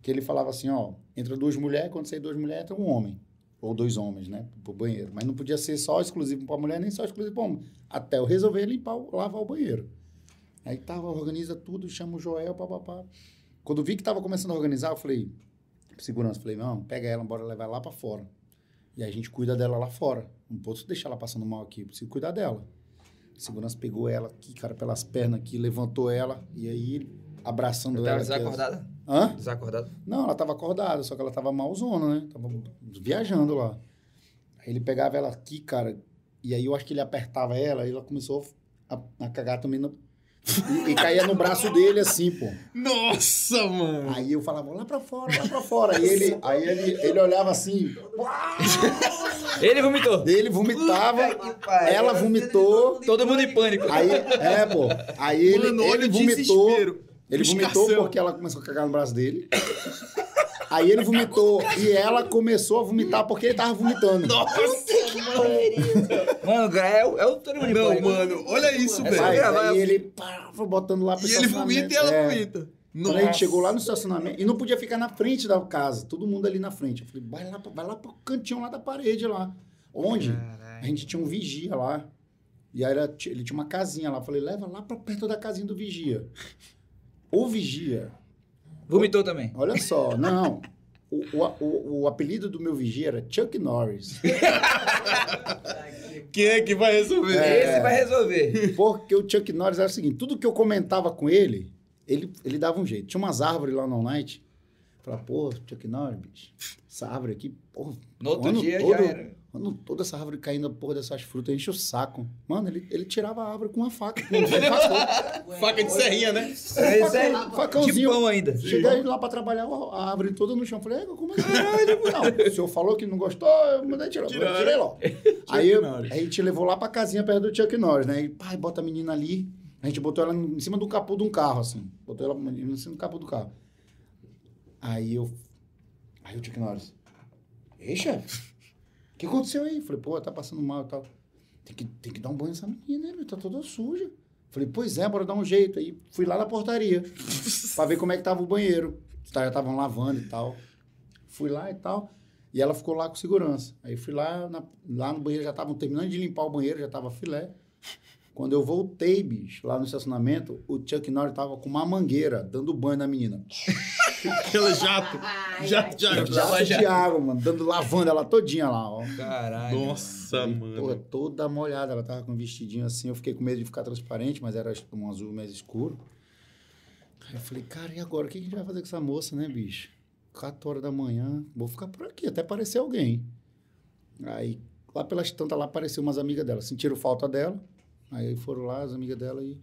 B: que ele falava assim, ó, entra duas mulheres, quando sair duas mulheres, entra um homem. Ou dois homens, né? Pro banheiro. Mas não podia ser só exclusivo para mulher, nem só exclusivo para homem. Até eu resolver limpar, lavar o banheiro. Aí tava, organiza tudo, chama o Joel, papapá. Quando vi que tava começando a organizar, eu falei, segurança, falei, não, pega ela, bora levar ela lá para fora. E aí a gente cuida dela lá fora. Não posso deixar ela passando mal aqui, preciso cuidar dela. A segurança pegou ela aqui, cara, pelas pernas aqui, levantou ela, e aí abraçando
C: Eu
B: ela.
C: tava
B: aqui,
C: desacordada?
B: Hã?
C: Desacordada?
B: Não, ela tava acordada, só que ela tava malzona, né? Tava viajando lá. Aí ele pegava ela aqui, cara, e aí eu acho que ele apertava ela, e ela começou a, a cagar também no... e, e caía no braço dele assim, pô.
A: Nossa, mano.
B: Aí eu falava, lá pra fora, lá pra fora. Aí ele, aí ele, ele olhava assim,
C: Ele vomitou.
B: ele vomitava, ela vomitou,
C: Todo mundo em pânico.
B: Aí, é, pô. Aí ele,
A: Mano,
B: ele vomitou.
A: desespero.
B: Ele vomitou porque ela começou a cagar no braço dele. Aí ele vomitou e ela começou a vomitar porque ele tava vomitando.
A: Nossa,
C: Mano, é, o- é o em
A: Não,
C: pânico.
A: mano, olha isso,
C: É
A: velho.
C: só
B: Aí,
C: gravar,
B: aí
C: eu-
B: ele pá, foi botando lá pro
A: E ele vomita e ela
B: estacionamento. É.
A: vomita.
B: Quando a gente chegou lá no estacionamento, e não podia ficar na frente da casa, todo mundo ali na frente. Eu falei, vai lá, pra- vai lá pro cantinho lá da parede lá. Onde? A gente tinha um vigia lá. E aí era- ele tinha uma casinha lá. Eu falei, leva lá pra perto da casinha do vigia. O vigia,
C: Vomitou também.
B: olha só, não. O, o, o, apelido do meu vigia era Chuck Norris.
A: Quem é que vai resolver?
C: Esse vai resolver.
B: Porque o Chuck Norris era o seguinte: tudo que eu comentava com ele, ele, ele dava um jeito. Tinha umas árvores lá no All Night. Falava, pô, Chuck Norris, bicho, essa árvore aqui, porra.
C: No outro
B: ano
C: dia
B: todo,
C: já era.
B: Ano todo essa árvore caindo, porra, dessas frutas, enche o saco. Mano, ele, ele tirava a árvore com uma faca. Com um.
A: Faca de serrinha, né?
C: Esse é
B: facãozinho.
C: tipão ainda.
B: Cheguei lá pra trabalhar, a árvore toda no chão. Falei, "É, como assim? Não, o senhor falou que não gostou, eu mandei tirar. Eu
A: Tiraram.
B: tirei logo. Aí, eu- aí a gente levou lá pra casinha perto do Chuck Norris, né? E pai, bota a menina ali. A gente botou ela em cima do capô de um carro, assim. Botou ela em cima do capô do carro. Aí eu. Aí o Chuck Norris. Ei, chefe. O que aconteceu aí? Falei, pô, tá passando mal e tal. Tem que, tem que dar um banho nessa menina, né? meu? Tá toda suja. Falei, pois é, bora dar um jeito. Aí fui lá na portaria pra ver como é que tava o banheiro. Caras estavam lavando e tal. Fui lá e tal. E ela ficou lá com segurança. Aí fui lá, na- lá no banheiro, já estavam terminando de limpar o banheiro, já tava filé. Quando eu voltei, bicho, lá no estacionamento, o Chuck Norris tava com uma mangueira, dando banho na menina.
A: Aquele jato. Jato de água.
B: Jato de água, mano, dando, lavando ela todinha lá, ó.
C: Caralho.
A: Nossa, mano.
B: Porra, toda molhada. Ela tava com um vestidinho assim. Eu fiquei com medo de ficar transparente, mas era um azul mais escuro. Aí eu falei, cara, e agora? O que a gente vai fazer com essa moça, né, bicho? 4 horas da manhã. Vou ficar por aqui, até aparecer alguém. Aí, lá pelas tantas, lá apareceu umas amigas dela. Sentiram falta dela. Aí foram lá, as amigas dela e...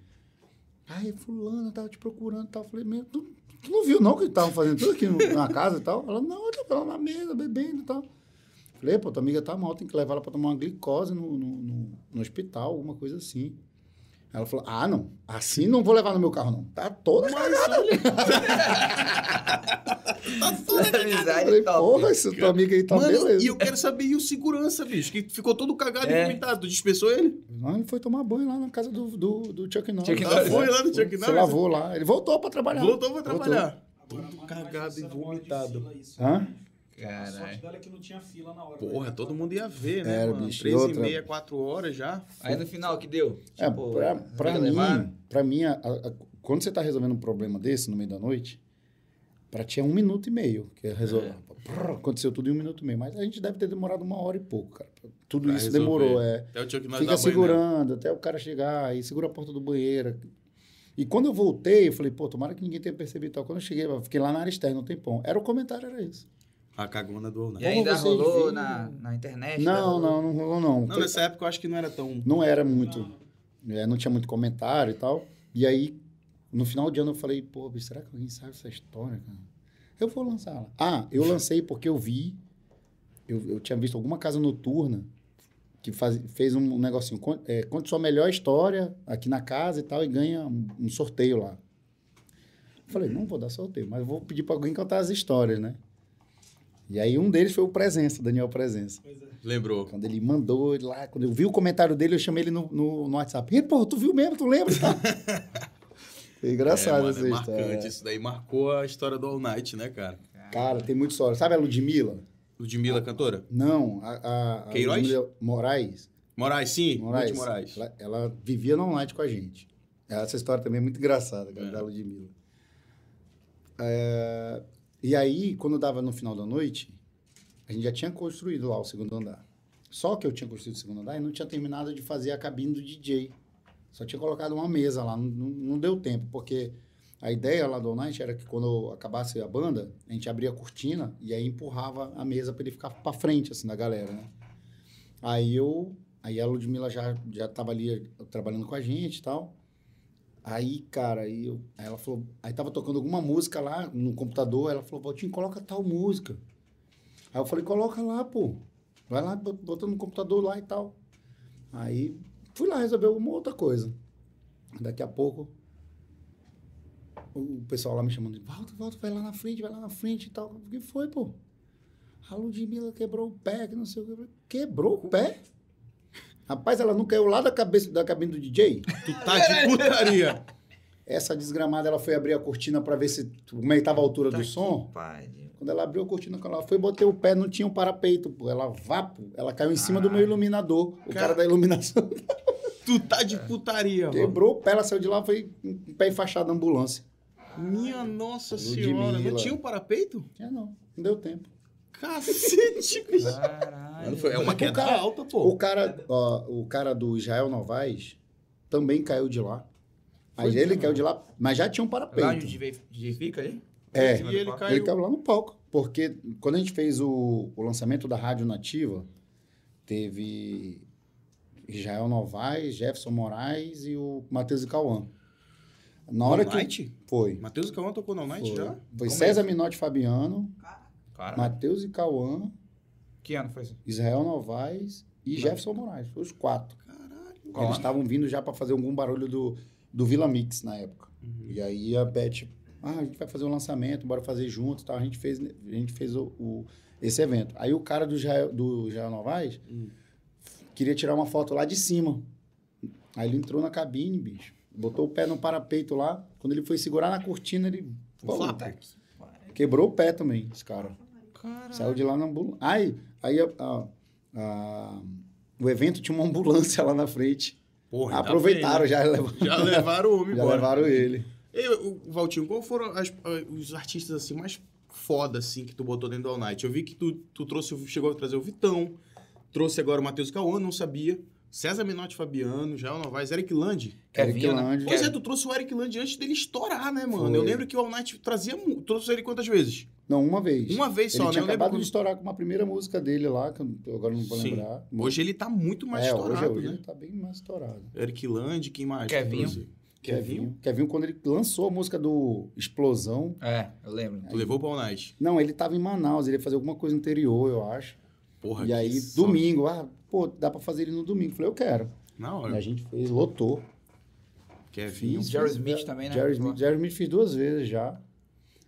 B: Ai, fulana, tava te procurando e tal. Falei, meu, tu, tu não viu não que estavam fazendo tudo aqui na casa e tal? Ela, não, eu tava lá na mesa, bebendo e tal. Falei, pô, tua amiga tá mal, tem que levar ela pra tomar uma glicose no, no, no- no hospital, alguma coisa assim. Ela falou, ah, não, assim não vou levar no meu carro, não. Tá toda cagada.
C: Amizade
B: Falei,
C: top.
B: porra, essa tua amiga aí tá
A: Mano,
B: beleza.
A: e eu quero saber, e o segurança, bicho? Que ficou todo cagado
C: É.
A: e vomitado. Tu dispersou ele?
B: Não, ele foi tomar banho lá na casa do, do, do Chuck Norris.
C: Chuck
A: Ah,
C: Norris.
A: foi lá no Chuck
B: Se
A: Norris?
B: lavou lá. Ele voltou pra trabalhar.
A: Voltou pra trabalhar.
D: Agora,
A: Todo
D: mas-
A: cagado
D: mas
A: e vomitado.
B: Hã?
D: Né? A sorte dela é que não tinha fila na hora.
A: Porra,
D: né?
A: todo mundo ia ver, né,
B: Era,
A: mano?
B: bicho, e
A: Três e
B: outra-
A: meia, quatro horas já.
C: Aí no final, que deu?
B: É,
C: Tipo,
B: pra, pra mim, pra mim a- a- a- quando você tá resolvendo um problema desse no meio da noite, pra ti é um minuto e meio. Que é resolver. Prrr, Aconteceu tudo em um minuto e meio. Mas a gente deve ter demorado uma hora e pouco, cara. Tudo
A: Pra
B: isso
A: resolver.
B: demorou, é.
A: Até o Chuck Norris
B: Fica
A: dá banho
B: segurando até o cara chegar, aí segura a porta do banheiro. E quando eu voltei, eu falei, pô, tomara que ninguém tenha percebido e tal. Quando eu cheguei, eu fiquei lá na área externa, um tempão. Era o comentário, era isso.
A: A cagona do All
C: E
A: Night.
B: Como
C: ainda rolou
B: viram?
C: na, na internet?
B: Não, não, não rolou não.
A: Não, nessa época eu acho que não era tão...
B: não era muito. é, não tinha muito comentário e tal. E aí, no final de ano, eu falei, pô, será que alguém sabe essa história, cara? Eu vou lançar ela. Ah, eu lancei porque eu vi. Eu, eu tinha visto alguma casa noturna que faz, fez um negocinho. É, conte sua melhor história aqui na casa e tal, e ganha um, um sorteio lá. Eu falei, não vou dar sorteio, mas vou pedir para alguém contar as histórias, né? E aí um deles foi o Presença, Daniel Presença.
D: Pois é.
A: Lembrou.
B: Quando ele mandou ele lá, quando eu vi o comentário dele, eu chamei ele no, no, no WhatsApp. E, pô, tu viu mesmo? Tu lembra? tal? Foi engraçado
A: é, mano,
B: essa
A: é
B: história.
A: marcante. Isso daí marcou a história do All Night, né, cara?
B: Cara, tem muita história. Sabe a Ludmilla?
A: Ludmilla, cantora?
B: Não, a, a, a
A: Queiroz?
B: Ludmilla Moraes.
A: Moraes, sim.
B: Moraes.
A: Moraes.
B: Ela, ela vivia no night com a gente. Essa história também é muito engraçada, cara,
A: É.
B: da Ludmilla. É, e aí, quando dava no final da noite, a gente já tinha construído lá o segundo andar. Só que eu tinha construído o segundo andar e não tinha terminado de fazer a cabine do DJ. Só tinha colocado uma mesa lá, não, não, deu tempo, porque a ideia lá do Night era que quando acabasse a banda, a gente abria a cortina e aí empurrava a mesa para ele ficar para frente, assim, da galera, né? Aí eu, aí a Ludmilla já, já tava ali trabalhando com a gente e tal. Aí, cara, aí, eu, aí ela falou, aí tava tocando alguma música lá no computador, ela falou, Valtinho, coloca tal música. Aí eu falei, coloca lá, pô. Vai lá, bot- bota no computador lá e tal. Aí fui lá resolver alguma outra coisa. Daqui a pouco, o pessoal lá me chamando, volta, volta, vai lá na frente, vai lá na frente e tal. O que foi, pô? A Ludmilla quebrou o pé, que não sei o que. Quebrou o pé? Rapaz, ela não caiu lá da, cabeça, da cabine do DJ?
A: Tu tá de putaria.
B: Essa desgramada, ela foi abrir a cortina pra ver se como é que tava a altura
C: Tá
B: do som.
C: pariu.
B: Quando ela abriu a cortina, ela foi, botei o pé, não tinha um parapeito, pô. Ela vapo, ela caiu em cima do meu
C: Caralho.
B: iluminador. O
A: Cara-
B: cara da iluminação
A: Tu tá de putaria, mano.
B: quebrou o pé, ela saiu de lá, foi com o pé enfaixado na ambulância.
A: Minha nossa
B: Ludmilla.
A: senhora. Não tinha um parapeito?
B: É, não, não deu tempo.
A: Cacete, bicho.
C: Caralho.
A: Foi- É uma
B: O
A: queda
B: cara-
A: alta,
B: O
A: pô.
B: cara, ó, o cara do Israel Novaes também caiu de lá. Mas
A: Foi
B: ele
A: mesmo?
B: caiu de lá, mas já tinha um
C: Lá
B: parapeito.
C: onde o DJ fica ali?
B: É.
A: E ele caiu.
B: Ele caiu lá no palco. Porque quando a gente fez o, o lançamento da Rádio Nativa, teve Israel Novaes, Jefferson Moraes e o Matheus e Cauã. Na hora
A: All
B: que.
A: Night?
B: Foi.
A: Matheus Cauã tocou no Night
B: Foi,
A: já?
B: foi
C: Como
B: César
C: é?
B: Minotti e Fabiano,
C: Caralho.
B: Matheus e Cauã,
C: Que ano foi isso?
B: Israel Novaes e Jefferson Moraes. Foi os quatro.
A: Caralho.
C: Qual
B: Eles estavam vindo já para fazer algum barulho do, do Vila Mix na época.
A: Uhum.
B: E aí a Beth, ah, a gente vai fazer um lançamento, bora fazer junto, e tal. A gente fez, a gente fez o, o- esse evento. Aí o cara do Jael, do Jael Novaes
A: Hum.
B: queria tirar uma foto lá de cima. Aí ele entrou na cabine, bicho. Botou o pé no parapeito lá. Quando ele foi segurar na cortina, ele pô, quebrou o pé também, esse cara.
A: Caralho.
B: Saiu de lá na ambulância. Aí, aí a- a- a- o evento tinha uma ambulância lá na frente.
A: Porra,
B: Aproveitaram,
A: bem, né?
B: já levaram,
A: Já levaram o homem
B: já
A: embora.
B: levaram ele.
A: E, o Valtinho, qual foram as- os artistas assim mais foda assim que tu botou dentro do All Night? Eu vi que tu, tu trouxe, o- chegou a trazer o Vitão, trouxe agora o Matheus Cauã, não sabia. César Menotti Fabiano, Jael Novaes, Eric Land.
C: Né?
B: Land.
A: Pois
C: Kev-
A: é, tu trouxe o Eric Land antes dele estourar, né, mano?
B: Foi.
A: Eu lembro que o All Night trazia. Trouxe ele quantas vezes?
B: Não, uma vez.
A: Uma vez
B: Ele
A: só,
B: tinha
A: né? Eu lembro
B: acabado
A: quando-
B: de estourar com uma primeira música dele lá, que eu agora não vou
A: Sim.
B: lembrar.
A: Hoje ele tá muito mais
B: é,
A: estourado,
B: hoje, hoje
A: né?
B: ele tá bem mais estourado.
A: Eric Land, quem mais?
C: Kevinho.
A: trouxe? Kevinho.
B: Kevinho, quando ele lançou a música do Explosão.
C: É, eu lembro.
A: Tu levou pro All Night.
B: Não, ele tava em Manaus, ele ia fazer alguma coisa no interior, eu acho.
A: Porra,
B: e aí, domingo, ah, pô, dá pra fazer ele no domingo. Falei, eu quero.
A: Na
B: E a
A: hora.
B: gente fez, lotou.
A: Kevinho.
B: Fiz,
C: Jerry Smith também, né?
B: Jerry Smith, Jerry Smith fiz duas vezes já.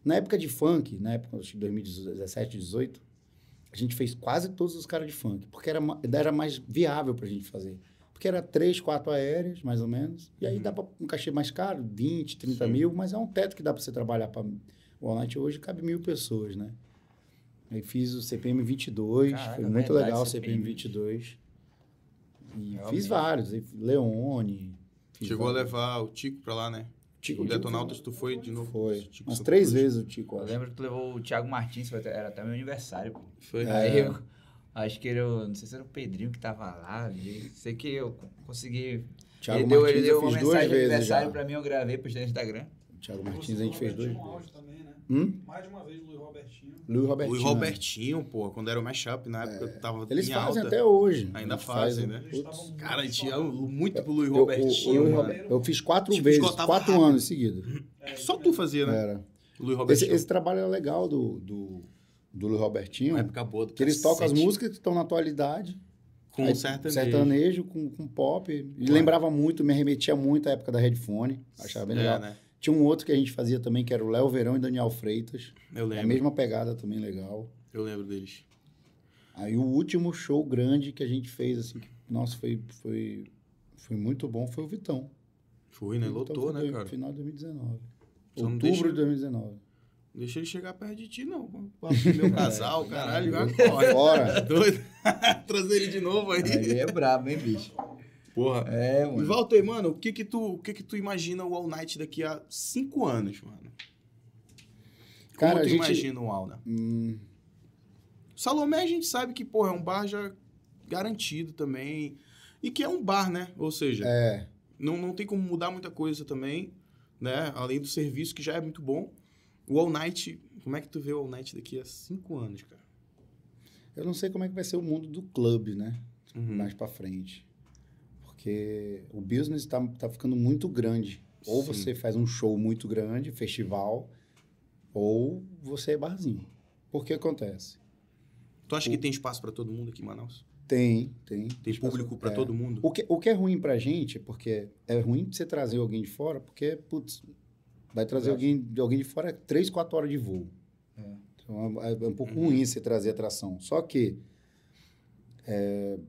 B: Na época de funk, na época de 2017, 2018, a gente fez quase todos os caras de funk, porque era, era mais viável pra gente fazer. Porque era três, quatro aéreas, mais ou menos. E aí dá pra um cachê mais caro, 20, 30
A: Sim.
B: mil, mas é um teto que dá pra você trabalhar para o All Night hoje cabe mil pessoas, né? Aí fiz o CPM 22,
C: Caraca,
B: foi muito
C: verdade,
B: legal o
C: CPM
B: CPM 22. E
C: Realmente.
B: fiz vários, Leone. fiz
A: Chegou a
B: vários.
A: levar o Tico pra lá, né?
B: Tico,
A: O Detonautas, tu foi de novo?
B: Foi.
A: Tico
B: Umas três
A: Cruz.
B: vezes o Tico.
C: Eu lembro que tu levou o Thiago Martins, era até meu aniversário, pô.
A: Foi.
B: É.
C: Aí eu acho que era, o- não sei se era o Pedrinho que tava lá, sei que eu consegui.
B: Thiago
C: ele deu,
B: Martins
C: ele deu
B: eu
C: uma mensagem de aniversário
B: já.
C: pra mim, eu gravei, postei no Instagram.
B: Thiago Martins a gente fez dois.
D: Um áudio também?
B: Hum?
D: Mais de uma vez, Luiz Robertinho.
B: Luiz Robertinho.
A: O Robertinho, pô, quando era o mashup, na época tava
B: Eles
A: em
B: fazem
A: alta.
B: até hoje.
A: Ainda
B: Eles
A: fazem, né?
B: Putz.
A: Cara, a
D: muito
A: gente ia muito pro Luiz
B: Eu,
A: Robertinho,
B: Luiz
A: mano.
B: Rober- eu fiz quatro
A: Tipo,
B: vezes, quatro
A: rápido.
B: anos seguidos.
D: É,
A: Só tu fazia, né?
B: Era.
A: Luiz
B: Esse,
A: Robertinho.
B: esse trabalho é legal do, do, do Luiz Robertinho.
A: Uma época boa do
B: Que eles tocam as músicas que estão na atualidade.
A: Com
B: Aí,
A: sertanejo.
B: sertanejo com, com pop. E lembrava muito, me remetia muito à época da Headphone. Achava bem
A: É,
B: legal.
A: né?
B: Tinha um outro que a gente fazia também, que era o Léo Verão e Daniel Freitas.
A: Eu
B: A
A: lembro.
B: mesma pegada também legal.
A: Eu lembro deles.
B: Aí o último show grande que a gente fez, assim, que, nossa, foi, foi, foi muito bom, foi o Vitão.
A: Foi, né? Lotou,
B: foi
A: né, cara?
B: Final de 2019.
A: Só não
B: Outubro
A: deixa-
B: de 2019.
A: Deixa ele chegar perto de ti, não. Meu casal, caralho, corre.
B: Fora.
A: Doido. Trazer ele de novo aí.
C: Aí é brabo, hein, bicho?
A: Porra.
C: É,
A: E
C: mano.
A: Walter, mano, o que que tu, o que que tu imagina o All Night daqui a cinco anos, mano? Como
B: Cara,
A: tu
B: a gente-
A: imagina o All, né?
B: Hum,
A: Salomé a gente sabe que, porra, é um bar já garantido também. E que é um bar, né? Ou seja,
B: é,
A: não, não tem como mudar muita coisa também, né? Além do serviço, que já é muito bom. O All Night, como é que tu vê o All Night daqui a cinco anos, cara?
B: eu não sei como é que vai ser o mundo do clube, né?
A: Uhum.
B: Mais pra frente. Porque o business tá, tá ficando muito grande. Ou
A: Sim.
B: você faz um show muito grande, festival, ou você é barzinho. Por que acontece?
A: Tu acha que tem espaço pra todo mundo aqui em Manaus?
B: Tem, tem.
A: Tem público pra
B: É.
A: todo mundo?
B: O que, o que é ruim pra gente, porque é ruim você trazer alguém de fora, porque, putz, vai trazer alguém, alguém de fora três, quatro horas de voo.
C: É.
B: Então é, é um pouco
A: Uhum.
B: ruim você trazer atração. Só que é,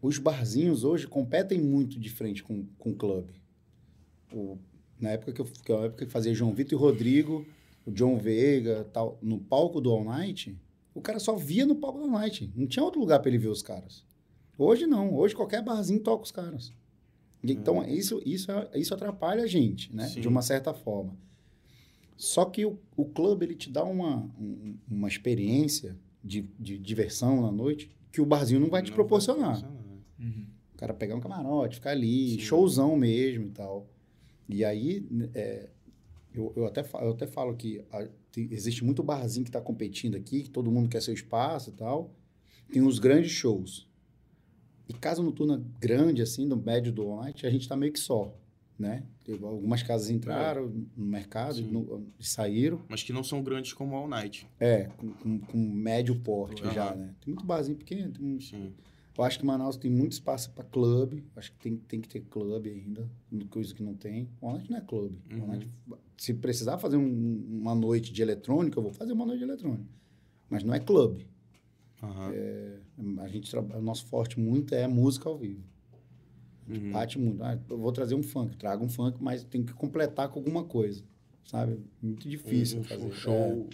B: os barzinhos hoje competem muito de frente com, com o clube. O, na época que eu, que eu, na época que fazia João Vitor e Rodrigo, o John Veiga, tal, no palco do All Night, o cara só via no palco do All Night. Não tinha outro lugar para ele ver os caras. Hoje não. Hoje qualquer barzinho toca os caras. Então, isso, isso, é- isso atrapalha a gente, né?
A: Sim.
B: De uma certa forma. Só que o, o clube, ele te dá uma, um- uma experiência de, de diversão na noite que o barzinho não vai te
A: Não
B: proporcionar.
A: Proporcionar.
B: O cara pegar um camarote, ficar ali,
A: Sim.
B: showzão mesmo e tal. E aí, é, eu, eu, até, eu até falo que a- tem- existe muito barzinho que está competindo aqui, que todo mundo quer seu espaço e tal. Tem os grandes shows. E casa noturna grande, assim, no médio do all night, a gente está meio que só, né? Algumas casas entraram no mercado e, no- saíram.
A: Mas que não são grandes como All Night.
B: É, com, com- com médio porte já, né? Tem muito barzinho pequeno, tem um-
A: Sim.
B: Eu acho que Manaus tem muito espaço para clube. Acho que tem, tem que ter clube ainda. Coisa que não tem. O Night não é clube.
A: Uhum.
B: Se precisar fazer um- uma noite de eletrônica, eu vou fazer uma noite de eletrônica. Mas não é clube.
A: Aham.
B: A gente traba- o nosso forte muito é música ao vivo.
A: Uhum.
B: Bate muito. Ah, eu vou trazer um funk, traga um funk, mas tem que completar com alguma coisa. Sabe? Muito difícil
A: um,
B: fazer.
A: um show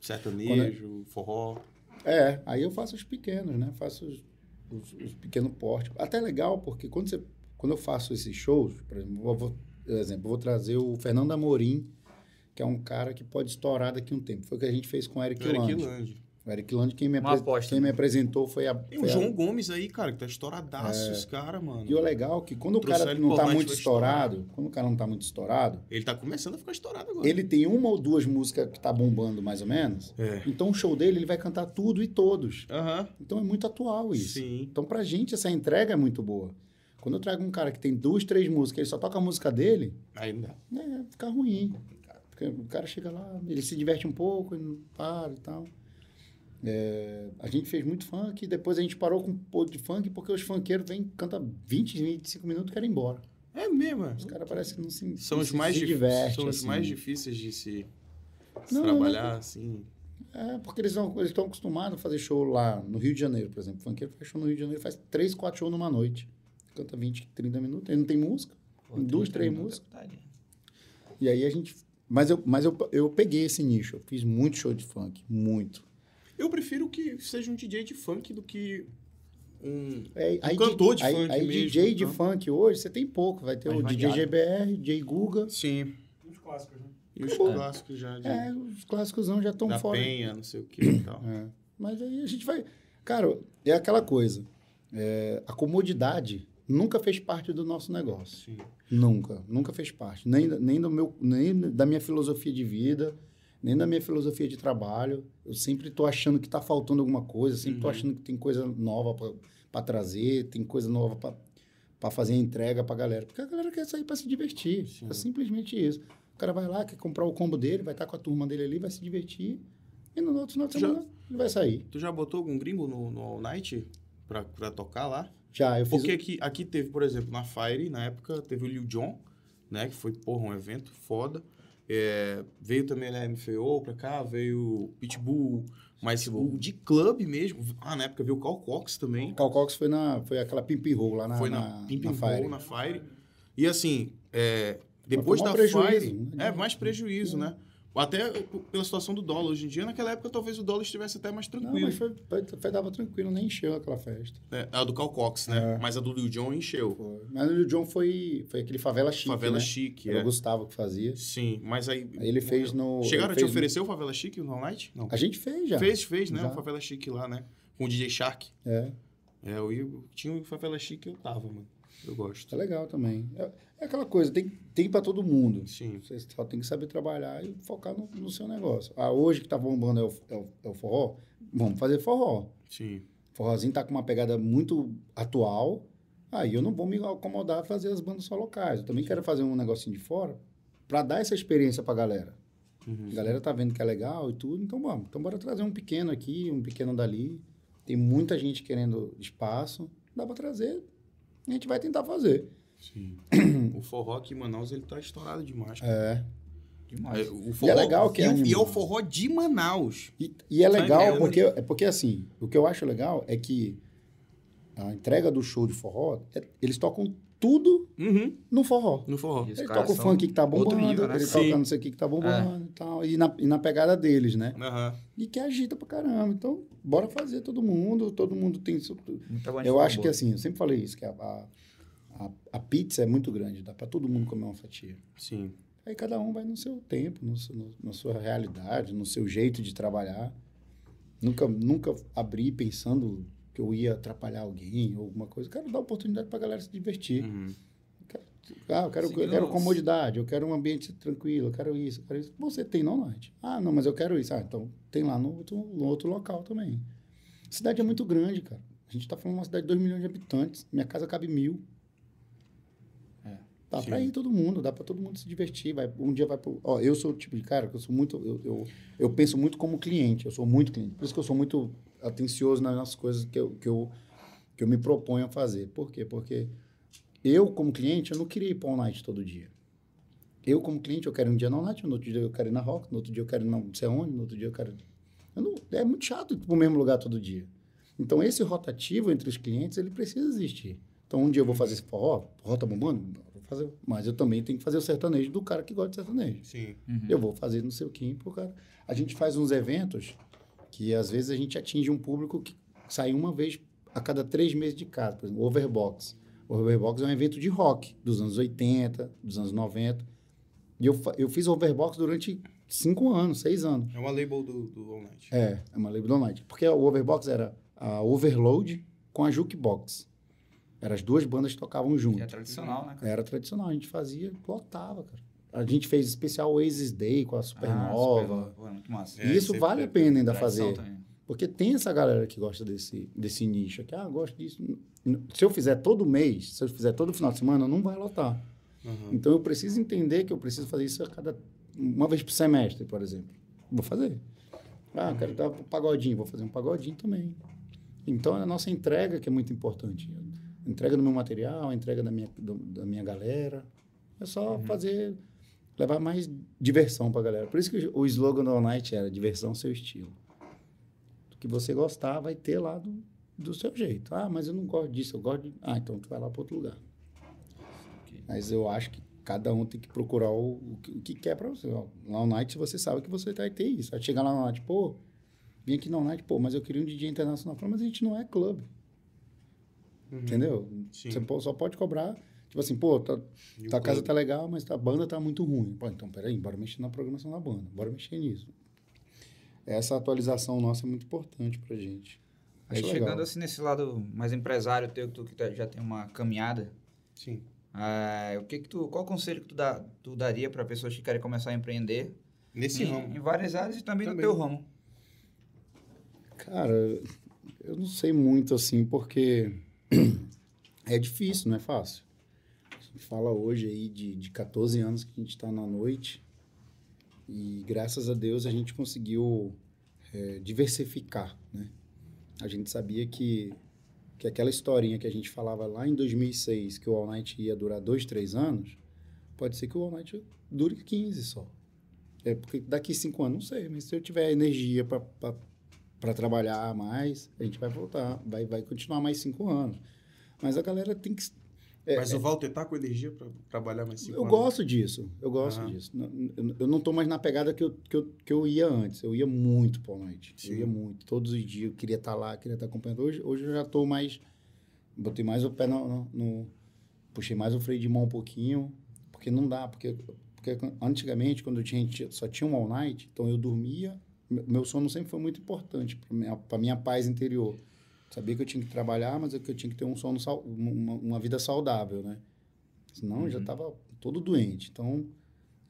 A: sertanejo, forró.
B: É. É, aí eu faço os pequenos, né? Faço os, os, os pequenos portes. Até é legal, porque quando, você, quando eu faço esses shows, por exemplo, eu vou, por exemplo, eu vou trazer o Fernando Amorim, que é um cara que pode estourar daqui a um tempo. Foi o que a gente fez com o Eric
A: Eric
B: Land.
A: Land.
B: O Eric Land, quem me,
C: Uma
B: apres-
C: aposta,
B: quem me
C: né?
B: apresentou foi a.
A: Tem o
B: foi a-
A: João Gomes aí, cara, que tá estouradaço, esse cara, mano.
B: E o legal é que quando o
A: Trouxeram
B: cara não tá muito estourado, quando o cara não tá muito estourado,
A: Ele tá começando a ficar estourado agora.
B: ele tem uma ou duas músicas que tá bombando mais ou menos.
A: É.
B: Então o show dele, ele vai cantar tudo e todos. Então é muito atual isso.
A: Sim.
B: Então, pra gente, essa entrega é muito boa. Quando eu trago um cara que tem duas, três músicas, ele só toca a música dele,
A: Aí não dá.
B: é, fica ruim. Porque o cara chega lá, ele se diverte um pouco, ele não para e tal. É, a gente fez muito funk, e depois a gente parou com um pouco de funk, porque os funkeiros vêm, canta 20, 25 minutos e querem ir embora.
A: É mesmo. é.
B: Os caras parecem que não se,
A: São
B: não
A: os
B: se,
A: mais
B: se
A: difí-
B: diverte,
A: São os
B: assim.
A: mais difíceis de se,
B: Não,
A: trabalhar, assim.
B: É, porque eles estão acostumados a fazer show lá no Rio de Janeiro, por exemplo. O funkeiro faz show no Rio de Janeiro, faz três, quatro shows numa noite. Canta 20, 30 minutos, ele não tem música.
C: Pô,
B: Tem duas,
C: 30
B: três músicas.
C: ali.
B: E aí a gente. Mas eu, mas eu, eu peguei esse nicho. Eu fiz muito show de funk. Muito.
A: Eu prefiro que seja um DJ de funk do que um.
B: É,
A: Um cantor de
B: aí,
A: funk
B: aí
A: mesmo,
B: DJ de
A: então.
B: funk hoje, você tem pouco. Vai ter
C: Mais
B: o DJ
C: variado.
B: GBR, DJ Guga.
A: Sim.
D: Uns clássicos, né?
A: E os
B: Acabou.
A: clássicos já de,
B: É, os clássicos já estão
A: da
B: fora.
A: Penha, não sei o que e tal.
B: É. Mas aí a gente vai. Cara, é aquela coisa. É, a comodidade nunca fez parte do nosso negócio.
A: Sim.
B: Nunca, nunca fez parte. Nem, nem, do meu, nem da minha filosofia de vida, nem da minha filosofia de trabalho. Eu sempre estou achando que está faltando alguma coisa, sempre estou
A: Uhum.
B: achando que tem coisa nova para trazer, tem coisa nova para fazer a entrega para a galera. Porque a galera quer sair para se divertir.
A: Sim.
B: É simplesmente isso. O cara vai lá, quer comprar o combo dele, vai estar com a turma dele ali, vai se divertir. E no outro final de
A: Já-
B: semana ele vai sair.
A: Tu já botou algum gringo no, no All Night pra, pra tocar lá?
B: Já, eu fiz.
A: Porque aqui, aqui teve, por exemplo, na Fire, na época, teve o Lil Jon, né? Que foi, porra, um evento foda. É, veio também a MFO pra cá, veio Pitbull, mas o de clube mesmo. Ah, na época veio o Carl Cox também.
B: O Cal Cox foi, na, foi aquela Pimp Roll lá na,
A: foi na,
B: na,
A: Pimp
B: na
A: and
B: Fire.
A: Roll, na Fire. E assim, é, depois da
B: prejuízo,
A: Fire,
B: né?
A: é mais prejuízo, né? Até pela situação do dólar hoje em dia. Naquela época, talvez o dólar estivesse até mais
B: Não,
A: tranquilo.
B: mas foi, foi, dava tranquilo, nem encheu aquela festa.
A: É, a do Carl Cox, né?
B: É.
A: Mas a do Lil Jon encheu.
B: Foi. Mas o John foi, foi aquele Favela Chique,
A: Favela
B: né?
A: Chique,
B: Era
A: é.
B: o Gustavo que fazia.
A: Sim, mas aí.
B: Aí ele fez no...
A: Chegaram a te oferecer o Favela Chique no All Night? Não.
B: no- A gente fez já.
A: Fez, fez, né?
B: Já.
A: O Favela Chique lá, né? Com o DJ Shark.
B: É,
A: É, eu, ia- tinha o Favela Chique eu tava, mano. Eu gosto.
B: tá legal também. É, é aquela coisa, tem, tem para todo mundo.
A: Sim.
B: Você só tem que saber trabalhar e focar no, no seu negócio. Ah, hoje que tá bombando é o, é, o, é o forró, vamos fazer forró.
A: Sim.
B: Forrozinho tá com uma pegada muito atual. Aí eu não vou me acomodar a fazer as bandas só locais. Eu também quero fazer um negocinho de fora para dar essa experiência pra galera.
A: Uhum.
B: A galera tá vendo que é legal e tudo, então vamos. Então bora trazer um pequeno aqui, um pequeno dali. Tem muita gente querendo espaço. Dá pra trazer. A gente vai tentar fazer.
A: Sim. o forró aqui em Manaus, ele tá estourado demais.
B: É.
C: Demais.
A: É, o
B: E é legal que
A: e,
B: é
A: o- e é o forró de Manaus.
B: E, e é legal
A: entendendo?
B: porque, é porque, assim, o que eu acho legal é que a entrega do show de forró, é- eles tocam tudo
A: Uhum.
B: no forró.
A: No forró.
C: E os
B: Ele
C: caras
B: toca o funk que tá bombando,
C: nível, né?
B: ele
A: Sim.
B: toca não sei o que que tá bombando e tal. E na, e na pegada deles, né?
A: Aham.
B: E que agita pra caramba. Então, bora fazer todo mundo. Todo mundo tem...
C: de
B: Eu
C: forró
B: acho que assim, eu sempre falei isso, que a, a, a, a pizza é muito grande, dá pra todo mundo comer uma fatia.
A: Sim.
B: Aí cada um vai no seu tempo, no, no- na sua realidade, no seu jeito de trabalhar. Nunca, nunca abri pensando que eu ia atrapalhar alguém ou alguma coisa. Quero dar oportunidade pra galera se divertir.
A: Uhum.
B: Ah, eu quero, eu quero comodidade, eu quero um ambiente tranquilo, eu quero isso, eu quero isso. Você tem não night. Ah, não, mas eu quero isso. Ah, então tem lá no outro, no outro local também. A cidade é muito grande, cara. A gente tá falando de uma cidade de 2 milhões de habitantes. Minha casa cabe mil. Dá pra ir todo mundo, dá pra todo mundo se divertir. Vai, um dia vai pro. Ó, eu sou o tipo de cara que eu sou muito. Eu, eu, eu penso muito como cliente, eu sou muito cliente. Por isso que eu sou muito atencioso nas coisas que eu, que eu, que eu me proponho a fazer. Por quê? Porque eu, como cliente, eu não queria ir para night todo dia. Eu, como cliente, eu quero um dia na night, no outro dia eu quero ir na rock, no outro dia eu quero ir não sei onde, no outro dia eu quero. Eu não, é muito chato ir para o mesmo lugar todo dia. Então, esse rotativo entre os clientes, ele precisa existir. Então, um dia eu vou fazer esse forró, forró tá bombando, fazer, mas eu também tenho que fazer o sertanejo do cara que gosta de sertanejo.
A: Sim.
B: Eu vou fazer no seu Kim pro cara. A gente faz uns eventos que às vezes a gente atinge um público que sai uma vez a cada três meses de casa. Por exemplo, o Overbox. O Overbox é um evento de rock dos anos 80, dos anos 90. E eu, eu fiz Overbox durante cinco anos, seis anos.
A: É uma label do, do All Night.
B: É, é uma label night. Porque o Overbox era a Overload com a Jukebox. Eram as duas bandas que tocavam
C: Que
B: junto.
C: é tradicional, né, cara?
B: Era tradicional, a gente fazia, lotava, cara. A gente fez especial Oasis Day com a
C: Ah,
B: Supernova.
C: Supernova. Pô, é muito massa.
A: É,
B: e isso
A: sempre
B: vale a
A: teve
B: pena ainda fazer.
C: também.
B: Porque tem essa galera que gosta desse, desse nicho aqui. Ah, gosto disso. Se eu fizer todo mês, se eu fizer todo final de semana, não vai lotar.
A: Uhum.
B: Então eu preciso entender que eu preciso fazer isso a cada. Uma vez por semestre, por exemplo. Vou fazer. Ah, eu quero dar um pagodinho, vou fazer um pagodinho também. Então é a nossa entrega que é muito importante. A entrega do meu material, a entrega da minha, do- da minha galera. É só fazer. levar mais diversão pra galera. Por isso que o slogan do All Night era diversão seu estilo. O que você gostar vai ter lá do, do seu jeito. Ah, mas eu não gosto disso, eu gosto de. Ah, então tu vai lá para outro lugar. Mas eu acho que cada um tem que procurar o, o, que, o que quer para você. Lá no Night você sabe que você vai ter isso. Vai chegar lá no Night, pô, vim aqui no Night, pô, mas eu queria um DJ internacional. Mas a gente não é clube. Entendeu?
A: Uhum. Sim.
B: Você só pode cobrar. Tipo assim, pô, tá, tua casa tá legal, mas a banda tá muito ruim. Pô, então peraí, bora mexer na programação da banda. Bora mexer nisso. Essa atualização nossa é muito importante pra gente.
C: Aí
B: Acho
C: chegando
B: legal.
C: assim nesse lado mais empresário teu, tu que tá- já tem uma caminhada,
A: Sim.
C: ah, o que que tu, qual conselho que tu, dá, tu daria para pessoas que querem começar a empreender
A: Nesse
C: em,
A: ramo.
C: em várias áreas e também,
A: Também.
C: no teu ramo?
B: Cara, eu não sei muito assim, porque é difícil, não é fácil. A gente fala hoje aí de, de 14 anos que a gente está na noite e graças a Deus a gente conseguiu é, diversificar, né? A gente sabia que, que aquela historinha que a gente falava lá em 2006, que o All Night ia durar dois, três anos, pode ser que o All Night dure 15 só. É porque daqui cinco anos, não sei, mas se eu tiver energia para para trabalhar mais, a gente vai voltar, vai, vai continuar mais cinco anos. Mas a galera tem que. é,
A: Mas o Walter tá com energia pra trabalhar mais cinco
B: eu
A: anos?
B: gosto disso, eu gosto
A: Aham.
B: disso. Eu, eu não tô mais na pegada que eu, que eu, que eu ia antes. Eu ia muito para noite.
A: Sim.
B: Eu ia muito, todos os dias. Eu queria estar lá, queria estar acompanhando. Hoje, hoje eu já tô mais. Botei mais o pé no, no- no- Puxei mais o freio de mão um pouquinho, porque não dá. Porque, porque antigamente, quando eu tinha, só tinha um all night, então eu dormia. Meu sono sempre foi muito importante para minha, pra minha paz interior. Sabia que eu tinha que trabalhar, mas é que eu tinha que ter um sono, uma, uma vida saudável, né? Senão eu já estava todo doente. Então,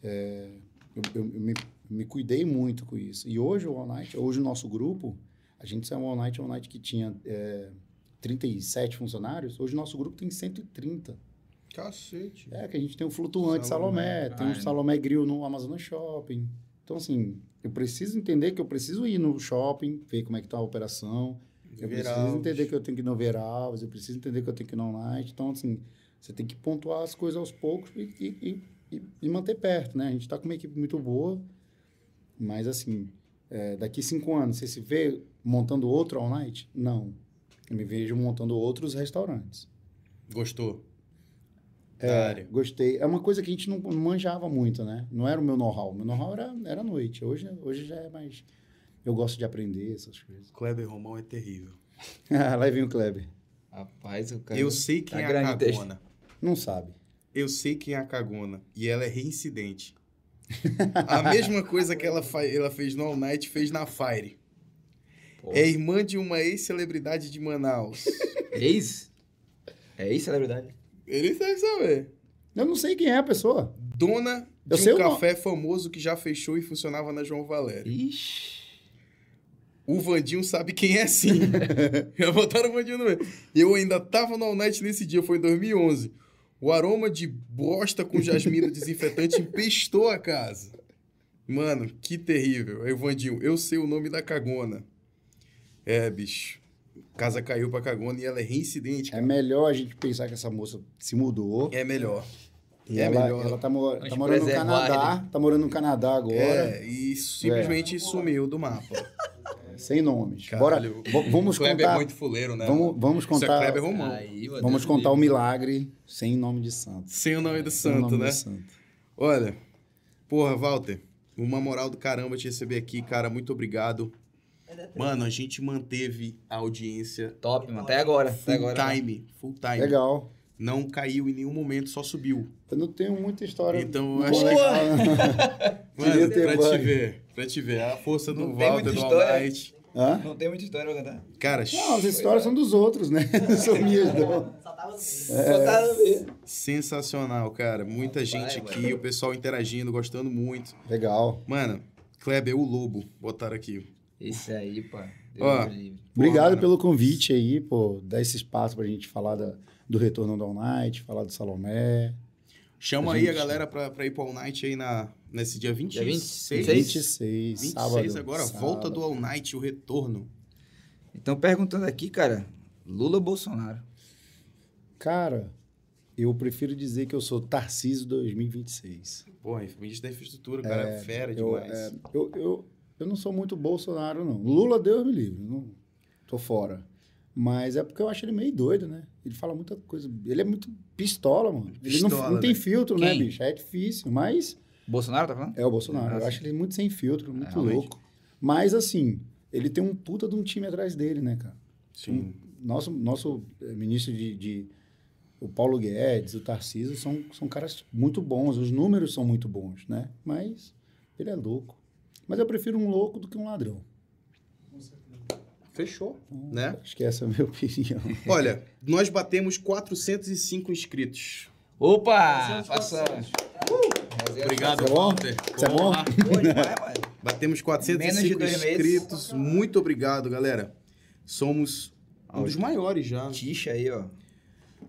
B: é, eu, eu- eu me, me cuidei muito com isso. E hoje o All Night, hoje o nosso grupo, a gente saiu um All Night, um All Night que tinha é, 37 funcionários, hoje o nosso grupo tem 130.
A: Cacete.
B: É, que a gente tem o Flutuante Salomé,
A: Salomé.
B: tem
C: Ah,
B: o Salomé Grill no Amazonas Shopping. Então, assim, eu preciso entender que eu preciso ir no shopping, ver como é que tá a operação. Eu preciso entender que eu tenho que ir no Veralves, eu preciso entender que eu tenho que ir no Night. Então, assim, você tem que pontuar as coisas aos poucos e, e, e, e manter perto, né? A gente está com uma equipe muito boa, mas, assim, é, daqui cinco anos, você se vê montando outro All Night? Não. Eu me vejo montando outros restaurantes.
A: Gostou? Área.
B: Gostei. É uma coisa que a gente não manjava muito, né? Não era o meu know-how. Meu know-how era, era noite. Hoje, hoje já é mais. Eu gosto de aprender essas coisas.
A: Kleber Romão é terrível.
B: Ah, Lá vem o Kleber.
C: Rapaz, o cara.
A: Eu sei quem
C: tá
A: é a cagona.
B: Não sabe.
A: Eu sei quem é a cagona. E ela é reincidente. a mesma coisa que ela, fa- ela fez no All Night, fez na Fire.
C: Pô.
A: É irmã de uma ex-celebridade de Manaus.
C: Ex? É ex-celebridade.
A: Ele deve saber.
B: Eu não sei quem é a pessoa.
A: Dona
B: Eu
A: de um café famoso que já fechou e funcionava na João Valério.
C: Ixi.
A: O Vandinho sabe quem é sim. Já botaram o Vandinho no meio. Eu ainda tava no All Night nesse dia, foi em 2011. O aroma de bosta com jasmina desinfetante empestou a casa. Mano, que terrível. Aí o Vandinho, eu sei o nome da cagona. É, bicho. Casa caiu pra cagona e ela é reincidente.
B: É
A: cara.
B: melhor a gente pensar que essa moça se mudou.
A: É melhor.
B: E
A: é
B: ela,
A: melhor.
B: ela tá, mo-
C: Vamos
B: tá morando no Canadá. Tá morando no Canadá agora.
A: É, e simplesmente sumiu do mapa.
B: Sem nomes.
A: Caralho,
B: Bora. Vamos
A: Kleber
B: contar.
A: é muito fuleiro, né?
B: Vamos, vamos
A: Isso é
B: contar.
A: Kleber Romão.
C: Aí,
B: Vamos
C: Deus
B: contar o milagre sem nome de santo.
A: Sem o nome do
B: Sem o
A: santo,
B: nome
A: né?
B: de santo.
A: Olha, porra, Walter, uma moral do caramba te receber aqui, cara, muito obrigado. Mano, a gente manteve a audiência
C: Top, mano. Até agora. Até
A: full
C: agora.
A: time, full time.
B: Legal.
A: Não caiu em nenhum momento, só subiu.
B: Eu não tenho muita história.
A: Então, eu acho que- Mano,
B: Queria ter
A: pra te ver, pra te ver, a força do
C: Não tem
A: Walter,
C: muita
A: do. Night.
B: Hã?
C: Não tem muita história pra contar.
A: Cara,
B: Não, as histórias são dos outros, né? Não são minhas, não.
E: Só tava no
C: ver.
A: sensacional, cara. Muita gente
C: vai,
A: aqui, o pessoal interagindo, gostando muito.
B: Legal.
A: Mano, Kleber, o Lobo, botaram aqui.
C: Esse aí.
A: Ó.
C: Deus me livre.
B: Obrigado
A: mano.
B: pelo convite aí, pô, dar esse espaço pra gente falar da- do retorno do All Night, falar do Salomé.
A: Chama
B: A
A: aí a
B: gente-
A: galera pra, pra ir pro All Night aí na, nesse dia 26.
C: Dia
A: 26,
B: 26,
A: 26
B: sábado.
A: agora,
B: sábado.
A: volta do All Night, o retorno.
C: Então, perguntando aqui, cara. Lula ou Bolsonaro?
B: Cara, eu prefiro dizer que eu sou Tarcísio 2026.
A: Porra, ministro da infraestrutura, o cara é fera
B: Eu,
A: demais.
B: é, eu, eu, eu não sou muito Bolsonaro, não. Lula, Deus me livre. Não, tô fora. Mas é porque eu acho ele meio doido, né? Ele fala muita coisa. Ele é muito pistola, mano. Ele não,
A: Pistola,
B: não tem
A: né?
B: filtro, né,
C: Quem?
B: bicho? É difícil, mas
C: Bolsonaro, tá falando?
B: é o Bolsonaro.
C: Ah,
B: eu
C: sim.
B: acho ele muito sem filtro, muito
C: realmente.
B: louco. Mas, assim, ele tem um puta de um time atrás dele, né, cara?
A: Sim.
B: Nosso, nosso eh, ministro de, de- O Paulo Guedes, o Tarcísio, são, são caras muito bons. Os números são muito bons, né? Mas ele é louco. Mas eu prefiro um louco do que um ladrão.
A: Fechou, né?
B: Acho que essa é a minha opinião.
A: Olha, nós batemos 405 inscritos.
C: Opa!
D: Passamos
C: Passamos.
A: Obrigado,
B: Isso é bom?
A: Walter.
B: Isso é bom?
A: Batemos
C: Menos de
A: 405
C: dois meses.
A: inscritos. Muito obrigado, galera. Somos um dos maiores já.
C: Tixa aí, ó.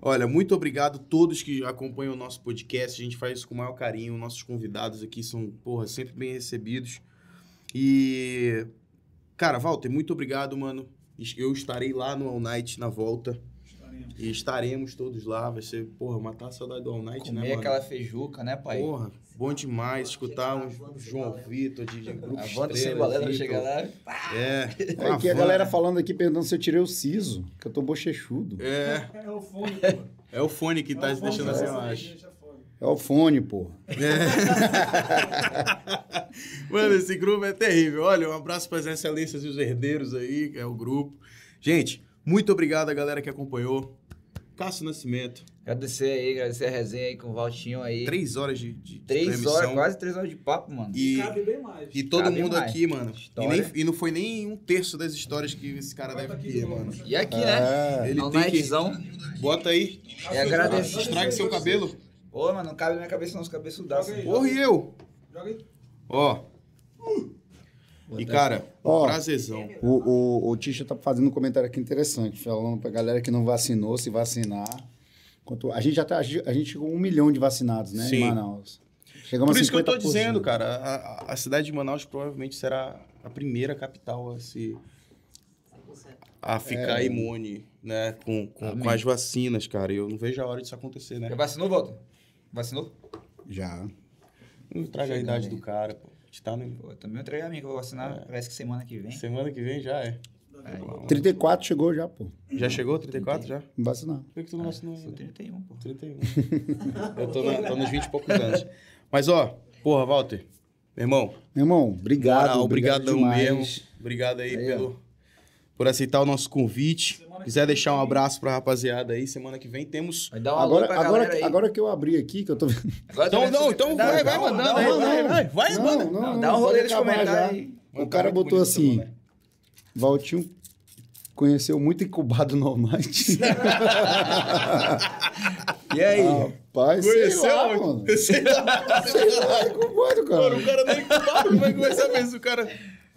A: Olha, muito obrigado a todos que acompanham o nosso podcast. A gente faz isso com o maior carinho. Nossos convidados aqui são, porra, sempre bem recebidos. E, cara, Walter, muito obrigado, mano. Eu estarei lá no All Night na volta.
D: Estaremos.
A: E estaremos todos lá. Vai ser, porra, matar a saudade do All Night, né,
C: Comer
A: mano?
C: aquela feijuca, né, pai?
A: Porra, bom demais escutar um João Vitor de, de grupo
C: a
A: Estrela,
C: sem balela
A: Vitor.
C: chega lá.
A: É.
B: É aqui a galera falando aqui perguntando se eu tirei o siso, que eu tô bochechudo.
A: É,
D: É o fone, pô.
A: é o fone que tá
D: É o fone
A: deixando assim, eu acho.
B: É o fone, pô.
A: Mano, esse grupo é terrível. Olha, um abraço para as excelências e os herdeiros aí, que é o grupo. Gente, muito obrigado a galera que acompanhou. Cássio Nascimento,
C: Agradecer aí, agradecer a resenha aí com o Valtinho aí.
A: três horas de, de
C: Três
A: transmissão.
C: horas, quase três horas de papo, mano.
A: E,
D: Cabe bem mais.
A: e todo
C: Cabe
A: mundo
C: mais.
A: aqui, mano. E, nem- e não foi nem um terço das histórias que esse cara
D: Bota
A: deve
D: aqui
A: ter, mano.
C: E aqui, né?
B: É.
A: Ele
C: All
A: tem que... Bota aí.
C: É agradecer.
A: Estrague seu cabelo.
C: Pô, mano, não cabe na minha cabeça não, os cabeçudaços.
D: Joga aí.
A: Porra, e eu?
D: Joga aí.
A: Ó. E, cara,
B: Ó.
A: prazerzão.
B: O, o, o Tisha tá fazendo um comentário aqui interessante, falando pra galera que não vacinou, se vacinar. Quanto, a gente já tá, a gente a gente chegou a um milhão de vacinados, né,
A: Sim.
B: em Manaus. Chegamos
A: Por
B: a
A: isso que eu tô
B: 50%.
A: dizendo, cara, a, a- cidade de Manaus provavelmente será a primeira capital a se
E: 100%.
A: a ficar imune, né, com, com, com as vacinas, cara. E eu não vejo a hora disso acontecer, né?
C: Já vacinou, Volta? Vacinou?
B: Já.
A: Não traga a idade
C: aí.
A: do cara, pô. A gente tá no...
C: Pô, eu também entreguei a minha que eu vou vacinar, parece que semana que vem.
A: Semana que vem já é.
C: É.
B: 34 chegou já, pô.
A: Já chegou? 34 já?
B: Vacinar.
A: Por que tu não vacinou
C: Sou
A: ainda?
C: 31, pô.
A: 31. Eu tô, na- tô nos 20 e poucos anos. Mas, ó, porra, Walter, meu irmão,
B: Meu irmão, obrigado.
A: moral,
B: obrigado
A: obrigadão
B: demais.
A: mesmo. Obrigado aí,
C: Aí,
A: pelo, por aceitar o nosso convite.
D: Semana que
A: Quiser deixar um abraço pra rapaziada aí, semana que vem temos...
C: Vai dar um alô
B: Agora, agora,
C: aí.
B: agora que eu abri aqui, que eu tô vendo.
A: Então, não, então
C: dá-
A: vai, vai mandando
C: dá um
A: aí,
C: rolê.
A: vai, vai, vai,
B: Não,
A: manda.
B: não,
C: Não, dá um rolê nos
B: acabar
C: comentários.
B: O cara botou assim, Valtinho conheceu muito incubado no Almighty.
C: E aí?
B: Rapaz, sei
A: Conheceu?
B: lá, mano.
A: Sei lá.
B: Sei lá, incubado,
A: Mano,
B: cara.
A: o cara nem incubado, como é que vai saber se o cara...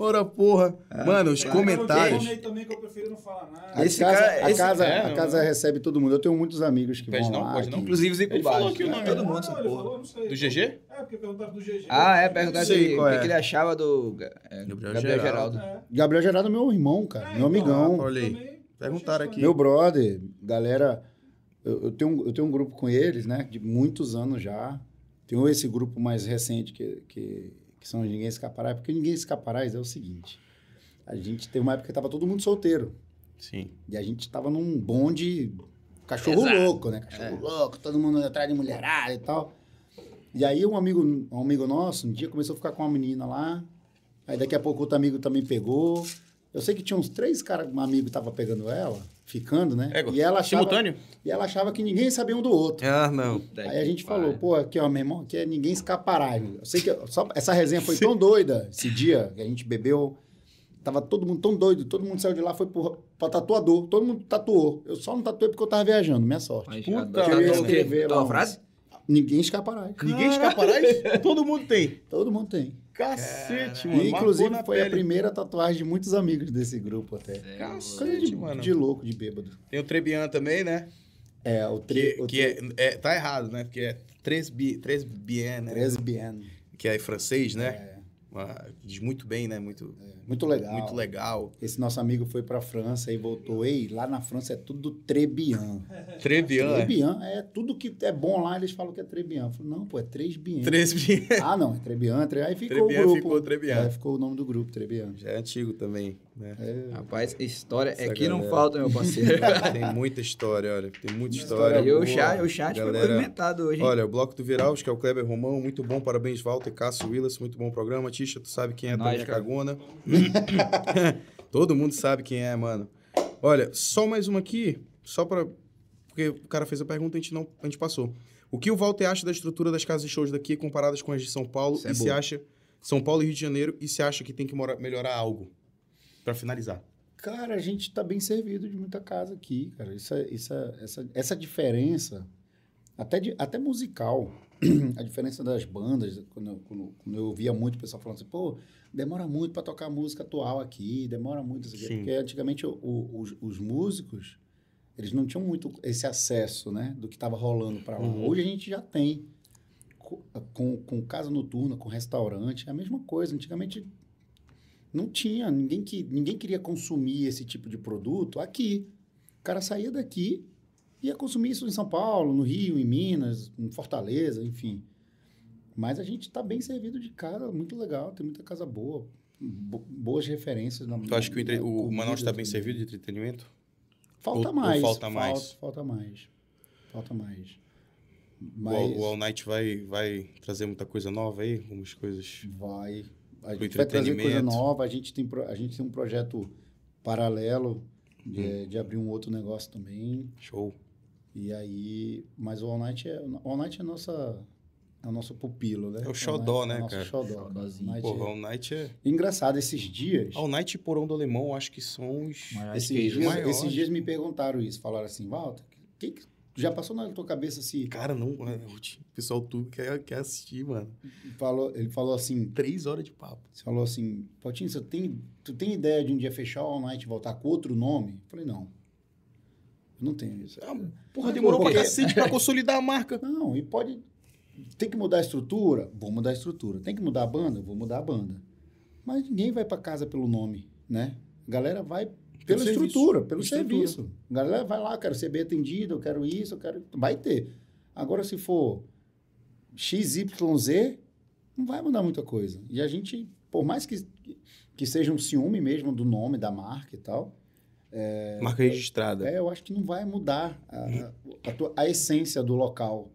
A: Ora, porra. Mano, os comentários...
D: aí também que eu prefiro não falar nada.
B: A
C: Esse
B: casa,
C: cara-
B: a
C: esse-
B: casa,
A: é,
B: a
A: não,
B: casa recebe todo mundo. Eu tenho muitos amigos que
A: Pede
B: vão
A: não?
B: lá.
A: Pode não?
C: Inclusive os
A: Ele falou aqui o nome,
C: Todo
A: né?
C: mundo
D: não,
C: essa
D: ele
C: porra.
D: falou, não sei.
A: Do GG?
D: É, porque perguntaram do GG.
C: Ah, é, perguntar
A: Sei
C: se- o que
A: é.
C: que ele achava do é,
A: Gabriel
C: Gabriel,
A: Geraldo.
C: Geraldo.
D: É.
B: Gabriel Gerardo é meu irmão, cara.
D: É,
B: meu
D: então,
B: amigão.
A: Olha Perguntaram aqui.
B: Meu brother, galera, eu, eu tenho, um- eu tenho um grupo com eles, né? De muitos anos já. Tenho esse grupo mais recente que, que, que são Ninguém Escaparás, porque Ninguém Escaparás é o seguinte. A gente teve uma época que tava todo mundo solteiro.
A: Sim.
B: E a gente tava num bonde cachorro
A: Exato.
B: louco, né? Cachorro louco, todo mundo atrás de mulherada e tal. E aí um amigo, um amigo nosso, um dia começou a ficar com uma menina lá. Aí daqui a pouco outro amigo também pegou. Eu sei que tinha uns três caras, um amigo que tava pegando ela, ficando, né?
A: É,
B: e ela achava,
A: simultâneo?
B: E ela achava que ninguém sabia um do outro.
A: Ah, não.
B: Aí a gente falou, pô, aqui ó, meu irmão, aqui é ninguém escapará. Eu sei que só, essa resenha foi tão doida esse dia que a gente bebeu. Tava todo mundo tão doido, todo mundo saiu de lá, foi pro, pra tatuador, todo mundo tatuou. Eu só não tatuei porque eu tava viajando, minha sorte.
C: Mas,
A: Puta,
B: eu ia
C: tá,
B: escrever lá um-
C: frase?
B: Ninguém escapará.
A: Ninguém escaparás? Todo mundo tem.
B: Todo mundo tem.
A: Cacete, mano.
B: E,
A: marcou
B: inclusive, foi a
A: pele.
B: primeira tatuagem de muitos amigos desse grupo até. Coisa
A: Cacete,
B: de,
A: mano.
B: de louco, de bêbado.
A: Tem o Trebian também, né?
B: É, o, tre,
A: Que,
B: o
A: que é, é- tá errado, né? Porque é Tresbi- Tresbien, né?
B: Lesbian.
A: Que é em francês, né?
B: É,
A: Ah, diz muito bem, né? Muito,
B: muito legal.
A: muito legal.
B: Esse nosso amigo foi pra França e voltou. Ei, lá na França é tudo Trebian.
A: Trebian. é.
B: Trebian, é tudo que é bom lá, eles falam que é Trebian. Eu falei, não, pô, é Tresbian.
A: Tresbien.
B: Ah, não, é Trebian. Tre... Aí ficou
A: Trebian
B: o grupo.
A: ficou Trebian.
B: É, ficou o nome do grupo, Trebian.
A: Já é antigo também, né?
B: É,
C: Rapaz, história é
A: Essa
C: que não
A: galera.
C: falta, meu parceiro.
A: Tem muita história, olha. Tem muita
B: História
C: e o chat, o chat foi
A: galera.
C: movimentado hoje. hein?
A: Olha, o Bloco do Viral, acho que é o Kleber Romão. Muito bom, parabéns, Walter, Cássio Willis. Muito bom programa. Tisha, tu sabe quem é
C: Nós, cara.
A: Cagona. Todo mundo sabe quem é, mano. Olha, só mais uma aqui, só pra... Porque o cara fez a pergunta e a gente, não, a gente passou. O que o Walter acha da estrutura das casas de shows daqui comparadas com as de São Paulo?
C: Isso é
A: e se
C: boa.
A: acha... São Paulo e Rio de Janeiro. E se acha que tem que mora- melhorar algo? Pra finalizar.
B: Cara, a gente tá bem servido de muita casa aqui, cara. Isso é- isso é- essa, essa diferença, até, de- até musical, a diferença das bandas, quando, eu- quando, quando eu ouvia muito o pessoal falando assim, pô, demora muito para tocar música atual aqui, demora muito, isso aqui.
A: Sim.
B: porque antigamente o- o- os, os músicos, eles não tinham muito esse acesso, né, do que estava rolando para lá.
A: Uhum.
B: Hoje a gente já tem, co- com, com casa noturna, com restaurante, é a mesma coisa. Antigamente não tinha, ninguém, que, ninguém queria consumir esse tipo de produto aqui. O cara saía daqui ia consumir isso em São Paulo, no Rio, em Minas, em Fortaleza, enfim. Mas a gente está bem servido de casa, muito legal, tem muita casa boa, bo- boas referências. Na,
A: Tu acha que o, entre- o Manaus está bem servido de entretenimento?
B: Falta
A: ou- ou
B: mais.
A: falta mais?
B: Falta, falta mais. Falta mais.
A: O,
B: Mas
A: o All Night vai, vai trazer muita coisa nova aí? Algumas coisas...
B: vai. A gente vai trazer coisa nova. A gente tem, a gente tem um projeto paralelo de,
A: Hum.
B: de abrir um outro negócio também.
A: Show.
B: E aí, mas o All Night é, o All Night é, a nossa, é o nosso pupilo, né?
A: É o xodó,
B: Night
A: né,
B: é o nosso
A: cara?
B: xodó, cara. Night
A: Pô,
B: é-
A: All Night é...
B: Engraçado, esses dias,
A: All Night e Porão do Alemão, acho que são os...
B: Esses, dias
A: maiores.
B: esses dias me perguntaram isso. Falaram assim, Walter, que, que já passou na tua cabeça se...
A: Cara, não... é, O pessoal tudo quer, quer assistir, mano.
B: Falou, ele falou assim,
A: Três horas de papo.
B: Você falou assim, Pautinho, você tem, tu tem ideia de um dia fechar o All Night e voltar com outro nome? Eu falei, não. Não tenho isso.
A: Ah, porra, demorou
B: Porque-
A: pra cacete pra consolidar a marca.
B: Não, e pode. Tem que mudar a estrutura? Vou mudar a estrutura. Tem que mudar a banda? Vou mudar a banda. Mas ninguém vai para casa pelo nome, né? A galera vai pela
A: serviço.
B: estrutura, pelo
A: Estrutura.
B: serviço. A galera vai lá, eu quero ser bem atendido, eu quero isso, eu quero. Vai ter. Agora, se for XYZ, não vai mudar muita coisa. E a gente por mais que, que seja um ciúme mesmo do nome da marca e tal,
F: Marca registrada.
B: é, eu acho que não vai mudar a, a, tua- a essência do local.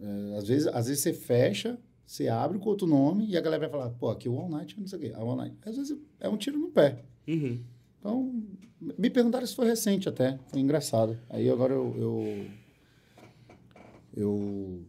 B: É, às, vezes, às vezes você fecha, você abre com outro nome e a galera vai falar, pô, aqui o All Night, não sei o quê. A All Night. Às vezes é um tiro no pé.
F: Uhum.
B: Então, me perguntaram se foi recente até. Foi engraçado. Aí agora eu. Eu, eu,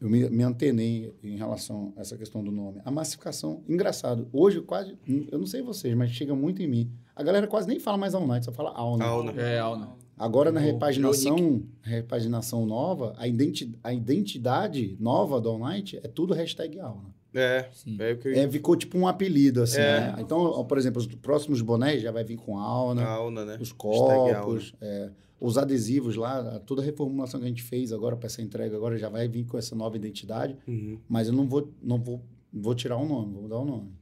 B: eu me, me antenei em relação a essa questão do nome. A massificação, engraçado. Hoje, quase. Eu não sei vocês, mas chega muito em mim. A galera quase nem fala mais All Night, só fala Night.
F: Auna.
C: É, Alna.
B: Agora, na repaginação, repaginação nova, a, identi a identidade nova do All Night é tudo hashtag Auna.
F: É,
C: Sim.
F: é o que eu
B: É, ficou tipo um apelido, assim,
F: É.
B: né? Então, por exemplo, os próximos bonés já vai vir com Auna.
F: Auna, né?
B: Os copos, é, os adesivos lá, toda a reformulação que a gente fez agora para essa entrega agora já vai vir com essa nova identidade,
F: Uhum.
B: mas eu não vou, não vou, vou tirar o nome, vou mudar o nome.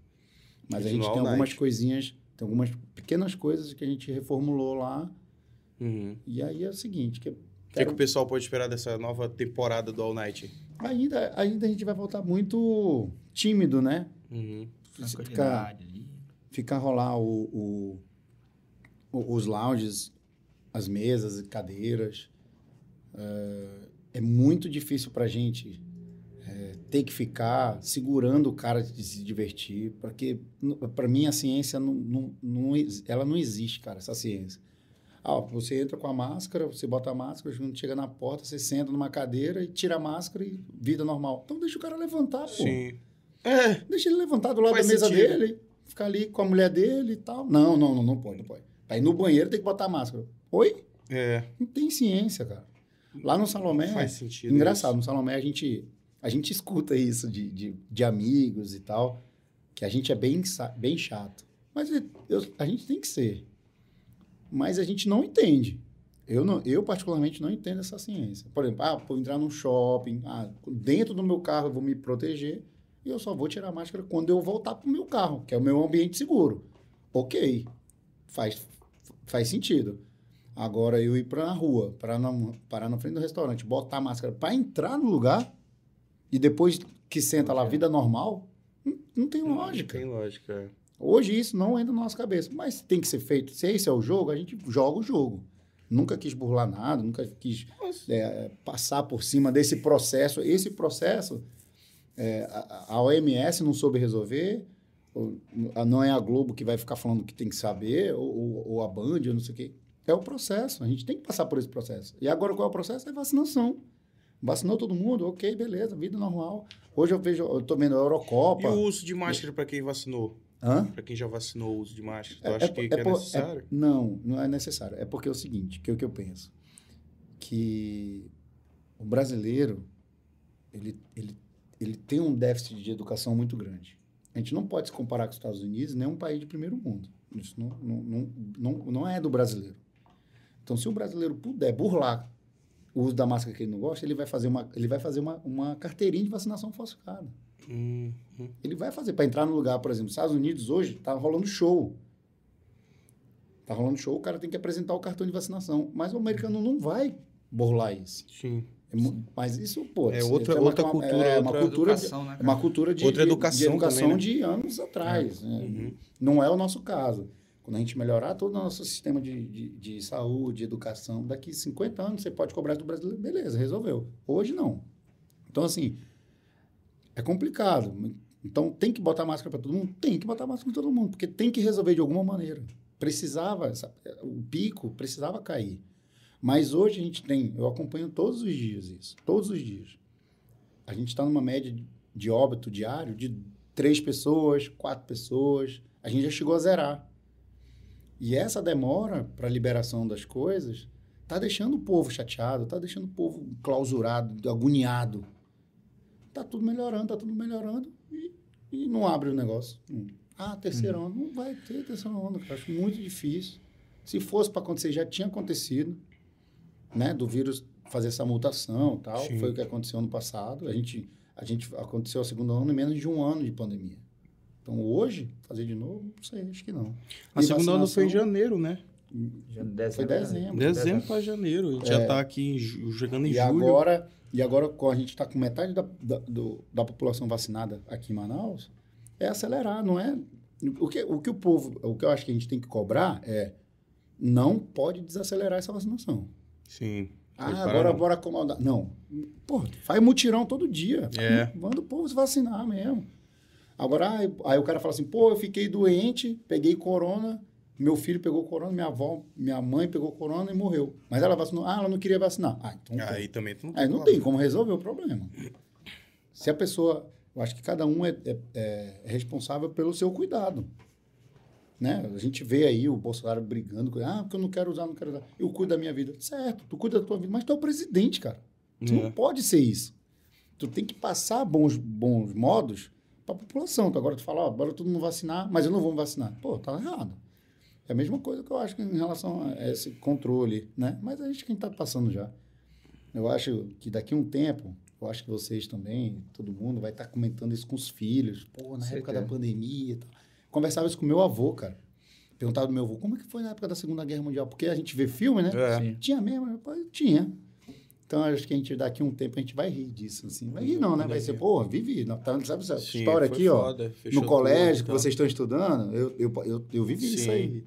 B: Mas a gente tem algumas
F: Night.
B: coisinhas, tem algumas pequenas coisas que a gente reformulou lá,
F: Uhum.
B: e aí é o seguinte, que
F: O que,
B: quero-
F: que o pessoal pode esperar dessa nova temporada do All Night?
B: ainda, ainda a gente vai voltar muito tímido, né?
F: Uhum.
B: Ficar, ficar rolar o, o- o- os lounges, as mesas e cadeiras. É, é muito difícil para a gente é, ter que ficar segurando o cara de se divertir, porque para mim a ciência não, não, não, ela não existe, cara, essa ciência. Ah, você entra com a máscara, você bota a máscara, quando chega na porta, você senta numa cadeira e tira a máscara e vida normal. Então deixa o cara levantar, pô.
F: Sim. É,
B: Deixa ele levantar do lado
F: Faz
B: da mesa
F: sentido.
B: dele, ficar ali com a mulher dele e tal. Não, não, não, não pode, não pode. Pra ir no banheiro tem que botar a máscara. Oi?
F: é.
B: Não tem ciência, cara. Lá no Salomé,
F: Faz sentido.
B: engraçado,
F: isso.
B: no Salomé a gente, a gente escuta isso de, de, de amigos e tal, que a gente é bem, bem chato. Mas eu- a gente tem que ser. Mas a gente não entende. Eu, não, eu, particularmente, não entendo essa ciência. Por exemplo, ah, vou entrar num shopping, ah, dentro do meu carro eu vou me proteger e eu só vou tirar a máscara quando eu voltar para o meu carro, que é o meu ambiente seguro. Ok, faz, faz sentido. Agora, eu ir para a rua, parar na, parar na frente do restaurante, botar a máscara para entrar no lugar e depois que senta lá, vida normal, não, não tem lógica.
F: Tem lógica. é.
B: Hoje isso não entra na nossa cabeça, mas tem que ser feito. Se esse é o jogo, a gente joga o jogo. Nunca quis burlar nada, nunca quis é, passar por cima desse processo. Esse processo, é, a, a OMS não soube resolver, não é a Globo que vai ficar falando que tem que saber, ou, ou- ou a Band, ou não sei o quê. É o processo, a gente tem que passar por esse processo. E agora qual é o processo? É vacinação. Vacinou todo mundo, ok, beleza, vida normal. Hoje eu vejo, eu tô vendo a Eurocopa.
F: E o uso de máscara para quem vacinou? Para quem já vacinou o uso de máscara? Tu
B: É-
F: acha
B: é
F: que,
B: por-
F: que é,
B: é por-
F: necessário?
B: não, não é necessário. É porque é o seguinte, que é o que eu penso. Que o brasileiro, ele, ele, ele tem um déficit de educação muito grande. A gente não pode se comparar com os Estados Unidos, nem um país de primeiro mundo. Isso não, não, não, não, não é do brasileiro. Então, se o brasileiro puder burlar o uso da máscara que ele não gosta, ele vai fazer uma, ele vai fazer uma, uma carteirinha de vacinação falsificada.
F: Hum, hum.
B: Ele vai fazer. Para entrar no lugar, por exemplo, Estados Unidos hoje, tá rolando show. Tá rolando show, o cara tem que apresentar o cartão de vacinação. Mas o americano não vai burlar isso.
F: Sim.
B: É mu- mas isso, pô...
F: É outra-
B: uma-
F: outra
B: uma-
F: cultura,
B: É uma
F: outra
B: cultura, de,
C: Educação, né,
B: é uma cultura de,
F: Outra
B: de-
F: educação
B: de, educação
F: também, né?
B: de anos atrás. né?
F: Uhum.
B: Não é o nosso caso. Quando a gente melhorar todo o nosso sistema de, de, de saúde, educação, daqui 50 anos você pode cobrar do brasileiro, beleza, resolveu. Hoje não. Então, assim, é complicado. Então, tem que botar máscara para todo mundo? Tem que botar máscara para todo mundo, porque tem que resolver de alguma maneira. Precisava, o pico precisava cair. Mas hoje a gente tem, eu acompanho todos os dias isso, todos os dias. A gente está numa média de- de óbito diário de três pessoas, quatro pessoas. A gente já chegou a zerar. E essa demora para a liberação das coisas está deixando o povo chateado, está deixando o povo clausurado, agoniado. Está tudo melhorando, está tudo melhorando e, e não abre o negócio. Hum. Ah, terceira onda. Não vai ter terceira onda, cara. Acho muito difícil. Se fosse para acontecer, já tinha acontecido, né? Do vírus fazer essa mutação tal.
F: Sim.
B: Foi o que aconteceu ano passado. A gente, a gente aconteceu a segunda onda em menos de um ano de pandemia. Então, hoje, fazer de novo, não sei, acho que não.
F: A
B: E
F: segunda onda foi em janeiro, né?
C: Já- Dezembro,
B: Foi
C: né?
B: dezembro.
F: Dezembro para janeiro. A gente já tá aqui em chegando em
B: E
F: julho.
B: agora, e agora, com a gente está com metade da, da, do- da população vacinada aqui em Manaus, é acelerar, não é... O que, o que o povo, o que eu acho que a gente tem que cobrar é não pode desacelerar essa vacinação.
A: Sim.
B: Ah, agora bora acomodar. Não. Pô, faz mutirão todo dia.
A: É.
B: Manda o povo se vacinar mesmo. Agora, aí, o cara fala assim, pô, eu fiquei doente, peguei corona, meu filho pegou corona, minha avó, minha mãe pegou corona e morreu. Mas ela vacinou. Ah, ela não queria vacinar. Ah, então.
A: Aí também tu não
B: Aí não tem como resolver o problema. Se a pessoa. Eu acho que cada um é, é- é responsável pelo seu cuidado. Né? A gente vê aí o Bolsonaro brigando com. Ah, porque eu não quero usar, não quero usar. Eu cuido da minha vida. Certo, tu cuida da tua vida, mas tu é o presidente, cara. Tu
A: É.
B: não pode ser isso. Tu tem que passar bons, bons modos para a população. Tu agora tu fala, ó, bora todo mundo vacinar, mas eu não vou me vacinar. Pô, tá errado. É a mesma coisa que eu acho que em relação a esse controle, né? Mas a gente quem está passando já. Eu acho que daqui a um tempo, eu acho que vocês também, todo mundo, vai estar comentando isso com os filhos. Pô, na época da pandemia e tal. Conversava isso com meu avô, cara. Perguntava do meu avô, como é que foi na época da Segunda Guerra Mundial? Porque a gente vê filme, né?
A: É.
B: Tinha mesmo, tinha. Então, acho que a gente, daqui a um tempo, a gente vai rir disso, assim. Vai rir não, né? Vai ser, pô, vivi. Não, tá, sabe essa
A: Sim,
B: história aqui, ó?
A: foda, fechou
B: No colégio
A: tudo,
B: que
A: tá.
B: vocês estão estudando, eu, eu, eu, eu vivi isso
A: Sim.
B: aí.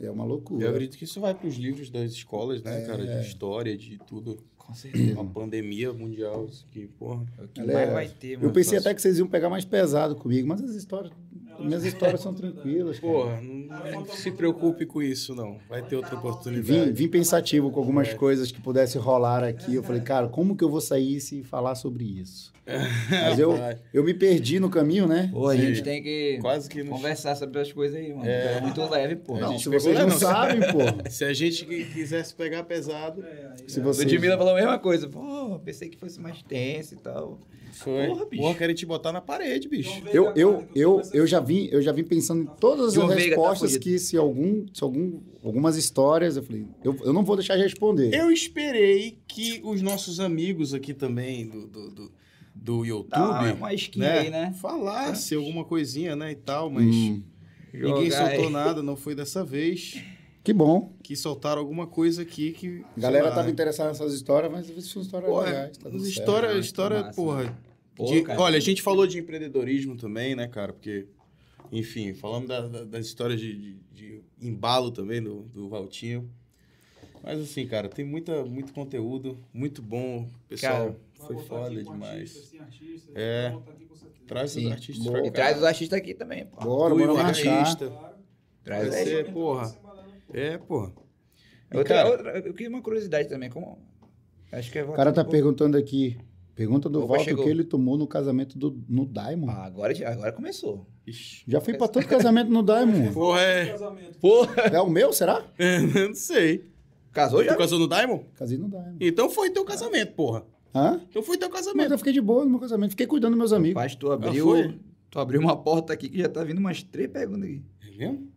B: É uma loucura.
A: Eu acredito que isso vai para os livros das escolas, né, cara?
B: É.
A: De história, de tudo.
C: Com certeza.
A: Uma pandemia mundial, isso que, porra.
C: É o que
B: Galera,
C: mais vai ter, mano.
B: Eu pensei até que vocês iam pegar mais pesado comigo, mas as histórias, minhas histórias são tranquilas. cara.
A: Porra, não, se preocupe com isso, não. Vai ter outra
B: Vim,
A: oportunidade.
B: vim pensativo com
A: É.
B: algumas coisas que pudessem rolar aqui. Eu falei, cara, como que eu vou sair se falar sobre isso? Mas eu, eu me perdi no caminho, né?
C: Pô, a
A: Sim.
C: gente tem que
A: Quase que não.
C: conversar sobre as coisas aí, mano.
A: É.
C: É muito leve, pô.
A: A
B: Não,
A: gente
B: se vocês não
A: não.
B: sabem, pô.
A: Se a gente qui- quisesse pegar pesado,
B: Se
C: O
B: vocês...
C: Ludmilla falou a mesma coisa. Pô, pensei que fosse mais tenso e tal.
A: foi.
C: Porra, bicho.
A: Porra, querem te botar na parede, bicho.
B: Eu, eu, eu, eu, já vim, eu já vim pensando em todas as
C: tá
B: respostas
C: fudido.
B: que se algum, se algum, algumas histórias, eu falei, eu, eu não vou deixar de responder.
A: Eu esperei que os nossos amigos aqui também do, do, do, do YouTube
C: Dá uma skin
A: né,
C: aí, né?
A: falasse alguma coisinha, né, e tal, mas
B: Hum,
A: ninguém soltou
C: aí.
A: nada, não foi dessa vez
B: que bom.
A: que soltaram alguma coisa aqui que...
B: A galera
A: sei lá,
B: tava interessada nessas histórias, mas isso são histórias
A: Porra,
B: legais. Tá certo.
A: história,
C: Ah,
A: história,
C: que massa,
A: porra.
C: Pô,
A: de-
C: cara.
A: olha, a gente falou de empreendedorismo também, né, cara? Porque, enfim, falamos da- da- das histórias de, de- de embalo também do, do Valtinho. Mas assim, cara, tem muita, muito conteúdo, muito bom. Pessoal, foi foda demais. É. Traz os
C: Sim.
A: artistas
B: Boa.
A: pra
C: E
A: cá.
C: traz os artistas aqui também, pô.
B: Bora, bora
A: o
B: marchar.
A: artista.
C: Traz
A: Vai
C: aí.
A: ser, porra. É, porra. E,
C: Outra,
A: cara,
C: outra, eu queria uma curiosidade também. Como... Acho que é
B: O cara tá
C: pô.
B: perguntando aqui. Pergunta do
C: Opa,
B: Walter o que ele tomou no casamento do, no Diamond.
C: Ah, agora, agora começou.
A: Ixi.
B: Já fui pra todo casamento no Diamond.
A: Porra, é.
C: Porra!
B: É o meu, será?
A: não sei.
C: Casou já?
A: Tu casou no Diamond?
B: Casei no Diamond.
A: Então foi teu casamento, porra.
B: Hã?
A: Então foi teu
B: Mas
A: casamento.
B: eu fiquei de boa no meu casamento. Fiquei cuidando dos meus amigos.
C: Rapaz, tu abriu,
A: foi?
C: tu abriu uma porta aqui que já tá vindo umas três perguntas aqui.
A: É mesmo?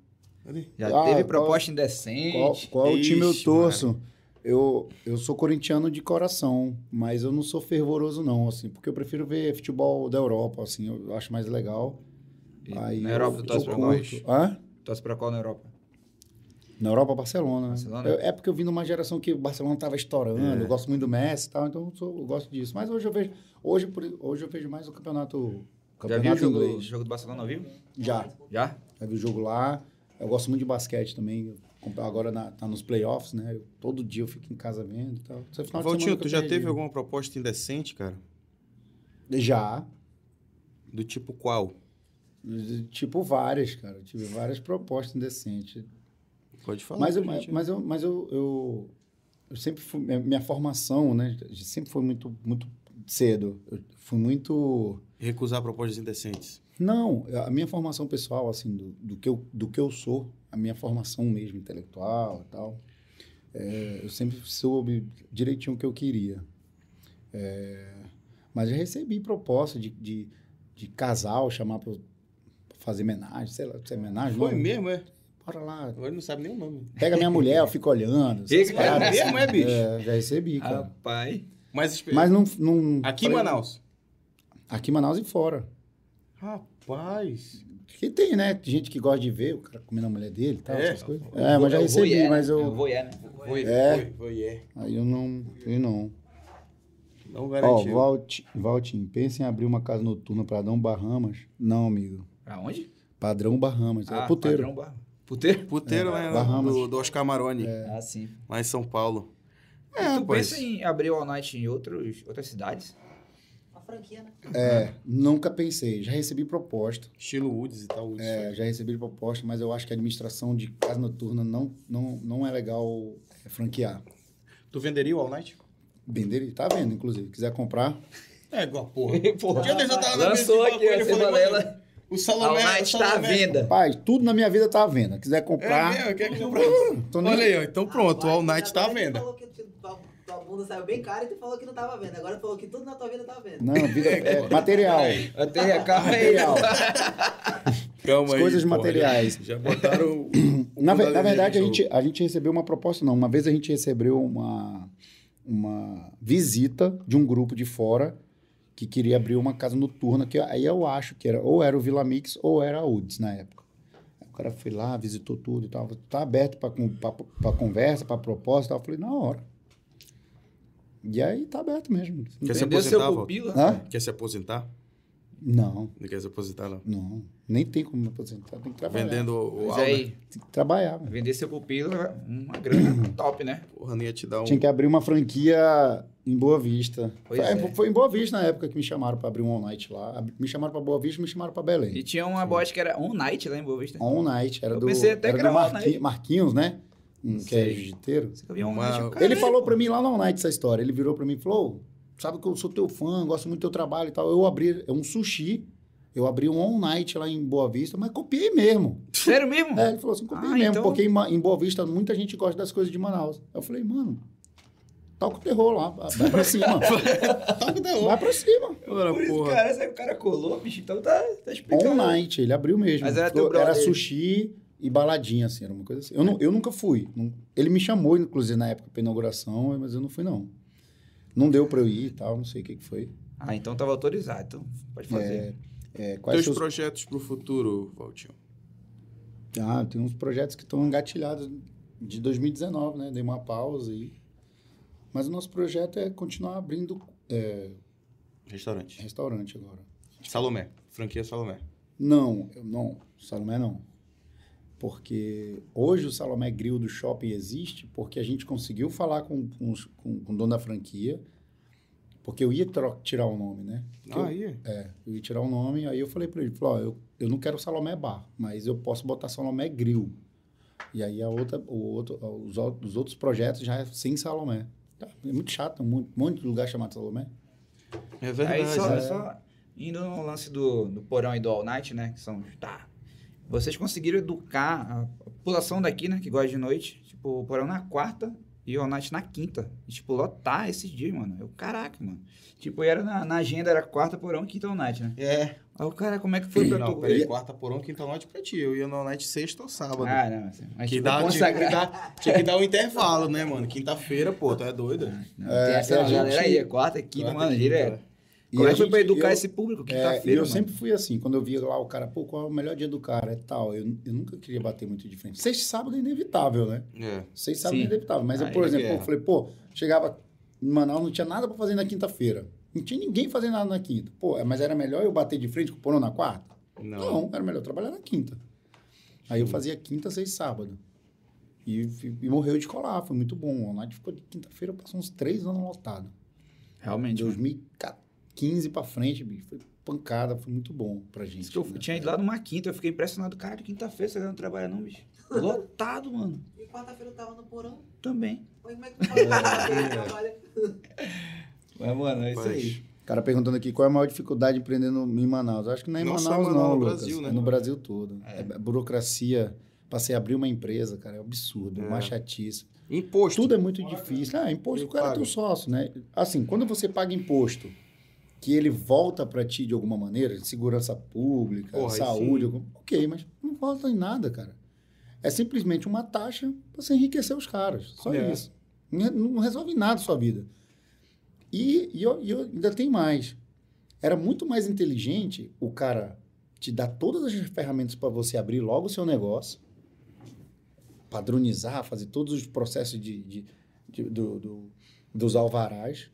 C: Já
B: Ah,
C: teve
B: qual-
C: proposta indecente.
B: Qual, qual o time eu
A: Ixi,
B: torço? Eu, eu sou corintiano de coração, mas eu não sou fervoroso, não, assim, porque eu prefiro ver futebol da Europa, assim, eu acho mais legal. Aí
C: na
B: eu-
C: Europa tu torce pra qual?
B: curto. Hã?
C: Torce pra qual na Europa?
B: Na Europa, Barcelona. né?
C: Barcelona?
B: Eu- é porque eu vim numa geração que o Barcelona tava estourando, eu gosto muito do Messi e tal, então eu, sou- eu gosto disso. Mas hoje eu vejo, hoje, por- hoje eu vejo mais o campeonato,
C: Já viu o
B: campeonato
C: jogo, jogo do Barcelona ao vivo?
B: Já,
C: Já?
B: já vi o jogo lá. Eu gosto muito de basquete também. Agora na- tá nos playoffs, né? Eu- todo dia eu fico em casa vendo e tal. Esse final de
A: Valtinho, tu já
B: perdi.
A: teve alguma proposta indecente, cara?
B: Já.
A: Do tipo qual?
B: Tipo várias, cara. Eu tive várias propostas indecentes.
A: Pode falar.
B: Mas, eu,
A: gente,
B: mas, eu, mas eu, eu, eu sempre fui. Minha, minha formação, né? Sempre foi muito, muito cedo. Eu fui muito.
A: Recusar propostas indecentes.
B: Não, a minha formação pessoal, assim, do, do, que, eu, do que eu sou, a minha formação mesmo intelectual e tal, é, eu sempre soube direitinho o que eu queria. É, mas eu recebi proposta de, de, de casal chamar para fazer homenagem, sei lá, se é homenagem?
A: Foi
B: não,
A: mesmo, é?
B: Bora lá,
A: Agora ele não sabe nem o nome.
B: pega minha mulher, eu fico olhando. essas
C: Fica,
B: paradas
A: é mesmo, é, bicho?
B: É, já recebi, cara.
C: Rapaz.
A: Mas,
B: Mas não, não...
A: aqui em Manaus.
B: Aqui em Manaus e fora.
A: Rapaz.
B: Porque tem, né? Gente que gosta de ver o cara comendo a mulher dele e tal,
A: É?
B: essas coisas. É, mas já recebi,
C: voyeur,
B: mas
C: né? É
B: eu...
C: voyeur, né?
A: Foi,
B: É.
A: foi, foi, é.
B: Aí eu não... Eu não.
A: Não
B: Ó,
A: garantiu.
B: Valti- Valtinho, pensa em abrir uma casa noturna para dar um Bahamas? Não, amigo.
C: Aonde?
B: Padrão Bahamas. é
C: Ah,
B: puteiro.
C: Padrão Bar- Puteiro?
F: Puteiro,
B: É,
F: né?
B: Bahamas.
F: Do, do Oscar Maroni,
C: Ah, sim.
F: lá em São Paulo.
C: tu
F: rapaz.
C: pensa em abrir o All Night em outros, outras cidades?
E: Uma franquia, né?
B: É, nunca pensei. Já recebi proposta.
F: Estilo Woods e tal. Woods.
B: É, já recebi proposta, mas eu acho que a administração de casa noturna não, não, não é legal é, franquear.
F: Tu venderia o All Night?
B: Vender, tá vendo, inclusive. Quiser comprar,
F: É, igual porra.
C: Porra,
F: desse eu tava na
C: lançou aqui
F: papo,
C: a
F: O
C: All
F: Salomé...
C: Night
F: o
C: tá à venda.
B: Pai, tudo na minha vida tá à venda. Quiser
F: É
B: comprar.
F: mesmo, quer comprar?
B: tô nem-
F: Olha aí, ó. Então pronto, o All Night tá à venda.
E: tua, bunda saiu bem cara e tu falou que não tava vendo. Agora tu falou que tudo na tua vida tá vendo.
B: Não, vida é material.
C: Até calma aí.
B: Material.
F: Calma aí,
B: coisas
F: porra,
B: materiais.
F: Já, já botaram... o-
B: Na, na verdade, a gente, a gente recebeu uma proposta, não. Uma vez a gente recebeu uma, uma visita de um grupo de fora que queria abrir uma casa noturna, que aí eu acho que era ou era o Vila Mix ou era a UDS na época. Aí O cara foi lá, visitou tudo e tal. Tá aberto para conversa, para proposta e tal. Eu falei, na hora. E aí tá aberto mesmo.
F: Quer se
C: seu
F: aposentar? Quer se aposentar?
B: Não,
F: Não quer se aposentar, não.
B: não. Nem tem como me aposentar. Tem que trabalhar.
F: Vendendo o
C: Mas
F: All, né?
C: aí,
B: Tem que trabalhar. mano.
C: vender seu pupila, uma grana top, né?
F: Porra, não ia te dar um...
B: Tinha que abrir uma franquia em Boa Vista.
C: Pois
B: foi,
C: é.
B: foi em Boa Vista na época que me chamaram para abrir um all night lá. Me chamaram para Boa Vista, me chamaram para
C: E
B: Belém.
C: tinha uma boate que era On Night lá em Boa Vista.
B: All night era
C: Eu
B: do,
C: pensei até
B: era
C: que
B: do
C: era all
B: Marqui-
C: night.
B: Marquinhos, né? Um, que é jiu-jiteiro.
C: Eu,
B: Ele falou para mim lá no all night essa história. Ele virou para mim e falou: "Sabe que eu sou teu fã, gosto muito do teu trabalho e tal. Eu abri é um sushi. Eu abri um all night lá em Boa Vista, mas copiei mesmo.
C: Sério mesmo?
B: É, ele falou assim, copiei
C: Ah,
B: mesmo,
C: então-
B: porque em, em Boa Vista muita gente gosta das coisas de Manaus. Eu falei, mano, toca o terror lá, vai pra cima.
F: Toca o terror.
B: vai pra cima.
C: Por isso,
F: porra.
C: cara, esse o cara colou, bicho, então tá, tá explicando.
B: All night, ele abriu mesmo.
C: Mas era teu
B: Falou, era
C: brother.
B: sushi e baladinha, assim, era uma coisa assim. Eu, não, eu nunca fui. ele me chamou, inclusive, na época pra inauguração, mas eu não fui, não. Não deu pra eu ir e tal, não sei o que, que foi.
C: Ah, então tava autorizado, então pode fazer.
B: É, quais
F: Teus
B: seus...
F: projetos pro futuro, Valtinho?
B: Ah, tem uns projetos que estão engatilhados de 2019, né? Dei uma pausa aí. Mas o nosso projeto é continuar abrindo é,
F: Restaurante.
B: restaurante agora.
F: Salomé. Franquia Salomé.
B: Não, não, Salomé não. Porque hoje o Salomé Grill do shopping existe porque a gente conseguiu falar com, com, com, com o dono da franquia, porque eu ia tirar o nome, né? Porque
F: Ah, aí.
B: é, eu ia tirar o nome, aí eu falei para ele, falou, ó, eu, eu não quero Salomé Bar, mas eu posso botar Salomé Grill. E aí a outra, o outro, os, os outros projetos já é sem Salomé. Tá, É muito chato, monte, um monte de lugar chamado Salomé.
F: É verdade.
C: Aí só,
B: é.
C: só indo no lance do, do porão e do All Night, né? Que são. Tá. Vocês conseguiram educar a população daqui, né? Que gosta de noite. Tipo, o porão na quarta e o All Night na quinta. E, tipo, lotar esses dias, mano. Eu, caraca, mano. Tipo, era na, na agenda, era quarta porão, quinta All Night, né?
F: É.
C: Aí o cara, como é que foi pra
F: Não,
C: tu?
F: peraí, quarta por um, quinta noite pra ti. Eu ia no night sexta ou sábado.
C: Ah, não, assim, mas
F: que
C: tipo,
F: dá, tinha, que dar, tinha que dar um intervalo, né, mano? Quinta-feira, pô, tu é doido?
C: Não,
B: É,
C: tem essa
B: a gente-
C: galera aí, quarta, quinta,
F: Quarta,
C: mano,
F: quinta,
C: direto. Como é que foi pra educar
B: eu,
C: esse público que
B: é, tá
C: feio?
B: Eu
C: mano.
B: sempre fui assim, quando eu via lá o cara, pô, qual é o melhor dia do cara? É tal. Eu, eu nunca queria bater muito de frente. Sexta sábado é inevitável, né?
F: É.
B: Sexta sábado é
C: Sim.
B: é inevitável. Mas eu, por
F: é
B: exemplo,
F: é.
B: eu falei, pô, chegava em Manaus, não tinha nada para fazer na quinta-feira. Não tinha ninguém fazendo nada na quinta. Pô, é, mas era melhor eu bater de frente com o porão na quarta?
F: Não.
B: não era melhor trabalhar na quinta. Aí Sim. eu fazia quinta, sexta e sábado. E, e, morreu de colar, foi muito bom. A Night ficou de quinta-feira, passou uns três anos lotado.
C: Realmente. 2014.
B: 15 para frente, bicho, foi pancada, foi muito bom pra gente.
C: Isso que eu
B: né?
C: tinha ido lá numa quinta, eu fiquei impressionado. Cara, quinta-feira você não trabalha não, bicho. Lotado, mano.
E: E quarta-feira eu tava no porão?
C: Também.
E: Mas como é que pode é, trabalha?
C: Mas, mano, é isso aí.
B: O cara perguntando aqui qual é a maior dificuldade empreendendo em Manaus. Acho que não é em Manaus,
F: não,
B: não,
F: no
B: Lucas.
F: Brasil, né?
B: É no Brasil todo. É. É burocracia para você abrir uma empresa, cara, é um absurdo, é. uma chatice.
F: Imposto.
B: Tudo é muito difícil. Ah, imposto, o cara é teu sócio, né? Assim, quando você paga imposto, que ele volta para ti de alguma maneira, segurança pública,
F: Porra,
B: saúde, algum- ok, mas não volta em nada, cara. É simplesmente uma taxa para você enriquecer os caras. Só
F: É.
B: isso. Não resolve nada a sua vida. E, e eu, eu ainda tem mais. Era muito mais inteligente o cara te dar todas as ferramentas para você abrir logo o seu negócio, padronizar, fazer todos os processos de, de- de- do- do- dos alvarás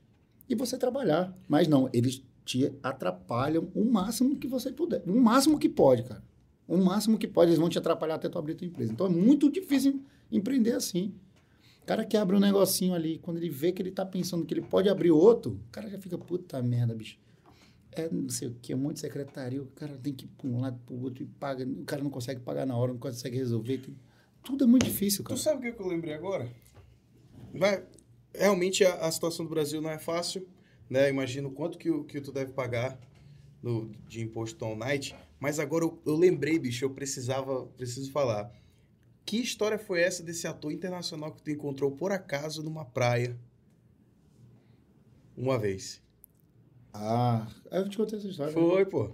B: e você trabalhar. Mas não, eles te atrapalham o máximo que você puder. O máximo que pode, cara. O máximo que pode, eles vão te atrapalhar até tu abrir tua empresa. Então é muito difícil empreender assim. O cara que abre um negocinho ali, quando ele vê que ele tá pensando que ele pode abrir outro, o cara já fica, puta merda, bicho. É não sei o que, um monte de secretaria, o cara tem que ir pra um lado pro outro e paga. O cara não consegue pagar na hora, não consegue resolver. Tudo é muito difícil,
F: Tu
B: cara.
F: sabe o que eu lembrei agora? Vai, realmente a, a situação do Brasil não é fácil, né? Imagino quanto que, que tu deve pagar no, de imposto on night. Mas agora eu, eu lembrei, bicho, eu precisava, preciso falar. Que história foi essa desse ator internacional que tu encontrou por acaso numa praia? Uma vez.
B: Ah, eu te contei essa história. né?
F: Foi, pô.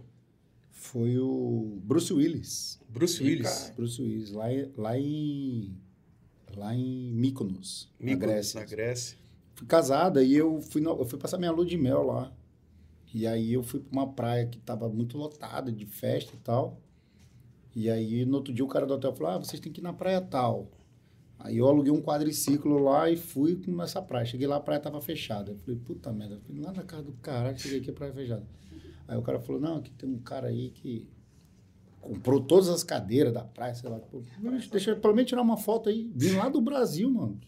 B: Foi o Bruce Willis.
F: Bruce Willis.
B: Bruce Willis, lá, lá em. Lá em Mykonos, na
F: Mykonos,
B: Grécia.
F: Na Grécia.
B: Fui casada e eu fui, eu fui passar minha lua de mel lá. E aí eu fui pra uma praia que tava muito lotada de festa e tal. E aí no outro dia o cara do hotel falou: Ah, vocês têm que ir na praia tal. Aí eu aluguei um quadriciclo lá e fui nessa praia. Cheguei lá, a praia tava fechada. Eu falei, puta merda, fui lá na casa do caralho, cheguei aqui, a praia fechada. Aí o cara falou, não, aqui tem um cara aí que comprou todas as cadeiras da praia, sei lá. Pô, deixa eu pelo menos tirar uma foto aí. Vim lá do Brasil, mano.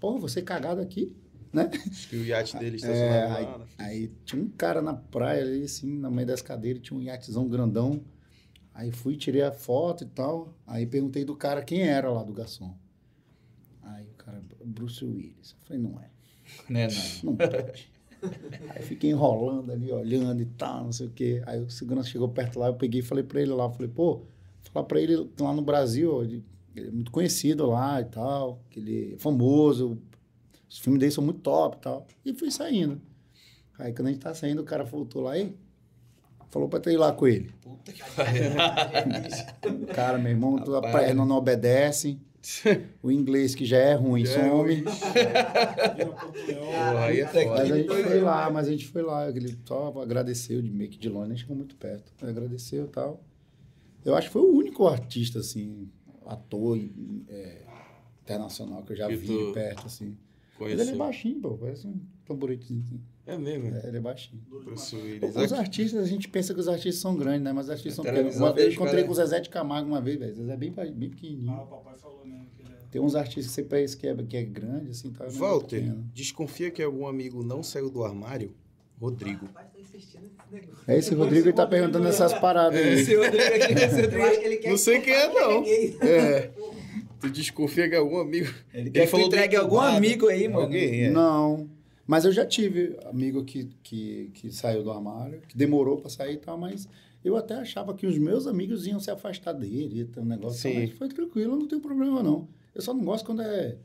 B: Pô, você cagado aqui, né?
F: Acho que o iate dele
B: É,
F: estacionado
B: aí,
F: lá. né?
B: aí tinha um cara na praia ali, assim, no meio das cadeiras, tinha um iatezão grandão. Aí fui, tirei a foto e tal. Aí perguntei do cara quem era lá do garçom. Aí o cara, Bruce Willis. Eu falei, não é.
C: Né, não.
B: Não pode. Aí fiquei enrolando ali, olhando e tal, não sei o quê. Aí o segurança chegou perto lá, eu peguei e falei pra ele lá, falei, pô, falar pra ele lá no Brasil, ele, ele é muito conhecido lá e tal, que ele é famoso, os filmes dele são muito top e tal. E fui saindo. Aí quando a gente tá saindo, o cara voltou lá e falou pra ter ir lá com ele.
C: Puta que
B: Cara, meu irmão, a
C: Rapaz.
B: perna não obedece. O inglês que já é ruim,
F: Já é
B: some.
F: É.
B: Mas a gente
C: Foi
B: lá, mas a gente foi lá. Ele só agradeceu de meio que de longe, nem chegou muito perto. Agradeceu e tal. Eu acho que foi o único artista, assim, ator é, internacional que eu já
F: Que
B: vi perto, assim. Mas ele é baixinho, pô, parece um tamboritozinho.
F: É mesmo.
B: É, ele é baixinho. Os artistas, a gente pensa que os artistas são grandes, né? Mas os artistas são pequenos. Uma vez eu encontrei
C: cara.
B: com o Zezé de Camargo uma vez, velho. Zezé é bem, bem pequenininho.
D: Ah, o papai falou mesmo que ele é.
B: Tem uns artistas que você pensa que é, que é grande, assim, tá? é
F: Walter,
B: pequeno.
F: desconfia que algum amigo não saiu do armário? Rodrigo.
E: Negócio.
B: É esse Rodrigo, ele tá perguntando essas paradas aí.
C: Esse Rodrigo aqui, esse Rodrigo.
E: acho que ele quer
F: Não sei
E: que
F: quem é, não.
E: que é.
F: É. Tu desconfia que algum amigo.
C: Ele quer que tu
F: falou do
C: entregue algum amigo aí, mano.
F: Alguém, é.
B: Não. Mas eu já tive amigo que, que, que saiu do armário, que demorou pra sair e tal, mas eu até achava que os meus amigos iam se afastar dele, um negócio.
F: Sim.
B: Mas foi tranquilo, não tem problema não. Eu só não gosto quando é.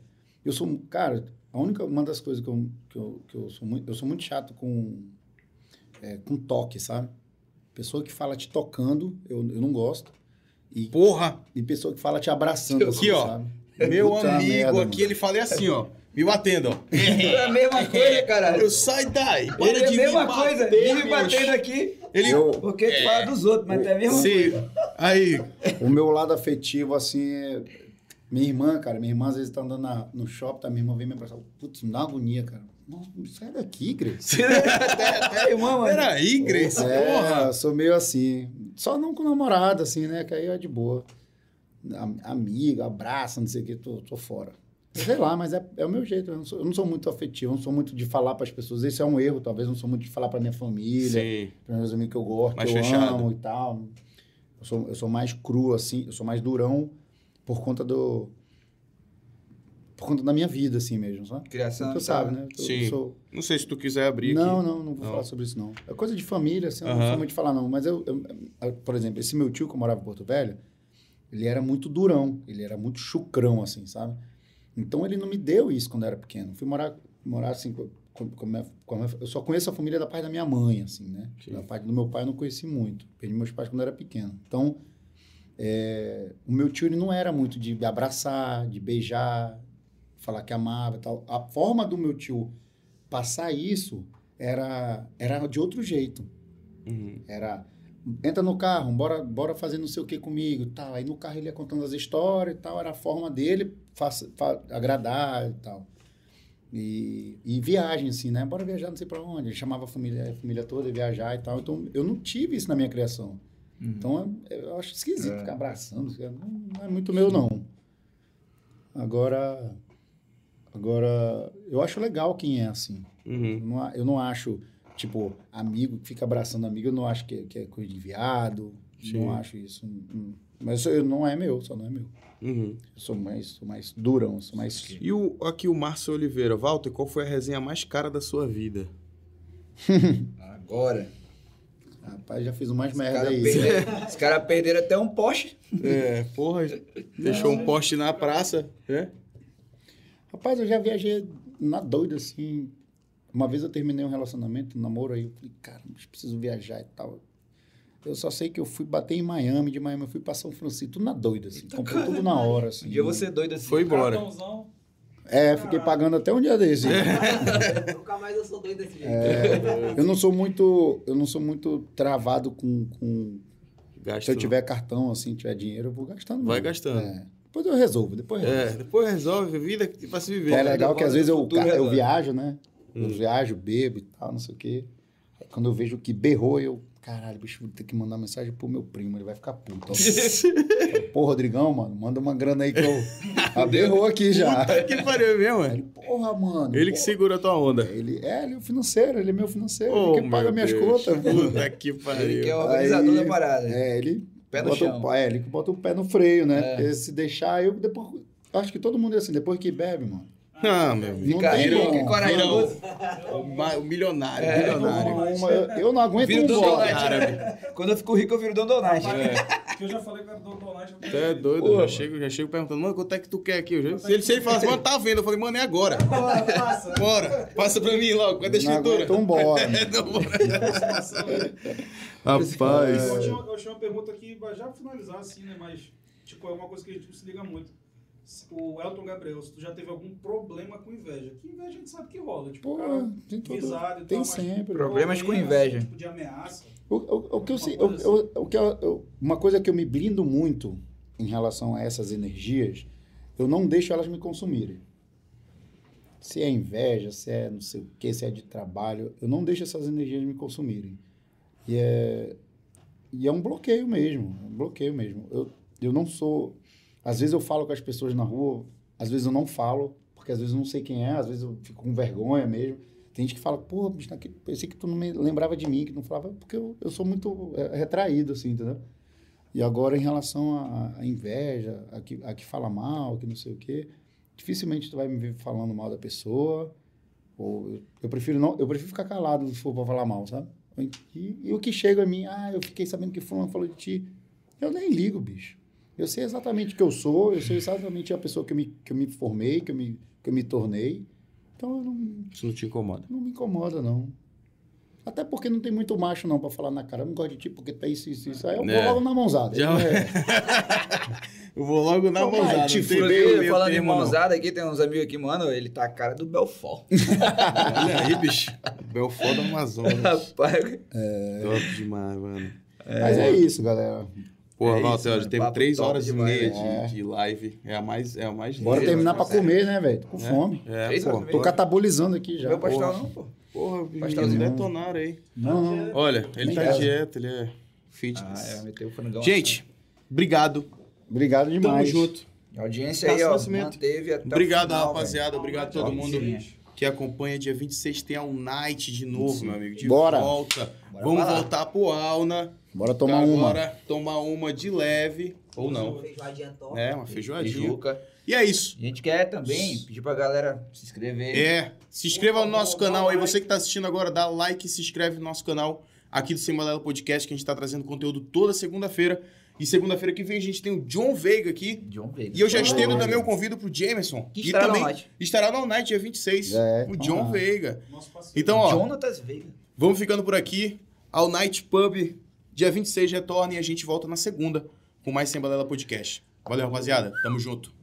B: Eu sou. Cara, a única. Uma das coisas que eu, que eu, que eu sou muito. Eu sou muito chato com. é, com toque, sabe? Pessoa que fala te tocando, eu, eu não gosto. E,
F: Porra!
B: e pessoa que fala te abraçando,
F: Aqui,
B: assim,
F: ó.
B: sabe?
F: Meu
B: Puta
F: amigo
B: merda,
F: aqui,
B: mano.
F: ele fala assim, ó. Me batendo, ó.
C: É a mesma coisa, caralho.
F: Eu sai daí, para
C: Ele é a
F: de
C: mesma
F: me
C: coisa,
F: bater,
C: vive
F: bicho.
C: batendo aqui,
F: Ele.
B: Eu-
C: porque tu fala dos outros, mas é a mesma
F: Sim.
C: coisa.
F: Aí.
B: O meu lado afetivo, assim, é... Minha irmã, cara, minha irmã às vezes tá andando na- no shopping, tá? minha irmã vem me abraçar. Putz, me dá agonia, cara. Não, sai daqui, Grace.
C: É, irmão, mano.
F: Peraí, Grace.
B: É,
F: Porra.
B: eu sou meio assim. Só não com namorada, assim, né? Que aí é de boa. Am- Amigo, abraça, não sei o que, tô, tô fora. Sei lá, mas é, é o meu jeito. Eu não, sou, eu não sou muito afetivo, eu não sou muito de falar para as pessoas. Esse é um erro, talvez. Eu não sou muito de falar para minha família, para meus amigos que eu gosto,
F: Mais
B: que eu
F: fechado.
B: amo e tal. Eu sou, eu sou mais cru, assim, eu sou mais durão por conta do. Por conta da minha vida, assim mesmo, sabe?
C: Criação.
B: Tu sabe, né? Eu
F: Sim.
B: sou-
F: Não sei se tu quiser abrir
B: não,
F: aqui.
B: não, não vou
F: Não.
B: falar sobre isso, não. É coisa de família, assim, eu não
F: Aham.
B: sou muito de falar, não. Mas eu, eu- por exemplo, esse meu tio que morava em Porto Velho, ele era muito durão, ele era muito chucrão, assim, sabe? Então ele não me deu isso quando eu era pequeno. Fui morar, morar assim, com, com, minha- com minha- eu só conheço a família da parte da minha mãe, assim, né?
F: Sim.
B: Da parte do meu pai eu não conheci muito. Perdi meus pais quando eu era pequeno. Então, é, o meu tio ele não era muito de abraçar, de beijar, falar que amava e tal. A forma do meu tio passar isso era, era de outro jeito.
F: Uhum.
B: Era, entra no carro, bora, bora fazer não sei o que comigo, tal. Aí no carro ele ia contando as histórias e tal, era a forma dele faça, fa- agradar e tal. E, e viagem, assim, né? Bora viajar não sei pra onde. Ele chamava a família, a família toda e viajar e tal. Então, eu não tive isso na minha criação. Então, eu eu acho esquisito
C: É.
B: ficar abraçando. Não, não é muito meu, não. Agora, agora, eu acho legal quem é assim.
A: Uhum.
B: Eu não, eu não acho, tipo, amigo que fica abraçando amigo, eu não acho que, que é coisa de viado.
A: Sim.
B: Não acho isso. Hum. Mas eu, não é meu, só não é meu.
A: Uhum.
B: Eu sou mais, sou mais durão, sou mais...
A: E o, aqui o Márcio Oliveira. Walter, qual foi a resenha mais cara da sua vida?
C: Agora.
B: Rapaz, já fiz mais
C: Os
B: merda
C: caras
B: aí.
C: perderam, os cara perderam até um poste.
A: É, porra, deixou um poste na praça, né?
B: Rapaz, eu já viajei na doida, assim. Uma vez eu terminei um relacionamento, um namoro, aí eu falei, cara, mas preciso viajar e tal. Eu só sei que eu fui bater em Miami, de Miami eu fui pra São Francisco, tudo na doida, assim. Comprei tudo na hora, assim.
C: Um dia você doido assim.
A: Foi embora.
D: Cartãozão.
B: É, fiquei pagando até um dia desse.
E: Nunca mais eu sou doido desse jeito.
B: É, eu não sou muito, eu não sou muito travado com, com se eu tiver cartão, assim, tiver dinheiro, eu vou gastando.
A: Vai
B: mesmo.
A: gastando.
B: É. Depois eu resolvo, depois eu
A: É,
B: resolvo.
A: depois resolve a vida que vai se viver.
B: É
A: né?
B: legal que às vezes eu, eu viajo, né? Eu
A: Hum.
B: viajo, bebo e tal, não sei o quê. Aí quando eu vejo que berrou, eu... Caralho, bicho, vou ter que mandar mensagem pro meu primo, ele vai ficar puto. Pô, Rodrigão, mano, manda uma grana aí que eu... Ah, berrou aqui já.
A: Puta que pariu mesmo,
B: ele, porra, mano.
A: Ele que
B: porra.
A: segura a tua onda.
B: Ele, é, ele é o financeiro, ele é meu financeiro,
A: Oh,
B: ele que paga
A: meu
B: minhas
A: Deus.
B: contas.
A: Puta que
C: Ele
A: pariu.
C: que é o organizador
B: Aí,
C: da parada.
B: É, ele
C: Pé no chão.
B: O, é, ele que bota o pé no freio, né?
C: É.
B: Se deixar, eu depois... Acho que todo mundo é assim, depois que bebe, mano.
A: Ah, meu amigo.
C: Fica
B: tem
C: rico
B: como.
C: e corajoso.
A: O, milionário,
C: É,
A: milionário.
B: Uma- eu, eu não aguento
C: Vira
B: um.
C: Donald.
A: Árabe.
C: Quando eu fico rico, eu viro Don Donald.
D: Que eu já falei que era do Donald.
A: Tu é doido,
C: Pô,
A: já
C: mano.
A: chego, já chego perguntando, mano, quanto é que tu quer aqui? Eu já- se, ele, se ele fala assim, mano, tá vendo? Eu falei, mano, é agora.
D: Passa.
A: Bora, passa pra mim logo, cadê a
B: Não
A: escritura?
B: aguento um bola.
A: Não, bora.
D: Eu
A: Rapaz.
D: tinha, eu tinha uma pergunta aqui, pra já finalizar assim, né? Mas, tipo, é uma coisa que a gente não se liga muito. O Elton Gabriel, se tu já teve algum problema com inveja. Que inveja a gente sabe que rola. Tipo,
B: Pô,
D: cara
B: tem tudo.
D: visado e
B: Tem
D: tal,
B: sempre.
C: Problemas com inveja.
D: Tipo de ameaça.
B: O, o, o que eu sei,
D: Uma
B: o,
D: coisa
B: o, o que eu- eu- uma coisa que eu me blindo muito em relação a essas energias, eu não deixo elas me consumirem. Se é inveja, se é não sei o que, se é de trabalho, eu não deixo essas energias me consumirem. E é, e é um bloqueio mesmo, um bloqueio mesmo. Eu, eu não sou. Às vezes eu falo com as pessoas na rua, às vezes eu não falo, porque às vezes eu não sei quem é, às vezes eu fico com vergonha mesmo. Tem gente que fala, pô, bicho, naquele- pensei que tu não me lembrava de mim, que não falava, porque eu, eu sou muito é, retraído, assim, entendeu? E agora, em relação à inveja, a que, a que fala mal, que não sei o quê, dificilmente tu vai me ver falando mal da pessoa, ou eu, eu prefiro não, eu prefiro ficar calado se for pra falar mal, sabe? E, e o que chega a mim, ah, eu fiquei sabendo que fulano falou de ti, eu nem ligo, bicho. Eu sei exatamente o que eu sou, eu sei exatamente a pessoa que eu me, que eu me formei, que eu me, que eu me tornei, então eu não,
A: Isso não te incomoda.
B: não me incomoda, não. Até porque não tem muito macho, não, pra falar na cara. Eu não gosto de ti porque tá isso, isso, isso. Aí eu
A: É.
B: vou logo na mãozada.
A: Já-
B: É.
A: Eu vou logo na
B: Pô,
A: mãozada.
B: te fudeu,
C: falando
A: não.
C: mãozada aqui, tem uns amigos aqui, mano, ele tá a cara do Belfort.
A: Olha aí, bicho. Belfort do Amazonas.
C: Rapaz,
A: Top demais, mano.
B: Mas é isso, galera.
A: Porra,
C: É
A: Walter,
C: isso,
A: teve três horas
C: demais,
A: e meia
B: né?
A: de, de live. É a mais, é a mais
B: Bora terminar pra
C: sério.
B: comer, né, velho? Tô com fome.
A: É,
C: Três
A: pô.
B: Tô catabolizando aqui já.
C: meu pastel não, pô.
A: Porra,
C: Pastelzinho.
A: detonaram aí.
B: Não, não.
A: Olha, ele tá de dieta, ele é
C: Ah,
A: fitness.
C: é, meteu o frangão.
A: Gente, obrigado.
B: Obrigado
A: Tamo
B: demais.
A: junto.
C: A audiência
A: Cássio
C: aí, ó,
A: Nascimento.
C: manteve até
A: Obrigado,
C: o final,
A: rapaziada. Obrigado a todo mundo que acompanha. Dia 26 tem a Night de novo, meu amigo. De
B: Bora.
A: volta.
C: Bora
A: Vamos
C: pra
A: voltar pro Auna.
B: Bora tomar uma.
A: Agora, tomar uma de leve. Ou não.
E: Feijoadinha top.
A: É, uma feijoadinha.
C: Tijuca.
A: E é isso.
C: A gente quer também pedir pra galera se inscrever.
A: É, se inscreva no nosso canal aí. Você que tá assistindo agora, dá like e se inscreve no nosso canal aqui do Sem Balela Podcast, que a gente tá trazendo conteúdo toda segunda-feira. E segunda-feira que vem a gente tem o John Veiga aqui.
C: John Veiga.
A: E eu já
B: Oh,
A: estendo também o convido pro Jameson.
C: Que
A: e
C: estará
A: também
C: na Night.
A: estará na Night dia 26.
B: É,
A: o John
B: ah.
A: Veiga.
D: Nosso parceiro.
A: Então, ó,
C: Jonatas Veiga.
A: vamos ficando por aqui. Ao Night Pub, dia 26 retorna e a gente volta na segunda com mais Sem Balela Podcast. Valeu, rapaziada. Tamo junto.